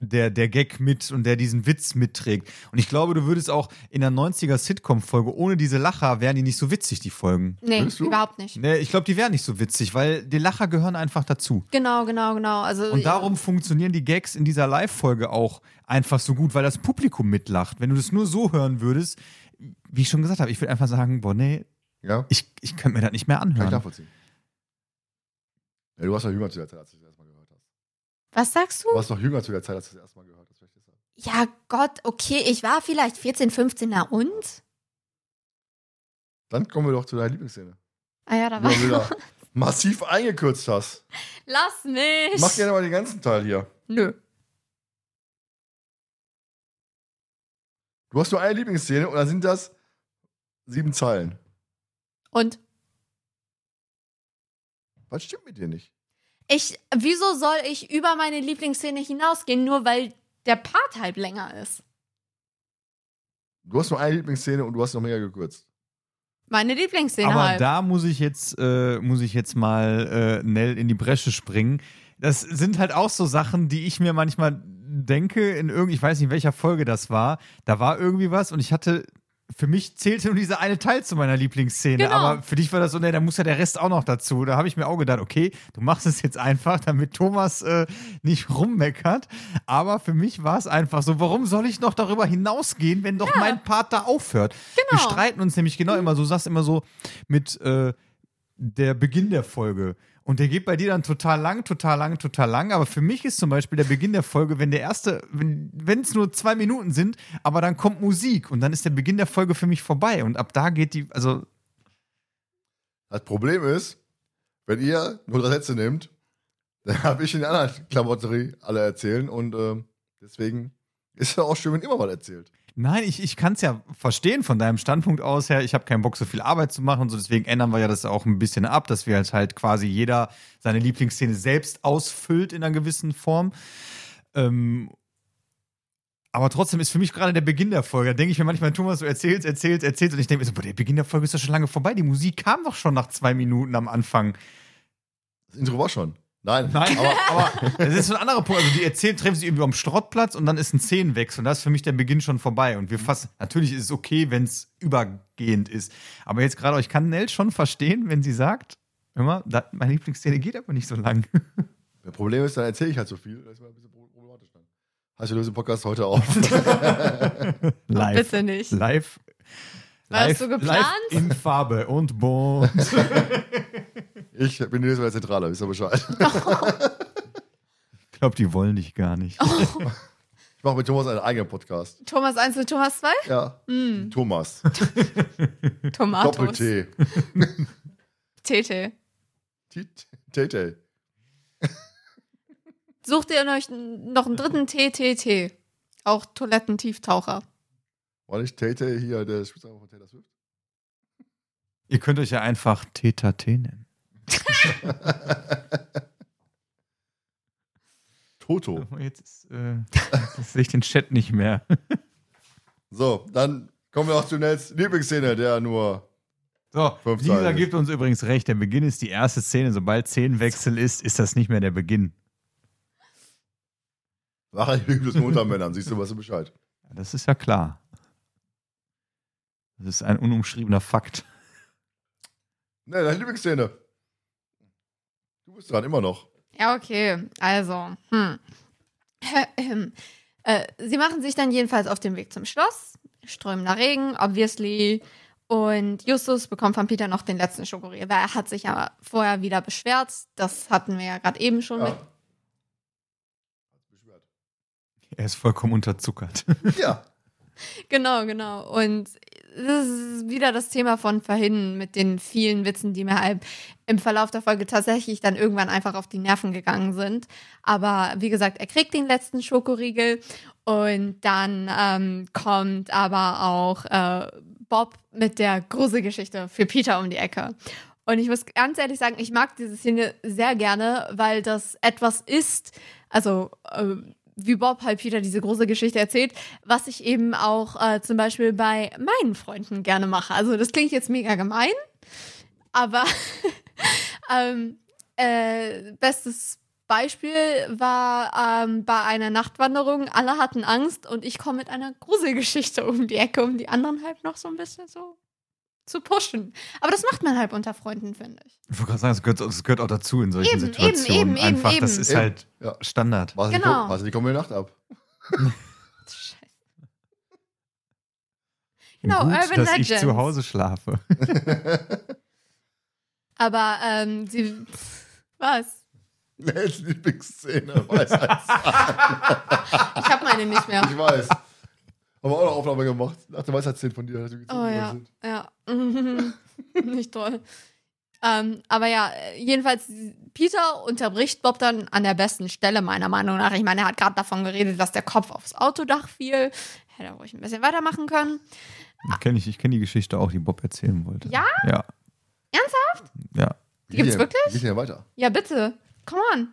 der, der Gag mit und der diesen Witz mitträgt. Und ich glaube, du würdest auch in der 90er-Sitcom-Folge, ohne diese Lacher, wären die nicht so witzig, die Folgen. Nee, überhaupt nicht. Nee, ich glaube, die wären nicht so witzig, weil die Lacher gehören einfach dazu. Genau, genau, genau. Also, Und darum funktionieren die Gags in dieser Live-Folge auch einfach so gut, weil das Publikum mitlacht. Wenn du das nur so hören würdest, wie ich schon gesagt habe, ich würde einfach sagen, boah, nee, Ja, ich, ich könnte mir das nicht mehr kann ich anhören. nachvollziehen. Ja, du warst noch jünger zu der Zeit, als du das erste Mal gehört hast. Was sagst du? Du warst noch jünger zu der Zeit, als du das erste Mal gehört hast. Ja, Gott, okay, ich war vielleicht 14, 15, na und? Dann kommen wir doch zu deiner Lieblingsszene. Ah ja, da war du wieder massiv eingekürzt hast. Lass mich! Mach gerne mal den ganzen Teil hier. Nö. Du hast nur eine Lieblingsszene und dann sind das sieben Zeilen. Und? Was stimmt mit dir nicht? Ich, wieso soll ich über meine Lieblingsszene hinausgehen, nur weil der Part halt länger ist? Du hast nur eine Lieblingsszene und du hast noch mehr gekürzt. Meine Lieblingsszene Aber halt. da muss ich jetzt, äh, muss ich jetzt mal äh, Nell in die Bresche springen. Das sind halt auch so Sachen, die ich mir manchmal denke, in irgend, ich weiß nicht, in welcher Folge das war. Da war irgendwie was und ich hatte, für mich zählte nur dieser eine Teil zu meiner Lieblingsszene. Genau. Aber für dich war das so, ne, da muss ja der Rest auch noch dazu. Da habe ich mir auch gedacht, okay, du machst es jetzt einfach, damit Thomas äh, nicht rummeckert. Aber für mich war es einfach so, warum soll ich noch darüber hinausgehen, wenn doch mein Part da aufhört? Wir Genau. streiten uns nämlich genau immer so, du sagst immer so mit äh, der Beginn der Folge. Und der geht bei dir dann total lang, total lang, total lang. Aber für mich ist zum Beispiel der Beginn der Folge, wenn der erste, wenn es nur zwei Minuten sind, aber dann kommt Musik und dann ist der Beginn der Folge für mich vorbei. Und ab da geht die, also Das Problem ist, wenn ihr nur drei Sätze nehmt, dann habe ich in der anderen Klamotterie alle erzählen und ähm, deswegen ist es auch schön, wenn immer was erzählt. Nein, ich, ich kann es ja verstehen von deinem Standpunkt aus her. Ich habe keinen Bock, so viel Arbeit zu machen und so. Deswegen ändern wir ja das auch ein bisschen ab, dass wir halt, halt quasi jeder seine Lieblingsszene selbst ausfüllt in einer gewissen Form. Ähm, aber trotzdem ist für mich gerade der Beginn der Folge. Da denke ich mir manchmal, Thomas, du erzählst, erzählst, erzählst. Und ich denke mir so, boah, der Beginn der Folge ist doch schon lange vorbei. Die Musik kam doch schon nach zwei Minuten am Anfang. Das Intro war schon. Nein. Nein, aber, aber das ist so ein anderer Punkt. Also die erzählen, treffen sich irgendwie am Schrottplatz und dann ist ein Szenenwechsel. Und da ist für mich der Beginn schon vorbei. Und wir fassen, natürlich ist es okay, wenn es übergehend ist. Aber jetzt gerade, ich kann Nell schon verstehen, wenn sie sagt, immer, meine Lieblingsszene geht aber nicht so lang. Das Problem ist, dann erzähle ich halt so viel. Das ist mal ein bisschen problematisch dann. Wir lösen den Podcast heute auf. Live. Bitte nicht. Live. War das live, so geplant? Live in Farbe und bunt. Ich bin nächstes Mal der Zentrale, wisst ihr Bescheid. Ich glaube, die wollen dich gar nicht. Ich mache mit Thomas einen eigenen Podcast. Thomas 1 und Thomas 2? Ja. Mm, Thomas. Tomatos. Doppel-T. Tete. Tete. Sucht ihr euch noch einen dritten TTT? Auch Toilettentieftaucher. War nicht Tete hier der Spielsanger von Taylor Swift? Ihr könnt euch ja einfach Theta T nennen. Toto. Jetzt ist, äh, jetzt sehe ich den Chat nicht mehr. So, dann kommen wir auch zu Nels Lieblingsszene, der nur. So, Lisa gibt uns übrigens recht. Der Beginn ist die erste Szene. Sobald Szenenwechsel ist, ist das nicht mehr der Beginn. Ach, ich liebe das nur unter Männern, siehst du, was du Bescheid. Ja, Das ist ja klar. Das ist ein unumschriebener Fakt. Ne, deine Lieblingsszene. Bist dran, immer noch. Ja, okay. Also, hm. äh, sie machen sich dann jedenfalls auf den Weg zum Schloss. Strömender Regen, obviously. Und Justus bekommt von Peter noch den letzten Schokoriegel, weil er hat sich ja vorher wieder beschwert. Das hatten wir ja gerade eben schon mit. Ja. Beschwert. Er ist vollkommen unterzuckert. Ja. Genau, genau. Und das ist wieder das Thema von vorhin mit den vielen Witzen, die mir halt im Verlauf der Folge tatsächlich dann irgendwann einfach auf die Nerven gegangen sind. Aber wie gesagt, er kriegt den letzten Schokoriegel und dann ähm, kommt aber auch äh, Bob mit der Gruselgeschichte für Peter um die Ecke. Und ich muss ganz ehrlich sagen, ich mag diese Szene sehr gerne, weil das etwas ist, also äh, wie Bob halt Peter diese große Geschichte erzählt, was ich eben auch äh, zum Beispiel bei meinen Freunden gerne mache. Also das klingt jetzt mega gemein, aber ähm, äh, bestes Beispiel war ähm, bei einer Nachtwanderung, alle hatten Angst und ich komme mit einer Gruselgeschichte um die Ecke, um die anderen halt noch so ein bisschen so zu pushen. Aber das macht man halt unter Freunden, finde ich. Ich wollte gerade sagen, das gehört, das gehört auch dazu in solchen Eben, eben, Situationen. eben, eben, Einfach, das eben. ist Eben. halt Ja. Standard. Was Genau. die, was die kommen in der Nacht ab. Scheiße. Genau, Gut, Urban dass Legends. ich zu Hause schlafe. Aber ähm, sie. Was? Nels Lieblingsszene, weiß als Ich habe meine nicht mehr. Ich weiß. Haben wir auch eine Aufnahme gemacht. Nach der Weisheitsszene von dir. dass Oh ja, sind. ja. Nicht toll. Ähm, aber ja, jedenfalls, Peter unterbricht Bob dann an der besten Stelle, meiner Meinung nach. Ich meine, er hat gerade davon geredet, dass der Kopf aufs Autodach fiel. Hätte er ruhig ein bisschen weitermachen können. Kenn ich ich kenne die Geschichte auch, die Bob erzählen wollte. Ja? Ja. Ernsthaft? Ja. Die gibt's Wie geht wirklich? Geht denn weiter? Ja, bitte. Come on.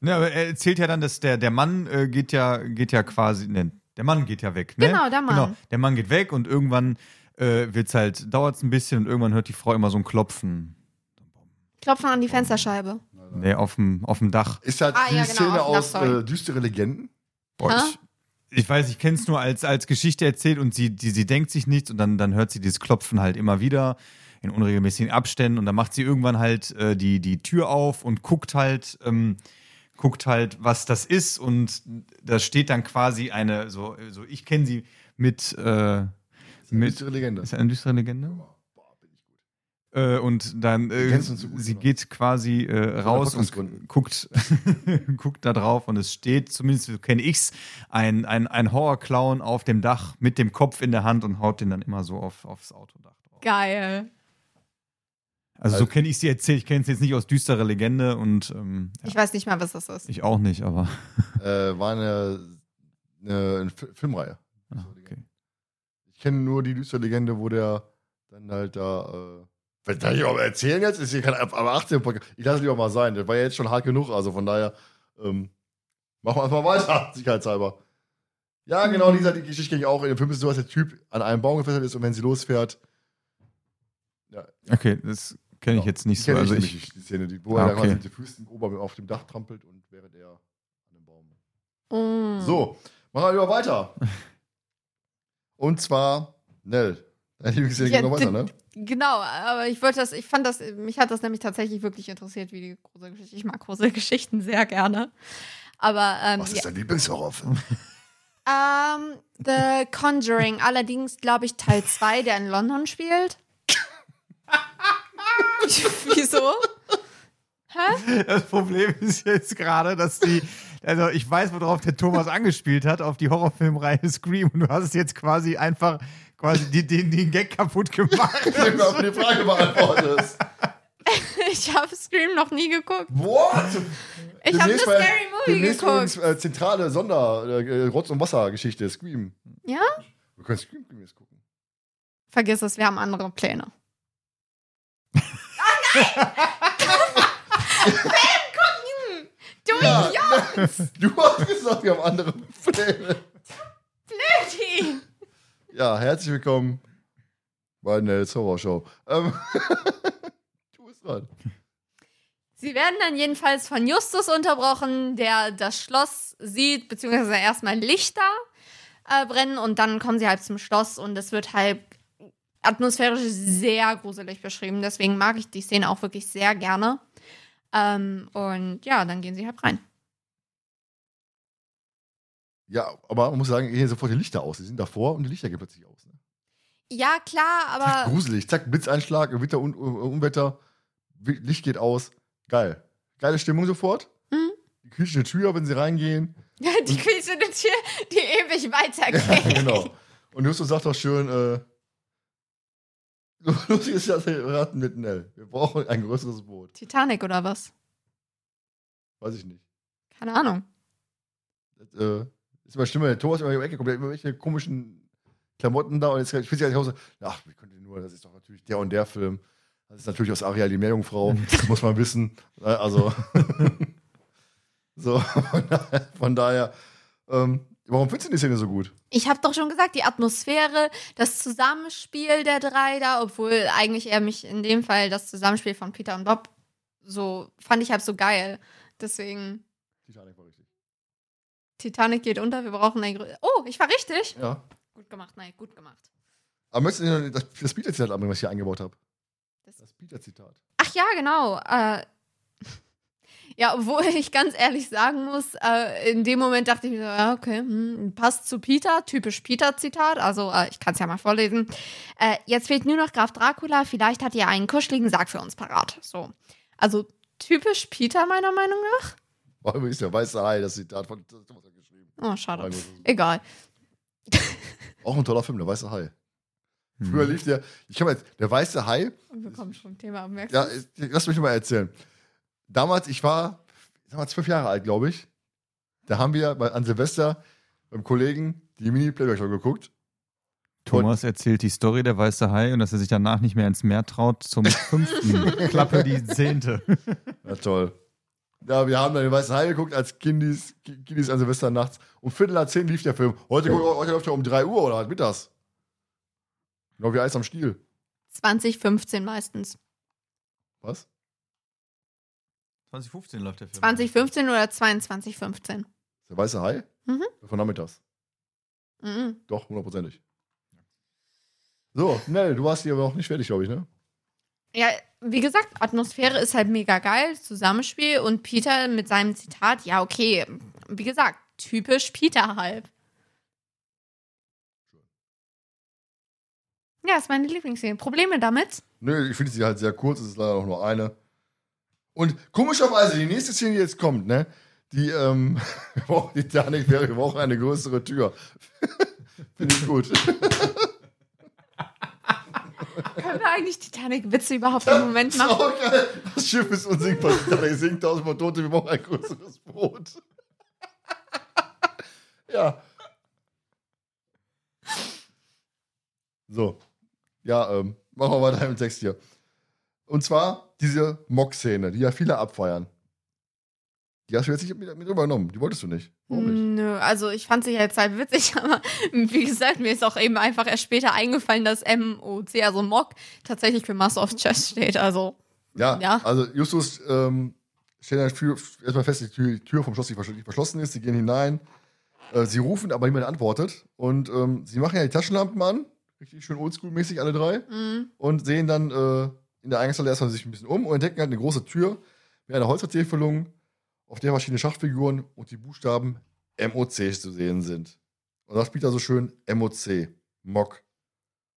Ja, aber er erzählt ja dann, dass der, der Mann äh, geht ja, geht ja quasi, ne, der Mann geht ja weg, ne? Genau, der Mann. Genau, der Mann geht weg und irgendwann äh, wird's halt, dauert's ein bisschen und irgendwann hört die Frau immer so ein Klopfen. Klopfen an die Fensterscheibe. Ne, auf dem, auf dem Dach. Ist halt Ah, die ja, genau, Szene auf- aus sorry. äh, Düstere Legenden? Boah, Hä? ich, ich weiß, ich kenne es nur als, als Geschichte erzählt und sie, die, sie denkt sich nichts und dann, dann hört sie dieses Klopfen halt immer wieder in unregelmäßigen Abständen und dann macht sie irgendwann halt äh, die, die Tür auf und guckt halt, ähm, guckt halt, was das ist und da steht dann quasi eine, so, so ich kenne sie mit, äh, mit Düstere Legende. ist eine düstere Legende? Äh, und dann, äh, so gut, sie oder? geht quasi äh, raus und guckt, guckt da drauf und es steht, zumindest so kenne ich's, ein, ein, ein Horrorclown auf dem Dach mit dem Kopf in der Hand und haut den dann immer so auf, aufs Autodach drauf. Geil. Also, Also- so kenne ich sie erzählt. Ich kenne es jetzt nicht aus düsterer Legende und ähm, ja, Ich weiß nicht mal, was das ist. ich auch nicht, aber Äh, war eine, eine, eine Fi- Filmreihe. ah, okay. Ich kenne nur die düstere Legende, wo der dann halt da. Äh, was soll ich aber erzählen jetzt? Ist hier kein ab ab 18 Podcast. Ich lasse es lieber mal sein. Das war ja jetzt schon hart genug. Also von daher ähm, machen wir einfach weiter, sicherheitshalber. Ja, genau, dieser die Geschichte ging auch. In dem Film ist es so, dass der Typ an einem Baum gefesselt ist und wenn sie losfährt. Ja, Okay, das kenne ich Genau. jetzt nicht die so. Also nämlich, ich, die Szene, die, wo Ah, er okay. mit den Füßen oben auf dem Dach trampelt und während er an dem Baum. Mm. So, machen wir lieber weiter. Und zwar, Nell. Deine Lieblingsserie Ja, geht noch weiter, ne? Genau, aber ich wollte das, ich fand das, mich hat das nämlich tatsächlich wirklich interessiert, wie die Gruselgeschichte. Ich mag Gruselgeschichten sehr gerne. Aber ähm, Was ja. ist dein Lieblingshorrorfilm? ähm, The Conjuring, allerdings glaube ich Teil 2, der in London spielt. Wieso? das Problem ist jetzt gerade, dass die, also ich weiß, worauf der Thomas angespielt hat, auf die Horrorfilmreihe Scream und du hast es jetzt quasi einfach quasi die, den, den Gag kaputt gemacht. Wenn du mir die Frage beantwortest. Ich habe Scream noch nie geguckt. What? Ich habe eine Scary Movie demnächst übrigens, geguckt. äh, zentrale Sonder, äh, Rotz- und Wasser-Geschichte, Scream. Ja? Wir können Scream demnächst gucken. Vergiss es, wir haben andere Pläne. Du Ja. Idiot! Du hast gesagt, wir haben andere Pläne. Blödi! Ja, herzlich willkommen bei Nels Horror Show. Ähm, du bist dran. Sie werden dann jedenfalls von Justus unterbrochen, der das Schloss sieht, beziehungsweise erstmal Lichter äh, brennen und dann kommen sie halt zum Schloss und es wird halt atmosphärisch sehr gruselig beschrieben. Deswegen mag ich die Szene auch wirklich sehr gerne. Ähm, und ja, dann gehen sie halt rein. Ja, aber man muss sagen, gehen sofort die Lichter aus. Die sind davor und die Lichter gehen plötzlich aus. Ne? Ja, klar, Zack, aber gruselig. Zack, Blitzeinschlag, Gewitter, Un Un- Unwetter, Licht geht aus. Geil. Geile Stimmung sofort. Mhm. Die quietschende Tür, wenn sie reingehen. die quietschende Tür, die ewig Ja, weitergeht. genau. Und Justus sagt doch schön, äh, lustig ist das Raten mit Nell. Wir brauchen ein größeres Boot. Titanic oder was? Weiß ich nicht. Keine Ahnung. Das, äh, ist immer schlimmer, der Thomas immer in die Ecke kommt, der hat immer welche komischen Klamotten da und jetzt ich ja nicht Hause. Ach, wie könnte nur, das ist doch natürlich der und der Film. Das ist natürlich aus Ariel die Meerjungfrau, muss man wissen. Also, so, von daher, von daher ähm, warum findest du die Szene so gut? Ich habe doch schon gesagt, die Atmosphäre, das Zusammenspiel der drei da, obwohl eigentlich eher mich in dem Fall das Zusammenspiel von Peter und Bob so fand ich halt so geil. Deswegen Titanic war richtig. Titanic geht unter, wir brauchen ein grö- Oh, ich war richtig. Ja. Gut gemacht, nein, gut gemacht. Aber möchtest du das, das Peter-Zitat anbringen, was ich hier eingebaut habe? Das- Das Peter-Zitat. Ach ja, genau. Äh, ja, obwohl ich ganz ehrlich sagen muss, äh, in dem Moment dachte ich mir so, ja, okay, hm, passt zu Peter, typisch Peter-Zitat. Also, äh, ich kann es ja mal vorlesen. Äh, jetzt fehlt nur noch Graf Dracula, vielleicht hat er einen kuscheligen Sarg für uns parat. So. Also, typisch Peter, meiner Meinung nach. War übrigens der weiße Hai, das Zitat von Thomas hat geschrieben. Oh, schade. Egal. Auch ein toller Film, der weiße Hai. Hm. Früher lief der, ich kann mal, der weiße Hai, Wir kommen schon vom Thema, merkst ja, lass mich mal erzählen. Damals, ich war, ich sag mal, zwölf Jahre alt, glaube ich. Da haben wir bei, an Silvester beim Kollegen die Mini-Playback-Show geguckt. Thomas erzählt die Story der weiße Hai und dass er sich danach nicht mehr ins Meer traut zum fünften. Klappe die zehnte. Ja, toll. Ja, wir haben dann den weißen Hai geguckt als Kindis, Kindis an Silvester nachts. Um Viertel nach zehn lief der Film. Heute, heute läuft er um drei Uhr oder halt mittags. Genau wie Eis am Stiel. 2015 meistens. Was? 2015 läuft der Film. 2015 oder 2215? Der weiße Hai? Mhm. Von nachmittags. Mhm. Doch, hundertprozentig. So, Nell, du warst hier aber noch nicht fertig, glaube ich, ne? Ja, wie gesagt, Atmosphäre ist halt mega geil, Zusammenspiel und Peter mit seinem Zitat, ja, okay, wie gesagt, typisch Peter halt. Ja, ist meine Lieblingsszene. Probleme damit? Nö, ich finde sie halt sehr kurz, es ist leider auch nur eine. Und komischerweise, die nächste Szene, die jetzt kommt, ne? Die, ähm, brauchen die Titanic wäre, wir brauchen eine größere Tür. finde ich gut. Können wir eigentlich Titanic-Witze überhaupt im Moment Das ist machen? auch geil. Das Schiff ist unsinkbar. Titanic sinkt aus dem Tote, wir brauchen ein größeres Boot. ja. So. Ja, ähm, machen wir weiter im Text hier. Und zwar diese Mock-Szene, die ja viele abfeiern. Die hast du jetzt nicht mit, mit übernommen. Die wolltest du nicht. Warum nicht? Nö, also ich fand sie jetzt halt witzig, aber wie gesagt, mir ist auch eben einfach erst später eingefallen, dass MOC, also Mock, tatsächlich für Master of Chess steht. Also, Ja, Ja. also Justus ähm, stellt halt erstmal fest, dass die Tür, vom Schloss nicht verschl- nicht verschlossen ist. Sie gehen hinein. Äh, sie rufen, aber niemand antwortet. Und ähm, sie machen ja die Taschenlampen an. Richtig schön oldschool-mäßig, alle drei. mh, Und sehen dann äh, in der Eingangshalle erstmal sich ein bisschen um und entdecken halt eine große Tür mit einer Holzvertäfelung, auf der verschiedene Schachfiguren und die Buchstaben MOC zu sehen sind. Und da spielt er so schön MOC, Mock.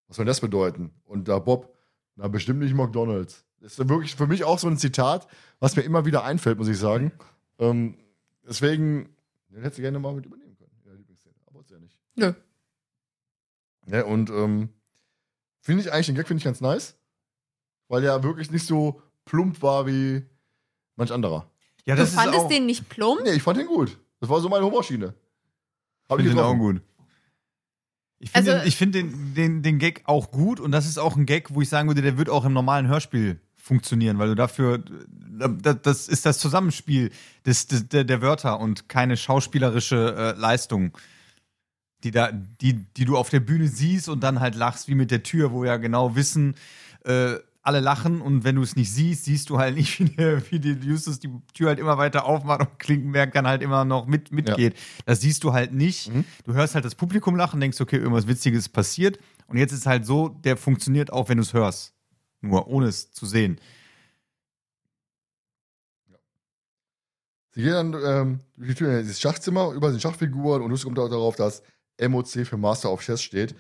Was soll das bedeuten? Und da Bob, na bestimmt nicht McDonalds. Das ist ja wirklich für mich auch so ein Zitat, was mir immer wieder einfällt, muss ich sagen. Ähm, deswegen, den hättest du gerne mal mit übernehmen können Lieblingsszene. Aber ist ja nicht. nö. Ja, und ähm, finde ich eigentlich den Gag finde ich ganz nice, weil er wirklich nicht so plump war wie manch anderer. Ja, Du fandest auch, den nicht plump? Nee, ich fand den gut. Das war so meine Humorschiene. Hab Ich ich finde den auch gut. Ich finde Also- den, ich find den, den, den Gag auch gut und das ist auch ein Gag, wo ich sagen würde, der wird auch im normalen Hörspiel funktionieren, weil du dafür, das, das ist das Zusammenspiel des, des, der, der Wörter und keine schauspielerische äh, Leistung, die, da, die, die du auf der Bühne siehst und dann halt lachst, wie mit der Tür, wo wir ja genau wissen, äh, alle lachen und wenn du es nicht siehst, siehst du halt nicht, wie, der, wie die Justus die Tür halt immer weiter aufmacht und Klinkenberg dann halt immer noch mit, mitgeht. Das siehst du halt nicht. Mhm. Du hörst halt das Publikum lachen, denkst, okay, irgendwas Witziges passiert. Und jetzt ist halt so, der funktioniert auch, wenn du es hörst. Nur ohne es zu sehen. Sie gehen dann ähm, Tür in dieses Schachzimmer, über sind Schachfiguren und Lucy kommt auch darauf, dass MOC für Master of Chess steht.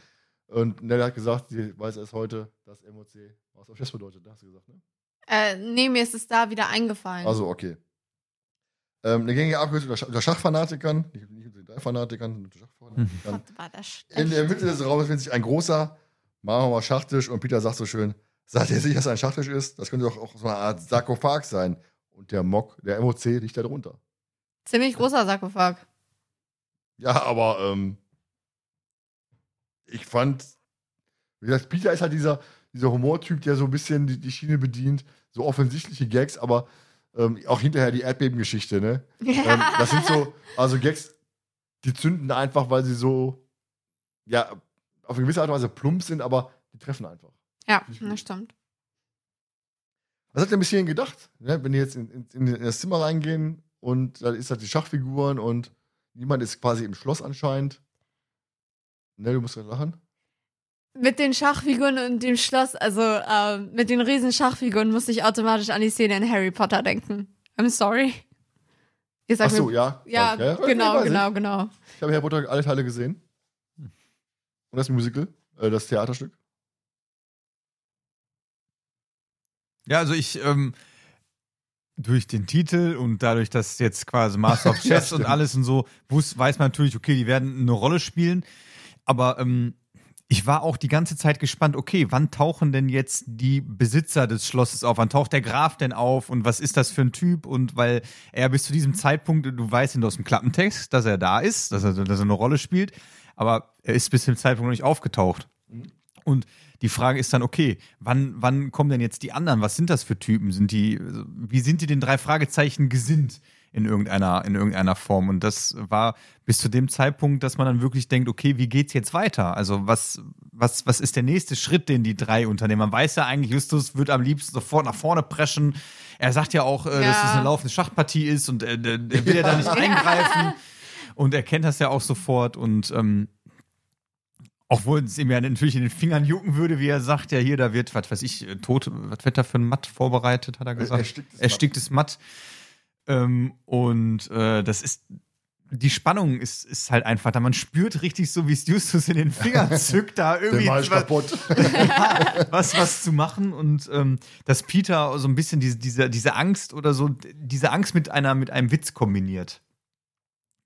Und Nell hat gesagt, sie weiß erst heute, dass MOC Master of Chess bedeutet. Hast du gesagt, ne? Äh, nee, mir ist es da wieder eingefallen. Also, okay. Ähm, eine gängige Abkürzung unter Schach- unter Schachfanatikern, nicht, nicht unter den drei Fanatikern, sondern unter Schachfanatikern. War das schlecht. In der Mitte des Raumes findet sich ein großer Marmor Schachtisch und Peter sagt so schön, seid ihr sicher, dass es ein Schachtisch ist? Das könnte doch auch so eine Art Sarkophag sein. Und der Mock, der MOC liegt da drunter. Ziemlich großer Sarkophag. Ja, aber ähm, ich fand, wie gesagt, Peter ist halt dieser, dieser Humortyp, der so ein bisschen die, die Schiene bedient, so offensichtliche Gags, aber ähm, auch hinterher die Erdbebengeschichte, ne? ähm, das sind so, also Gags, die zünden einfach, weil sie so, ja, auf eine gewisse Art und Weise plump sind, aber die treffen einfach. ja, das stimmt. Was habt ihr bis hierhin gedacht? Ne? Wenn die jetzt in, in, in das Zimmer reingehen und da ist halt die Schachfiguren und niemand ist quasi im Schloss anscheinend. Ne, du musst gerade lachen. Mit den Schachfiguren und dem Schloss, also ähm, mit den riesen Schachfiguren musste ich automatisch an die Szene in Harry Potter denken. I'm sorry. Ihr Ach so, mir, ja. ja, ich. genau, weiß ich. genau, genau. Ich habe Harry Potter alle Teile gesehen. Und das Musical, äh, das Theaterstück. Ja, also ich, ähm, durch den Titel und dadurch, dass jetzt quasi Master of Ja, Chess und stimmt. alles und so, weiß man natürlich, okay, die werden eine Rolle spielen. Aber ähm, ich war auch die ganze Zeit gespannt, okay, wann tauchen denn jetzt die Besitzer des Schlosses auf? Wann taucht der Graf denn auf? Und was ist das für ein Typ? Und weil er bis zu diesem Zeitpunkt, du weißt ihn aus dem Klappentext, dass er da ist, dass er, dass er eine Rolle spielt, aber er ist bis zum Zeitpunkt noch nicht aufgetaucht. Und die Frage ist dann, okay, wann, wann kommen denn jetzt die anderen? Was sind das für Typen? Sind die, wie sind die den drei Fragezeichen gesinnt in irgendeiner, in irgendeiner Form? Und das war bis zu dem Zeitpunkt, dass man dann wirklich denkt, okay, wie geht's jetzt weiter? Also was, was, was ist der nächste Schritt, den die drei unternehmen? Man weiß ja eigentlich, Justus wird am liebsten sofort nach vorne preschen. Er sagt ja auch, äh, dass Ja. es eine laufende Schachpartie ist und äh, der, der will ja da nicht eingreifen. Und er kennt das ja auch sofort und ähm, obwohl es ihm ja natürlich in den Fingern jucken würde, wie er sagt, ja hier, da wird, was weiß ich, äh, tot, was wird da für ein Matt vorbereitet, hat er gesagt. ersticktes Matt. Ersticktes Matt. Ähm, und äh, das ist, die Spannung ist, ist halt einfach da. Man spürt richtig so, wie es Justus in den Fingern zückt, da irgendwie was, kaputt. was, was zu machen und ähm, dass Peter so ein bisschen diese, diese, diese Angst oder so, diese Angst mit einer, mit einem Witz kombiniert.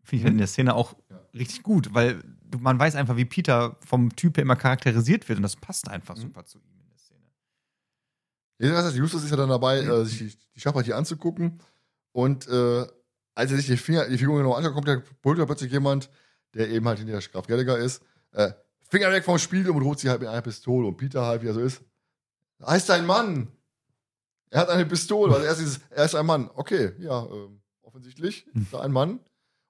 Finde ich halt in der Szene auch richtig gut, weil man weiß einfach, wie Peter vom Typ her immer charakterisiert wird und das passt einfach super zu ihm in der Szene. Ja, das heißt, Justus ist ja dann dabei, äh, sich die, die Schachpartie anzugucken. Und äh, als er sich die, Finger, die Figur genau anschaut, kommt der brüllt da plötzlich jemand, der eben halt hinter Graf Gallagher ist. Äh, Finger weg vom Spiel und droht sie halt mit einer Pistole. Und Peter halt, wie er so ist, heißt ein Mann. Er hat eine Pistole. Also er ist, dieses, er ist ein Mann. Okay, ja, ähm, offensichtlich ist da ein Mann.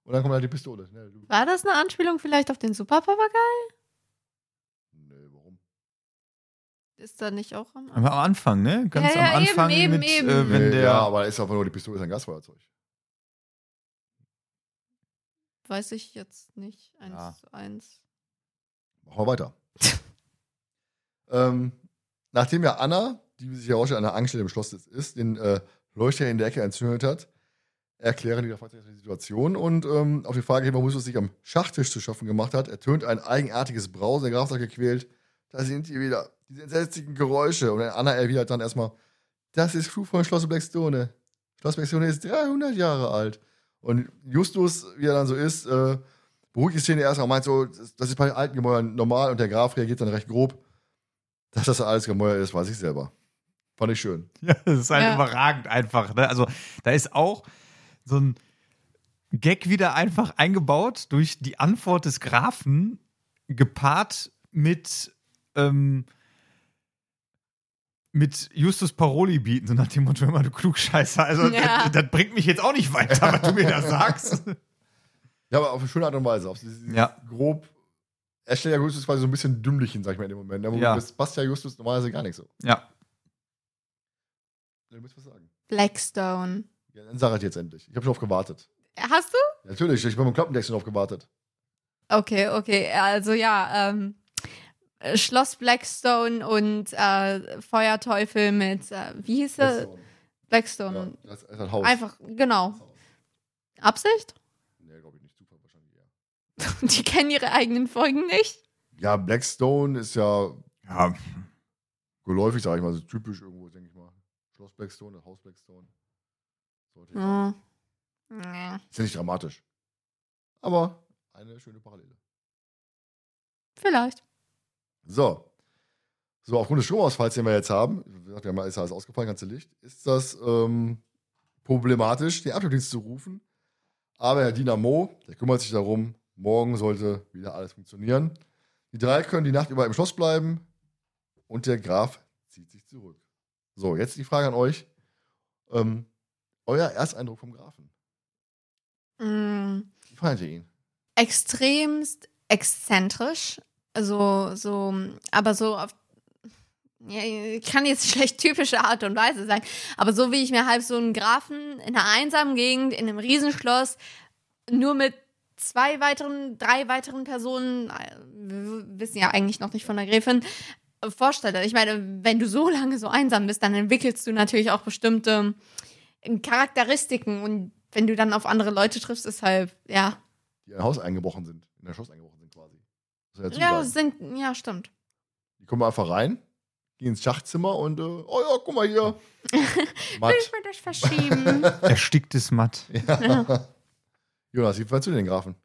Und dann kommt halt die Pistole. War das eine Anspielung vielleicht auf den Superpapagei? nee, warum? Ist da nicht auch am Aber am Anfang, ne? Ganz Ja, ja, am Anfang eben, eben, mit, eben. Äh, wenn nee, der. ja, aber ist einfach nur die Pistole, ist ein Gasfeuerzeug. Weiß ich jetzt nicht. Eins Ja. zu eins. Machen wir weiter. ähm, nachdem ja Anna, die sich ja auch schon an der Angststelle im Schloss ist, ist, den äh, Leuchter in der Ecke entzündet hat, erklären die der Fahrzeuge die Situation und ähm, auf die Frage, warum Justus sich am Schachtisch zu schaffen gemacht hat, ertönt ein eigenartiges Brausen, der Graf sagt gequält, da sind die wieder, diese entsetzlichen Geräusche und Anna erwidert dann erstmal, das ist Fluch von Schloss Blackstone. Schloss Blackstone ist 300 Jahre alt. Und Justus, wie er dann so ist, äh, beruhigt die Szene erstmal und meint so, das das ist bei alten Gemäuern normal und der Graf reagiert dann recht grob. Dass das alles Gemäuer ist, weiß ich selber. Fand ich schön. Ja, das ist halt Ja. überragend einfach. Ne? Also da ist auch so ein Gag wieder einfach eingebaut durch die Antwort des Grafen, gepaart mit, ähm, mit Justus Paroli bieten, so nach dem Motto, immer du Klugscheißer. Also Ja. das, das bringt mich jetzt auch nicht weiter, was du mir da sagst. Ja, aber auf eine schöne Art und Weise. Auf dieses, Ja. grob. Er stellt ja Justus quasi so ein bisschen dümmlich hin, sag ich mal in dem Moment. ne? Ja. Das passt ja Justus normalerweise gar nicht so. Ja. Du musst was sagen. Blackstone. Ja, dann sag ich jetzt endlich. Ich habe schon drauf gewartet. Hast du? Natürlich, ich bin beim Klappentext schon drauf gewartet. Okay, okay. Also ja, ähm, äh, Schloss Blackstone und äh, Feuerteufel mit, äh, wie hieß er? Blackstone. Ja, das ist ein Haus. Einfach, genau. Absicht? Nee, glaube ich nicht. Zufall wahrscheinlich eher. Die kennen ihre eigenen Folgen nicht. Ja, Blackstone ist ja Ja, geläufig, sag ich mal, so typisch irgendwo, denke ich mal. Schloss Blackstone, Haus Blackstone. Sollte ich. Hm. Nee. Ist ja nicht dramatisch. Aber eine schöne Parallele. Vielleicht. So. So, aufgrund des Stromausfalls, den wir jetzt haben, wie gesagt, wir haben ist alles ausgefallen, ganze Licht, ist das ähm, problematisch, den Abschlussdienst zu rufen. Aber Herr Dynamo, der kümmert sich darum, morgen sollte wieder alles funktionieren. Die drei können die Nacht über im Schloss bleiben und der Graf zieht sich zurück. So, jetzt die Frage an euch. Ähm, euer Ersteindruck vom Grafen. Mm. Wie fandet ihr ihn? extremst exzentrisch. Also, so, aber so auf. Ja, kann jetzt schlecht typische Art und Weise sein, aber so wie ich mir halb so einen Grafen in einer einsamen Gegend, in einem Riesenschloss, nur mit zwei weiteren, drei weiteren Personen, äh, wir wissen ja eigentlich noch nicht von der Gräfin, äh, vorstelle. Ich meine, wenn du so lange so einsam bist, dann entwickelst du natürlich auch bestimmte Charakteristiken und wenn du dann auf andere Leute triffst, ist halt, ja, Die in ein Haus eingebrochen sind, in ein Schloss eingebrochen Ja, sagen. sind, ja, stimmt. Die kommen einfach rein, gehen ins Schachzimmer und, äh, oh ja, guck mal hier. Matt. Ich will das verschieben. ersticktes Matt. Jonas, wie fandst du den Grafen?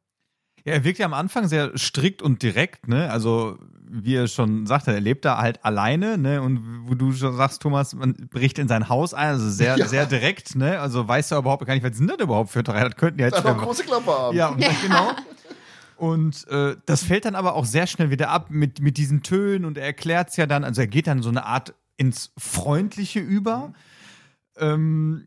Ja, er wirkt ja am Anfang sehr strikt und direkt, ne? Also, wie er schon sagte, er lebt da halt alleine, ne? Und wo du schon sagst, Thomas, man bricht in sein Haus ein, also sehr, Ja. sehr direkt, ne? Also weiß er überhaupt gar nicht, was sind das überhaupt für drei? Das könnten ja jetzt für- große Klappe haben. Ja, und, genau. Und äh, das fällt dann aber auch sehr schnell wieder ab mit, mit diesen Tönen und er erklärt es ja dann, also er geht dann so eine Art ins Freundliche über. Ähm,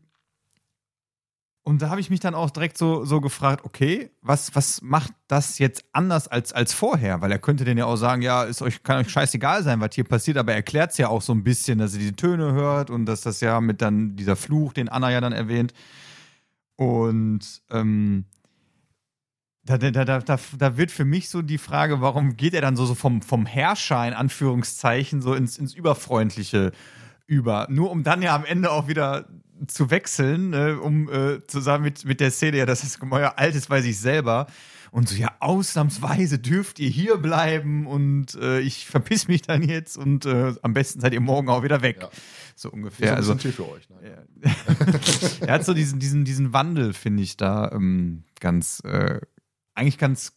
und da habe ich mich dann auch direkt so, so gefragt, okay, was, was macht das jetzt anders als, als vorher? Weil er könnte denn ja auch sagen, ja, ist euch, kann euch scheißegal sein, was hier passiert, aber er erklärt es ja auch so ein bisschen, dass er diese Töne hört und dass das ja mit dann dieser Fluch, den Anna ja dann erwähnt. Und ähm, da, da, da, da, da wird für mich so die Frage, warum geht er dann so, so vom, vom Herrscher in Anführungszeichen so ins, ins Überfreundliche über? Nur um dann ja am Ende auch wieder zu wechseln, äh, um äh, zusammen mit, mit der Szene, ja, dass das Gemäuer alt ist bei sich selber. Und so, ja, ausnahmsweise dürft ihr hier bleiben und äh, ich verpiss mich dann jetzt und äh, am besten seid ihr morgen auch wieder weg. Ja. So Ist ungefähr. ein Also, Tee für euch. Nein. er hat so diesen, diesen, diesen Wandel, finde ich, da ähm, ganz, äh, eigentlich ganz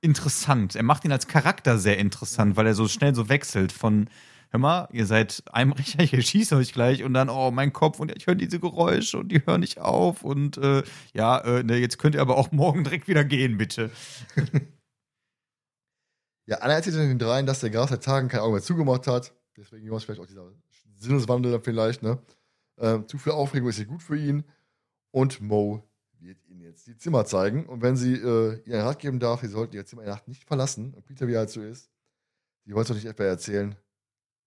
interessant. Er macht ihn als Charakter sehr interessant, weil er so schnell so wechselt von, hör mal, ihr seid einbrecher, ich erschieße euch gleich und dann, oh, mein Kopf und ich höre diese Geräusche und die hören nicht auf und äh, ja, äh, ne, jetzt könnt ihr aber auch morgen direkt wieder gehen, bitte. Ja, Anna erzählt den dreien, dass der Graf seit Tagen kein Auge mehr zugemacht hat. Deswegen war es vielleicht auch dieser Sinneswandel vielleicht, ne? Ähm, zu viel Aufregung ist nicht gut für ihn. Und Mo wird ihnen jetzt die Zimmer zeigen. Und wenn sie äh, ihren Rat geben darf, sie sollten ihr Zimmer in der Nacht nicht verlassen. Und Peter, wie er halt so ist, die wollte doch nicht etwa erzählen,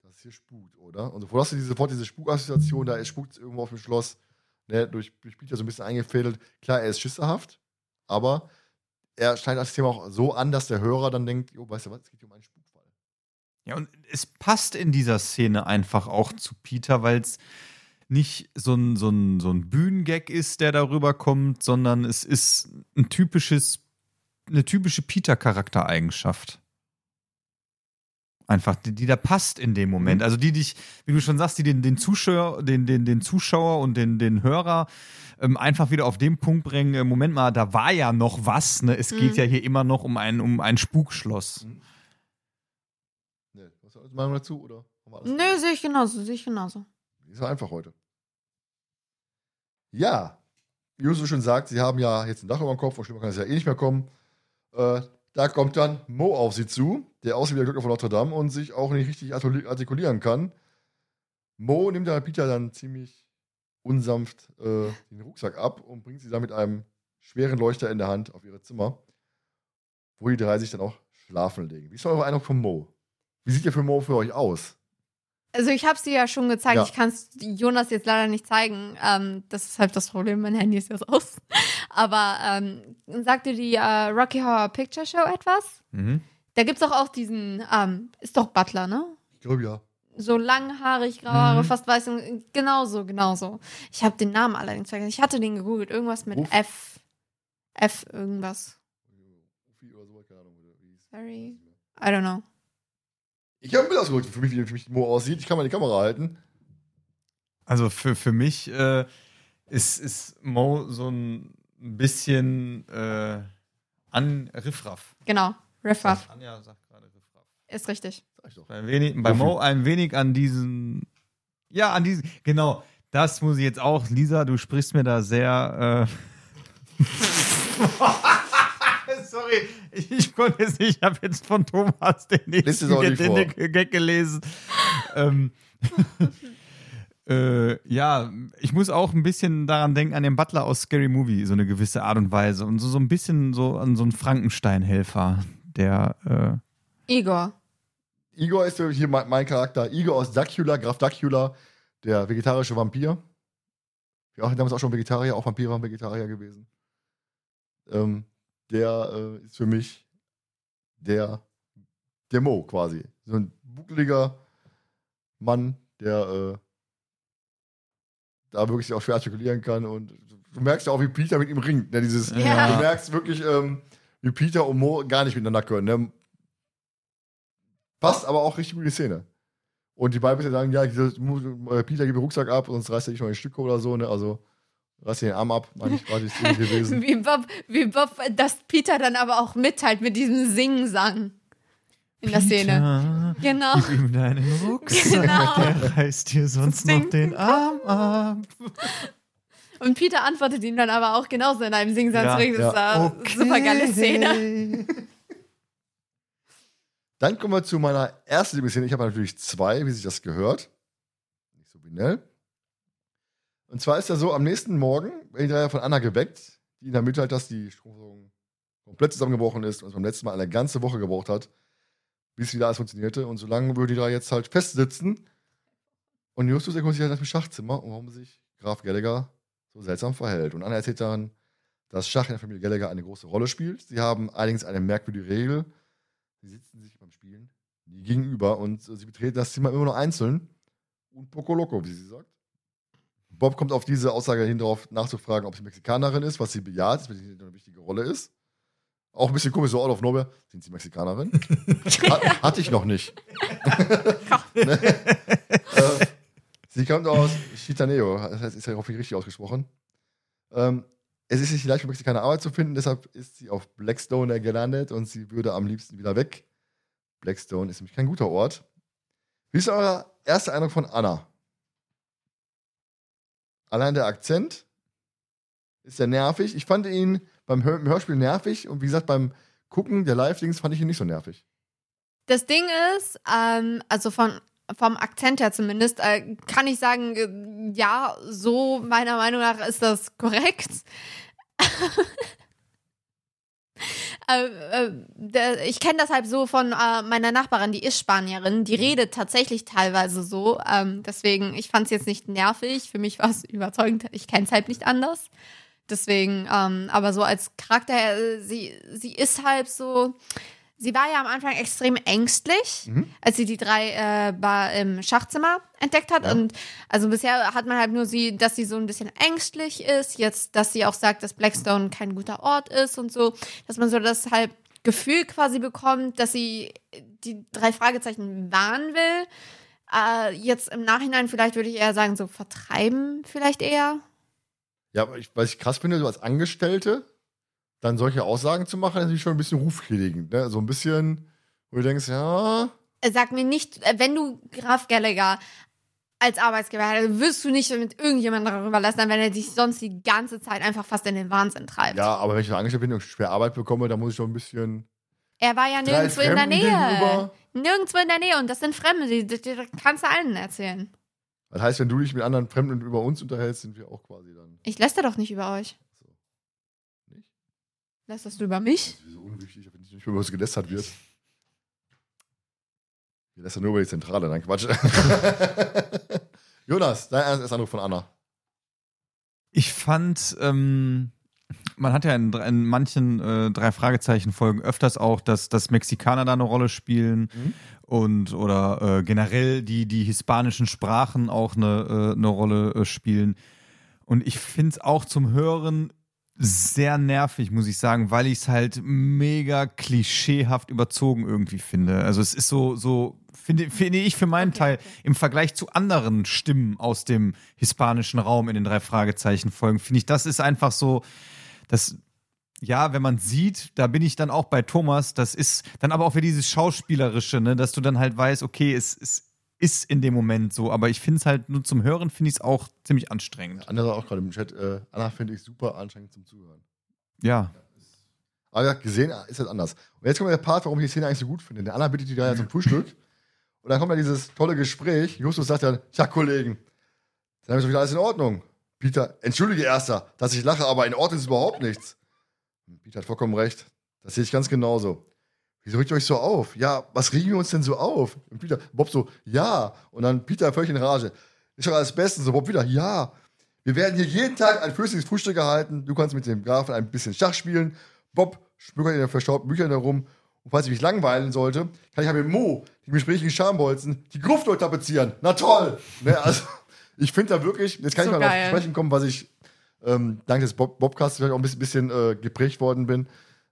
dass es hier spukt, oder? Und sofort hast du diese, sofort diese Spukassoziation, da spukt es irgendwo auf dem Schloss, ne, durch, durch Peter so ein bisschen eingefädelt. Klar, er ist schisserhaft, aber er schneidet das Thema auch so an, dass der Hörer dann denkt, jo, weißt du was, es geht hier um einen Spukfall. Ja, und es passt in dieser Szene einfach auch zu Peter, weil es nicht so ein, so, ein, so ein Bühnengag ist, der darüber kommt, sondern es ist ein typisches, eine typische Peter-Charaktereigenschaft. Einfach, die, die da passt in dem Moment. Also die dich, wie du schon sagst, die den, den Zuschauer, den, den, den Zuschauer und den, den Hörer ähm, einfach wieder auf den Punkt bringen, äh, Moment mal, da war ja noch was, ne? Es geht Mhm. ja hier immer noch um ein, um ein Spukschloss. Ne, was hast du Meinung dazu? Oder haben wir alles Nö, sehe ich genauso, sehe ich genauso. Ist einfach heute. Ja, wie Justus schon sagt, sie haben ja jetzt ein Dach über dem Kopf und schlimmer kann es ja eh nicht mehr kommen. Äh, da kommt dann Mo auf sie zu, der aussieht wie der Glöckner von Notre Dame und sich auch nicht richtig artikuli- artikulieren kann. Mo nimmt dann Peter dann ziemlich unsanft äh, den Rucksack ab und bringt sie dann mit einem schweren Leuchter in der Hand auf ihre Zimmer, wo die drei sich dann auch schlafen legen. Wie ist eure Eindruck von Mo? Wie sieht der für Mo für euch aus? Also ich habe sie ja schon gezeigt. Ja. Ich kann es Jonas jetzt leider nicht zeigen. Ähm, das ist halt das Problem. Mein Handy ist jetzt aus. Aber ähm, sagt dir die äh, Rocky Horror Picture Show etwas? Mhm. Da gibt's doch auch diesen, ähm, ist doch Butler, ne? Ich glaube ja. So langhaarig, graue Haare, Mhm. fast weiß. und- Genauso, genauso. Ich habe den Namen allerdings vergessen. Ich hatte den gegoogelt. Irgendwas mit Ruf. F. F irgendwas. Sorry. I don't know. Ich habe ein Bild ausgedrückt, für mich, wie für mich Mo aussieht. Ich kann mal die Kamera halten. Also für, für mich äh, ist, ist Mo so ein bisschen äh, an Riffraff. Genau. Riff Raff. Anja sagt gerade Riffraff. Ist richtig. Sag ich doch. Ein wenig, bei Mo ein wenig an diesen. Ja, an diesen. Genau, das muss ich jetzt auch. Lisa, du sprichst mir da sehr. Äh Sorry, ich, ich konnte es nicht. Ich habe jetzt von Thomas den nächsten Gag gelesen. ähm, äh, ja, ich muss auch ein bisschen daran denken, an den Butler aus Scary Movie, so eine gewisse Art und Weise. Und so, so ein bisschen so an so einen Frankenstein-Helfer, der. Äh, Igor. Igor ist hier mein, mein Charakter. Igor aus Dracula, Graf Dracula, der vegetarische Vampir. Ja, damals auch schon Vegetarier, auch Vampire waren Vegetarier gewesen. Ähm, der äh, ist für mich der, der Mo quasi. So ein buckeliger Mann, der äh, da wirklich auch schwer artikulieren kann. Und du merkst ja auch, wie Peter mit ihm ringt. Ne? Dieses, Ja. Du merkst wirklich, ähm, wie Peter und Mo gar nicht miteinander können. Ne? Passt aber auch richtig gut in die Szene. Und die beiden sagen, ja, äh, Peter, gib den Rucksack ab, sonst reißt er dich noch ein Stück oder so. Ne? Also dir den Arm ab, meine ich, war die Szene gewesen. Wie Bob, wie Bob, dass Peter dann aber auch mitteilt mit diesem Sing-Sang in der Szene. Peter, Genau. Gib ihm deinen Rucksack, Genau. der reißt dir sonst noch Sing. den Arm ab. Und Peter antwortet ihm dann aber auch genauso in einem Sing-Sang Ja, zurück. Das ist eine super geile Szene. Dann kommen wir zu meiner ersten Lieblingsszene. Ich habe natürlich zwei, wie sich das gehört. Nicht so binär. Und zwar ist ja so, am nächsten Morgen die drei von Anna geweckt, die ihnen dann mitteilt, dass die Stromversorgung komplett zusammengebrochen ist und es beim letzten Mal eine ganze Woche gebraucht hat, bis wieder alles funktionierte. Und so lange würden die drei jetzt halt festsitzen. Und Justus erkundigt sich halt nach dem Schachzimmer und warum sich Graf Gallagher so seltsam verhält. Und Anna erzählt dann, dass Schach in der Familie Gallagher eine große Rolle spielt. Sie haben allerdings eine merkwürdige Regel. Sie sitzen sich beim Spielen nie gegenüber und sie betreten das Zimmer immer nur einzeln. Und Poco Loco, wie sie sagt. Bob kommt auf diese Aussage hin darauf nachzufragen, ob sie Mexikanerin ist, was sie bejaht, was eine wichtige Rolle ist. Auch ein bisschen komisch, so out of nowhere. Sind Sie Mexikanerin? Hat, hatte ich noch nicht. ne? äh, sie kommt aus Chitaneo, das heißt, ist ja hoffentlich richtig ausgesprochen. Ähm, es ist nicht leicht für Mexikaner Arbeit zu finden, deshalb ist sie auf Blackstone gelandet und sie würde am liebsten wieder weg. Blackstone ist nämlich kein guter Ort. Wie ist euer erster Eindruck von Anna? Allein der Akzent ist ja nervig. Ich fand ihn beim Hör Hörspiel nervig und wie gesagt, beim Gucken der Live-Dings fand ich ihn nicht so nervig. Das Ding ist, ähm, also von, vom Akzent her zumindest, äh, kann ich sagen, äh, ja, so meiner Meinung nach ist das korrekt. äh, äh, ich kenne das halt so von äh, meiner Nachbarin, die ist Spanierin, die redet tatsächlich teilweise so. Ähm, deswegen, ich fand es jetzt nicht nervig. Für mich war es überzeugend. Ich kenne es halt nicht anders. Deswegen, ähm, aber so als Charakter, äh, sie, sie ist halt so. Sie war ja am Anfang extrem ängstlich, Mhm. als sie die drei äh, Bar im Schachzimmer entdeckt hat. Ja. Und also bisher hat man halt nur sie, dass sie so ein bisschen ängstlich ist. Jetzt, dass sie auch sagt, dass Blackstone kein guter Ort ist und so, dass man so das halt Gefühl quasi bekommt, dass sie die drei Fragezeichen warnen will. Äh, jetzt im Nachhinein vielleicht würde ich eher sagen, so vertreiben vielleicht eher. Ja, aber ich, was ich krass finde, so als Angestellte dann solche Aussagen zu machen, ist natürlich schon ein bisschen rufschädigend. Ne? So ein bisschen, wo du denkst, ja, Äh, Sag mir nicht, äh, wenn du Graf Gallagher als Arbeitsgeber hättest, wirst du nicht mit irgendjemandem darüber lästern, wenn er dich sonst die ganze Zeit einfach fast in den Wahnsinn treibt. ja, aber wenn ich angestellt bin und schwer Arbeit bekomme, dann muss ich doch ein bisschen. Er war ja nirgendwo in der Nähe. gegenüber. Nirgendwo in der Nähe und das sind Fremde, die, die, die kannst du allen erzählen. Das heißt, wenn du dich mit anderen Fremden über uns unterhältst, sind wir auch quasi dann. Ich läster doch nicht über euch. Nicht? Lästerst du über mich? Das ist so unwichtig, wenn nicht mehr über uns gelästert wird. Wir lästern nur über die Zentrale, nein, Quatsch. Jonas, dein erster Anruf von Anna. Ich fand, ähm, man hat ja in, in manchen äh, drei Fragezeichen-Folgen öfters auch, dass, dass Mexikaner da eine Rolle spielen Mhm. und oder äh, generell die, die hispanischen Sprachen auch eine, äh, eine Rolle äh, spielen. Und ich finde es auch zum Hören sehr nervig, muss ich sagen, weil ich es halt mega klischeehaft überzogen irgendwie finde. Also es ist so, so finde, finde ich für meinen Okay, Teil okay. im Vergleich zu anderen Stimmen aus dem hispanischen Raum in den drei Fragezeichen Folgen, finde ich, das ist einfach so, das, ja, wenn man sieht, da bin ich dann auch bei Thomas, das ist dann aber auch wieder dieses Schauspielerische, ne, dass du dann halt weißt, okay, es, es ist in dem Moment so, aber ich finde es halt nur zum Hören, finde ich es auch ziemlich anstrengend. Andere auch gerade im Chat. Äh, Anna finde ich super anstrengend zum Zuhören. Ja. Aber ja, gesehen ist halt anders. Und jetzt kommt der Part, warum ich die Szene eigentlich so gut finde. Der Anna bittet die da ja zum Frühstück. Und dann kommt ja dieses tolle Gespräch. Justus sagt dann, tja, Kollegen, dann ich so wieder alles in Ordnung. Peter, entschuldige Erster, dass ich lache, aber in Ordnung ist überhaupt nichts. Peter hat vollkommen recht. Das sehe ich ganz genauso. Wieso regt ihr euch so auf? Ja, was regen wir uns denn so auf? Und Peter, Bob so, ja. Und dann Peter völlig in Rage. Ist doch alles Bestens. So, Bob wieder, ja. Wir werden hier jeden Tag ein flüssiges Frühstück erhalten. Du kannst mit dem Grafen ein bisschen Schach spielen. Bob schmückert in den verstaubten Büchern herum. Und falls ich mich langweilen sollte, kann ich halt mit Mo, die gesprächigen Schambolzen, die Gruft dort tapezieren. Na toll! Ne, also, ich finde da wirklich, jetzt kann So ich mal auf geil. sprechen kommen, was ich ähm, dank des Bob Bobcasts vielleicht auch ein bisschen, bisschen äh, geprägt worden bin.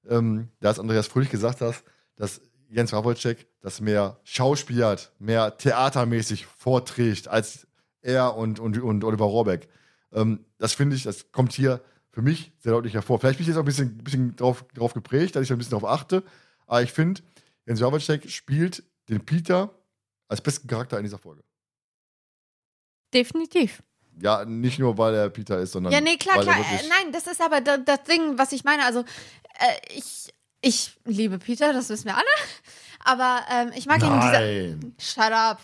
Ähm, da ist Andreas Fröhlich gesagt hast, dass Jens Rawolczek das mehr schauspielert, mehr theatermäßig vorträgt als er und, und, und Oliver Rohrbeck. Ähm, das finde ich, das kommt hier für mich sehr deutlich hervor. Vielleicht bin ich jetzt auch ein bisschen, bisschen drauf, drauf geprägt, dass ich da ein bisschen drauf achte. Aber ich finde, Jens Rawolczek spielt den Peter als besten Charakter in dieser Folge. Definitiv. Ja, nicht nur, weil er Peter ist, sondern Ja, nee, klar, weil klar. er Äh, nein, das ist aber da- das Ding, was ich meine. Also, äh, ich, ich liebe Peter, das wissen wir alle. Aber ähm, ich mag ihn in dieser. Nein. Shut up.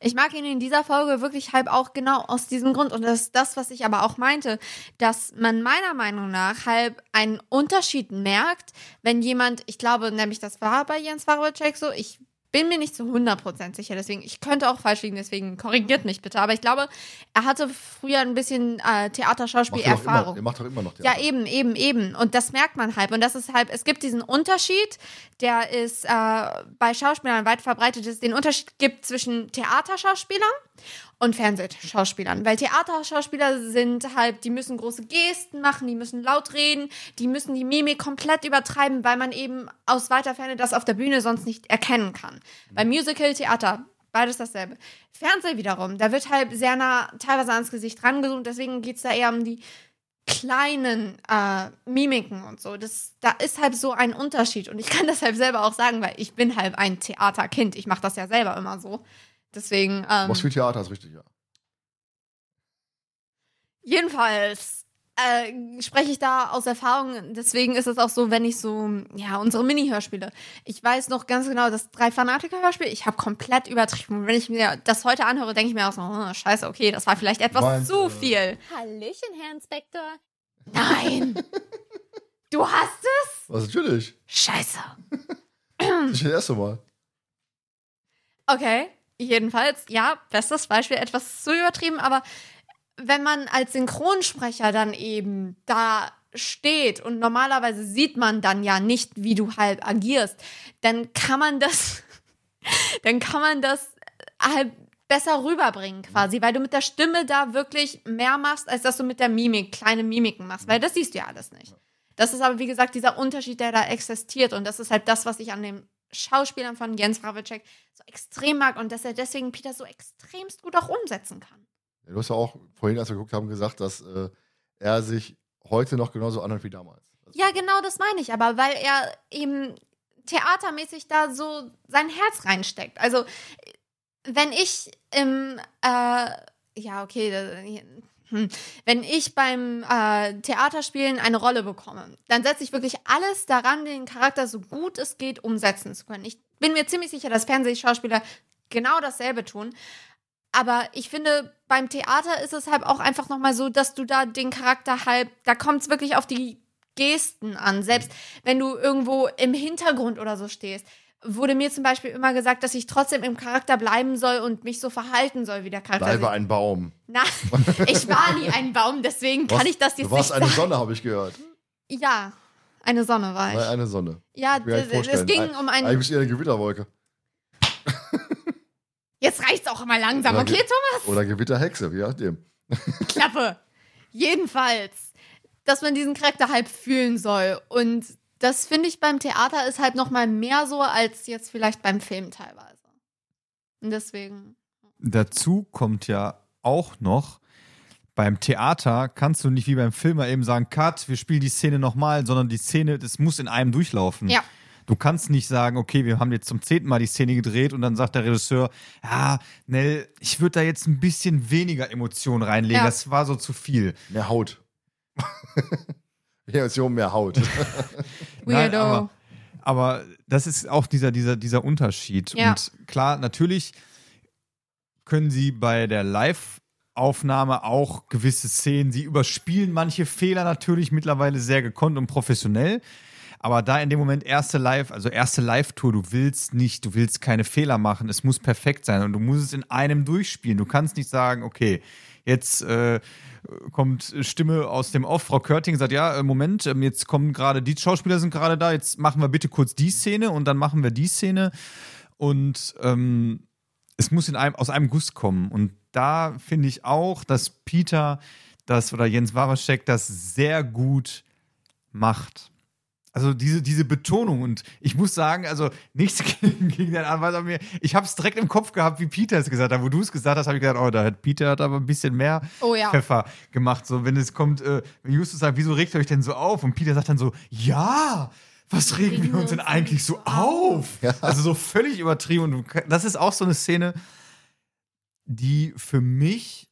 Ich mag ihn in dieser Folge wirklich halb auch genau aus diesem Grund. Und das ist das, was ich aber auch meinte, dass man meiner Meinung nach halb einen Unterschied merkt, wenn jemand, ich glaube nämlich, das war bei Jens Warowitschek so, ich bin mir nicht zu 100% sicher, deswegen, ich könnte auch falsch liegen, deswegen korrigiert mich bitte. Aber ich glaube, er hatte früher ein bisschen äh, er, Theaterschauspiel-Erfahrung. er macht doch immer noch Ja, Theater. eben, eben, eben. Und das merkt man halt. Und das ist halt, es gibt diesen Unterschied, der ist äh, bei Schauspielern weit verbreitet ist, den Unterschied gibt zwischen Theaterschauspielern und Fernsehschauspielern. Weil Theaterschauspieler sind halt, die müssen große Gesten machen, die müssen laut reden, die müssen die Mimik komplett übertreiben, weil man eben aus weiter Ferne das auf der Bühne sonst nicht erkennen kann. Beim Musical, Theater, beides dasselbe. Fernseh wiederum, da wird halt sehr nah teilweise ans Gesicht rangezoomt, deswegen geht es da eher um die kleinen äh, Mimiken und so. Das, da ist halt so ein Unterschied. Und ich kann das halt selber auch sagen, weil ich bin halt ein Theaterkind. Ich mache das ja selber immer so. Deswegen. Ähm, Was für Theater ist richtig, ja. Jedenfalls äh, spreche ich da aus Erfahrung. Deswegen ist es auch so, wenn ich so, ja, unsere Mini-Hörspiele. Ich weiß noch ganz genau, das drei Fanatiker-Hörspiel, ich habe komplett übertrieben. Wenn ich mir das heute anhöre, denke ich mir auch so, oh, scheiße, okay, das war vielleicht etwas Meinst zu du? viel. Hallöchen, Herr Inspektor. Nein! du hast es? Was natürlich. Scheiße. Das ist das erste Mal. Okay, jedenfalls, ja, bestes Beispiel, etwas zu übertrieben, aber wenn man als Synchronsprecher dann eben da steht und normalerweise sieht man dann ja nicht, wie du halt agierst, dann kann man das, dann kann man das halt besser rüberbringen quasi, weil du mit der Stimme da wirklich mehr machst, als dass du mit der Mimik kleine Mimiken machst, weil das siehst du ja alles nicht. Das ist aber, wie gesagt, dieser Unterschied, der da existiert und das ist halt das, was ich an den Schauspielern von Jens Ravicek so extrem mag und dass er deswegen Peter so extremst gut auch umsetzen kann. Du hast ja auch vorhin, als wir geguckt haben, gesagt, dass äh, er sich heute noch genauso anhört wie damals. Also, Ja, genau das meine ich, aber weil er eben theatermäßig da so sein Herz reinsteckt. Also, wenn ich im, äh, ja, okay, da- hm, wenn ich beim äh, Theaterspielen eine Rolle bekomme, dann setze ich wirklich alles daran, den Charakter so gut es geht umsetzen zu können. Ich bin mir ziemlich sicher, dass Fernsehschauspieler genau dasselbe tun. Aber ich finde, beim Theater ist es halt auch einfach nochmal so, dass du da den Charakter halt, da kommt es wirklich auf die Gesten an. Selbst wenn du irgendwo im Hintergrund oder so stehst, wurde mir zum Beispiel immer gesagt, dass ich trotzdem im Charakter bleiben soll und mich so verhalten soll wie der Charakter. Bleibe ein Baum. Na, ich war nie ein Baum, deswegen kann Was? ich das jetzt Du warst nicht eine sagen. Sonne, habe ich gehört. Ja, eine Sonne war ich. Nein, eine Sonne. ja, Kann es ging um Eigentlich ein. bist du eher eine Gewitterwolke. Jetzt reicht's auch mal langsam, Oder okay, Thomas? Oder Gewitterhexe, je nachdem. Klappe. Jedenfalls, dass man diesen Charakter halt fühlen soll. Und das finde ich beim Theater ist halt noch mal mehr so als jetzt vielleicht beim Film teilweise. Und deswegen. Dazu kommt ja auch noch, beim Theater kannst du nicht wie beim Film mal eben sagen, Cut, wir spielen die Szene nochmal, sondern die Szene, das muss in einem durchlaufen. Ja. Du kannst nicht sagen, okay, wir haben jetzt zum zehnten Mal die Szene gedreht und dann sagt der Regisseur, ja, Nell, ich würde da jetzt ein bisschen weniger Emotionen reinlegen, Ja. das war so zu viel. Mehr Haut. Reaktion, mehr Haut. Nein, Weirdo. aber, aber das ist auch dieser, dieser, dieser Unterschied. Ja. Und klar, natürlich können sie bei der Live-Aufnahme auch gewisse Szenen, sie überspielen manche Fehler natürlich mittlerweile sehr gekonnt und professionell. Aber da in dem Moment erste Live, also erste Live-Tour, du willst nicht, du willst keine Fehler machen, es muss perfekt sein und du musst es in einem durchspielen. Du kannst nicht sagen, okay, jetzt äh, kommt Stimme aus dem Off, Frau Körting sagt, ja, äh, Moment, ähm, jetzt kommen gerade, die Schauspieler sind gerade da, jetzt machen wir bitte kurz die Szene und dann machen wir die Szene und ähm, es muss in einem, aus einem Guss kommen. Und da finde ich auch, dass Peter das oder Jens Wawaszek das sehr gut macht. Also diese, diese Betonung und ich muss sagen, also nichts gegen, gegen den Anwalt an mir. Ich habe es direkt im Kopf gehabt, wie Peter es gesagt hat. Wo du es gesagt hast, habe ich gedacht, oh, da hat Peter hat aber ein bisschen mehr Oh ja. Pfeffer gemacht. So, wenn es kommt, äh, wenn Justus sagt, wieso regt ihr euch denn so auf? Und Peter sagt dann so, ja, was regen wir uns denn eigentlich so auf? Also so völlig übertrieben. Und das ist auch so eine Szene, die für mich,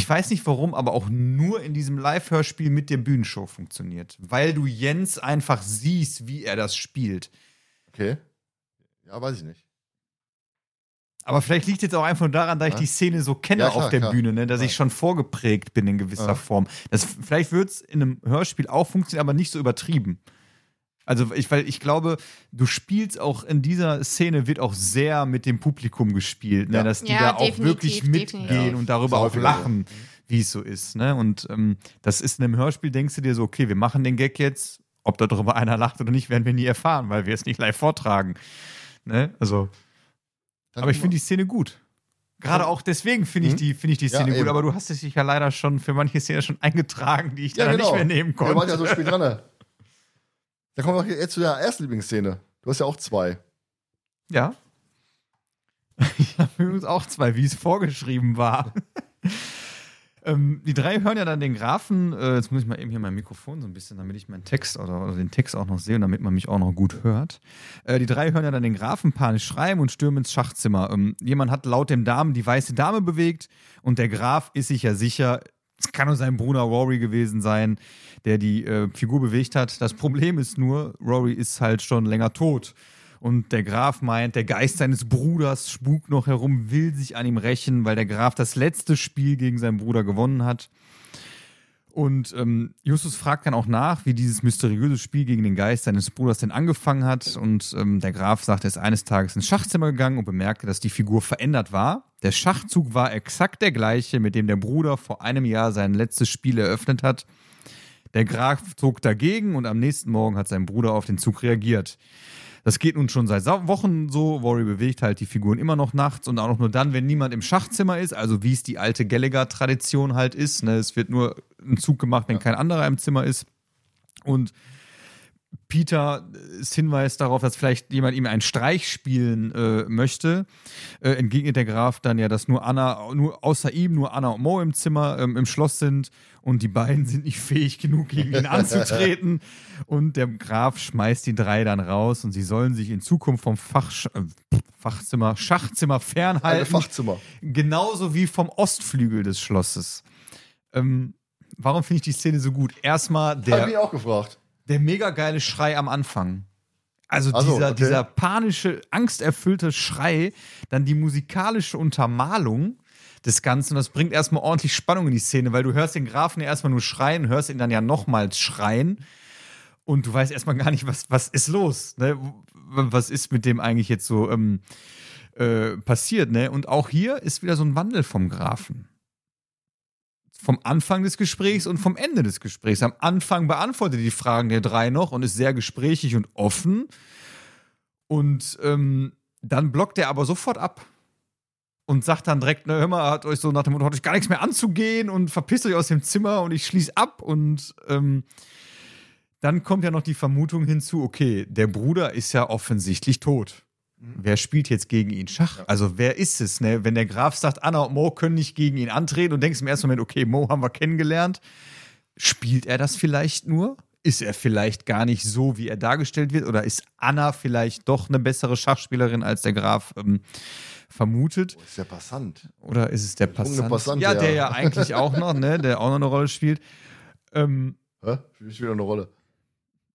ich weiß nicht warum, aber auch nur in diesem Live-Hörspiel mit der Bühnenshow funktioniert. Weil du Jens einfach siehst, wie er das spielt. Okay. Ja, weiß ich nicht. Aber vielleicht liegt jetzt auch einfach nur daran, da ich Ja. die Szene so kenne Ja, klar, auf der klar. Bühne, ne, dass ich Ja. schon vorgeprägt bin in gewisser. Form. Das, vielleicht wird es in einem Hörspiel auch funktionieren, aber nicht so übertrieben. Also ich, weil ich glaube, du spielst auch in dieser Szene wird auch sehr mit dem Publikum gespielt, ne? Ja. dass die Ja, da auch wirklich mitgehen definitiv. und darüber auch lachen, wie es so ist. Ne? Und ähm, das ist in einem Hörspiel, denkst du dir so, okay, wir machen den Gag jetzt, ob darüber einer lacht oder nicht, werden wir nie erfahren, weil wir es nicht live vortragen. Ne? Also, Dann aber ich finde die Szene gut. Gerade auch deswegen finde ich die, finde ich die Ja, Szene gut, eben. aber du hast dich ja leider schon für manche Szenen schon eingetragen, die ich Ja, dann genau. nicht mehr nehmen wart ja konnte. so spät dran. Ne? Da kommen wir jetzt zu der ersten Lieblingsszene. Du hast ja auch zwei. Ja. Ich habe übrigens auch zwei, wie es vorgeschrieben war. ähm, die drei hören ja dann den Grafen. Äh, jetzt muss ich mal eben hier mein Mikrofon so ein bisschen, damit ich meinen Text oder, oder den Text auch noch sehe und damit man mich auch noch gut hört. Äh, die drei hören ja dann den Grafen panisch schreien und stürmen ins Schachzimmer. Ähm, jemand hat laut dem Damen die weiße Dame bewegt und der Graf ist sich ja sicher, es kann nur sein Bruder Rory gewesen sein, der die äh, Figur bewegt hat. Das Problem ist nur, Rory ist halt schon länger tot. Und der Graf meint, der Geist seines Bruders spukt noch herum, will sich an ihm rächen, weil der Graf das letzte Spiel gegen seinen Bruder gewonnen hat. Und ähm, Justus fragt dann auch nach, wie dieses mysteriöse Spiel gegen den Geist seines Bruders denn angefangen hat. Und ähm, der Graf sagt, er ist eines Tages ins Schachzimmer gegangen und bemerkte, dass die Figur verändert war. Der Schachzug war exakt der gleiche, mit dem der Bruder vor einem Jahr sein letztes Spiel eröffnet hat. Der Graf zog dagegen und am nächsten Morgen hat sein Bruder auf den Zug reagiert. Das geht nun schon seit Wochen so. Rory bewegt halt die Figuren immer noch nachts und auch nur dann, wenn niemand im Schachzimmer ist. Also wie es die alte Gallagher-Tradition halt ist. Ne? Es wird nur ein Zug gemacht, wenn kein anderer im Zimmer ist. Und Peter ist Hinweis darauf, dass vielleicht jemand ihm einen Streich spielen äh, möchte. Äh, entgegnet der Graf dann ja, dass nur Anna, nur außer ihm nur Anna und Mo im Zimmer, ähm, im Schloss sind und die beiden sind nicht fähig genug, gegen ihn anzutreten. Und der Graf schmeißt die drei dann raus und sie sollen sich in Zukunft vom Fach, äh, Fachzimmer, Schachzimmer Eine fernhalten. Fachzimmer. Genauso wie vom Ostflügel des Schlosses. Ähm, warum finde ich die Szene so gut? Erstmal Hab der ich mich auch gefragt. Der mega geile Schrei am Anfang. Also so, dieser, okay. dieser panische, angsterfüllte Schrei, dann die musikalische Untermalung des Ganzen. Das bringt erstmal ordentlich Spannung in die Szene, weil du hörst den Grafen ja erstmal nur schreien, hörst ihn dann ja nochmals schreien und du weißt erstmal gar nicht, was, was ist los. Ne? Was ist mit dem eigentlich jetzt so ähm, äh, passiert. Ne? Und auch hier ist wieder so ein Wandel vom Grafen vom Anfang des Gesprächs und vom Ende des Gesprächs. Am Anfang beantwortet die Fragen der drei noch und ist sehr gesprächig und offen. Und ähm, dann blockt er aber sofort ab und sagt dann direkt, ne, hör mal, hat euch so nach dem Motto, hat euch gar nichts mehr anzugehen und verpisst euch aus dem Zimmer und ich schließe ab und ähm, dann kommt ja noch die Vermutung hinzu, okay, der Bruder ist ja offensichtlich tot. Wer spielt jetzt gegen ihn Schach? Also wer ist es? Ne? Wenn der Graf sagt, Anna und Mo können nicht gegen ihn antreten und denkst im ersten Moment, okay, Mo haben wir kennengelernt, spielt er das vielleicht nur? Ist er vielleicht gar nicht so, wie er dargestellt wird? Oder ist Anna vielleicht doch eine bessere Schachspielerin, als der Graf ähm, vermutet? Oh, ist der Passant. Oder ist es der Sprungende Passant? Passant, ja, ja. der ja eigentlich auch noch, ne? Der auch noch eine Rolle spielt. Ähm, Hä? Spielt wieder eine Rolle.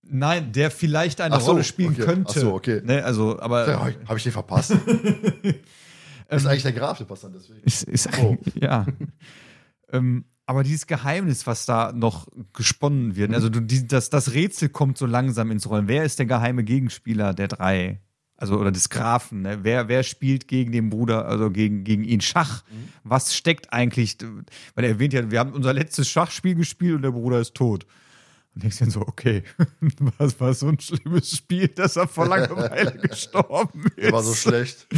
Nein, der vielleicht eine so, Rolle spielen okay. könnte. Ach so, okay. Ne? Also, aber Ja, Habe ich den verpasst? ist eigentlich der Graf der Passant, deswegen. Ist, ist Oh. ja. ähm, aber dieses Geheimnis, was da noch gesponnen Mhm. wird, also du, die, das, das Rätsel kommt so langsam ins Rollen. Wer ist der geheime Gegenspieler der drei? Also, oder des Grafen, ne? Wer, wer spielt gegen den Bruder, also gegen, gegen ihn Schach? Mhm. Was steckt eigentlich? Weil er erwähnt ja, wir haben unser letztes Schachspiel gespielt und der Bruder ist tot. Und denkst dir dann so, okay, was war so ein schlimmes Spiel, dass er vor Langeweile gestorben ist? War so schlecht.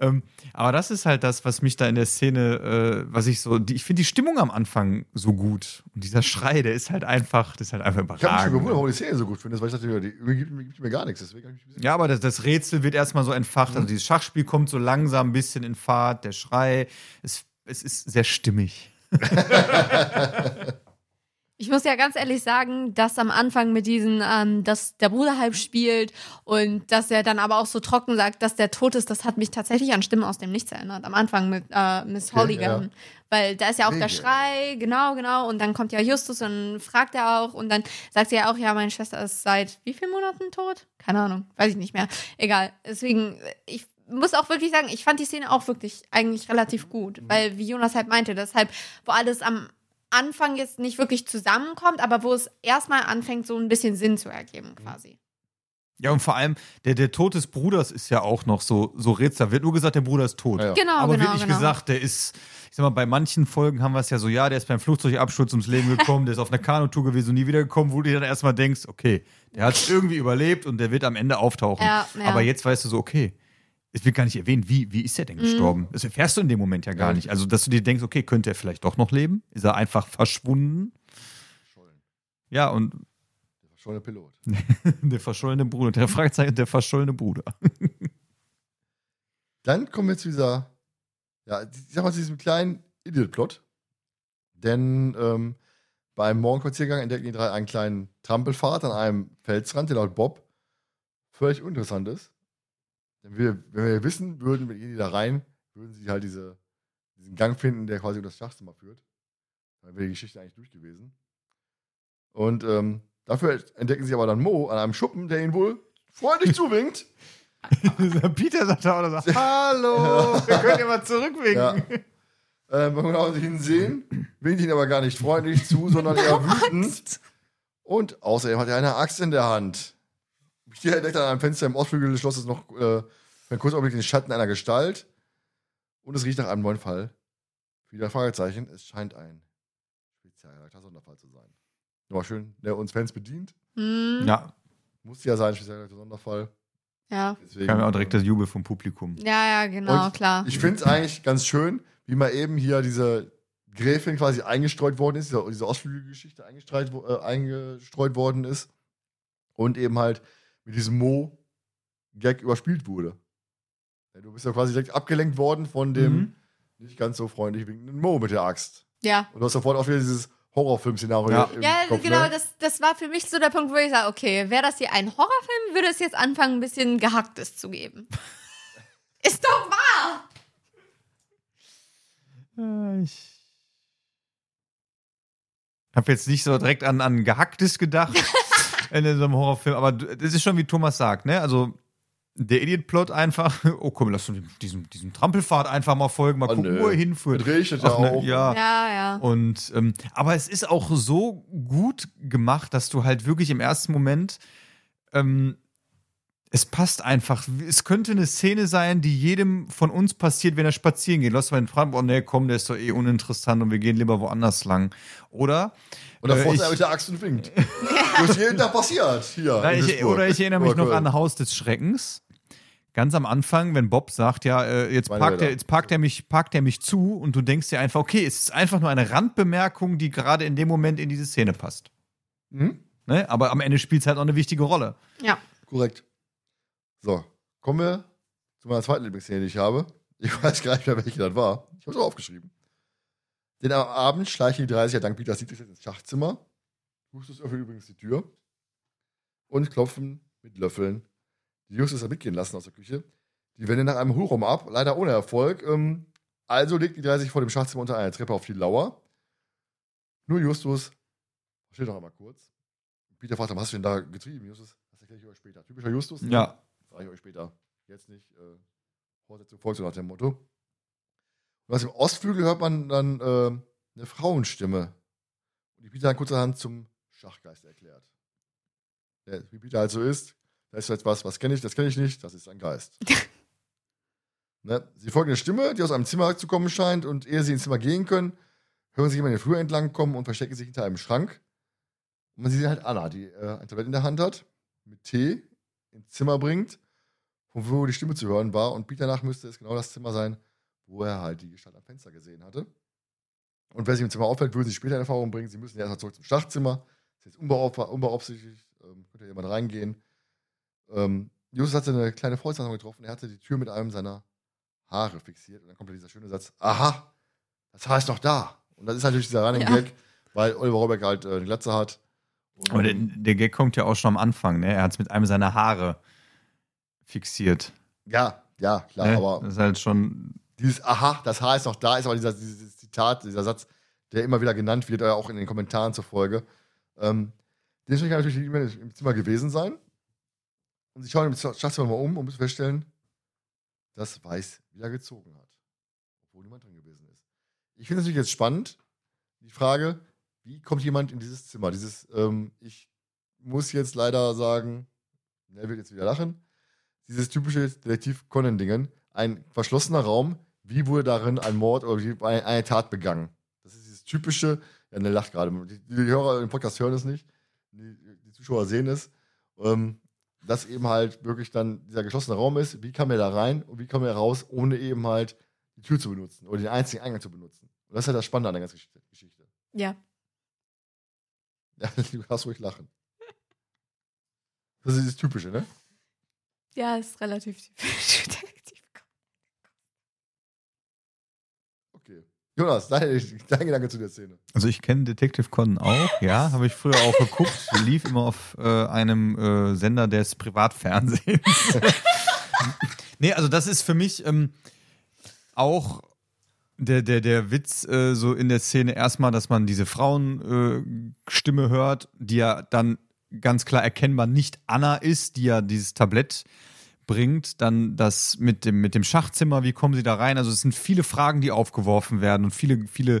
Ähm, aber das ist halt das, was mich da in der Szene, äh, was ich so, die, ich finde die Stimmung am Anfang so gut. Und dieser Schrei, der ist halt einfach, das ist halt einfach Ich habe mich schon überragend. gewundert, warum die Szene so gut findest, weil ich dachte, die gibt, mir gar nichts. Deswegen ja, aber das, das Rätsel wird erstmal so entfacht. Also dieses Schachspiel kommt so langsam ein bisschen in Fahrt, der Schrei, es, es ist sehr stimmig. Ich muss ja ganz ehrlich sagen, dass am Anfang mit diesen, ähm, dass der Bruder halb spielt und dass er dann aber auch so trocken sagt, dass der tot ist, das hat mich tatsächlich an Stimmen aus dem Nichts erinnert. Am Anfang mit äh, Miss Holligan. ja. Weil da ist ja auch der. Schrei, genau, genau. Und dann kommt ja Justus und fragt er auch. Und dann sagt sie ja auch, ja, meine Schwester ist seit wie vielen Monaten tot? Keine Ahnung, weiß ich nicht mehr. Egal. Deswegen, ich muss auch wirklich sagen, ich fand die Szene auch wirklich eigentlich relativ gut. Weil, wie Jonas halt meinte, deshalb, wo alles am Anfang jetzt nicht wirklich zusammenkommt, aber wo es erstmal anfängt, so ein bisschen Sinn zu ergeben, quasi. Ja, und vor allem, der, der Tod des Bruders ist ja auch noch so, so Rätsel. Wird nur gesagt, der Bruder ist tot. Ja, ja. Genau, Aber genau, wirklich genau. gesagt, der ist, ich sag mal, bei manchen Folgen haben wir es ja so, ja, der ist beim Flugzeugabsturz ums Leben gekommen, der ist auf einer Kanutour gewesen und nie wiedergekommen, wo du dir dann erstmal denkst, okay, der hat es irgendwie überlebt und der wird am Ende auftauchen. Ja, ja. Aber jetzt weißt du so, okay, es wird gar nicht erwähnt, wie, wie ist er denn Mhm. gestorben? Das erfährst du in dem Moment ja gar Ja. nicht. Also, dass du dir denkst, okay, könnte er vielleicht doch noch leben? Ist er einfach verschwunden? Verschollen. Ja, und Der verschollene Pilot. der verschollene Bruder, der Fragezeichen, der verschollene Bruder. Dann kommen wir zu dieser, ja, ich sag mal, zu diesem kleinen Idiot-Plot. Denn ähm, beim Morgenspaziergang entdecken die drei einen kleinen Trampelpfad an einem Felsrand, der laut Bob völlig uninteressant ist. Denn wir, wenn wir wissen würden, wenn die da rein, würden sie halt diese, diesen Gang finden, der quasi unter das Schlafzimmer führt. Dann wäre die Geschichte eigentlich durch gewesen. Und ähm, dafür entdecken sie aber dann Mo an einem Schuppen, der ihnen wohl freundlich zuwinkt. Peter sagt da oder so, hallo, wir können ja mal zurückwinken. Ja. Ähm, wenn wir genau ihn sehen, winkt ihn aber gar nicht freundlich zu, sondern eher wütend. Und außerdem hat er eine Axt in der Hand. Hier entdeckt an einem Fenster im Ostflügel des Schlosses noch äh, für einen kurzen Augenblick den Schatten einer Gestalt. Und es riecht nach einem neuen Fall. Wieder Fragezeichen. Es scheint ein spezialer Sonderfall zu sein. Nochmal schön, der uns Fans bedient. Hm, Ja, Muss ja sein, spezieller Sonderfall. ja. Deswegen, kam ja auch direkt das Jubel vom Publikum. Ja, ja, genau, Und klar. Ich finde es eigentlich ganz schön, wie mal eben hier diese Gräfin quasi eingestreut worden ist, diese, diese Ostflügelgeschichte eingestreut, äh, eingestreut worden ist und eben halt mit diesem Mo-Gag überspielt wurde. Ja, du bist ja quasi direkt abgelenkt worden von dem Mhm. nicht ganz so freundlich winkenden Mo mit der Axt. Ja. Und du hast sofort auch wieder dieses Horrorfilm-Szenario Ja. im Ja, Kopf. genau, ne? das, das war für mich so der Punkt, wo ich sage, okay, wäre das hier ein Horrorfilm, würde es jetzt anfangen, ein bisschen Gehacktes zu geben. Ist doch wahr! Äh, Ich habe jetzt nicht so direkt an, an Gehacktes gedacht in so einem Horrorfilm, aber das ist schon wie Thomas sagt, ne? Also der Idiot-Plot einfach, oh komm, lass uns diesem, diesem Trampelpfad einfach mal folgen, mal Oh, gucken, nö. wo er hinführt. Regnet ja Ach, ne, auch. ja. Ja, ja. Und ähm, aber es ist auch so gut gemacht, dass du halt wirklich im ersten Moment ähm, es passt einfach. Es könnte eine Szene sein, die jedem von uns passiert, wenn er spazieren geht. Lass mal den fragen, oh nee, komm, der ist doch eh uninteressant und wir gehen lieber woanders lang. Oder? Davor Äh, er ich- mit der Axt und winkt. Das ist jeden Tag passiert. Hier. Ich, oder ich erinnere mich Oder noch Köln. an Haus des Schreckens. Ganz am Anfang, wenn Bob sagt, ja, äh, jetzt Meine parkt er, jetzt parkt er mich, parkt er mich zu und du denkst dir einfach, okay, es ist einfach nur eine Randbemerkung, die gerade in dem Moment in diese Szene passt. Mhm. Ne? Aber am Ende spielt es halt auch eine wichtige Rolle. Ja. Korrekt. So, kommen wir zu meiner zweiten Lieblingsszene, die ich habe. Ich weiß gar nicht mehr, welche das war. Ich habe es auch aufgeschrieben. Denn am Abend schleichen die 30er dank Peters Dietrich ins Schachzimmer. Justus öffnet übrigens die Tür und klopfen mit Löffeln, die Justus hat mitgehen lassen aus der Küche. Die wenden nach einem Hohlraum ab, leider ohne Erfolg. Ähm, also legt die 30 vor dem Schachzimmer unter einer Treppe auf die Lauer. Nur Justus, steht noch einmal kurz. Peter fragt, was hast du denn da getrieben, Justus? Das erkläre ich euch später. Typischer Justus. ne? Ja. Sag ich euch später. Jetzt nicht. Äh, Fortsetzung folgt so nach dem Motto. Und aus dem Ostflügel hört man dann äh, eine Frauenstimme. Und die Peter dann kurzerhand zum Schachgeist erklärt. Der, wie Peter halt so ist, da ist jetzt was, was kenne ich, das kenne ich nicht, das ist ein Geist. ne? Sie folgen der Stimme, die aus einem Zimmer zu kommen scheint, und ehe sie ins Zimmer gehen können, hören sie jemanden den Flur entlang kommen und verstecken sich hinter einem Schrank. Und man sieht halt Anna, die äh, ein Tablett in der Hand hat, mit Tee ins Zimmer bringt, von wo die Stimme zu hören war. Und Peter nach müsste es genau das Zimmer sein, wo er halt die Gestalt am Fenster gesehen hatte. Und wer sich im Zimmer auffällt, würden sie später in Erfahrung bringen. Sie müssen ja erstmal zurück zum Schlachtzimmer. Das ist jetzt unbeauf unbeaufsichtigt, ähm, könnte jemand reingehen. Ähm, Justus hatte eine kleine Volkshandlung getroffen. Er hatte die Tür mit einem seiner Haare fixiert. Und dann kommt dieser schöne Satz: Aha, das heißt noch da. Und das ist natürlich dieser Running Ja. Gag, weil Oliver Rohrbeck halt äh, eine Glatze hat. Und, Aber der, der Gag kommt ja auch schon am Anfang, ne? Er hat es mit einem seiner Haare fixiert. ja, ja, klar, ne? aber das ist halt schon. dieses Aha, das Haar ist noch da, ist aber dieser, dieses Zitat, dieser Satz, der immer wieder genannt wird, äh, auch in den Kommentaren zur Folge. Ähm, den kann natürlich niemand im Zimmer gewesen sein. Und sie schauen Schlafzimmer mal um und müssen feststellen, dass Weiß wieder gezogen hat. Obwohl niemand drin gewesen ist. Ich finde es natürlich jetzt spannend, die Frage, wie kommt jemand in dieses Zimmer? Dieses, ähm, ich muss jetzt leider sagen, er wird jetzt wieder lachen, dieses typische Detektiv-Conan-Dingen, ein verschlossener Raum, wie wurde darin ein Mord oder eine, eine Tat begangen? Das ist dieses typische, ja, ne, lacht gerade. Die, die Hörer im Podcast hören es nicht, die, die Zuschauer sehen es. Ähm, dass eben halt wirklich dann dieser geschlossene Raum ist. Wie kann er da rein und wie kommen wir raus, ohne eben halt die Tür zu benutzen oder den einzigen Eingang zu benutzen. Und das ist halt das Spannende an der ganzen Geschichte. Geschichte. Ja. Ja, du darfst ruhig lachen. Das ist das Typische, ne? Ja, ist relativ typisch. Okay. Jonas, dein, dein Gedanke zu der Szene. Also ich kenne Detective Conan auch, ja, habe ich früher auch geguckt. Lief immer auf äh, einem äh, Sender des Privatfernsehens. nee, also das ist für mich ähm, auch der, der, der Witz äh, so in der Szene erstmal, dass man diese Frauenstimme äh, hört, die ja dann ganz klar erkennbar nicht Anna ist, die ja dieses Tablett bringt, dann das mit dem, mit dem Schachzimmer, wie kommen sie da rein? Also es sind viele Fragen, die aufgeworfen werden und viele, viele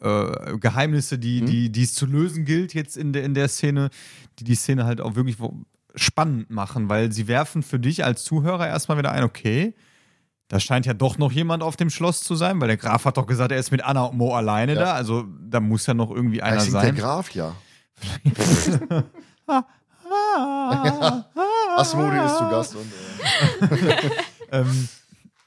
äh, Geheimnisse, die, Mhm. die, die es zu lösen gilt jetzt in der, in der Szene, die die Szene halt auch wirklich spannend machen, weil sie werfen für dich als Zuhörer erstmal wieder ein, okay, da scheint ja doch noch jemand auf dem Schloss zu sein, weil der Graf hat doch gesagt, er ist mit Anna und Mo alleine Ja. da, also da muss ja noch irgendwie einer sein. der Graf ja. Asmodi ist zu Gast und äh, ähm,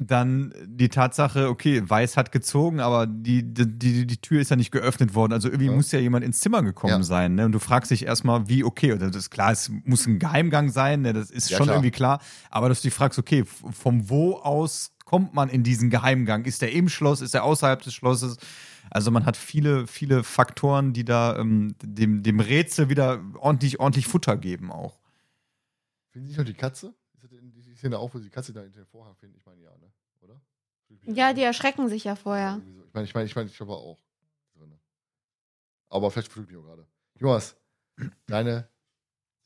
dann die Tatsache, okay, Weiß hat gezogen, aber die, die, die, die Tür ist ja nicht geöffnet worden. Also irgendwie Ja. muss ja jemand ins Zimmer gekommen Ja. sein. Ne? Und du fragst dich erstmal, wie, okay, oder das ist klar, es muss ein Geheimgang sein, ne? das ist Ja, schon klar. irgendwie klar. Aber dass du dich fragst, okay, vom wo aus kommt man in diesen Geheimgang? Ist der im Schloss? Ist er außerhalb des Schlosses? Also man hat viele, viele Faktoren, die da ähm, dem, dem Rätsel wieder ordentlich, ordentlich Futter geben auch. finden Sie nicht noch die Katze? Ist das in die Szene auch, wo sie die Katze da in den Vorhang finden? Ich meine ja, ne? Oder? Ja, die erschrecken sich ja vorher. Ich meine, ich meine, ich meine, ich habe auch. drin. Aber vielleicht verflügt mich auch gerade. Jonas, deine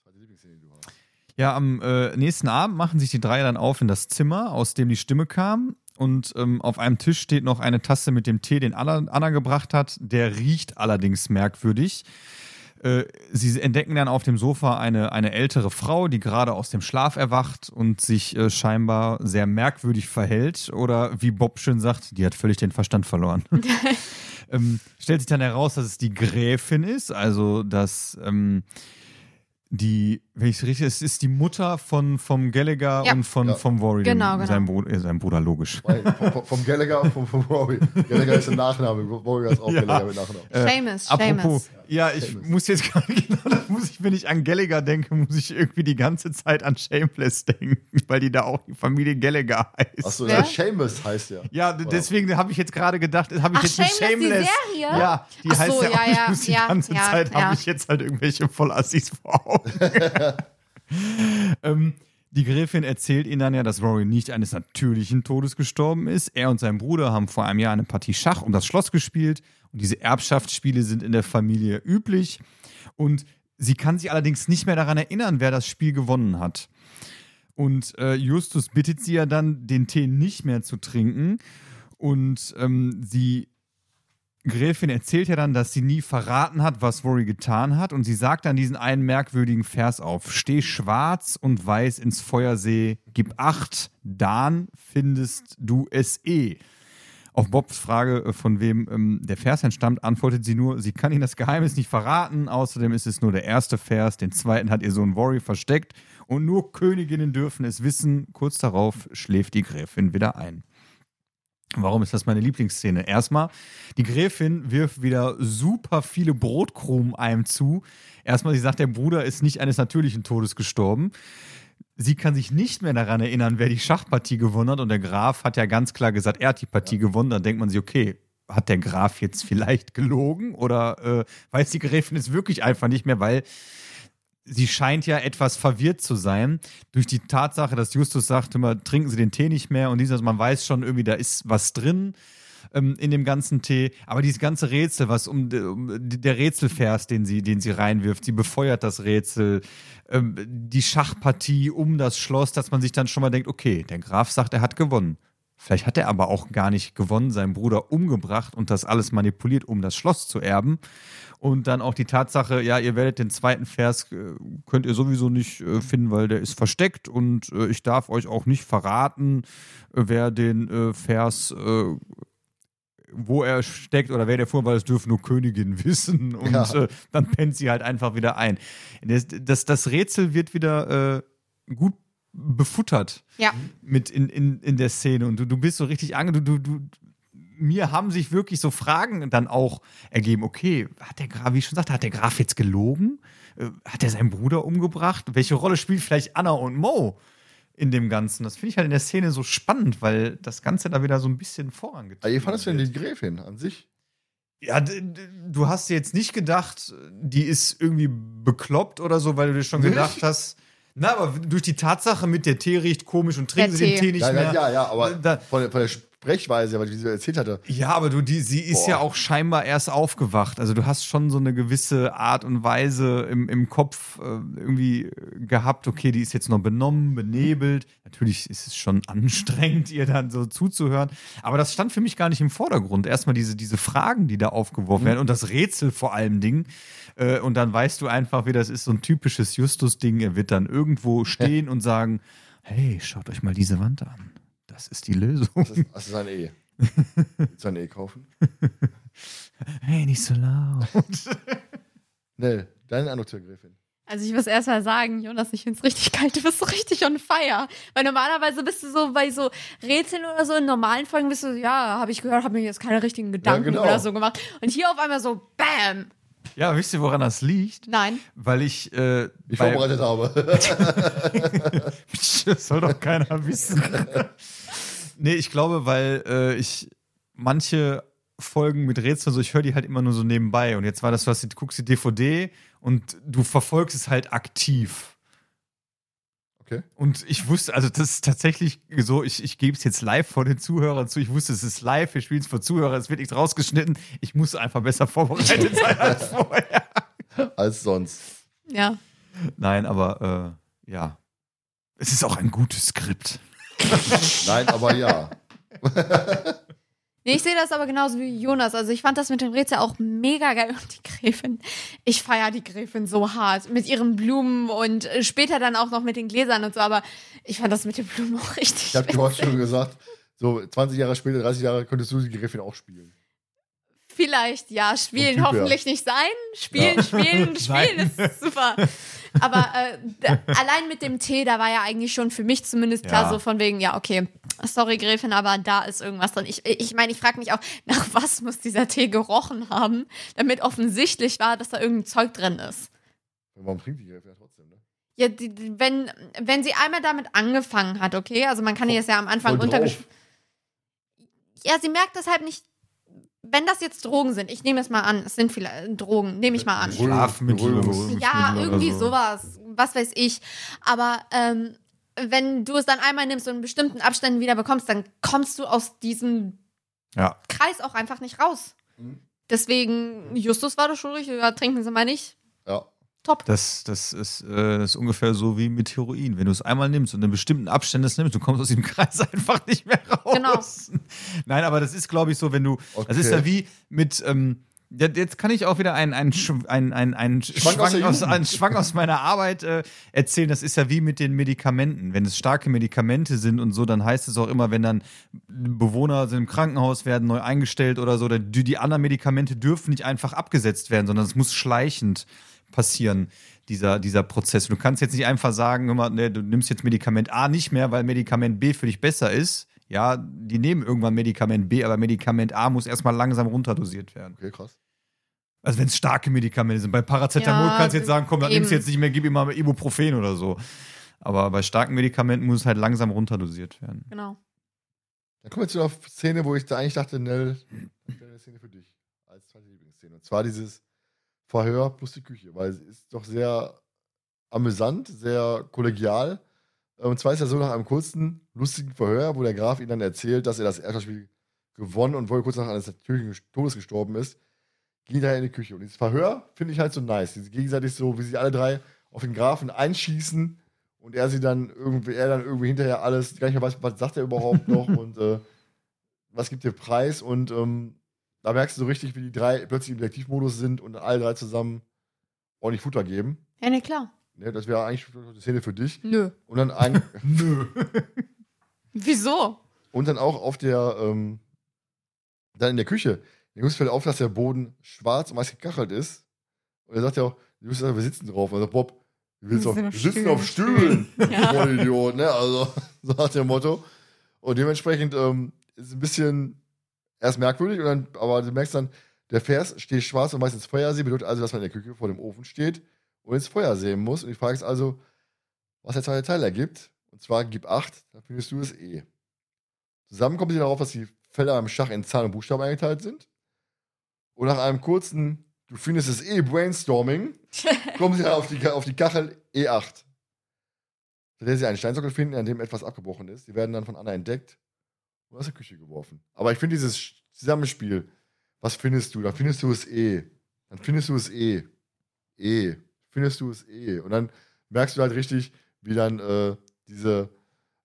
zweite Lieblingsszene, die du hast. Ja, am äh, nächsten Abend machen sich die drei dann auf in das Zimmer, aus dem die Stimme kam. Und ähm, auf einem Tisch steht noch eine Tasse mit dem Tee, den Anna, Anna gebracht hat. Der riecht allerdings merkwürdig. Äh, sie entdecken dann auf dem Sofa eine, eine ältere Frau, die gerade aus dem Schlaf erwacht und sich äh, scheinbar sehr merkwürdig verhält. Oder wie Bob schön sagt, die hat völlig den Verstand verloren. ähm, stellt sich dann heraus, dass es die Gräfin ist, also dass ähm, die, wenn ich es richtig, es ist die Mutter von vom Gallagher Ja. und von Ja. vom Warrior, Genau, genau. Sein, Bruder, äh, sein Bruder logisch. Weil, vom, vom Gallagher, vom, vom Rory. Gallagher ist der Nachname, Rory ist auch Ja. Gallagher mit Nachnamen. Seamus, Apropos, Seamus. ja, ich Seamus. muss jetzt gerade genau, da muss ich, wenn ich an Gallagher denke, muss ich irgendwie die ganze Zeit an Shameless denken, weil die da auch die Familie Gallagher heißt. Achso, der Seamus heißt der. Ja, d- deswegen habe ich jetzt gerade gedacht, habe ich Ach, jetzt Shameless, die Shameless. Serie? Ja, die Ach heißt so, ja, auch, ja, ich ja, muss die ja, ganze ja, Zeit ja. habe ich jetzt halt irgendwelche Vollassis vor Augen. ähm, die Gräfin erzählt ihnen dann ja, dass Rory nicht eines natürlichen Todes gestorben ist. Er und sein Bruder haben vor einem Jahr eine Partie Schach um das Schloss gespielt und diese Erbschaftsspiele sind in der Familie üblich. Und sie kann sich allerdings nicht mehr daran erinnern, wer das Spiel gewonnen hat. Und äh, Justus bittet sie ja dann, den Tee nicht mehr zu trinken. Und ähm, sie, Gräfin erzählt ja dann, dass sie nie verraten hat, was Rory getan hat. Und sie sagt dann diesen einen merkwürdigen Vers auf: Steh schwarz und weiß ins Feuersee, gib acht, dann findest du es eh. Auf Bobs Frage, äh, von wem ähm, der Vers entstammt, antwortet sie nur, sie kann ihnen das Geheimnis nicht verraten. Außerdem ist es nur der erste Vers, den zweiten hat ihr Sohn Rory versteckt und nur Königinnen dürfen es wissen. Kurz darauf schläft die Gräfin wieder ein. Warum ist das meine Lieblingsszene? Erstmal, die Gräfin wirft wieder super viele Brotkrumen einem zu. Erstmal, sie sagt, der Bruder ist nicht eines natürlichen Todes gestorben. Sie kann sich nicht mehr daran erinnern, wer die Schachpartie gewonnen hat. Und der Graf hat ja ganz klar gesagt, er hat die Partie gewonnen. Dann denkt man sich, okay, hat der Graf jetzt vielleicht gelogen? Oder äh, weiß die Gräfin es wirklich einfach nicht mehr, weil sie scheint ja etwas verwirrt zu sein durch die Tatsache, dass Justus sagt, immer trinken Sie den Tee nicht mehr und dieses, man weiß schon irgendwie, da ist was drin ähm, in dem ganzen Tee. Aber dieses ganze Rätsel, was um, um der Rätselvers, den sie, den sie reinwirft, sie befeuert das Rätsel, ähm, die Schachpartie um das Schloss, dass man sich dann schon mal denkt, okay, der Graf sagt, er hat gewonnen. Vielleicht hat er aber auch gar nicht gewonnen, seinen Bruder umgebracht und das alles manipuliert, um das Schloss zu erben. Und dann auch die Tatsache, ja, ihr werdet den zweiten Vers, äh, könnt ihr sowieso nicht äh, finden, weil der ist versteckt und äh, ich darf euch auch nicht verraten, wer den Vers, wo er steckt oder wer der vor, weil es dürfen nur Königinnen wissen. Und Ja. äh, dann pennt sie halt einfach wieder ein. Das, das, das Rätsel wird wieder äh, gut befuttert Ja. mit in, in, in der Szene und du, du bist so richtig ange. Du, du, du, mir haben sich wirklich so Fragen dann auch ergeben. Okay, hat der Graf, wie ich schon sagte, hat der Graf jetzt gelogen? Äh, Hat er seinen Bruder umgebracht? Welche Rolle spielt vielleicht Anna und Mo in dem Ganzen? Das finde ich halt in der Szene so spannend, weil das Ganze da wieder so ein bisschen vorangeht. Aber wie fandest du denn die Gräfin an sich? Ja, du hast dir jetzt nicht gedacht, die ist irgendwie bekloppt oder so, weil du dir schon Nicht? gedacht hast. Na, aber durch die Tatsache mit der Tee riecht komisch und trinken Der sie den Tee. Tee nicht Ja, mehr. ja, ja, ja, aber Da- von, der, von der Sprechweise, weil die so erzählt hatte. Ja, aber du, die, sie ist Boah. ja auch scheinbar erst aufgewacht. Also du hast schon so eine gewisse Art und Weise im, im Kopf äh, irgendwie gehabt, okay, die ist jetzt noch benommen, benebelt. Natürlich ist es schon anstrengend, ihr dann so zuzuhören. Aber das stand für mich gar nicht im Vordergrund. Erstmal diese, diese Fragen, die da aufgeworfen werden und das Rätsel vor allem Ding. Äh, und dann weißt du einfach, wie das ist, so ein typisches Justus-Ding. Er wird dann irgendwo stehen und sagen, hey, schaut euch mal diese Wand an. Das ist die Lösung. Das ist, das ist ein E. Willst du ein E kaufen? Hey, nicht so laut. Nell, dein Eindruck zur Gräfin. Also ich muss erst mal sagen, Jonas, ich find's richtig kalt. Du bist so richtig on fire. Weil normalerweise bist du so bei so Rätseln oder so in normalen Folgen bist du, ja, habe ich gehört, habe mir jetzt keine richtigen Gedanken genau. oder so gemacht. Und hier auf einmal so, bam. Ja, wisst ihr, woran das liegt? Nein. Weil ich, äh, Ich vorbereitet habe. das soll doch keiner wissen. Nee, ich glaube, weil äh, ich manche Folgen mit Rätseln, so ich höre die halt immer nur so nebenbei. Und jetzt war das, was du guckst die DVD und du verfolgst es halt aktiv. Okay. Und ich wusste, also das ist tatsächlich so, ich, ich gebe es jetzt live vor den Zuhörern zu. Ich wusste, es ist live, wir spielen es vor Zuhörern, es wird nichts rausgeschnitten. Ich muss einfach besser vorbereitet sein als vorher. Als sonst. Ja. Nein, aber äh, ja. Es ist auch ein gutes Skript. Nein, aber ja. Nee, ich sehe das aber genauso wie Jonas. Also ich fand das mit dem Rätsel auch mega geil. Und die Gräfin, ich feiere die Gräfin so hart. Mit ihren Blumen und äh, später dann auch noch mit den Gläsern und so. Aber ich fand das mit den Blumen auch richtig Ich habe dir heute schon gesagt, so 20 Jahre später, 30 Jahre, könntest du die Gräfin auch spielen. Vielleicht, ja, spielen Typ, hoffentlich nicht sein. Spielen, spielen, spielen ist super. Aber äh, allein mit dem Tee, da war ja eigentlich schon für mich zumindest klar Ja. so von wegen, ja, okay, sorry Gräfin, aber da ist irgendwas drin. Ich meine, ich, mein, ich frage mich auch, nach was muss dieser Tee gerochen haben, damit offensichtlich war, dass da irgendein Zeug drin ist. Warum trinkt die Gräfin ja trotzdem, ne? Ja, die, wenn, wenn sie einmal damit angefangen hat, okay, also man kann ihr das ja am Anfang Voll untergesch... drauf. Ja, sie merkt das halt nicht. Wenn das jetzt Drogen sind, ich nehme es mal an, es sind vielleicht Drogen, nehme ich mal an. Schlafmittel, Ja, irgendwie so. sowas, was weiß ich. Aber ähm, wenn du es dann einmal nimmst und in bestimmten Abständen wieder bekommst, dann kommst du aus diesem Ja. Kreis auch einfach nicht raus. Mhm. Deswegen, Justus war das schon richtig, ja, trinken Sie mal nicht. Ja. Top. Das, das, ist, äh, das ist ungefähr so wie mit Heroin. Wenn du es einmal nimmst und in bestimmten Abständen es nimmst, du kommst aus diesem Kreis einfach nicht mehr raus. Genau. Nein, aber das ist, glaube ich, so, wenn du. Das ist Okay. ja wie mit. Ähm, ja, jetzt kann ich auch wieder einen ein, ein, ein, ein Schwank aus Schwank, aus, Jugend. einen Schwank aus meiner Arbeit äh, erzählen. Das ist ja wie mit den Medikamenten. Wenn es starke Medikamente sind und so, dann heißt es auch immer, wenn dann Bewohner sind im Krankenhaus, werden neu eingestellt oder so, dann, die, die anderen Medikamente dürfen nicht einfach abgesetzt werden, sondern es muss schleichend passieren, dieser, dieser Prozess. Du kannst jetzt nicht einfach sagen, hör mal, nee, du nimmst jetzt Medikament A nicht mehr, weil Medikament B für dich besser ist. Ja, die nehmen irgendwann Medikament B, aber Medikament A muss erstmal langsam runterdosiert werden. Okay, krass. Also wenn es starke Medikamente sind. Bei Paracetamol Ja, kannst du jetzt sagen, komm, dann nimmst du jetzt nicht mehr, gib ihm mal Ibuprofen oder so. Aber bei starken Medikamenten muss es halt langsam runterdosiert werden. Genau. Dann kommen wir zu einer Szene, wo ich da eigentlich dachte, Nell, ich habe eine Szene für dich. Als zweite Lieblingsszene. Und zwar dieses Verhör plus die Küche, weil es ist doch sehr amüsant, sehr kollegial. Und zwar ist ja so nach einem kurzen, lustigen Verhör, wo der Graf ihm dann erzählt, dass er das erste Spiel gewonnen und wohl kurz nach eines natürlichen Todes gestorben ist, ging er in die Küche. Und dieses Verhör finde ich halt so nice. Diese gegenseitig so, wie sie alle drei auf den Grafen einschießen und er sie dann irgendwie, er dann irgendwie hinterher alles, gar nicht mehr weiß, was sagt er überhaupt noch und äh, was gibt der Preis und ähm, da merkst du so richtig, wie die drei plötzlich im Detektivmodus sind und alle drei zusammen ordentlich Futter geben. Ja, ne, klar. Ne, das wäre eigentlich eine Szene für dich. Nö. Und dann ein, Nö. Wieso? und dann auch auf der, ähm, dann in der Küche. Der Jungs fällt auf, dass der Boden schwarz und weiß gekachelt ist. Und er sagt ja auch, Jungs, wir sitzen drauf. Und er sagt, Bob, Du willst auf, Wir wir sitzen sitzen auf Stühlen, Ja. voll Idiot, ne? Also, so nach dem Motto. Und dementsprechend ähm, ist ein bisschen erst merkwürdig, und dann, aber du merkst dann, der Vers steht schwarz und weiß ins Feuer sehen, bedeutet also, dass man in der Küche vor dem Ofen steht und ins Feuer sehen muss. Und die Frage ist also, was der zweite Teil ergibt. Und zwar gib acht, dann findest du es eh. Zusammen kommen sie darauf, dass die Felder im Schach in Zahlen und Buchstaben eingeteilt sind. Und nach einem kurzen, du findest es eh, Brainstorming, kommen sie auf die, auf die Kachel E8. Zu der sie einen Steinsockel finden, an dem etwas abgebrochen ist. Die werden dann von Anna entdeckt und aus der Küche geworfen. Aber ich finde dieses Zusammenspiel, was findest du? Da findest du es eh. Dann findest du es eh. Eh. Findest du es eh. Und dann merkst du halt richtig, wie dann äh, diese,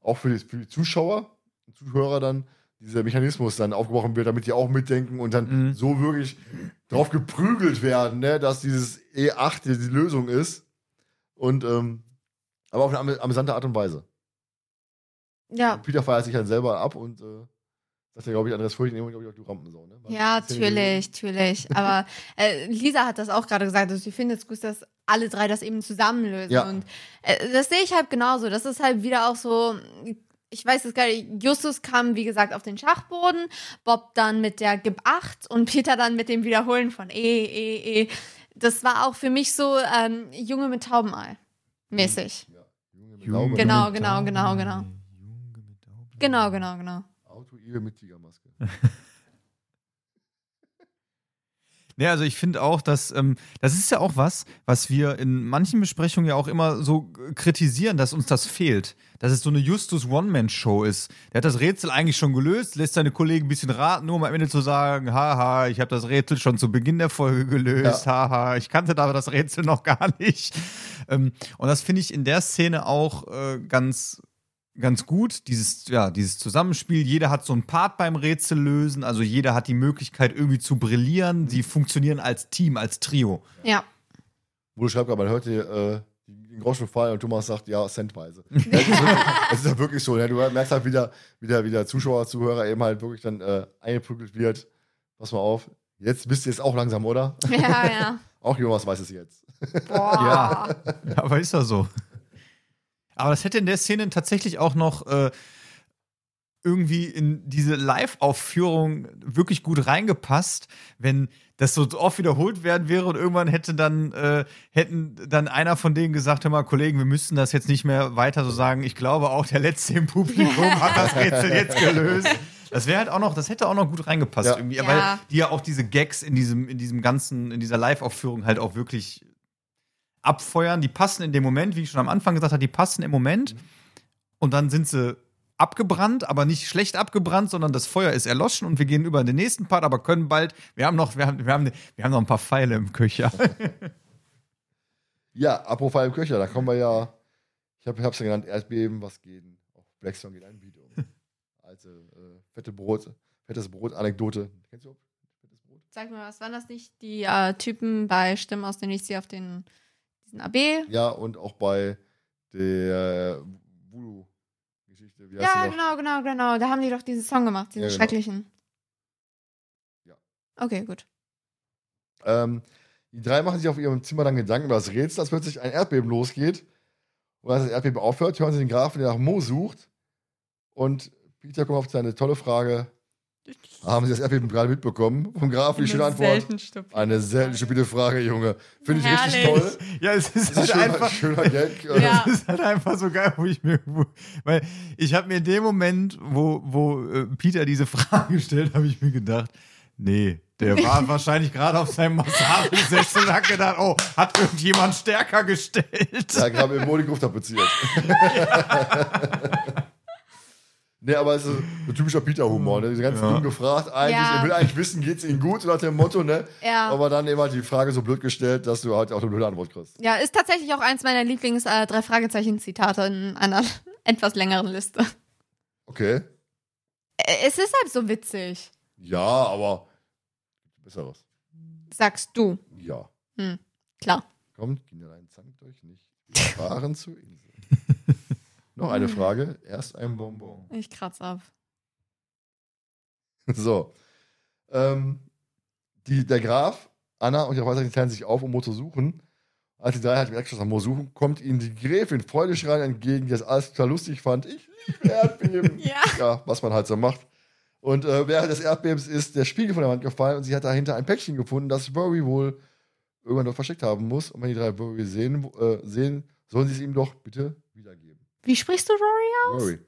auch für die, für die Zuschauer und Zuhörer dann, dieser Mechanismus dann aufgebrochen wird, damit die auch mitdenken und dann Mhm. so wirklich drauf geprügelt werden, ne, dass dieses E8 die, die Lösung ist. Und ähm, aber auf eine am- amüsante Art und Weise. Ja, Peter feiert sich dann selber ab und äh, sagt ja, glaube ich, Andreas Furchen immer, glaube ich, auch du Rampensau, ne? War ja, natürlich, natürlich. Aber äh, Lisa hat das auch gerade gesagt, dass sie findet es gut, dass alle drei das eben zusammenlösen. Ja. Und äh, das sehe ich halt genauso. Das ist halt wieder auch so. Ich weiß es gar nicht. Justus kam, wie gesagt, auf den Schachboden, Bob dann mit der Gib 8 und Peter dann mit dem Wiederholen von E, E, E. Das war auch für mich so ähm, Junge mit Taubenei. Mäßig. Ja. Junge mit Laube. Genau, genau, genau, genau. Genau, genau, genau. Auto-Ibe mit Tigermaske. Ja, also ich finde auch, dass ähm, das ist ja auch was, was wir in manchen Besprechungen ja auch immer so kritisieren, dass uns das fehlt. Dass es so eine Justus One-Man-Show ist. Der hat das Rätsel eigentlich schon gelöst, lässt seine Kollegen ein bisschen raten, nur um am Ende zu sagen, haha, ich habe das Rätsel schon zu Beginn der Folge gelöst, haha, ich kannte da das Rätsel noch gar nicht. Ähm, und das finde ich in der Szene auch äh, ganz ganz gut, dieses, ja, dieses Zusammenspiel. Jeder hat so einen Part beim Rätsel lösen, also jeder hat die Möglichkeit, irgendwie zu brillieren. Sie funktionieren als Team, als Trio. Ja. Wo du schreibst, man hört hier äh, den Groschen fallen und Thomas sagt, ja, centweise. Ja, Es ist, ja wirklich so, ne? du merkst halt wieder, wieder, wieder Zuschauer, Zuhörer eben halt wirklich dann äh, eingeprügelt wird. Pass mal auf, jetzt wisst ihr es auch langsam, oder? Ja, ja. Auch Jonas weiß es jetzt. Boah. Ja, aber ist ja so. Aber das hätte in der Szene tatsächlich auch noch äh, irgendwie in diese Live-Aufführung wirklich gut reingepasst, wenn das so oft wiederholt werden wäre und irgendwann hätte dann äh, hätten dann einer von denen gesagt, hör mal, Kollegen, wir müssten das jetzt nicht mehr weiter so sagen. Ich glaube auch der letzte im Publikum hat das Rätsel jetzt gelöst. Das wäre halt auch noch, das hätte auch noch gut reingepasst Ja. irgendwie, Ja. weil die ja auch diese Gags in diesem in diesem ganzen in dieser Live-Aufführung halt auch wirklich abfeuern. Die passen in dem Moment, wie ich schon am Anfang gesagt habe, die passen im Moment. Und dann sind sie abgebrannt, aber nicht schlecht abgebrannt, sondern das Feuer ist erloschen und wir gehen über in den nächsten Part, aber können bald. Wir haben noch, wir haben, wir haben, wir haben noch ein paar Pfeile im Köcher. Ja, apropos Fall im Köcher, da kommen wir ja, ich habe es ja genannt, Erdbeben, was geht? Auf Blackstone geht ein Video. Alte, äh, fette Brot, fettes Brot, Anekdote. Kennst du fettes Brot? Sag mal, was waren das nicht? Die äh, Typen bei Stimmen aus den Nichts, die auf den diesen AB? Ja, und auch bei der Voodoo-Geschichte. Ja, genau, genau, genau. Da haben die doch diesen Song gemacht, diesen Ja, genau. schrecklichen. Ja. Okay, gut. Ähm, die drei machen sich auf ihrem Zimmer dann Gedanken über das Rätsel, als plötzlich ein Erdbeben losgeht. Und als das Erdbeben aufhört, hören sie den Grafen, der nach Mo sucht. Und Peter kommt auf seine tolle Frage: Haben Sie das Erdbeben gerade mitbekommen? Vom Grafen die schöne Antwort: Eine selten stupide Frage, Junge. Finde ich richtig Herrlich. toll. Ja, es ist halt ein schöner, einfach. schöner Gag. Äh, Ja. Das ist halt einfach so geil, wo ich mir, wo, weil ich habe mir in dem Moment, wo, wo äh, Peter diese Frage stellt, habe ich mir gedacht, nee, der war wahrscheinlich gerade auf seinem Massagesessel und hat gedacht, oh, hat irgendjemand stärker gestellt. Ja, gerade im Modi Gruft tapeziert. Nee, aber es ist so typischer Peter-Humor, ne? Diese ganz Ja. dumm gefragt, eigentlich, Ja. er will eigentlich wissen, geht's Ihnen gut, nach dem Motto, ne? Ja. Aber dann eben halt die Frage so blöd gestellt, dass du halt auch eine blöde Antwort kriegst. Ja, ist tatsächlich auch eins meiner Lieblings äh, in einer etwas längeren Liste. Okay. Es ist halt so witzig, Ja, aber besseres. sagst du. Ja. Klar. Kommt, Kinderlein, zankt euch nicht. Wir fahren zur Insel. Noch eine Frage. Erst ein Bonbon. Ich kratz ab. So. Ähm, die, der Graf, Anna und die Weißer teilen sich auf, um Mo zu suchen. Als die drei halt Erdgeschoss am Moor suchen, kommt ihnen die Gräfin freudeschreiend entgegen, die das alles total lustig fand. Ich liebe Erdbeben. Ja. ja, was man halt so macht. Und äh, während des Erdbebens ist der Spiegel von der Wand gefallen und sie hat dahinter ein Päckchen gefunden, das Rory wohl irgendwann dort versteckt haben muss. Und wenn die drei Rory sehen, äh, sehen sollen sie es ihm doch bitte wiedergeben. Wie sprichst du Rory aus? Rory.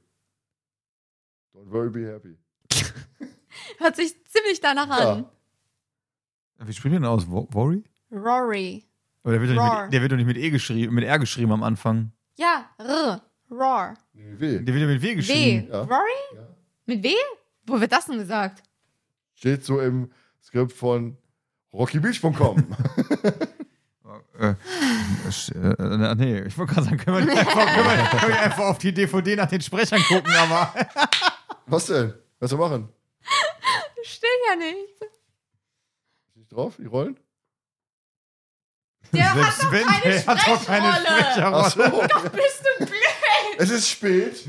Don't worry, be happy. Hört sich ziemlich danach an. Wie spricht man denn aus? Worry? Rory. Aber der wird, doch nicht mit, der wird doch nicht mit E geschrieben, mit R geschrieben am Anfang. Ja, R. Roar. Nee, weh. Der wird ja mit W W. geschrieben. Ja. Rory? Ja. Mit W? Wo wird das denn gesagt? Steht so im Skript von rockybeach.com. Äh, äh, nee, ich wollte gerade sagen, können wir, nicht einfach, können, wir, können wir einfach auf die DVD nach den Sprechern gucken, aber. Was denn? Was wir machen? Steht ja nicht. Ist nicht drauf, die Rollen? Der hat Selbst doch wenn, keine der hat doch keine Sprechrolle. Ach so. Bist du blöd? Es ist spät.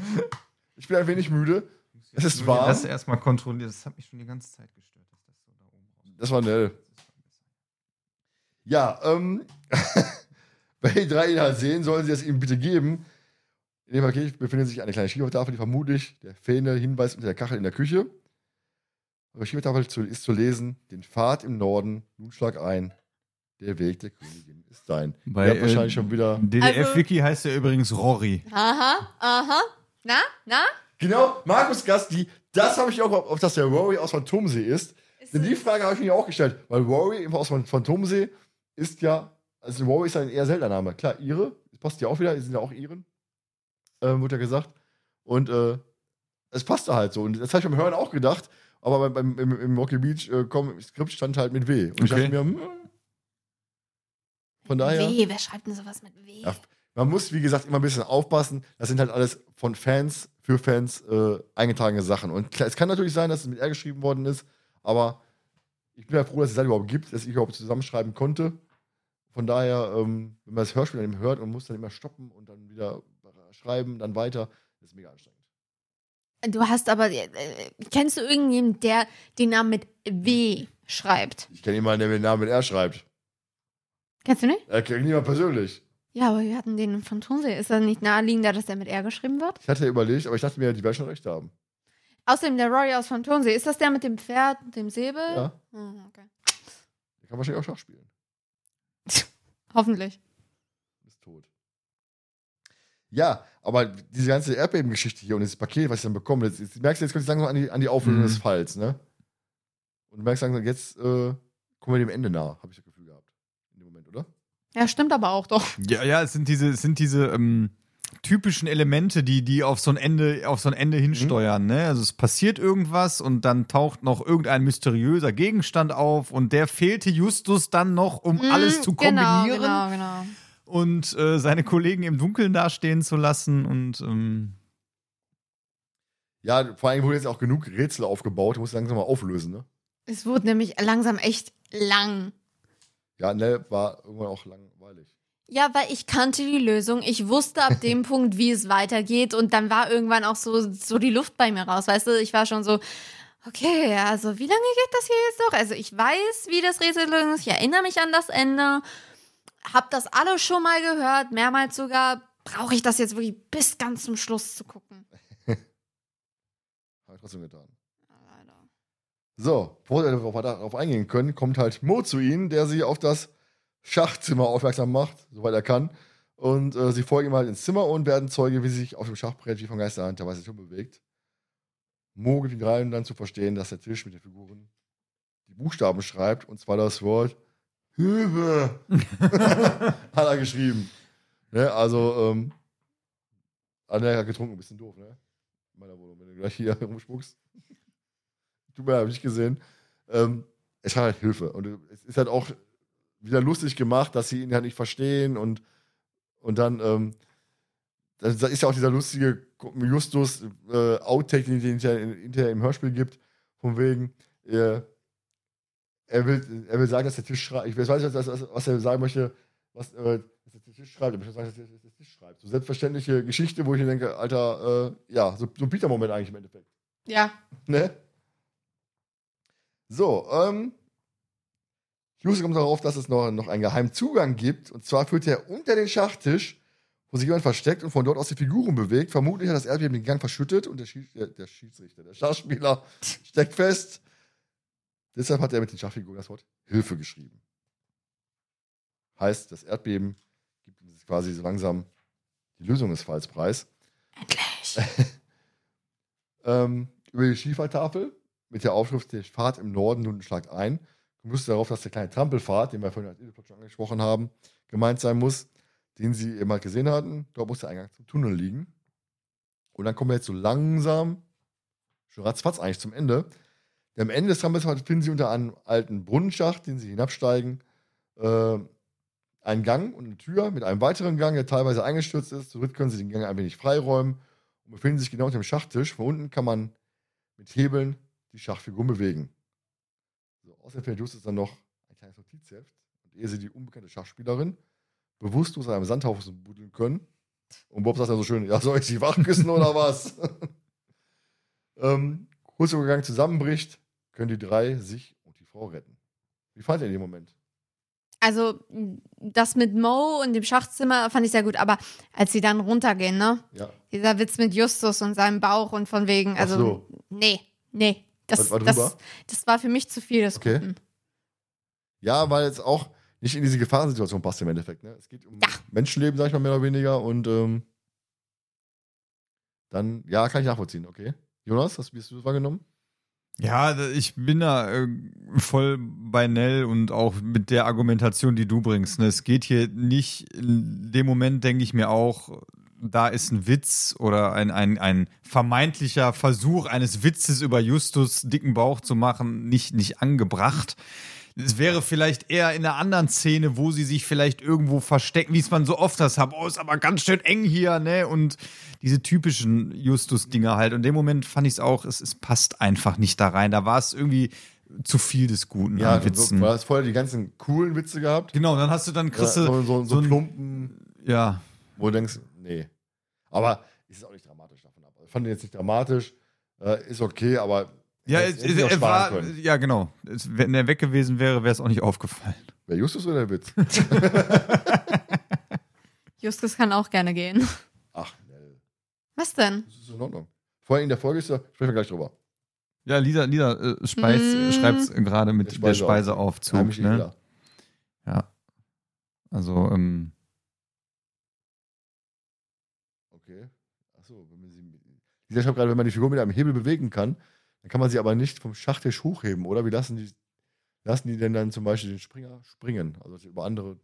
Ich bin ein wenig müde. Es ist warm. Das erstmal kontrolliert, das hat mich schon die ganze Zeit gestört. Dass das so da oben raus- Das war nell. Ja, ähm, wenn die drei ihn halt sehen, sollen sie es ihm bitte geben. In dem Paket befindet sich eine kleine Schiefertafel, die vermutlich der fehlende Hinweis unter der Kachel in der Küche. Auf der Schiefertafel zu- ist zu lesen, den Pfad im Norden, nun schlag ein. Der Weg der Königin ist dein. Bei, Ihr habt wahrscheinlich äh, schon wieder. DDF-Wiki heißt ja übrigens Rory. Aha, aha. Na, na? Genau, Markus Gasti, das habe ich auch, ob das der Rory aus Phantomsee ist. Denn die Frage habe ich mir auch gestellt, weil Rory aus Phantomsee ist ja, also Rory ist ja ein eher seltener Name. Klar, Ihre, das passt ja auch wieder, die sind ja auch Iren, ähm, wurde ja gesagt. Und äh, es passte halt so. Und das habe ich beim Hören auch gedacht, aber beim, beim, im, im Rocky Beach äh, komm, im Skript stand halt mit W. Und ich Okay. dachte mir, hm, von daher. W, wer schreibt denn sowas mit W? Ja, man muss, wie gesagt, immer ein bisschen aufpassen. Das sind halt alles von Fans für Fans äh, eingetragene Sachen. Und klar, es kann natürlich sein, dass es mit R geschrieben worden ist, aber ich bin ja froh, dass es das überhaupt gibt, dass ich überhaupt zusammenschreiben konnte. Von daher, ähm, wenn man das Hörspiel dann eben hört und muss dann immer stoppen und dann wieder schreiben, dann weiter, das ist mega anstrengend. Du hast aber, äh, kennst du irgendjemanden, der den Namen mit W schreibt? Ich kenne jemanden, der den Namen mit R schreibt. Kennst du nicht? Er kennt niemand persönlich. Ja, aber wir hatten den von Tonsee. Ist das nicht naheliegender, dass der mit R geschrieben wird? Ich hatte ja überlegt, aber ich dachte mir, die werden schon recht haben. Außerdem der Rory aus Phantonsee. Ist das der mit dem Pferd und dem Säbel? Ja, Hm, okay. der kann wahrscheinlich auch Schach spielen. Hoffentlich. ist tot. Ja, aber diese ganze Erdbebengeschichte hier und dieses Paket, was ich dann bekomme, jetzt, jetzt merkst du, jetzt kommt es langsam an die, an die Auflösung Mhm. des Falls, ne? Und du merkst langsam, jetzt äh, kommen wir dem Ende nah, habe ich das Gefühl gehabt. In dem Moment, oder? Ja, stimmt aber auch doch. Ja, ja, es sind diese, es sind diese ähm, typischen Elemente, die, die auf so ein Ende, auf so ein Ende hinsteuern. Ne? Also es passiert irgendwas und dann taucht noch irgendein mysteriöser Gegenstand auf und der fehlte Justus dann noch, um alles zu kombinieren Genau, genau, genau. und äh, seine Kollegen im Dunkeln dastehen zu lassen und ähm, Ja, vor allem wurde jetzt auch genug Rätsel aufgebaut, du musst langsam mal auflösen, ne? Es wurde nämlich langsam echt lang. Ja, ne, war irgendwann auch langweilig. Ja, weil ich kannte die Lösung. Ich wusste ab dem Punkt, wie es weitergeht. Und dann war irgendwann auch so, so die Luft bei mir raus. Weißt du, ich war schon so, okay, also wie lange geht das hier jetzt noch? Also ich weiß, wie das Rätsel lösen ist. Ich erinnere mich an das Ende. Hab das alles schon mal gehört, mehrmals sogar. Brauche ich das jetzt wirklich bis ganz zum Schluss zu gucken? Habe ich trotzdem getan. Leider. So, bevor wir darauf- darauf eingehen können, kommt halt Mo zu ihnen, der sie auf das Schachzimmer aufmerksam macht, soweit er kann. Und äh, sie folgen ihm halt ins Zimmer und werden Zeuge, wie sie sich auf dem Schachbrett wie von Geisterhand der weiße Turm bewegt. Mo gibt ihnen rein, dann zu verstehen, dass der Tisch mit den Figuren die Buchstaben schreibt, und zwar das Wort Hilfe hat er geschrieben. Ne, also, ähm, Anne hat getrunken, ein bisschen doof, ne? In meiner Wohnung, wenn du gleich hier rumspuckst. Tut mir leid, hab ich gesehen. Ähm, es hat halt Hilfe. Und es ist halt auch wieder lustig gemacht, dass sie ihn halt nicht verstehen und, und dann, ähm, da da ist ja auch dieser lustige Justus äh, Outtake, den es hinterher, hinterher im Hörspiel gibt, von wegen, äh, er, will, er will sagen, dass der Tisch schreibt. Ich weiß nicht, was, was, was er sagen möchte, was, äh, dass der Tisch schreibt. Er möchte sagen, dass der, dass der Tisch schreibt. So selbstverständliche Geschichte, wo ich mir denke, Alter, äh, ja, so, so Peter-Moment eigentlich im Endeffekt. Ja. Ne? So, ähm. Justus kommt darauf, dass es noch, noch einen geheimen Zugang gibt. Und zwar führt er unter den Schachtisch, wo sich jemand versteckt und von dort aus die Figuren bewegt. Vermutlich hat das Erdbeben den Gang verschüttet und der, Schieds der, der Schiedsrichter, der Schachspieler, steckt fest. Deshalb hat er mit den Schachfiguren das Wort Hilfe geschrieben. Heißt, das Erdbeben gibt uns quasi so langsam die Lösung des Falls preis. Endlich. ähm, über die Schiefertafel mit der Aufschrift Der Pfad im Norden nun schlagt ein. Musst darauf, dass der kleine Trampelpfad, den wir vorhin als Edelplot schon angesprochen haben, gemeint sein muss, den sie eben halt gesehen hatten. Dort muss der Eingang zum Tunnel liegen. Und dann kommen wir jetzt so langsam, schon ratzfatz eigentlich zum Ende. Denn am Ende des Trampelpfads finden sie unter einem alten Brunnenschacht, den sie hinabsteigen, äh, einen Gang und eine Tür mit einem weiteren Gang, der teilweise eingestürzt ist. Somit können sie den Gang ein wenig freiräumen und befinden sich genau unter dem Schachtisch. Von unten kann man mit Hebeln die Schachfiguren bewegen. Außerdem findet Justus dann noch ein kleines Notizheft. Und ehe sie die unbekannte Schachspielerin bewusstlos an einem Sandhaufen buddeln können. Und Bob sagt dann so schön: Ja, soll ich sie wach küssen oder was? ähm, kurz bevor der Gang zusammenbricht, können die drei sich und die Frau retten. Wie fand ihr in dem Moment? Also, das mit Mo und dem Schachzimmer fand ich sehr gut, aber als sie dann runtergehen, ne? Ja. Dieser Witz mit Justus und seinem Bauch und von wegen, also, so. nee, nee. Das, Was war das, das war für mich zu viel des Okay. Guten. Ja, weil jetzt auch nicht in diese Gefahrensituation passt im Endeffekt. Ne? Es geht um Ja. Menschenleben, sag ich mal, mehr oder weniger. Und ähm, dann, ja, kann ich nachvollziehen, okay. Jonas, hast, wie hast du das wahrgenommen? Ja, ich bin da äh, voll bei Nell und auch mit der Argumentation, die du bringst. Ne? Es geht hier nicht, in dem Moment denke ich mir auch, da ist ein Witz oder ein, ein, ein vermeintlicher Versuch eines Witzes über Justus dicken Bauch zu machen, nicht, nicht angebracht. Es wäre vielleicht eher in einer anderen Szene, wo sie sich vielleicht irgendwo verstecken, wie es man so oft das hat. Oh, ist aber ganz schön eng hier, ne? Und diese typischen Justus-Dinger halt. Und in dem Moment fand ich es auch, es, es passt einfach nicht da rein. Da war es irgendwie zu viel des Guten Ja, an Witzen. du hast vorher die ganzen coolen Witze gehabt. Genau, dann hast du dann Ja, kriegst du so, so, so, so ein- plumpen, ja, wo du denkst, nee. Aber es ist auch nicht dramatisch davon ab. Ich fand den jetzt nicht dramatisch. Äh, ist okay, aber. ja, es, es, sparen war, können. ja genau. Es, wenn er weg gewesen wäre, wäre es auch nicht aufgefallen. Wer Justus oder der Witz? Justus kann auch gerne gehen. Ach, Nell. Was denn? Das ist in Ordnung. Vorhin in der Folge ist da, sprechen wir gleich drüber. Ja, Lisa, Lisa äh, Mm. schreibt gerade mit Der der Speiseaufzug. Heimliche Ne? Ja. Also, ähm, Okay. Achso, wenn man sie. Lisa schreibt gerade, wenn man die Figur mit einem Hebel bewegen kann, dann kann man sie aber nicht vom Schachtisch hochheben, oder? Wie lassen die, lassen die denn dann zum Beispiel den Springer springen? Also über andere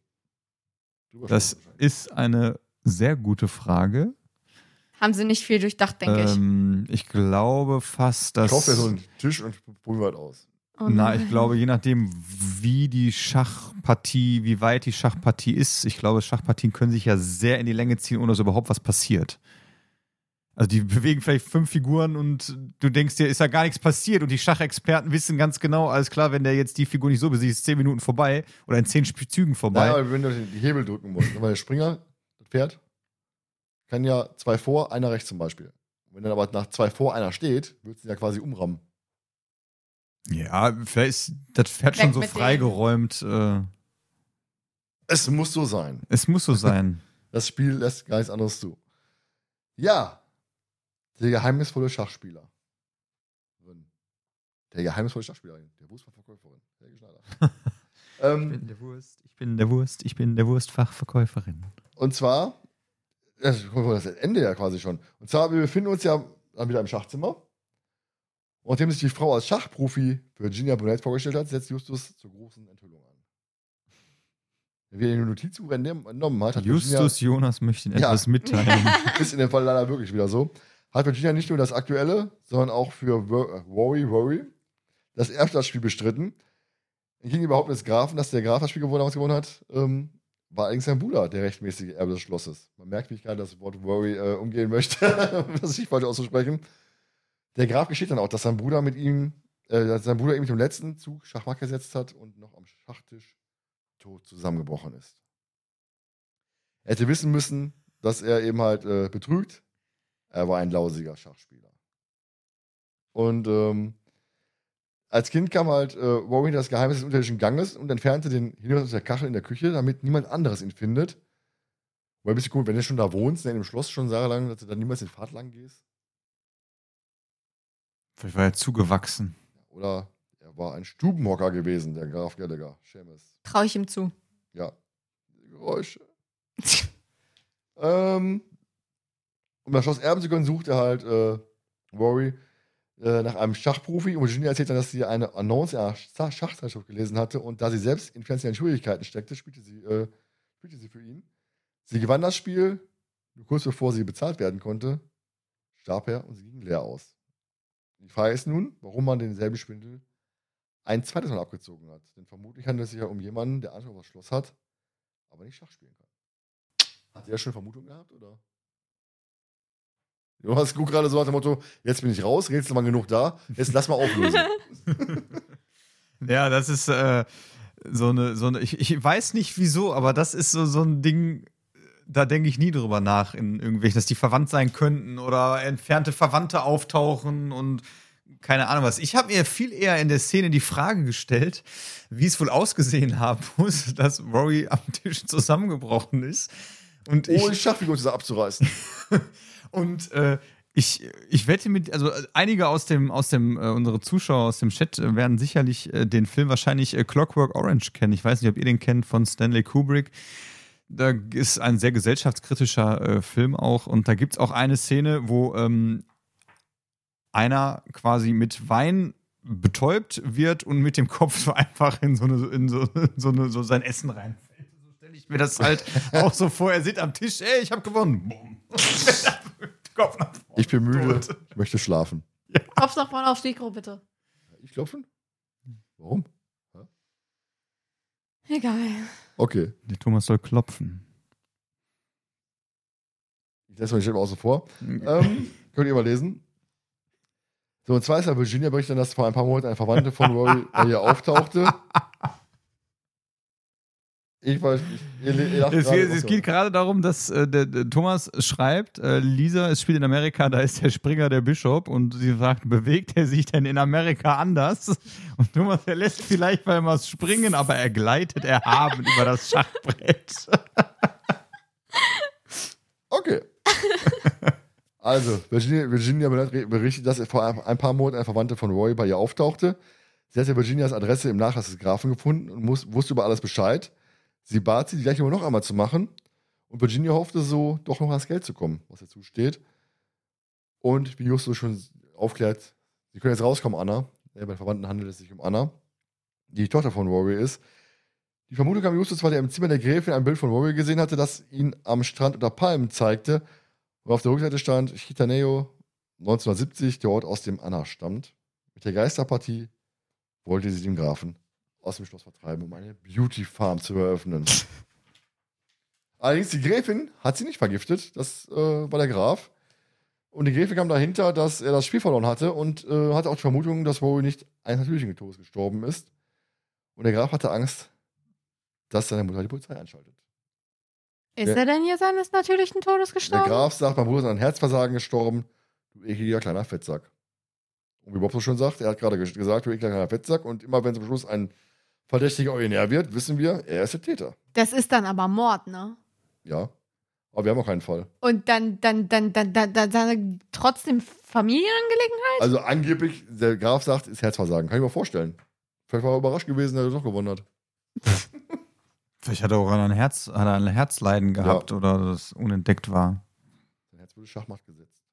drüber das ist eine sehr gute Frage. Haben sie nicht viel durchdacht, denke ich. Ähm, ich glaube fast, dass. Ich kaufe mir so einen Tisch und wir halt aus. Oh Na, nein. ich glaube, je nachdem, wie die Schachpartie, wie weit die Schachpartie ist, ich glaube, Schachpartien können sich ja sehr in die Länge ziehen, ohne dass überhaupt was passiert. Also die bewegen vielleicht fünf Figuren und du denkst dir, ist ja gar nichts passiert und die Schachexperten wissen ganz genau, alles klar, wenn der jetzt die Figur nicht so besiegt, ist zehn Minuten vorbei oder in zehn Zügen vorbei. Naja, aber wenn du die Hebel drücken musst, ne, weil der Springer, das Pferd, kann ja zwei vor, einer rechts zum Beispiel. Wenn dann aber nach zwei vor einer steht, würdest du ihn ja quasi umrammen. Ja, vielleicht ist das Pferd schon so freigeräumt. Äh, Es muss so sein. es muss so sein. Das Spiel lässt gar nichts anderes zu. Ja, der geheimnisvolle Schachspieler. Der geheimnisvolle Schachspielerin. Der Wurstverkäuferin. Helge Schneider. Ich ähm, bin der Wurst, ich bin der Wurst, ich bin der Wurstfachverkäuferin. und zwar, das ist das Ende ja quasi schon. Und zwar, wir befinden uns ja dann wieder im Schachzimmer. Und nachdem sich die Frau als Schachprofi Virginia Bonnet vorgestellt hat, setzt Justus zur großen Enthüllung an. Wie er den Notizbuch entnehmen- entnommen hat, hat Virginia- Justus Jonas möchte Ihnen Ja. etwas mitteilen. ist in dem Fall leider wirklich wieder so. Hat Virginia nicht nur das aktuelle, sondern auch für äh, Worry Worry das Erbstaatsspiel bestritten. Ging überhaupt des Grafen, dass der Graf das Spiel gewonnen, damals gewonnen hat, ähm, war allerdings sein Bruder, der rechtmäßige Erbe des Schlosses. Man merkt, wie ich gerade das Wort Worry äh, umgehen möchte, um das nicht falsch auszusprechen. Der Graf gesteht dann auch, dass sein Bruder mit ihm, äh, dass sein Bruder ihm mit dem letzten Zug Schachmatt gesetzt hat und noch am Schachtisch tot zusammengebrochen ist. Er hätte wissen müssen, dass er eben halt äh, betrügt. Er war ein lausiger Schachspieler. Und ähm, als Kind kam halt äh, Rory das Geheimnis des unterirdischen Ganges und entfernte den Hinweis aus der Kachel in der Küche, damit niemand anderes ihn findet. Weil ein bisschen cool, wenn du schon da wohnst, ne, in dem Schloss schon jahrelang, dass du dann niemals den Pfad lang gehst. Vielleicht war er zugewachsen. Oder er war ein Stubenhocker gewesen, der Graf Gallagher. Seamus. Traue ich ihm zu. Ja. Die Geräusche. ähm, um das Schloss erben zu können, sucht er halt äh, Rory äh, nach einem Schachprofi. Und Virginia erzählt dann, dass sie eine Annonce in einer Schach- Schachzeitschrift gelesen hatte. Und da sie selbst in finanziellen Schwierigkeiten steckte, spielte sie, äh, spielte sie für ihn. Sie gewann das Spiel. Nur kurz bevor sie bezahlt werden konnte, starb er und sie ging leer aus. Die Frage ist nun, warum man denselben Schwindel ein zweites Mal abgezogen hat. Denn vermutlich handelt es sich ja um jemanden, der Anspruch auf das Schloss hat, aber nicht Schach spielen kann. Hat er schon Vermutung gehabt, oder? Jonas guckt gerade so nach dem Motto, jetzt bin ich raus, Rätsel waren genug da, jetzt lass mal auflösen. Ja, das ist äh, so eine, so eine ich, ich weiß nicht wieso, aber das ist so, so ein Ding, da denke ich nie drüber nach, in irgendwelchen, dass die verwandt sein könnten oder entfernte Verwandte auftauchen und keine Ahnung was. Ich habe mir viel eher in der Szene die Frage gestellt, wie es wohl ausgesehen haben muss, dass Rory am Tisch zusammengebrochen ist. Und ich, Oh, die Schachfigur zusammen abzureißen. und äh, ich, ich wette mit, also äh, einige aus dem, aus dem, äh, unsere Zuschauer aus dem Chat äh, werden sicherlich äh, den Film wahrscheinlich äh, Clockwork Orange kennen. Ich weiß nicht, ob ihr den kennt von Stanley Kubrick. Da ist ein sehr gesellschaftskritischer Film auch und da gibt es auch eine Szene, wo ähm, einer quasi mit Wein betäubt wird und mit dem Kopf so einfach in so, eine, in so, so, eine, so sein Essen reinfällt. So stelle ich mir das halt auch so vor. Er sitzt am Tisch, ey, ich habe gewonnen. Bumm. Kopf nach vorne. Ich bin müde, Tot. ich möchte schlafen. Kopf nach vorne aufs Mikro, bitte. Ich klopfen? Warum? Egal. Okay, Der Thomas soll klopfen. ich lasse mal die Stelle außen vor. Ähm, könnt ihr mal lesen. So, und zwar ist ja Virginia berichtet dann, dass vor ein paar Monaten eine Verwandte von Rory bei ihr auftauchte. Ich weiß nicht. Ihr, ihr lacht Es, geht- es geht gerade darum, dass äh, der, der Thomas schreibt, äh, Lisa, es spielt in Amerika, da ist der Springer der Bischof und sie fragt, bewegt er sich denn in Amerika anders? Und Thomas, er lässt vielleicht mal was springen, aber er gleitet erhaben über das Schachbrett. Okay. Also, Virginia, Virginia berichtet, dass vor ein ein paar Monaten eine Verwandte von Roy bei ihr auftauchte. Sie hatte Virginias Adresse im Nachlass des Grafen gefunden und muss, wusste über alles Bescheid. Sie bat sie, die gleiche Nummer noch einmal zu machen. Und Virginia hoffte so, doch noch ans Geld zu kommen, was dazu steht. Und wie Justus schon aufklärt, sie können jetzt rauskommen, Anna. Ja, bei Verwandten handelt es sich um Anna, die die Tochter von Rory ist. Die Vermutung kam Justus, weil er im Zimmer der Gräfin ein Bild von Rory gesehen hatte, das ihn am Strand unter Palmen zeigte. Und auf der Rückseite stand Chitaneo 1970, der Ort, aus dem Anna stammt. Mit der Geisterpartie wollte sie den Grafen aus dem Schloss vertreiben, um eine Beauty Farm zu eröffnen. Allerdings die Gräfin hat sie nicht vergiftet, das äh, war der Graf. Und die Gräfin kam dahinter, dass er das Spiel verloren hatte und äh, hatte auch die Vermutung, dass Rory nicht eines natürlichen Todes gestorben ist. Und der Graf hatte Angst, dass seine Mutter die Polizei einschaltet. Ist Ja. er denn hier seines natürlichen Todes Der gestorben? Graf sagt, mein Bruder ist an Herzversagen gestorben. Du ekliger kleiner Fettsack. Und wie Bob so schon sagt, er hat gerade ges- gesagt, du ekliger kleiner Fettsack. Und immer wenn zum Schluss ein Verdächtiger originär wird, wissen wir, er ist der Täter. Das ist dann aber Mord, ne? Ja. Aber wir haben auch keinen Fall. Und dann, dann, dann, dann, dann, dann, dann trotzdem Familienangelegenheit? Also angeblich, der Graf sagt, ist Herzversagen. Kann ich mir vorstellen. Vielleicht war er überrascht gewesen, dass er doch gewonnen hat. Vielleicht hat er auch ein, Herz, hat er ein Herzleiden gehabt oder das unentdeckt war. Sein Herz wurde Schachmatt gesetzt.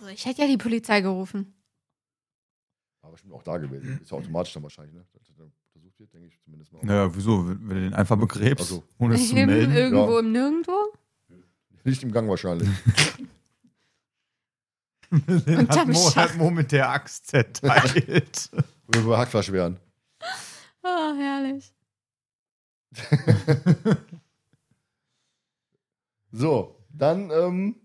Also ich hätte ja die Polizei gerufen. Aber bestimmt auch da gewesen. Ist ja automatisch dann wahrscheinlich, ne? Er wird, denke ich zumindest mal. Naja, wieso? Wenn du den einfach begräbst, Ach so. ohne es zu Im, melden? irgendwo Ja. im Nirgendwo? Nicht im Gang wahrscheinlich. Den hat Mo, hat Mo mit der Axt zerteilt. Oder über Hackfleisch wären. Ah, herrlich. So, dann, ähm,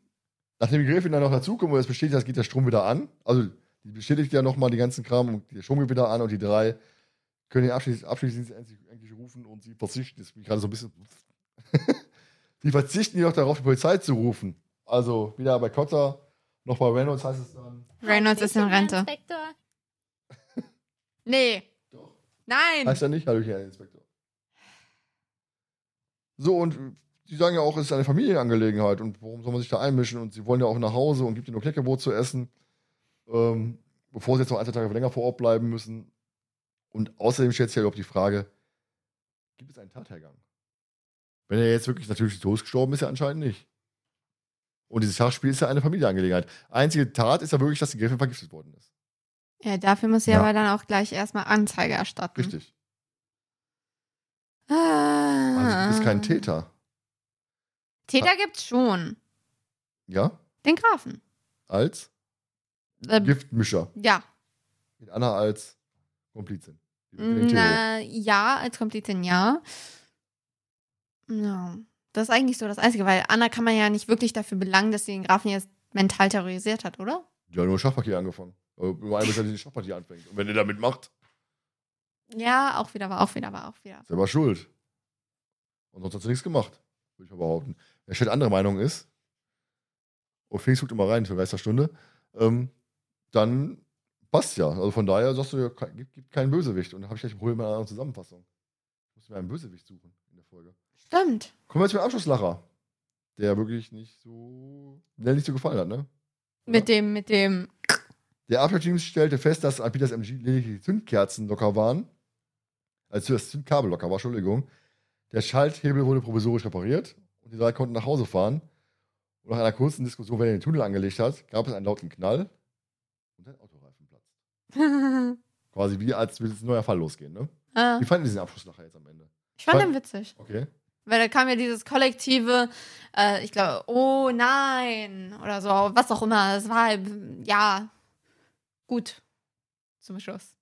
nachdem die Gräfin dann noch dazukommt und es bestätigt, das geht der Strom wieder an. Also, die bestätigt ja nochmal die ganzen Kram und der Strom geht wieder an und die drei können den Abschließ Abschließdienst endlich, endlich rufen und sie verzichten, bin ich gerade so ein bisschen, die verzichten jedoch darauf, die Polizei zu rufen. Also, weder bei Cotter noch bei Reynolds heißt es dann, Reynolds ist in Rente. Nee. Doch. Nein. Heißt ja nicht, hallo, Herr Inspektor. So, und sie sagen ja auch, es ist eine Familienangelegenheit und warum soll man sich da einmischen? Und sie wollen ja auch nach Hause und gibt ihnen nur Kleckerbrot zu essen, ähm, bevor sie jetzt noch ein, zwei Tage länger vor Ort bleiben müssen. Und außerdem stellt sich ja überhaupt die Frage, gibt es einen Tathergang? Wenn er jetzt wirklich natürlich todesgestorben ist, ja anscheinend nicht. Und dieses Schachspiel ist ja eine Familienangelegenheit. Einzige Tat ist ja wirklich, dass die Gräfin vergiftet worden ist. Ja, dafür muss sie Ja. aber dann auch gleich erstmal Anzeige erstatten. Richtig. Ah. Also du bist kein Täter. Täter gibt's schon. Ja? Den Grafen. Als Ähm, Giftmischer. ja. Mit Anna als Komplizin. Tee Na, ja, als Komplizin ja. Ja. Das ist eigentlich so das Einzige, weil Anna kann man ja nicht wirklich dafür belangen, dass sie den Grafen jetzt mental terrorisiert hat, oder? Die hat nur Schachpartie angefangen. Nur einmal, dass die Schachpartie anfängt. Und wenn ihr damit macht, Ja, auch wieder, war auch wieder, war auch wieder. selber schuld. Und sonst hat sie nichts gemacht, würde ich mal behaupten. Wer stellt andere Meinung ist, und Felix guckt immer rein für Geisterstunde, ähm, dann passt ja. Also von daher sagst du, ja, gibt, gibt keinen Bösewicht. Und dann habe ich gleich hol mir eine Zusammenfassung. Ich muss mir einen Bösewicht suchen in der Folge. Stimmt. Kommen wir jetzt zum Abschlusslacher. Der wirklich nicht so, der nicht so gefallen hat, ne? Mit dem, mit dem. Der Abschlussteam stellte fest, dass an Peters MG lediglich die Zündkerzen locker waren. Also das Zündkabel locker war, Entschuldigung. Der Schalthebel wurde provisorisch repariert und die drei konnten nach Hause fahren. Und nach einer kurzen Diskussion, wer den Tunnel angelegt hat, gab es einen lauten Knall und ein platzt. Quasi wie als würde jetzt ein neuer Fall losgehen, ne? ah, Wie fanden Sie diesen Abschlusslacher jetzt am Ende? ich fand den witzig. Okay. Weil da kam ja dieses kollektive, äh, ich glaube, oh nein, oder so, was auch immer. Es war halt, ja, gut. Zum Schluss.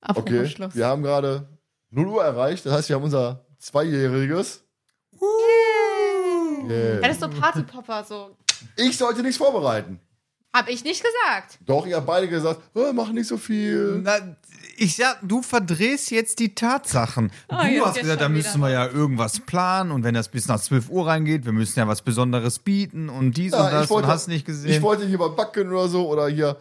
Apropos Okay. Schluss. Wir haben gerade 0 Uhr erreicht. Das heißt, wir haben unser Zweijähriges. Yeah. Ja, das ist so Partypopper, so. Ich sollte nichts vorbereiten. Hab ich nicht gesagt. Doch, ihr habt beide gesagt, oh, mach nicht so viel. Na, ich sag, du verdrehst jetzt die Tatsachen. Oh, du hast gesagt, da müssen wieder wir ja irgendwas planen und wenn das bis nach 12 Uhr reingeht, wir müssen ja was Besonderes bieten und dies Ja, und das ich wollte- und hast nicht gesehen. Ich wollte hier mal backen oder so oder hier.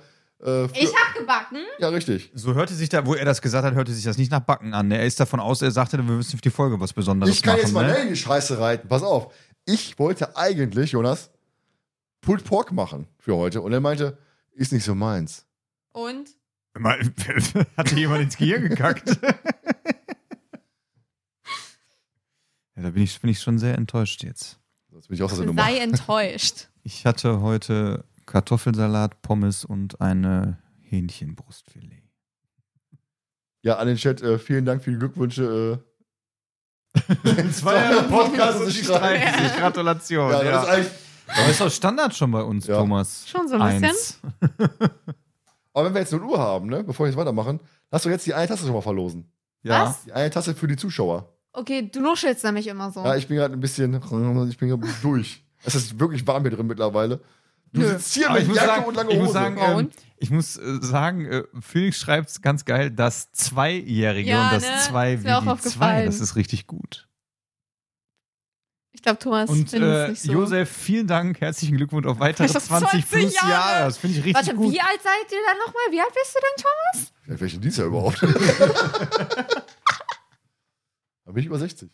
Äh, Ich hab gebacken. ja, richtig. so hörte sich da, wo er das gesagt hat, hörte sich das nicht nach Backen an. Er ist davon aus, er sagte, wir müssen für die Folge was Besonderes Ich kann machen. jetzt mal ne? in die Scheiße reiten. Pass auf. Ich wollte eigentlich, Jonas, Pulled Pork machen für heute. Und er meinte, ist nicht so meins. Und? Mal- Hatte jemand ins Gehirn gekackt? ja, da bin ich, bin ich schon sehr enttäuscht jetzt. Sonst bin ich auch aus der Nummer. Sei enttäuscht. Ich hatte heute Kartoffelsalat, Pommes und eine Hähnchenbrustfilet. Ja, an den Chat, äh, vielen Dank für die Glückwünsche. Das ja ein Podcast und die streiten sich. Gratulation. Äh, ja, Ja, das ist eigentlich. Das ist doch Standard schon bei uns, Ja. Thomas. Schon so ein bisschen. Eins. Aber wenn wir jetzt 0 Uhr haben, ne, bevor wir jetzt weitermachen, lass doch jetzt die eine Tasse schon mal verlosen. Ja. Was? Die eine Tasse für die Zuschauer. Okay, du nuschelst nämlich immer so. Ja, ich bin gerade ein bisschen, ich bin gerade durch. Es ist wirklich warm hier drin mittlerweile. Du Nö. sitzt hier Aber mit ich muss Jacke sagen, und lange ich Hose. muss sagen, ähm, und? ich muss äh, sagen, äh, Felix schreibt es ganz geil, das Zweijährige Ja, und das ne? Zwei Ist wie mir auch die Zwei. aufgefallen. Das ist richtig gut. Ich glaube, Thomas Und äh, es nicht so. Josef, vielen Dank, herzlichen Glückwunsch auf weitere Ich hab 20 20 plus Jahre. Jahre. Das finde ich richtig Warte, gut. wie alt seid ihr dann nochmal? Wie alt bist du denn, Thomas? Ja, welchen Dienst ja überhaupt? da bin ich über 60.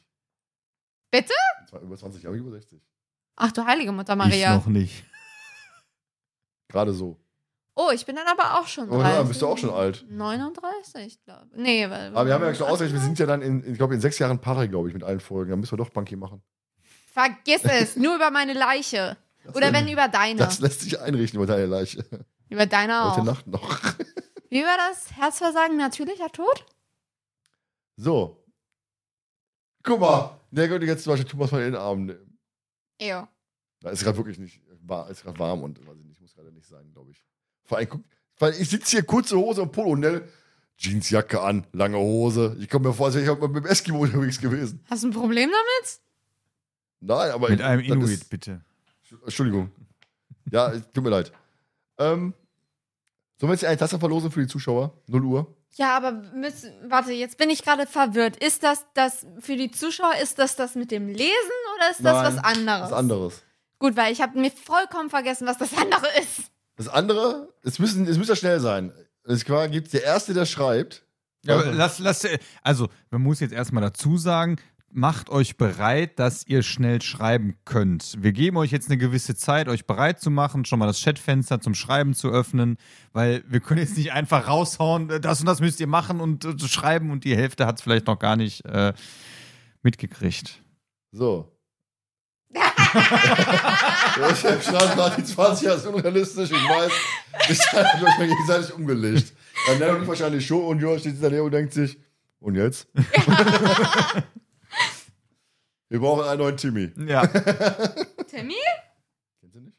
Bitte? Zwar Über 20 Jahre, über 60. Ach du heilige Mutter Ich Maria. noch nicht. Gerade so. Oh, ich bin dann aber auch schon Oh 30. ja, bist du auch schon alt. 39, glaube ich. Nee, weil. Aber wir haben ja schon ausgerechnet, wir sind ja dann in, ich glaube, in sechs Jahren Paare, glaube ich, mit allen Folgen. Dann müssen wir doch Banki machen. Vergiss es, nur über meine Leiche. Oder wenn über deine. Das lässt sich einrichten über deine Leiche. Über deine Heute auch. Nacht noch. Wie war das? Herzversagen natürlicher Tod? So. Guck mal. Der könnte jetzt zum Beispiel Thomas mal in den Arm nehmen. Ew. Da ist gerade wirklich nicht, war, ist gerade warm und weiß ich nicht, muss gerade nicht sein, glaube ich. Vor allem, guck, weil ich sitze hier kurze Hose und Polo, ne? Jeansjacke an, lange Hose. Ich komme mir vor, als wäre ich mit dem Eskimo unterwegs gewesen. Hast du ein Problem damit? Nein, aber. Mit einem Inuit, ist- bitte. Entschuldigung. Ja, tut mir leid. Ähm, sollen wir jetzt eine Tasse verlosen für die Zuschauer? 0 Uhr? Ja, aber müssen, warte, jetzt bin ich gerade verwirrt. Ist das das für die Zuschauer, ist das das mit dem Lesen oder ist das Nein, was anderes? Was anderes. Gut, weil ich habe mir vollkommen vergessen, was das andere ist. Das andere, es, müssen, es muss ja schnell sein. Es gibt der Erste, der schreibt. Ja, aber lass, lass, also, man muss jetzt erstmal dazu sagen, macht euch bereit, dass ihr schnell schreiben könnt. Wir geben euch jetzt eine gewisse Zeit, euch bereit zu machen, schon mal das Chatfenster zum Schreiben zu öffnen, weil wir können jetzt nicht einfach raushauen, äh, das und das müsst ihr machen und äh, schreiben und die Hälfte hat es vielleicht noch gar nicht äh, mitgekriegt. So. ich schreibe gerade die 20 Jahre ist unrealistisch, ich weiß. Ich habe euch gegenseitig umgelegt. Dann nennt ich wahrscheinlich schon und Joa steht daneben und denkt sich, und jetzt? Wir brauchen einen neuen Timmy. Ja. Timmy? Kennst du nicht?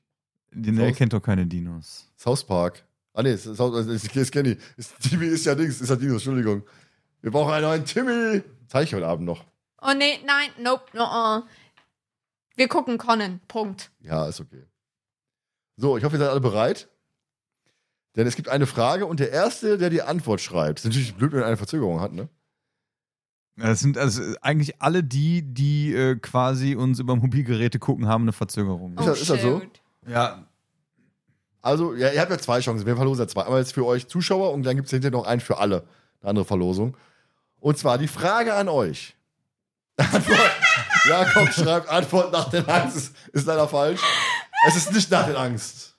Die Nell kennt doch keine Dinos. South Park. Ah, nee, South, das, das kenne ich. Ist- Timmy ist ja Dings, ist ja Dinos, Entschuldigung. Wir brauchen einen neuen Timmy. Zeige ich heute Abend noch. Oh nee, nein, nope, no, uh. Wir gucken Conan. Punkt. Ja, ist okay. So, ich hoffe, ihr seid alle bereit. Denn es gibt eine Frage und der Erste, der die Antwort schreibt, ist natürlich blöd, wenn er eine Verzögerung hat, ne? Das sind also eigentlich alle die, die äh, quasi uns über Mobilgeräte gucken, haben eine Verzögerung. Ist das- ist das so? shoot. Ja, Also, ja, ihr habt ja zwei Chancen. Wir verlosen ja zwei. Einmal jetzt für euch Zuschauer und dann gibt es hinterher noch einen für alle. Eine andere Verlosung. Und zwar die Frage an euch. Antwort, Jakob schreibt, Antwort nach den Angst ist, ist leider falsch. Es ist nicht nach den Angst.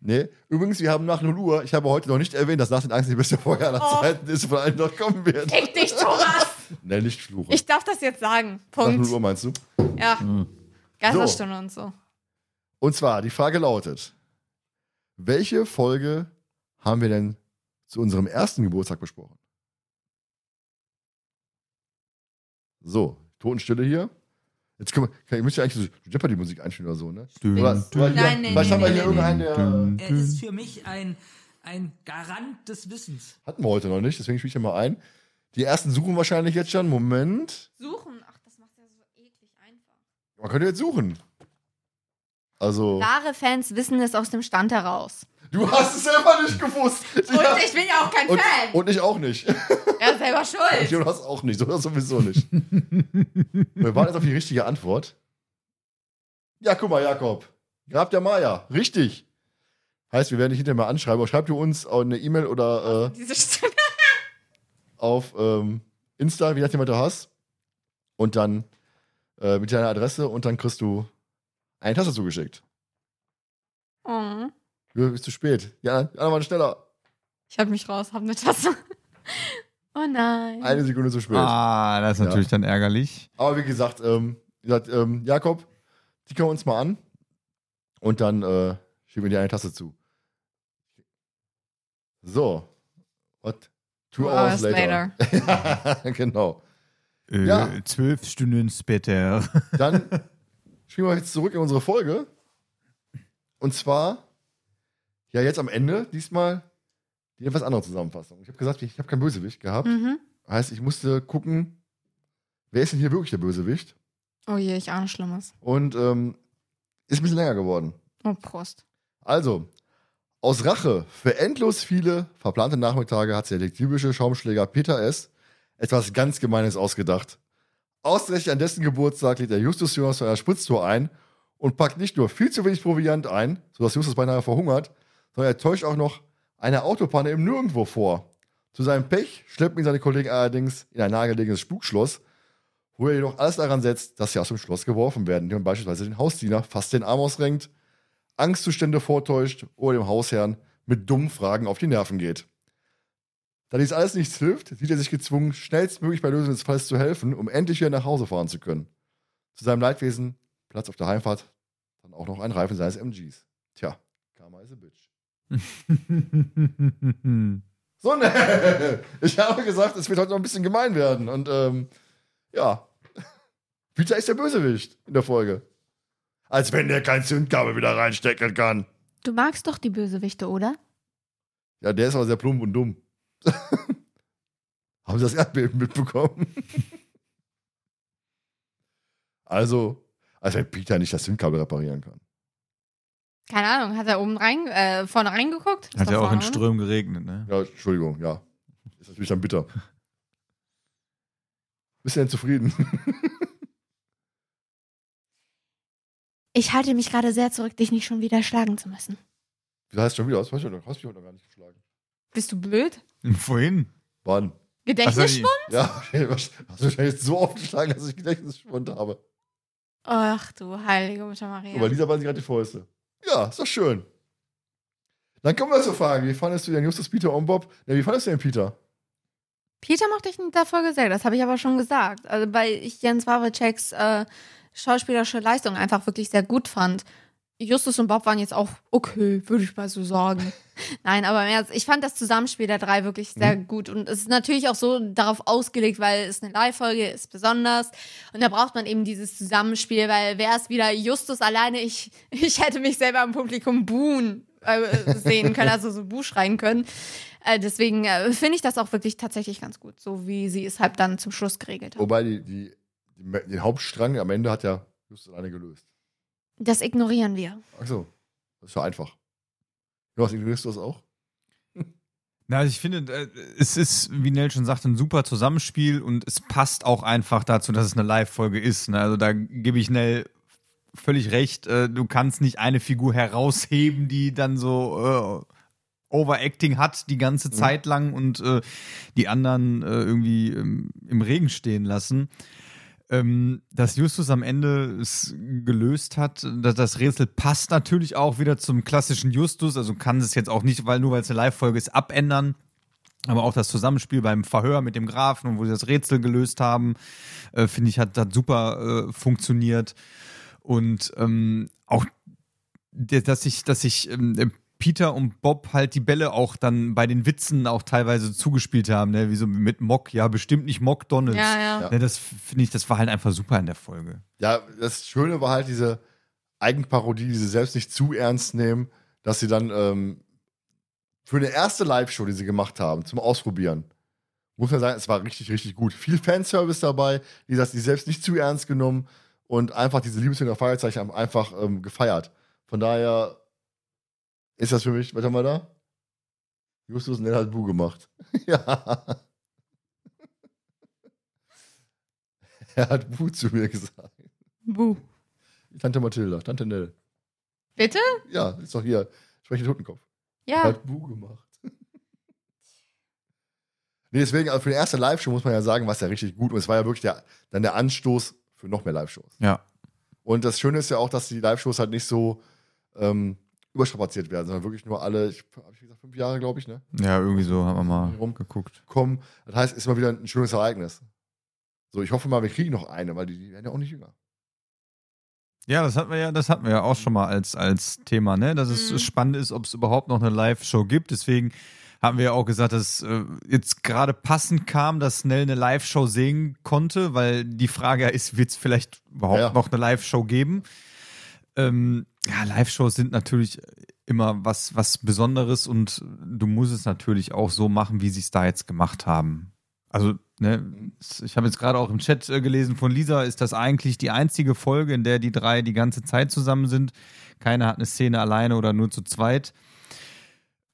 Nicht? Nee, übrigens, wir haben nach 0 Uhr, ich habe heute noch nicht erwähnt, dass nach den Angst die beste Feuer aller Oh. Zeiten ist, von allen noch kommen wird. Fick dich, Thomas! Nee, nicht fluchen. Ich darf das jetzt sagen. nach 0 Punkt. Uhr meinst du? Ja. Geisterstunde und so. Und zwar, die Frage lautet: Welche Folge haben wir denn zu unserem ersten Geburtstag besprochen? So, Totenstille hier. Jetzt können wir, kann, ich müsste ja eigentlich so Jeopardy-Musik einspielen oder so, ne? Dün, Oder, dün, oder Nein, haben wir nee, hier nee, irgendeinen, der. dün, Er ist für mich ein, ein Garant des Wissens. Hatten wir heute noch nicht, deswegen spiele ich den mal ein. Die ersten suchen wahrscheinlich jetzt schon. Moment. Suchen. Ach, das macht ja so eklig einfach. Man könnte jetzt suchen. Also. Wahre Fans wissen es aus dem Stand heraus. Du hast es selber nicht gewusst. Und Ja. ich bin ja auch kein Und, Fan. und ich auch nicht. er ist selber schuld. Jonas auch nicht, oder sowieso nicht. Wir warten jetzt auf die richtige Antwort. Ja, guck mal, Jakob. Grab der Maya. Richtig. Heißt, wir werden dich hinterher mal anschreiben. Aber schreib du uns eine E-Mail oder äh, Diese Stimme. auf ähm, Insta, wie nachdem was du hast. Und dann äh, mit deiner Adresse und dann kriegst du eine Tasse zugeschickt. Oh. Du bist zu spät. Ja, die anderen waren schneller. Ich hab mich raus, hab eine Tasse. Oh nein. Eine Sekunde zu spät. Ah, das ist Ja. natürlich dann ärgerlich. Aber wie gesagt, ähm, wie gesagt ähm, Jakob, die können wir uns mal an. Und dann äh, schieben wir dir eine Tasse zu. So. What? Two Two hours, hours later. ja, genau. Äh, Ja. Zwölf Stunden später. Dann spielen wir jetzt zurück in unsere Folge. Und zwar, ja, jetzt am Ende, diesmal die etwas andere Zusammenfassung. Ich habe gesagt, ich habe keinen Bösewicht gehabt. Mhm. Heißt, ich musste gucken, wer ist denn hier wirklich der Bösewicht? Oh je, ich ahne Schlimmes. Und ähm, ist ein bisschen länger geworden. Oh, Prost. Also, aus Rache für endlos viele verplante Nachmittage hat der detektivische Schaumschläger Peter S. etwas ganz Gemeines ausgedacht. Ausgerechnet an dessen Geburtstag lädt er Justus Jonas zu einer Spritztour ein und packt nicht nur viel zu wenig Proviant ein, sodass Justus beinahe verhungert, sondern er täuscht auch noch eine Autopanne im Nirgendwo vor. Zu seinem Pech schleppen ihn seine Kollegen allerdings in ein nahegelegenes Spukschloss, wo er jedoch alles daran setzt, dass sie aus dem Schloss geworfen werden, indem beispielsweise den Hausdiener fast den Arm ausrenkt, Angstzustände vortäuscht oder dem Hausherrn mit dummen Fragen auf die Nerven geht. Da dies alles nichts hilft, sieht er sich gezwungen, schnellstmöglich bei Lösung des Falls zu helfen, um endlich wieder nach Hause fahren zu können. Zu seinem Leidwesen Platz auf der Heimfahrt dann auch noch ein Reifen seines MGs. Tja, Karma is a bitch. So, ne. Ich habe gesagt, es wird heute noch ein bisschen gemein werden. Und ähm, ja, Peter ist der Bösewicht in der Folge. Als wenn der kein Zündkabel wieder reinstecken kann. Du magst doch die Bösewichte, oder? Ja, der ist aber sehr plump und dumm. Haben Sie das Erdbeben mitbekommen? also, als wenn Peter nicht das Zündkabel reparieren kann. Keine Ahnung, hat er oben rein, äh, vorne reingeguckt? Ist Hat ja auch in vorne, oder? Strömen geregnet, ne? Ja, Entschuldigung, ja. Ist natürlich dann bitter. Bist du denn zufrieden? Ich halte mich gerade sehr zurück, dich nicht schon wieder schlagen zu müssen. Wie heißt schon wieder? Hast du hast mich heute noch gar nicht geschlagen. Bist du blöd? Vorhin. Wann? Gedächtnisschwund? Ja, hast du wahrscheinlich so aufgeschlagen, dass ich Gedächtnisschwund habe. Ach du heilige Mutter Aber Maria. Lisa war sich gerade die Fäuste. Ja, ist doch schön. Dann kommen wir zur Frage, wie fandest du denn Justus, Peter und Bob? Ja, wie fandest du den Peter? Peter mochte ich in der Folge sehr, das habe ich aber schon gesagt. Also weil ich Jens Wawritscheks äh, schauspielerische Leistung einfach wirklich sehr gut fand. Justus und Bob waren jetzt auch okay, würde ich mal so sagen. Nein, aber im Ernst, ich fand das Zusammenspiel der drei wirklich sehr gut. Und es ist natürlich auch so darauf ausgelegt, weil es eine Live-Folge ist, besonders. Und da braucht man eben dieses Zusammenspiel, weil wäre es wieder Justus alleine, ich, ich hätte mich selber im Publikum buhen äh, sehen können, also so Buh schreien können. Äh, deswegen äh, finde ich das auch wirklich tatsächlich ganz gut, so wie sie es halt dann zum Schluss geregelt hat. Wobei die, die, die, den Hauptstrang am Ende hat ja Justus alleine gelöst. Das ignorieren wir. Ach so, das ist ja einfach. Jonas, ignorierst du das auch? Na, also ich finde, äh, es ist, wie Nell schon sagte, ein super Zusammenspiel und es passt auch einfach dazu, dass es eine Live-Folge ist. Ne? Also da gebe ich Nell völlig recht. Äh, Du kannst nicht eine Figur herausheben, die dann so äh, Overacting hat die ganze Zeit lang und äh, die anderen äh, irgendwie ähm, im Regen stehen lassen. Ähm, dass Justus am Ende es gelöst hat, das Rätsel passt natürlich auch wieder zum klassischen Justus. Also kann es jetzt auch nicht, weil nur weil es eine Live-Folge ist, abändern. Aber auch das Zusammenspiel beim Verhör mit dem Grafen und wo sie das Rätsel gelöst haben, äh, finde ich, hat, hat super äh, funktioniert. Und ähm, auch, dass ich, dass ich ähm, Peter und Bob halt die Bälle auch dann bei den Witzen auch teilweise zugespielt haben, ne? wie so mit Mock, ja, bestimmt nicht Mock Donalds. Ja, ja. Ja. Ne, das finde ich, das war halt einfach super in der Folge. Ja, das Schöne war halt diese Eigenparodie, die sie selbst nicht zu ernst nehmen, dass sie dann ähm, für eine erste Live-Show, die sie gemacht haben, zum Ausprobieren, muss man sagen, es war richtig, richtig gut. Viel Fanservice dabei, wie gesagt, die selbst nicht zu ernst genommen und einfach diese Liebesfilme der Feierzeichen haben einfach ähm, gefeiert. Von daher ist das für mich, was haben wir da? Justus Nell hat Bu gemacht. ja. Er hat Bu zu mir gesagt. Buh. Tante Mathilda, Tante Nell. Bitte? Ja, ist doch hier. Spreche Totenkopf. Er Ja. hat Bu gemacht. nee, deswegen, also für die erste Live-Show muss man ja sagen, war es ja richtig gut. Und es war ja wirklich der, dann der Anstoß für noch mehr Live-Shows. Ja. Und das Schöne ist ja auch, dass die Live-Shows halt nicht so ähm, überstrapaziert werden, sondern wirklich nur alle, ich habe ich gesagt, fünf Jahre, glaube ich, ne? Ja, irgendwie so haben wir mal Rum. geguckt. Kommen. Das heißt, ist mal wieder ein schönes Ereignis. So, ich hoffe mal, wir kriegen noch eine, weil die, die werden ja auch nicht jünger. Ja, das hatten wir ja, das hatten wir ja auch schon mal als, als Thema, ne? Dass es Mhm. spannend ist, ob es überhaupt noch eine Live-Show gibt. Deswegen haben wir ja auch gesagt, dass äh, jetzt gerade passend kam, dass Snell eine Live-Show sehen konnte, weil die Frage ja ist, wird es vielleicht überhaupt Ja. noch eine Live-Show geben? Ähm, ja, Live-Shows sind natürlich immer was, was Besonderes und du musst es natürlich auch so machen, wie sie es da jetzt gemacht haben. Also, ne, ich habe jetzt gerade auch im Chat äh, gelesen von Lisa, ist das eigentlich die einzige Folge, in der die drei die ganze Zeit zusammen sind. Keiner hat eine Szene alleine oder nur zu zweit.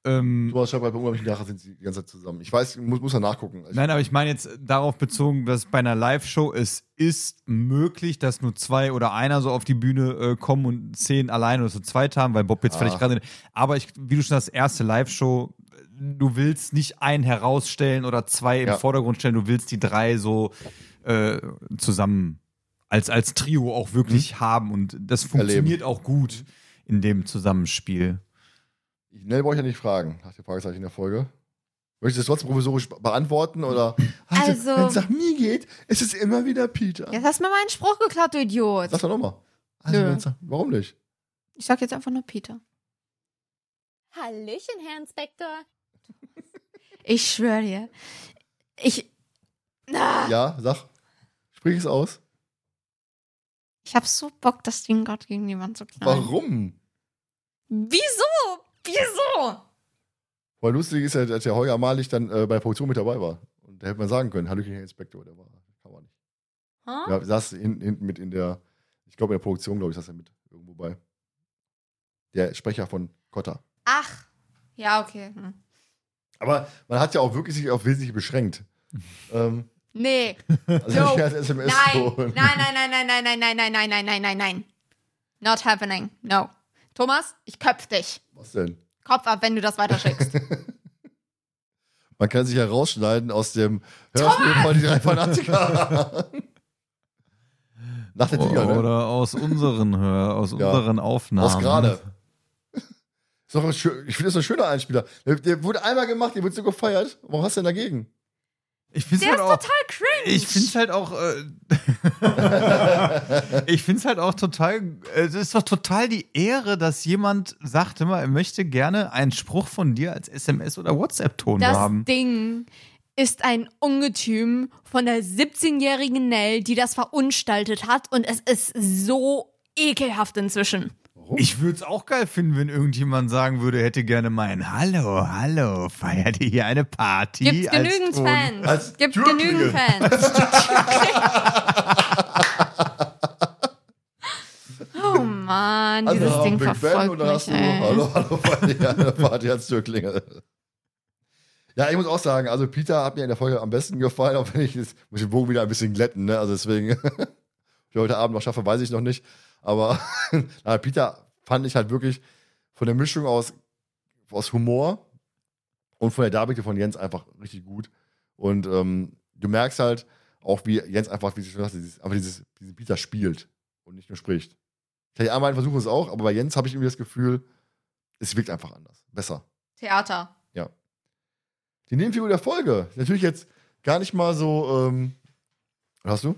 Ähm, Thomas schreibt halt bei unglaublichen Nachher sind sie die ganze Zeit zusammen. Ich weiß, muss, muss ja nachgucken. Ich, Nein, aber ich meine jetzt darauf bezogen, dass bei einer Live-Show es ist möglich, dass nur zwei oder einer so auf die Bühne äh, kommen und zehn alleine oder zu zweit haben, weil Bob jetzt Ah. vielleicht gerade. Aber ich, wie du schon das erste Live-Show, du willst nicht einen herausstellen oder zwei im Ja. Vordergrund stellen, du willst die drei so äh, zusammen als, als Trio auch wirklich haben und das funktioniert auch gut in dem Zusammenspiel. Nell brauche ich ja nicht fragen, nach dem Fragezeichen in der Folge. Möchtest du das trotzdem provisorisch be- beantworten? Oder? Also- wenn es nach mir geht, ist es immer wieder Peter. Jetzt hast du mir meinen Spruch geklaut, du Idiot. Sag doch nochmal. Also, Nö. wenn's nach- warum nicht? Ich sag jetzt einfach nur Peter. Hallöchen, Herr Inspektor. Ich schwöre dir. Ich. Ah, Ja, sag. Sprich es aus. Ich hab so Bock, das Ding gerade gegen die Wand zu knallen. Warum? Wieso? Wieso? Weil lustig ist ja, dass der Heuer Malig dann äh, bei der Produktion mit dabei war. Und da hätte man sagen können, Hallöchen, Herr Inspektor, der war, kann man nicht. Hä? Ja, saß hin- hinten mit in der, ich glaube in der Produktion, glaube ich, saß er mit irgendwo bei. Der Sprecher von Kotta. Ach. Ja, okay. Hm. Aber man hat ja auch wirklich sich auf Wesentliche beschränkt. ähm, Nee. also No. nicht als SMS Nein. Nein, nein, nein, nein, nein, nein, nein, nein, nein, nein, nein, nein, nein. Not happening. No. Thomas, ich köpf dich. Was denn? Kopf ab, wenn du das weiterschickst. Man kann sich herausschneiden aus dem Hörspiel von die drei Fanatiker. Nach der Tiger, ne? Oder aus unseren, Hör- aus Ja. unseren Aufnahmen. Aus gerade. Ich finde das ein schöner Einspieler. Der, der wurde einmal gemacht, der wird so gefeiert. Warum hast du denn dagegen? Ich finde Der halt ist auch, total cringe. ich finde es halt auch, äh, ich finde es halt auch total, es ist doch total die Ehre, dass jemand sagt immer, er möchte gerne einen Spruch von dir als SMS oder WhatsApp-Ton Das haben. Ding ist ein Ungetüm von der 17-jährigen Nell, die das verunstaltet hat und es ist so ekelhaft inzwischen. Ich würde es auch geil finden, wenn irgendjemand sagen würde, hätte gerne meinen Hallo, hallo, feiert ihr hier eine Party? Gibt genügend Ton? Fans. Als Gibt Türklingel. genügend Fans. oh Mann, dieses Andere haben Ding Big Ben verfolgt und dann hast mich. du ey. Hallo, hallo, Party, hallo, Party als Türklingel. Ja, ich muss auch sagen, also Peter hat mir in der Folge am besten gefallen, auch wenn ich jetzt, muss ich den Bogen wieder ein bisschen glätten, ne? Also deswegen, ob ich heute Abend noch schaffe, weiß ich noch nicht. Aber na, Peter fand ich halt wirklich von der Mischung aus, aus Humor und von der Darbietung von Jens einfach richtig gut. Und ähm, du merkst halt auch, wie Jens einfach, wie du schon sagst, dieses, einfach dieses, diesen Peter spielt und nicht nur spricht. Die anderen versuchen es auch, aber bei Jens habe ich irgendwie das Gefühl, es wirkt einfach anders. Besser. Theater. Die Nebenfigur der Folge. Natürlich jetzt gar nicht mal so. Ähm, hast du?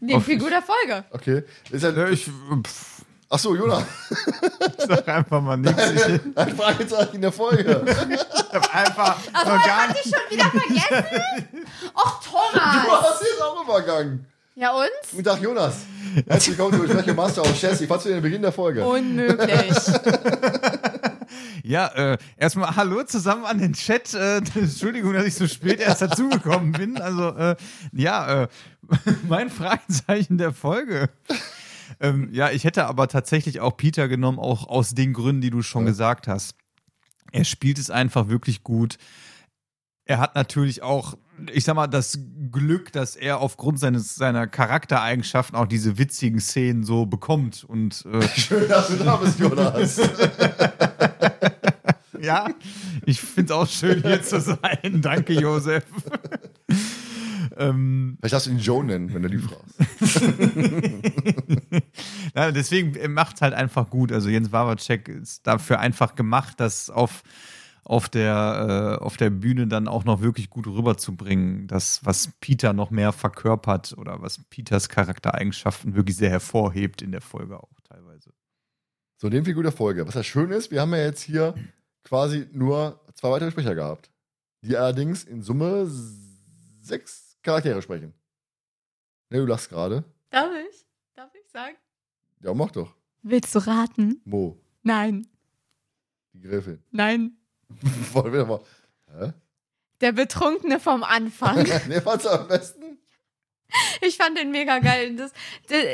Die Figur der Folge. Okay. Ist ja, Ja, ich pff, ach so, Jonas. sag einfach mal nichts. Ich Ein Fragezeichen in der Folge. hab einfach Also, noch gar hab nicht. ich schon wieder vergessen? Och, Du Thomas. hast jetzt auch übergangen. Ja, und? Guten Tag, Jonas. Herzlich willkommen zu Besprechung Master of Chess. Ich fand zu den Beginn der Folge. Unmöglich. Ja, äh, erstmal Hallo zusammen an den Chat. Äh, Entschuldigung, dass ich so spät erst dazugekommen bin. Also, äh, ja, äh, mein Fragezeichen der Folge. Ähm, ja, ich hätte aber tatsächlich auch Peter genommen, auch aus den Gründen, die du schon gesagt hast. Er spielt es einfach wirklich gut. Er hat natürlich auch, ich sag mal, das Glück, dass er aufgrund seines, seiner Charaktereigenschaften auch diese witzigen Szenen so bekommt. Und äh, Schön, dass du da bist, Jonas. Ja, ich finde es auch schön, hier zu sein. Danke, Josef. Ähm, Vielleicht darfst du ihn Joe nennen, wenn du lieb fragst. ja, deswegen macht es halt einfach gut. Also Jens Wawacek ist dafür einfach gemacht, das auf, auf, der, äh, auf der Bühne dann auch noch wirklich gut rüberzubringen. Das, was Peter noch mehr verkörpert oder was Peters Charaktereigenschaften wirklich sehr hervorhebt in der Folge auch teilweise. So, Nebenfigur der Folge. Was ja schön ist, wir haben ja jetzt hier quasi nur zwei weitere Sprecher gehabt. Die allerdings in Summe sechs Charaktere sprechen. Ne, du lachst gerade. Darf ich? Darf ich sagen? Ja, mach doch. Willst du raten? Mo, Nein. die Gräfin. Nein. Wollen wir mal. Hä? Der Betrunkene vom Anfang. ne, was am besten? Ich fand den mega geil. Das,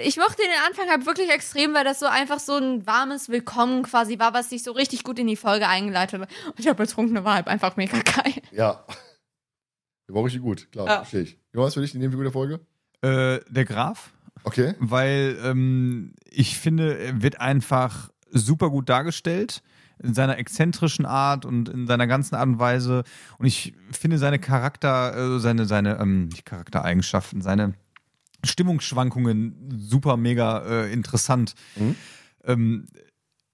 ich mochte den Anfang halt wirklich extrem, weil das so einfach so ein warmes Willkommen quasi war, was sich so richtig gut in die Folge eingeleitet hat. Und der Betrunkene war halt einfach mega geil. Ja. Der war richtig gut, klar, Ja. verstehe ich. Jonas, für dich die Nebenfigur der Folge? Äh, der Graf, Okay. weil ähm, ich finde, er wird einfach super gut dargestellt in seiner exzentrischen Art und in seiner ganzen Art und Weise. Und ich finde seine Charakter, äh, seine, seine ähm, nicht Charaktereigenschaften, seine Stimmungsschwankungen super mega äh, interessant. Mhm. Ähm,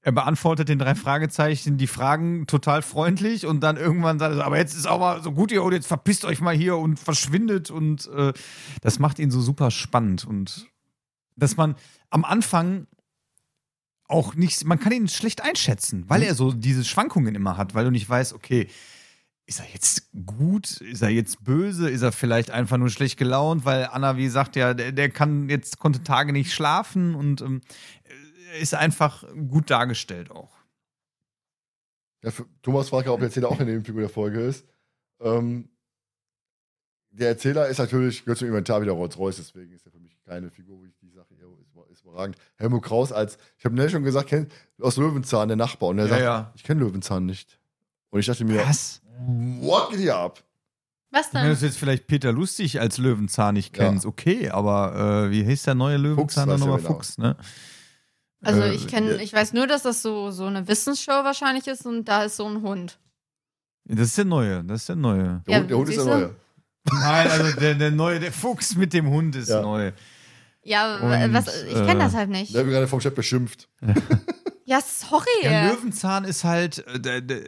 er beantwortet den drei Fragezeichen die Fragen total freundlich und dann irgendwann sagt er, aber jetzt ist auch mal so gut ihr und jetzt verpisst euch mal hier und verschwindet und äh, das macht ihn so super spannend und dass man am Anfang auch nicht, man kann ihn schlecht einschätzen, weil er so diese Schwankungen immer hat, weil du nicht weißt, okay, ist er jetzt gut? Ist er jetzt böse? Ist er vielleicht einfach nur schlecht gelaunt? Weil Anna, wie sagt ja, der, der kann jetzt konnte Tage nicht schlafen und ähm, ist einfach gut dargestellt auch. Ja, für, Thomas fragt ja, ob der Erzähler auch eine Nebenfigur der Folge ist. Ähm, der Erzähler ist natürlich, gehört zum Inventar wieder Rolls-Royce, deswegen ist er für mich keine Figur, wo ich die sage, ja, ist, ist überragend. Helmut Kraus als, ich habe schon gesagt, kennt, aus Löwenzahn, der Nachbar. Und er Ja, sagt, ja. ich kenne Löwenzahn nicht. Und ich dachte mir, Was? what geht hier ab? Was Wenn denn? du jetzt vielleicht Peter Lustig als Löwenzahn nicht Ja. kennst, okay, aber äh, wie hieß der neue Löwenzahn weiß dann ja nochmal? genau. Fuchs, ne? Also Äh, ich kenne, ich weiß nur, dass das so, so eine Wissensshow wahrscheinlich ist und da ist so ein Hund. Das ist der neue, das ist der neue. Der, Ja, Hund, der Hund ist der neue. Nein, also der, der neue, der Fuchs mit dem Hund ist Ja. neu. Ja, Und, was, ich kenne äh, das halt nicht. Der wird gerade vom Chef beschimpft. Ja, sorry. Ja, Löwenzahn ist halt. Äh, der, der,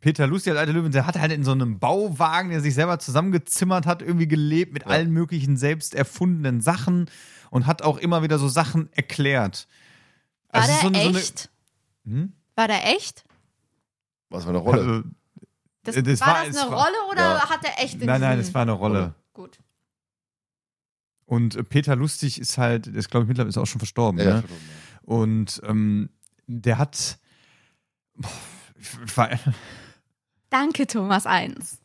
Peter Lusti, der alte Löwen, der hat halt in so einem Bauwagen, der sich selber zusammengezimmert hat, irgendwie gelebt mit Ja. allen möglichen selbst erfundenen Sachen und hat auch immer wieder so Sachen erklärt. War Also der so eine- so eine- echt? Hm? War der echt? Was für eine Rolle. Also, Das, Äh, das war, war- das eine war- Rolle oder Ja. hat der echt in nein, nein, es war eine Rolle. Gut. Und äh, Peter Lustig ist halt, der ist glaube ich mittlerweile ist auch schon verstorben. Ja, ja, ne? Und ähm, der hat. Boah, war- Danke, Thomas 1.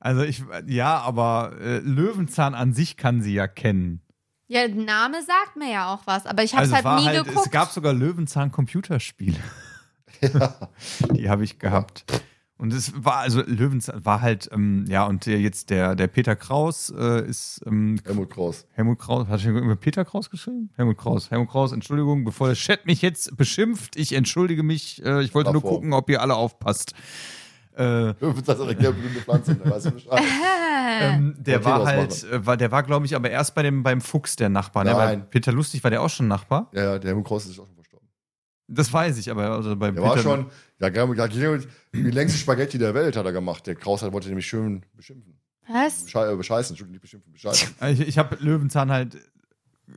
Also ich, ja, aber äh, Löwenzahn an sich kann sie ja kennen. Ja, der Name sagt mir ja auch was, aber ich habe es also halt war nie halt, geguckt. es gab sogar Löwenzahn Computerspiele. Die habe ich gehabt. Und es war, also Löwenzahn war halt, ähm, ja, und der, jetzt der, der Peter Kraus äh, ist, ähm, Helmut Kraus. Helmut Kraus, hat ich über Peter Kraus geschrieben? Helmut Kraus. Helmut Kraus, Entschuldigung, bevor der Chat mich jetzt beschimpft, ich entschuldige mich, äh, ich wollte nur Davor. gucken, ob ihr alle aufpasst. Äh, Das ist eine blühende Pflanze. Da weißt du Bescheid. ähm, der Okay, war halt, äh, war, der war, glaube ich, aber erst bei dem, beim Fuchs der Nachbar. Ne? Weil Nein. Peter Lustig war der auch schon Nachbar. Ja, ja, der Helmut Kraus ist auch schon verstorben. Das weiß ich, aber also bei Der Peter war schon, ja, die längste Spaghetti der Welt hat er gemacht. Der Kraus hat, wollte nämlich schön beschimpfen. Was? Besche äh, bescheißen, Entschuldigung, nicht beschimpfen, bescheißen. Ich, ich habe Löwenzahn halt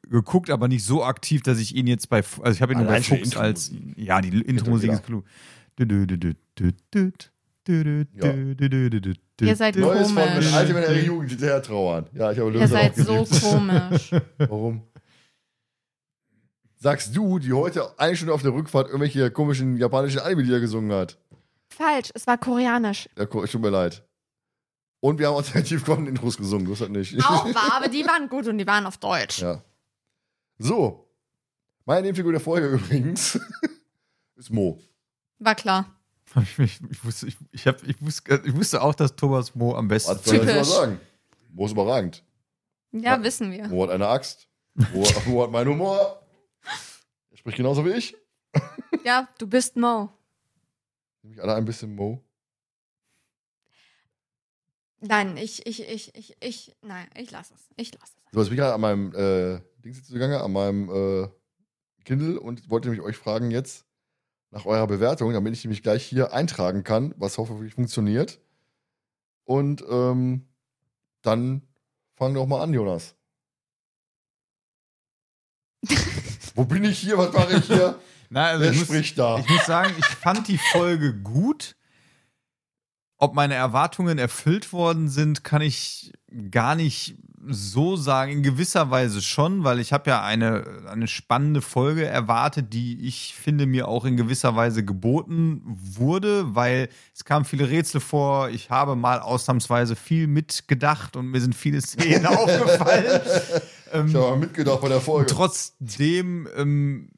geguckt, aber nicht so aktiv, dass ich ihn jetzt bei, also ich habe ihn nur bei Fuchs als, ja, die Intro-Musik ist klug. Dü- dü- dü- Ihr seid Neues von Komisch. mit Alte, wenn ihre Jugend hinterher trauern. Ja, ich habe Ihr seid auch so komisch. Warum? Sagst du, die heute eine Stunde auf der Rückfahrt irgendwelche komischen japanischen Anime-Lieder gesungen hat? Falsch, es war koreanisch. Ja, tut mir leid. Und wir haben alternativ Intros gesungen, du hast das nicht. Auch war, aber die waren gut und die waren auf Deutsch. Ja. So. Meine Nebenfigur der Folge übrigens ist Mo. War klar. Ich, ich, ich, wusste, ich, ich, hab, ich, wusste, ich wusste auch, dass Thomas Mo am besten. Was soll ich mal sagen? Mo ist überragend. Ja, Ja. wissen wir. Mo hat eine Axt. Mo, Mo hat meinen Humor. Er spricht genauso wie ich. Ja, du bist Mo. Nämlich alle ein bisschen Mo. Nein, ich, ich, ich, ich, ich, nein, ich lasse es. Ich lasse es. So, jetzt bin ich gerade an meinem äh, Dings jetzt zugange, an meinem äh, Kindle und wollte nämlich euch fragen jetzt nach eurer Bewertung, damit ich nämlich gleich hier eintragen kann, was hoffentlich funktioniert. Und ähm, dann fang doch mal an, Jonas. Wo bin ich hier? Was mache ich hier? Na, also Wer ich, muss, spricht da? ich muss sagen, ich fand die Folge gut. Ob meine Erwartungen erfüllt worden sind, kann ich gar nicht so sagen. In gewisser Weise schon, weil ich habe ja eine, eine spannende Folge erwartet, die ich finde mir auch in gewisser Weise geboten wurde, weil es kamen viele Rätsel vor. Ich habe mal ausnahmsweise viel mitgedacht und mir sind viele Szenen aufgefallen. Ähm, Ich habe mal mitgedacht bei der Folge. Trotzdem ähm,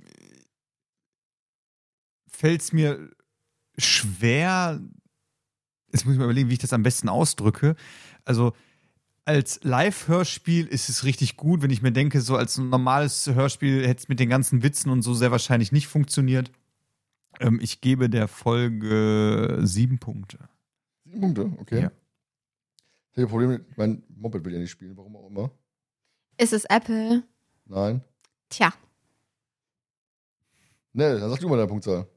fällt es mir schwer, jetzt muss ich mal überlegen, wie ich das am besten ausdrücke. Also als Live-Hörspiel ist es richtig gut, wenn ich mir denke, so als normales Hörspiel hätte es mit den ganzen Witzen und so sehr wahrscheinlich nicht funktioniert. Ähm, ich gebe der Folge sieben Punkte. Sieben Punkte, okay. Ja. Ich habe Probleme, mein Moped will ja nicht spielen, warum auch immer. Ist es Apple? Nein. Tja, Ne, dann sag du mal deine Punktzahl.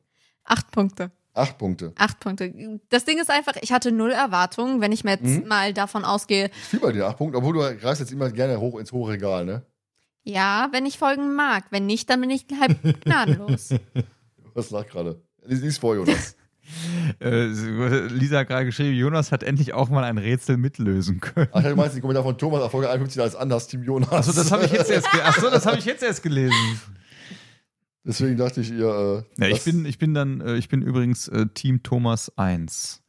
acht Punkte. Acht Punkte. Acht Punkte. Das Ding ist einfach, ich hatte null Erwartungen, wenn ich mir jetzt Mhm. mal davon ausgehe, Viel bei dir acht Punkte, obwohl du greifst jetzt immer gerne hoch ins hohe Regal, ne? ja, wenn ich Folgen mag. Wenn nicht, dann bin ich halb gnadenlos. Was lag gerade? Lies, lies vor, Jonas. Äh, Lisa hat gerade geschrieben, Jonas hat endlich auch mal ein Rätsel mitlösen können. Ach, du meinst den Kommentar von Thomas auf Folge 51 als anders, Team Jonas. Achso, das habe ich jetzt erst, ge Achso, das habe ich jetzt erst gelesen. Deswegen dachte ich ihr. Äh, Ja, ich bin, ich bin dann, äh, ich bin übrigens äh, Team Thomas 1.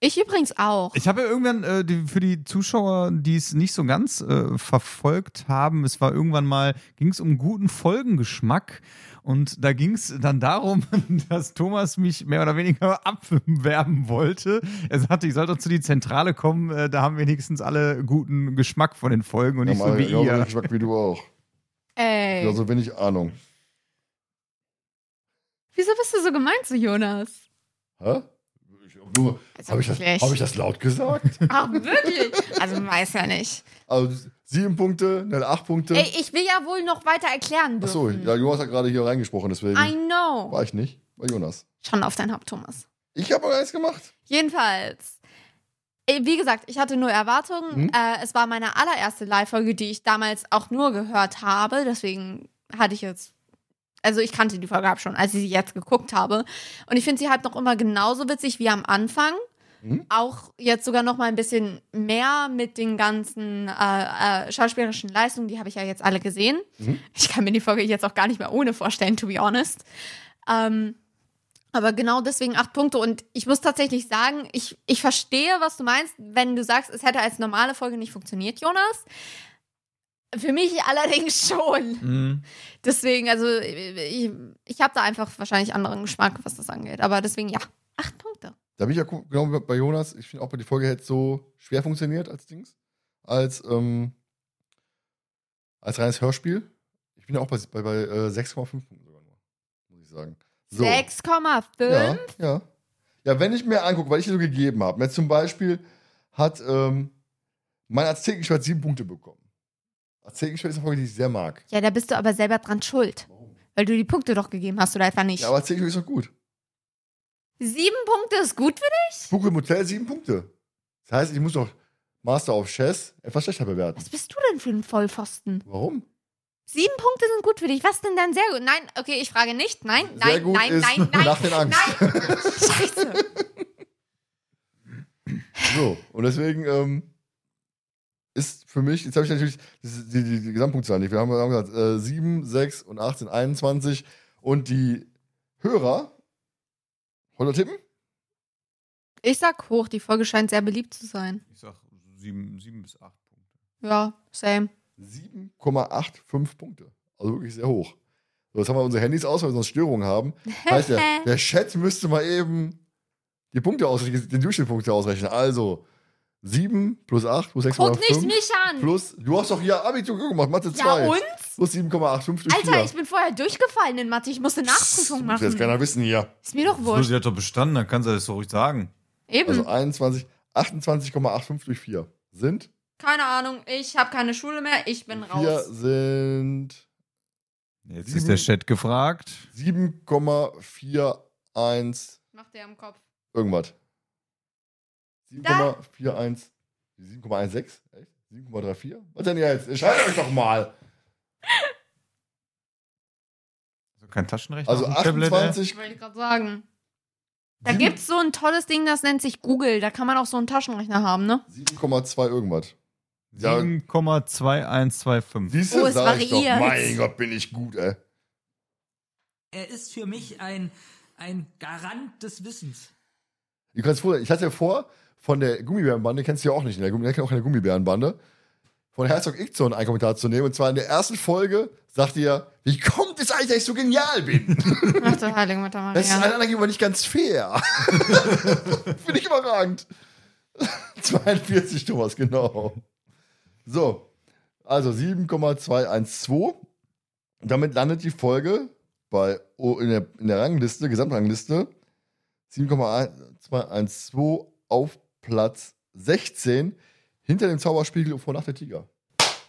Ich übrigens auch. Ich habe ja irgendwann äh, die, für die Zuschauer, die es nicht so ganz äh, verfolgt haben, es war irgendwann mal, ging es um guten Folgengeschmack und da ging es dann darum, dass Thomas mich mehr oder weniger abwerben wollte. Er sagte, ich soll doch zu die Zentrale kommen, äh, da haben wenigstens alle guten Geschmack von den Folgen und ja, nicht so wie ihr. Geschmack wie du auch. Ey. Genauso wenig Ahnung. Wieso bist du so gemeint zu Jonas? Hä? Ich, Nur, Also habe ich, das- hab ich das laut gesagt? Ach, wirklich? Also, man weiß ja nicht. Also sieben Punkte, Nell acht Punkte. Ey, ich will ja wohl noch weiter erklären Achso, dürfen. ja, Jonas hat gerade hier reingesprochen, deswegen I know. war ich nicht. War Jonas. Schon auf dein Haupt, Thomas. Ich habe eins gemacht. Jedenfalls. Wie gesagt, ich hatte nur Erwartungen. Mhm. Äh, es war meine allererste Live-Folge, die ich damals auch nur gehört habe. Deswegen hatte ich jetzt. Also ich kannte die Folge ab schon, als ich sie jetzt geguckt habe. Und ich finde sie halt noch immer genauso witzig wie am Anfang. Mhm. Auch jetzt sogar noch mal ein bisschen mehr mit den ganzen äh, äh, schauspielerischen Leistungen. Die habe ich ja jetzt alle gesehen. Mhm. Ich kann mir die Folge jetzt auch gar nicht mehr ohne vorstellen, to be honest. Ähm, aber genau deswegen acht Punkte. Und ich muss tatsächlich sagen, ich, ich verstehe, was du meinst, wenn du sagst, es hätte als normale Folge nicht funktioniert, Jonas. Für mich allerdings schon. Mhm. Deswegen, also ich, ich habe da einfach wahrscheinlich anderen Geschmack, was das angeht. Aber deswegen, ja, acht Punkte. Da bin ich ja genau wie bei Jonas. Ich finde auch, die Folge hätte so schwer funktioniert als Dings. Als, ähm, als reines Hörspiel. Ich bin ja auch bei, bei, bei äh, 6,5 Punkten sogar nur. Muss ich sagen. So. 6,5. Ja, ja. Ja, wenn ich mir angucke, weil ich dir so gegeben habe. Jetzt zum Beispiel hat ähm, mein Aztekenschwert sieben Punkte bekommen. Aztekenschwert ist eine Folge, die ich sehr mag. Ja, da bist du aber selber dran schuld. Weil du die Punkte doch gegeben hast oder etwa nicht. Ja, aber Aztekenschwert ist doch gut. Sieben Punkte ist gut für dich? Spuk im Hotel sieben Punkte. Das heißt, ich muss doch Master of Chess etwas schlechter bewerten. Was bist du denn für ein Vollpfosten? Warum? Sieben Punkte sind gut für dich. Was denn dann sehr gut? Nein, okay, ich frage nicht. Nein, Sehr nein, gut nein, ist nein, nein. nach den Angst. Nein. Scheiße. So, und deswegen ähm, ist für mich, jetzt habe ich natürlich die, die, die, Gesamtpunktzahl nicht. Wir haben, haben gesagt, äh, 7, 6 und 8 sind 21. Und die Hörer, wollt ihr tippen? Ich sag hoch, die Folge scheint sehr beliebt zu sein. Ich sag sieben, sieben bis acht Punkte. Ja, same. 7,85 Punkte. Also wirklich sehr hoch. So, jetzt haben wir unsere Handys aus, weil wir sonst Störungen haben. Heißt, der, der Chat müsste mal eben die Punkte ausrechnen, den Durchschnittspunkte ausrechnen. Also 7 plus 8 plus Guck nicht 6,5 mich an. plus, du hast doch hier Abitur gemacht, Mathe 2. ja, und? Plus 7,85 durch Alter, 4. ich bin vorher durchgefallen in Mathe. Ich musste Nachprüfung Das will jetzt machen. keiner wissen hier. Ist mir doch So, wurscht. sie hat doch bestanden, dann kann sie das doch ruhig sagen. Eben. Also 21, 28,85 durch 4 sind. Keine Ahnung, ich habe keine Schule mehr. Ich bin 4 raus. sind Jetzt ist der Chat gefragt. 7,41 Macht der im Kopf. irgendwas. 7,41. 7,16? Echt? 7,34? Was denn jetzt? Entscheidet euch doch mal. Also kein Taschenrechner. Also auf dem Tablet, ey? 28. Wollte ich gerade sagen. Da Sieben- gibt's so ein tolles Ding, das nennt sich Google. Da kann man auch so einen Taschenrechner haben, ne? 7,2 irgendwas. Ja. 7,2125. Siehst Oh, du, es ich doch. variiert. Mein Gott, bin ich gut, ey. Er ist für mich ein, ein Garant des Wissens. Vor, ich hatte ja vor, von der Gummibärenbande, kennst du ja auch nicht? Ich kenne auch keine Gummibärenbande, von Herzog Ickzon einen Kommentar zu nehmen. Und zwar in der ersten Folge sagt ihr, wie kommt es eigentlich, dass ich so genial bin? Ach du heilige Mutter Das ist allen Maria. anderen gegenüber nicht ganz fair. Finde ich überragend. 42, Thomas, genau. So, also 7,212. Und damit landet die Folge bei, in, der, in der Rangliste, Gesamtrangliste, 7,212 auf Platz 16 hinter dem Zauberspiegel vor Nacht der Tiger.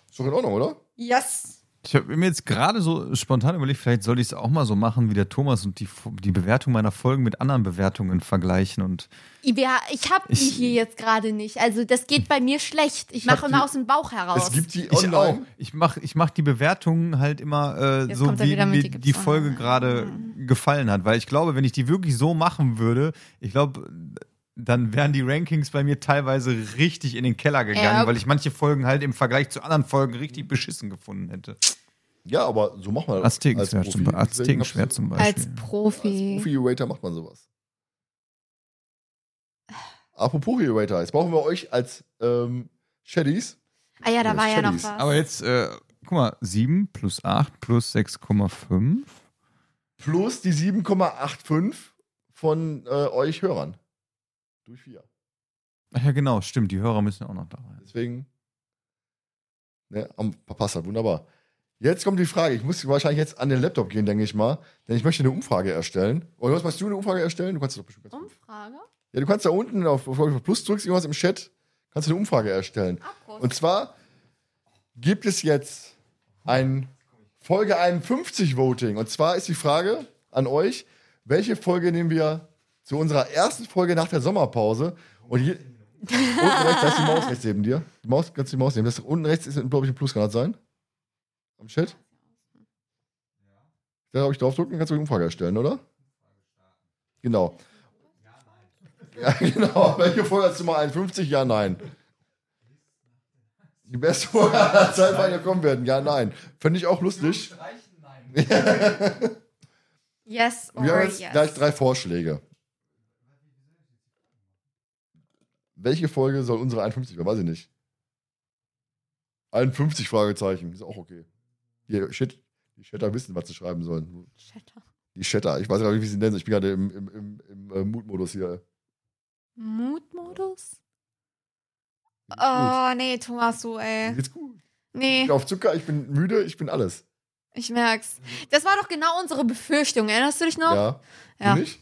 Ist doch in Ordnung, oder? Yes. Ich habe mir jetzt gerade so spontan überlegt, vielleicht soll ich es auch mal so machen wie der Thomas und die, die Bewertung meiner Folgen mit anderen Bewertungen vergleichen. Und Ja, ich habe die Ich- hier jetzt gerade nicht. Also das geht bei mir schlecht. Ich hab mache immer die- aus dem Bauch heraus. Es gibt die ich auch. online. Ich mache ich mach die Bewertungen halt immer äh, so, wie mir die die Folge online. gerade gefallen hat. Weil ich glaube, wenn ich die wirklich so machen würde, ich glaube, dann wären die Rankings bei mir teilweise richtig in den Keller gegangen, Ja. weil ich manche Folgen halt im Vergleich zu anderen Folgen richtig beschissen gefunden hätte. Ja, aber so macht man das. Aztekenschwert als zum, Profi. Be- Aztekenschwert zum Beispiel. Als Als Profi. Profi-Rater macht man sowas. Apropos Rater, jetzt brauchen wir euch als ähm, Shaddies. Ah ja, da war ja noch was. Aber jetzt, äh, guck mal, 7 plus 8 plus 6,5. plus die 7,85 von äh, euch Hörern. Durch vier. Ach ja, genau, stimmt, die Hörer müssen auch noch da rein. Deswegen, ne, am, passt halt wunderbar. Jetzt kommt die Frage, ich muss wahrscheinlich jetzt an den Laptop gehen, denke ich mal, denn ich möchte eine Umfrage erstellen. Oder was machst du, eine Umfrage erstellen? Du kannst doch bestimmt. Umfrage? Ja, du kannst da unten auf, auf Plus drückst, irgendwas im Chat, kannst du eine Umfrage erstellen. Und zwar gibt es jetzt ein Folge 51 Voting. Und zwar ist die Frage an euch, welche Folge nehmen wir zu unserer ersten Folge nach der Sommerpause? Und hier, unten rechts, da ist die Maus rechts neben dir. Die Maus, kannst du die Maus nehmen. Das unten rechts ist, glaube ich, ein Plus, kann das sein? Am Chat? Da habe ich draufdrücken, kannst du die Umfrage erstellen, oder? Genau. Ja, genau. Welche Folge hast du mal 51? Ja, nein. Die beste Folge aller Zeiten war gekommen werden. Ja, nein. Fände ich auch lustig. Yes or Wir haben jetzt yes. gleich drei Vorschläge. Welche Folge soll unsere 51 werden? Weiß ich nicht. 51 Fragezeichen. Ist auch okay. Die, Shit, die Chatter wissen, was sie schreiben sollen. Shatter. Die Chatter. Ich weiß gar nicht, wie sie nennen. Ich bin gerade im, im, im, im äh, Mutmodus hier. Mutmodus? Oh, nee, Thomas, du, Mir ey. geht's gut. Ich Nee, bin auf Zucker, ich bin müde, ich bin alles. ich merk's. Das war doch genau unsere Befürchtung. Erinnerst du dich noch? Ja. Ja. Du nicht?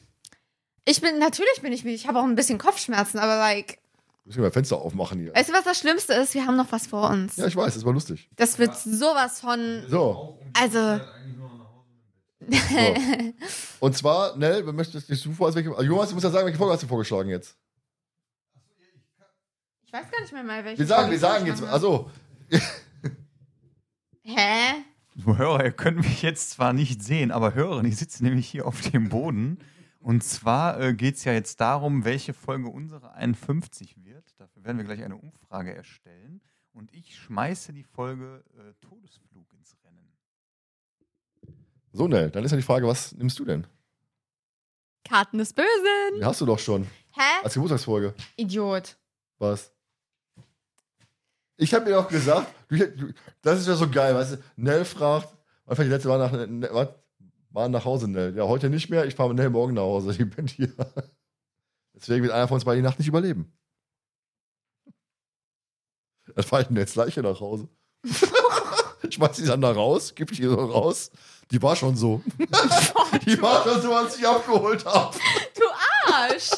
Ich bin, natürlich bin ich müde. Ich habe auch ein bisschen Kopfschmerzen, aber like, Müssen wir mal Fenster aufmachen hier. weißt du, was das Schlimmste ist? Wir haben noch was vor uns. Ja, ich weiß, das war lustig. Das wird sowas von, So. also, so. Und zwar, Nell, wer möchtest du vor, als welche. Also Jonas, du musst ja sagen, welche Folge hast du vorgeschlagen jetzt? ich weiß gar nicht mehr mal, welche. Wir sagen, Folge wir sagen jetzt. Also, Hä? Du Hörer, ihr könnt mich jetzt zwar nicht sehen, aber hören, ich sitze nämlich hier auf dem Boden. Und zwar äh, geht es ja jetzt darum, welche Folge unsere 51 wird. Dafür werden wir gleich eine Umfrage erstellen. Und ich schmeiße die Folge äh, Todesflug ins Rennen. so, Nell, dann ist ja die Frage, was nimmst du denn? Karten des Bösen. Die hast du doch schon. Hä? Als Geburtstagsfolge. Idiot. Was? Ich habe mir doch gesagt, du, du, das ist ja so geil, weißt du? Nell fragt, einfach die letzte war nach, ne, was? War nach Hause, Nell. Ja, heute nicht mehr, ich fahre mit Nell morgen nach Hause. Die bin hier. Deswegen wird einer von uns beiden die Nacht nicht überleben. Dann fahre ich denn jetzt gleich hier nach Hause. Schmeiß die dann da raus, gib die so raus. Die war schon so. die war schon so, als ich abgeholt habe. Du Arsch.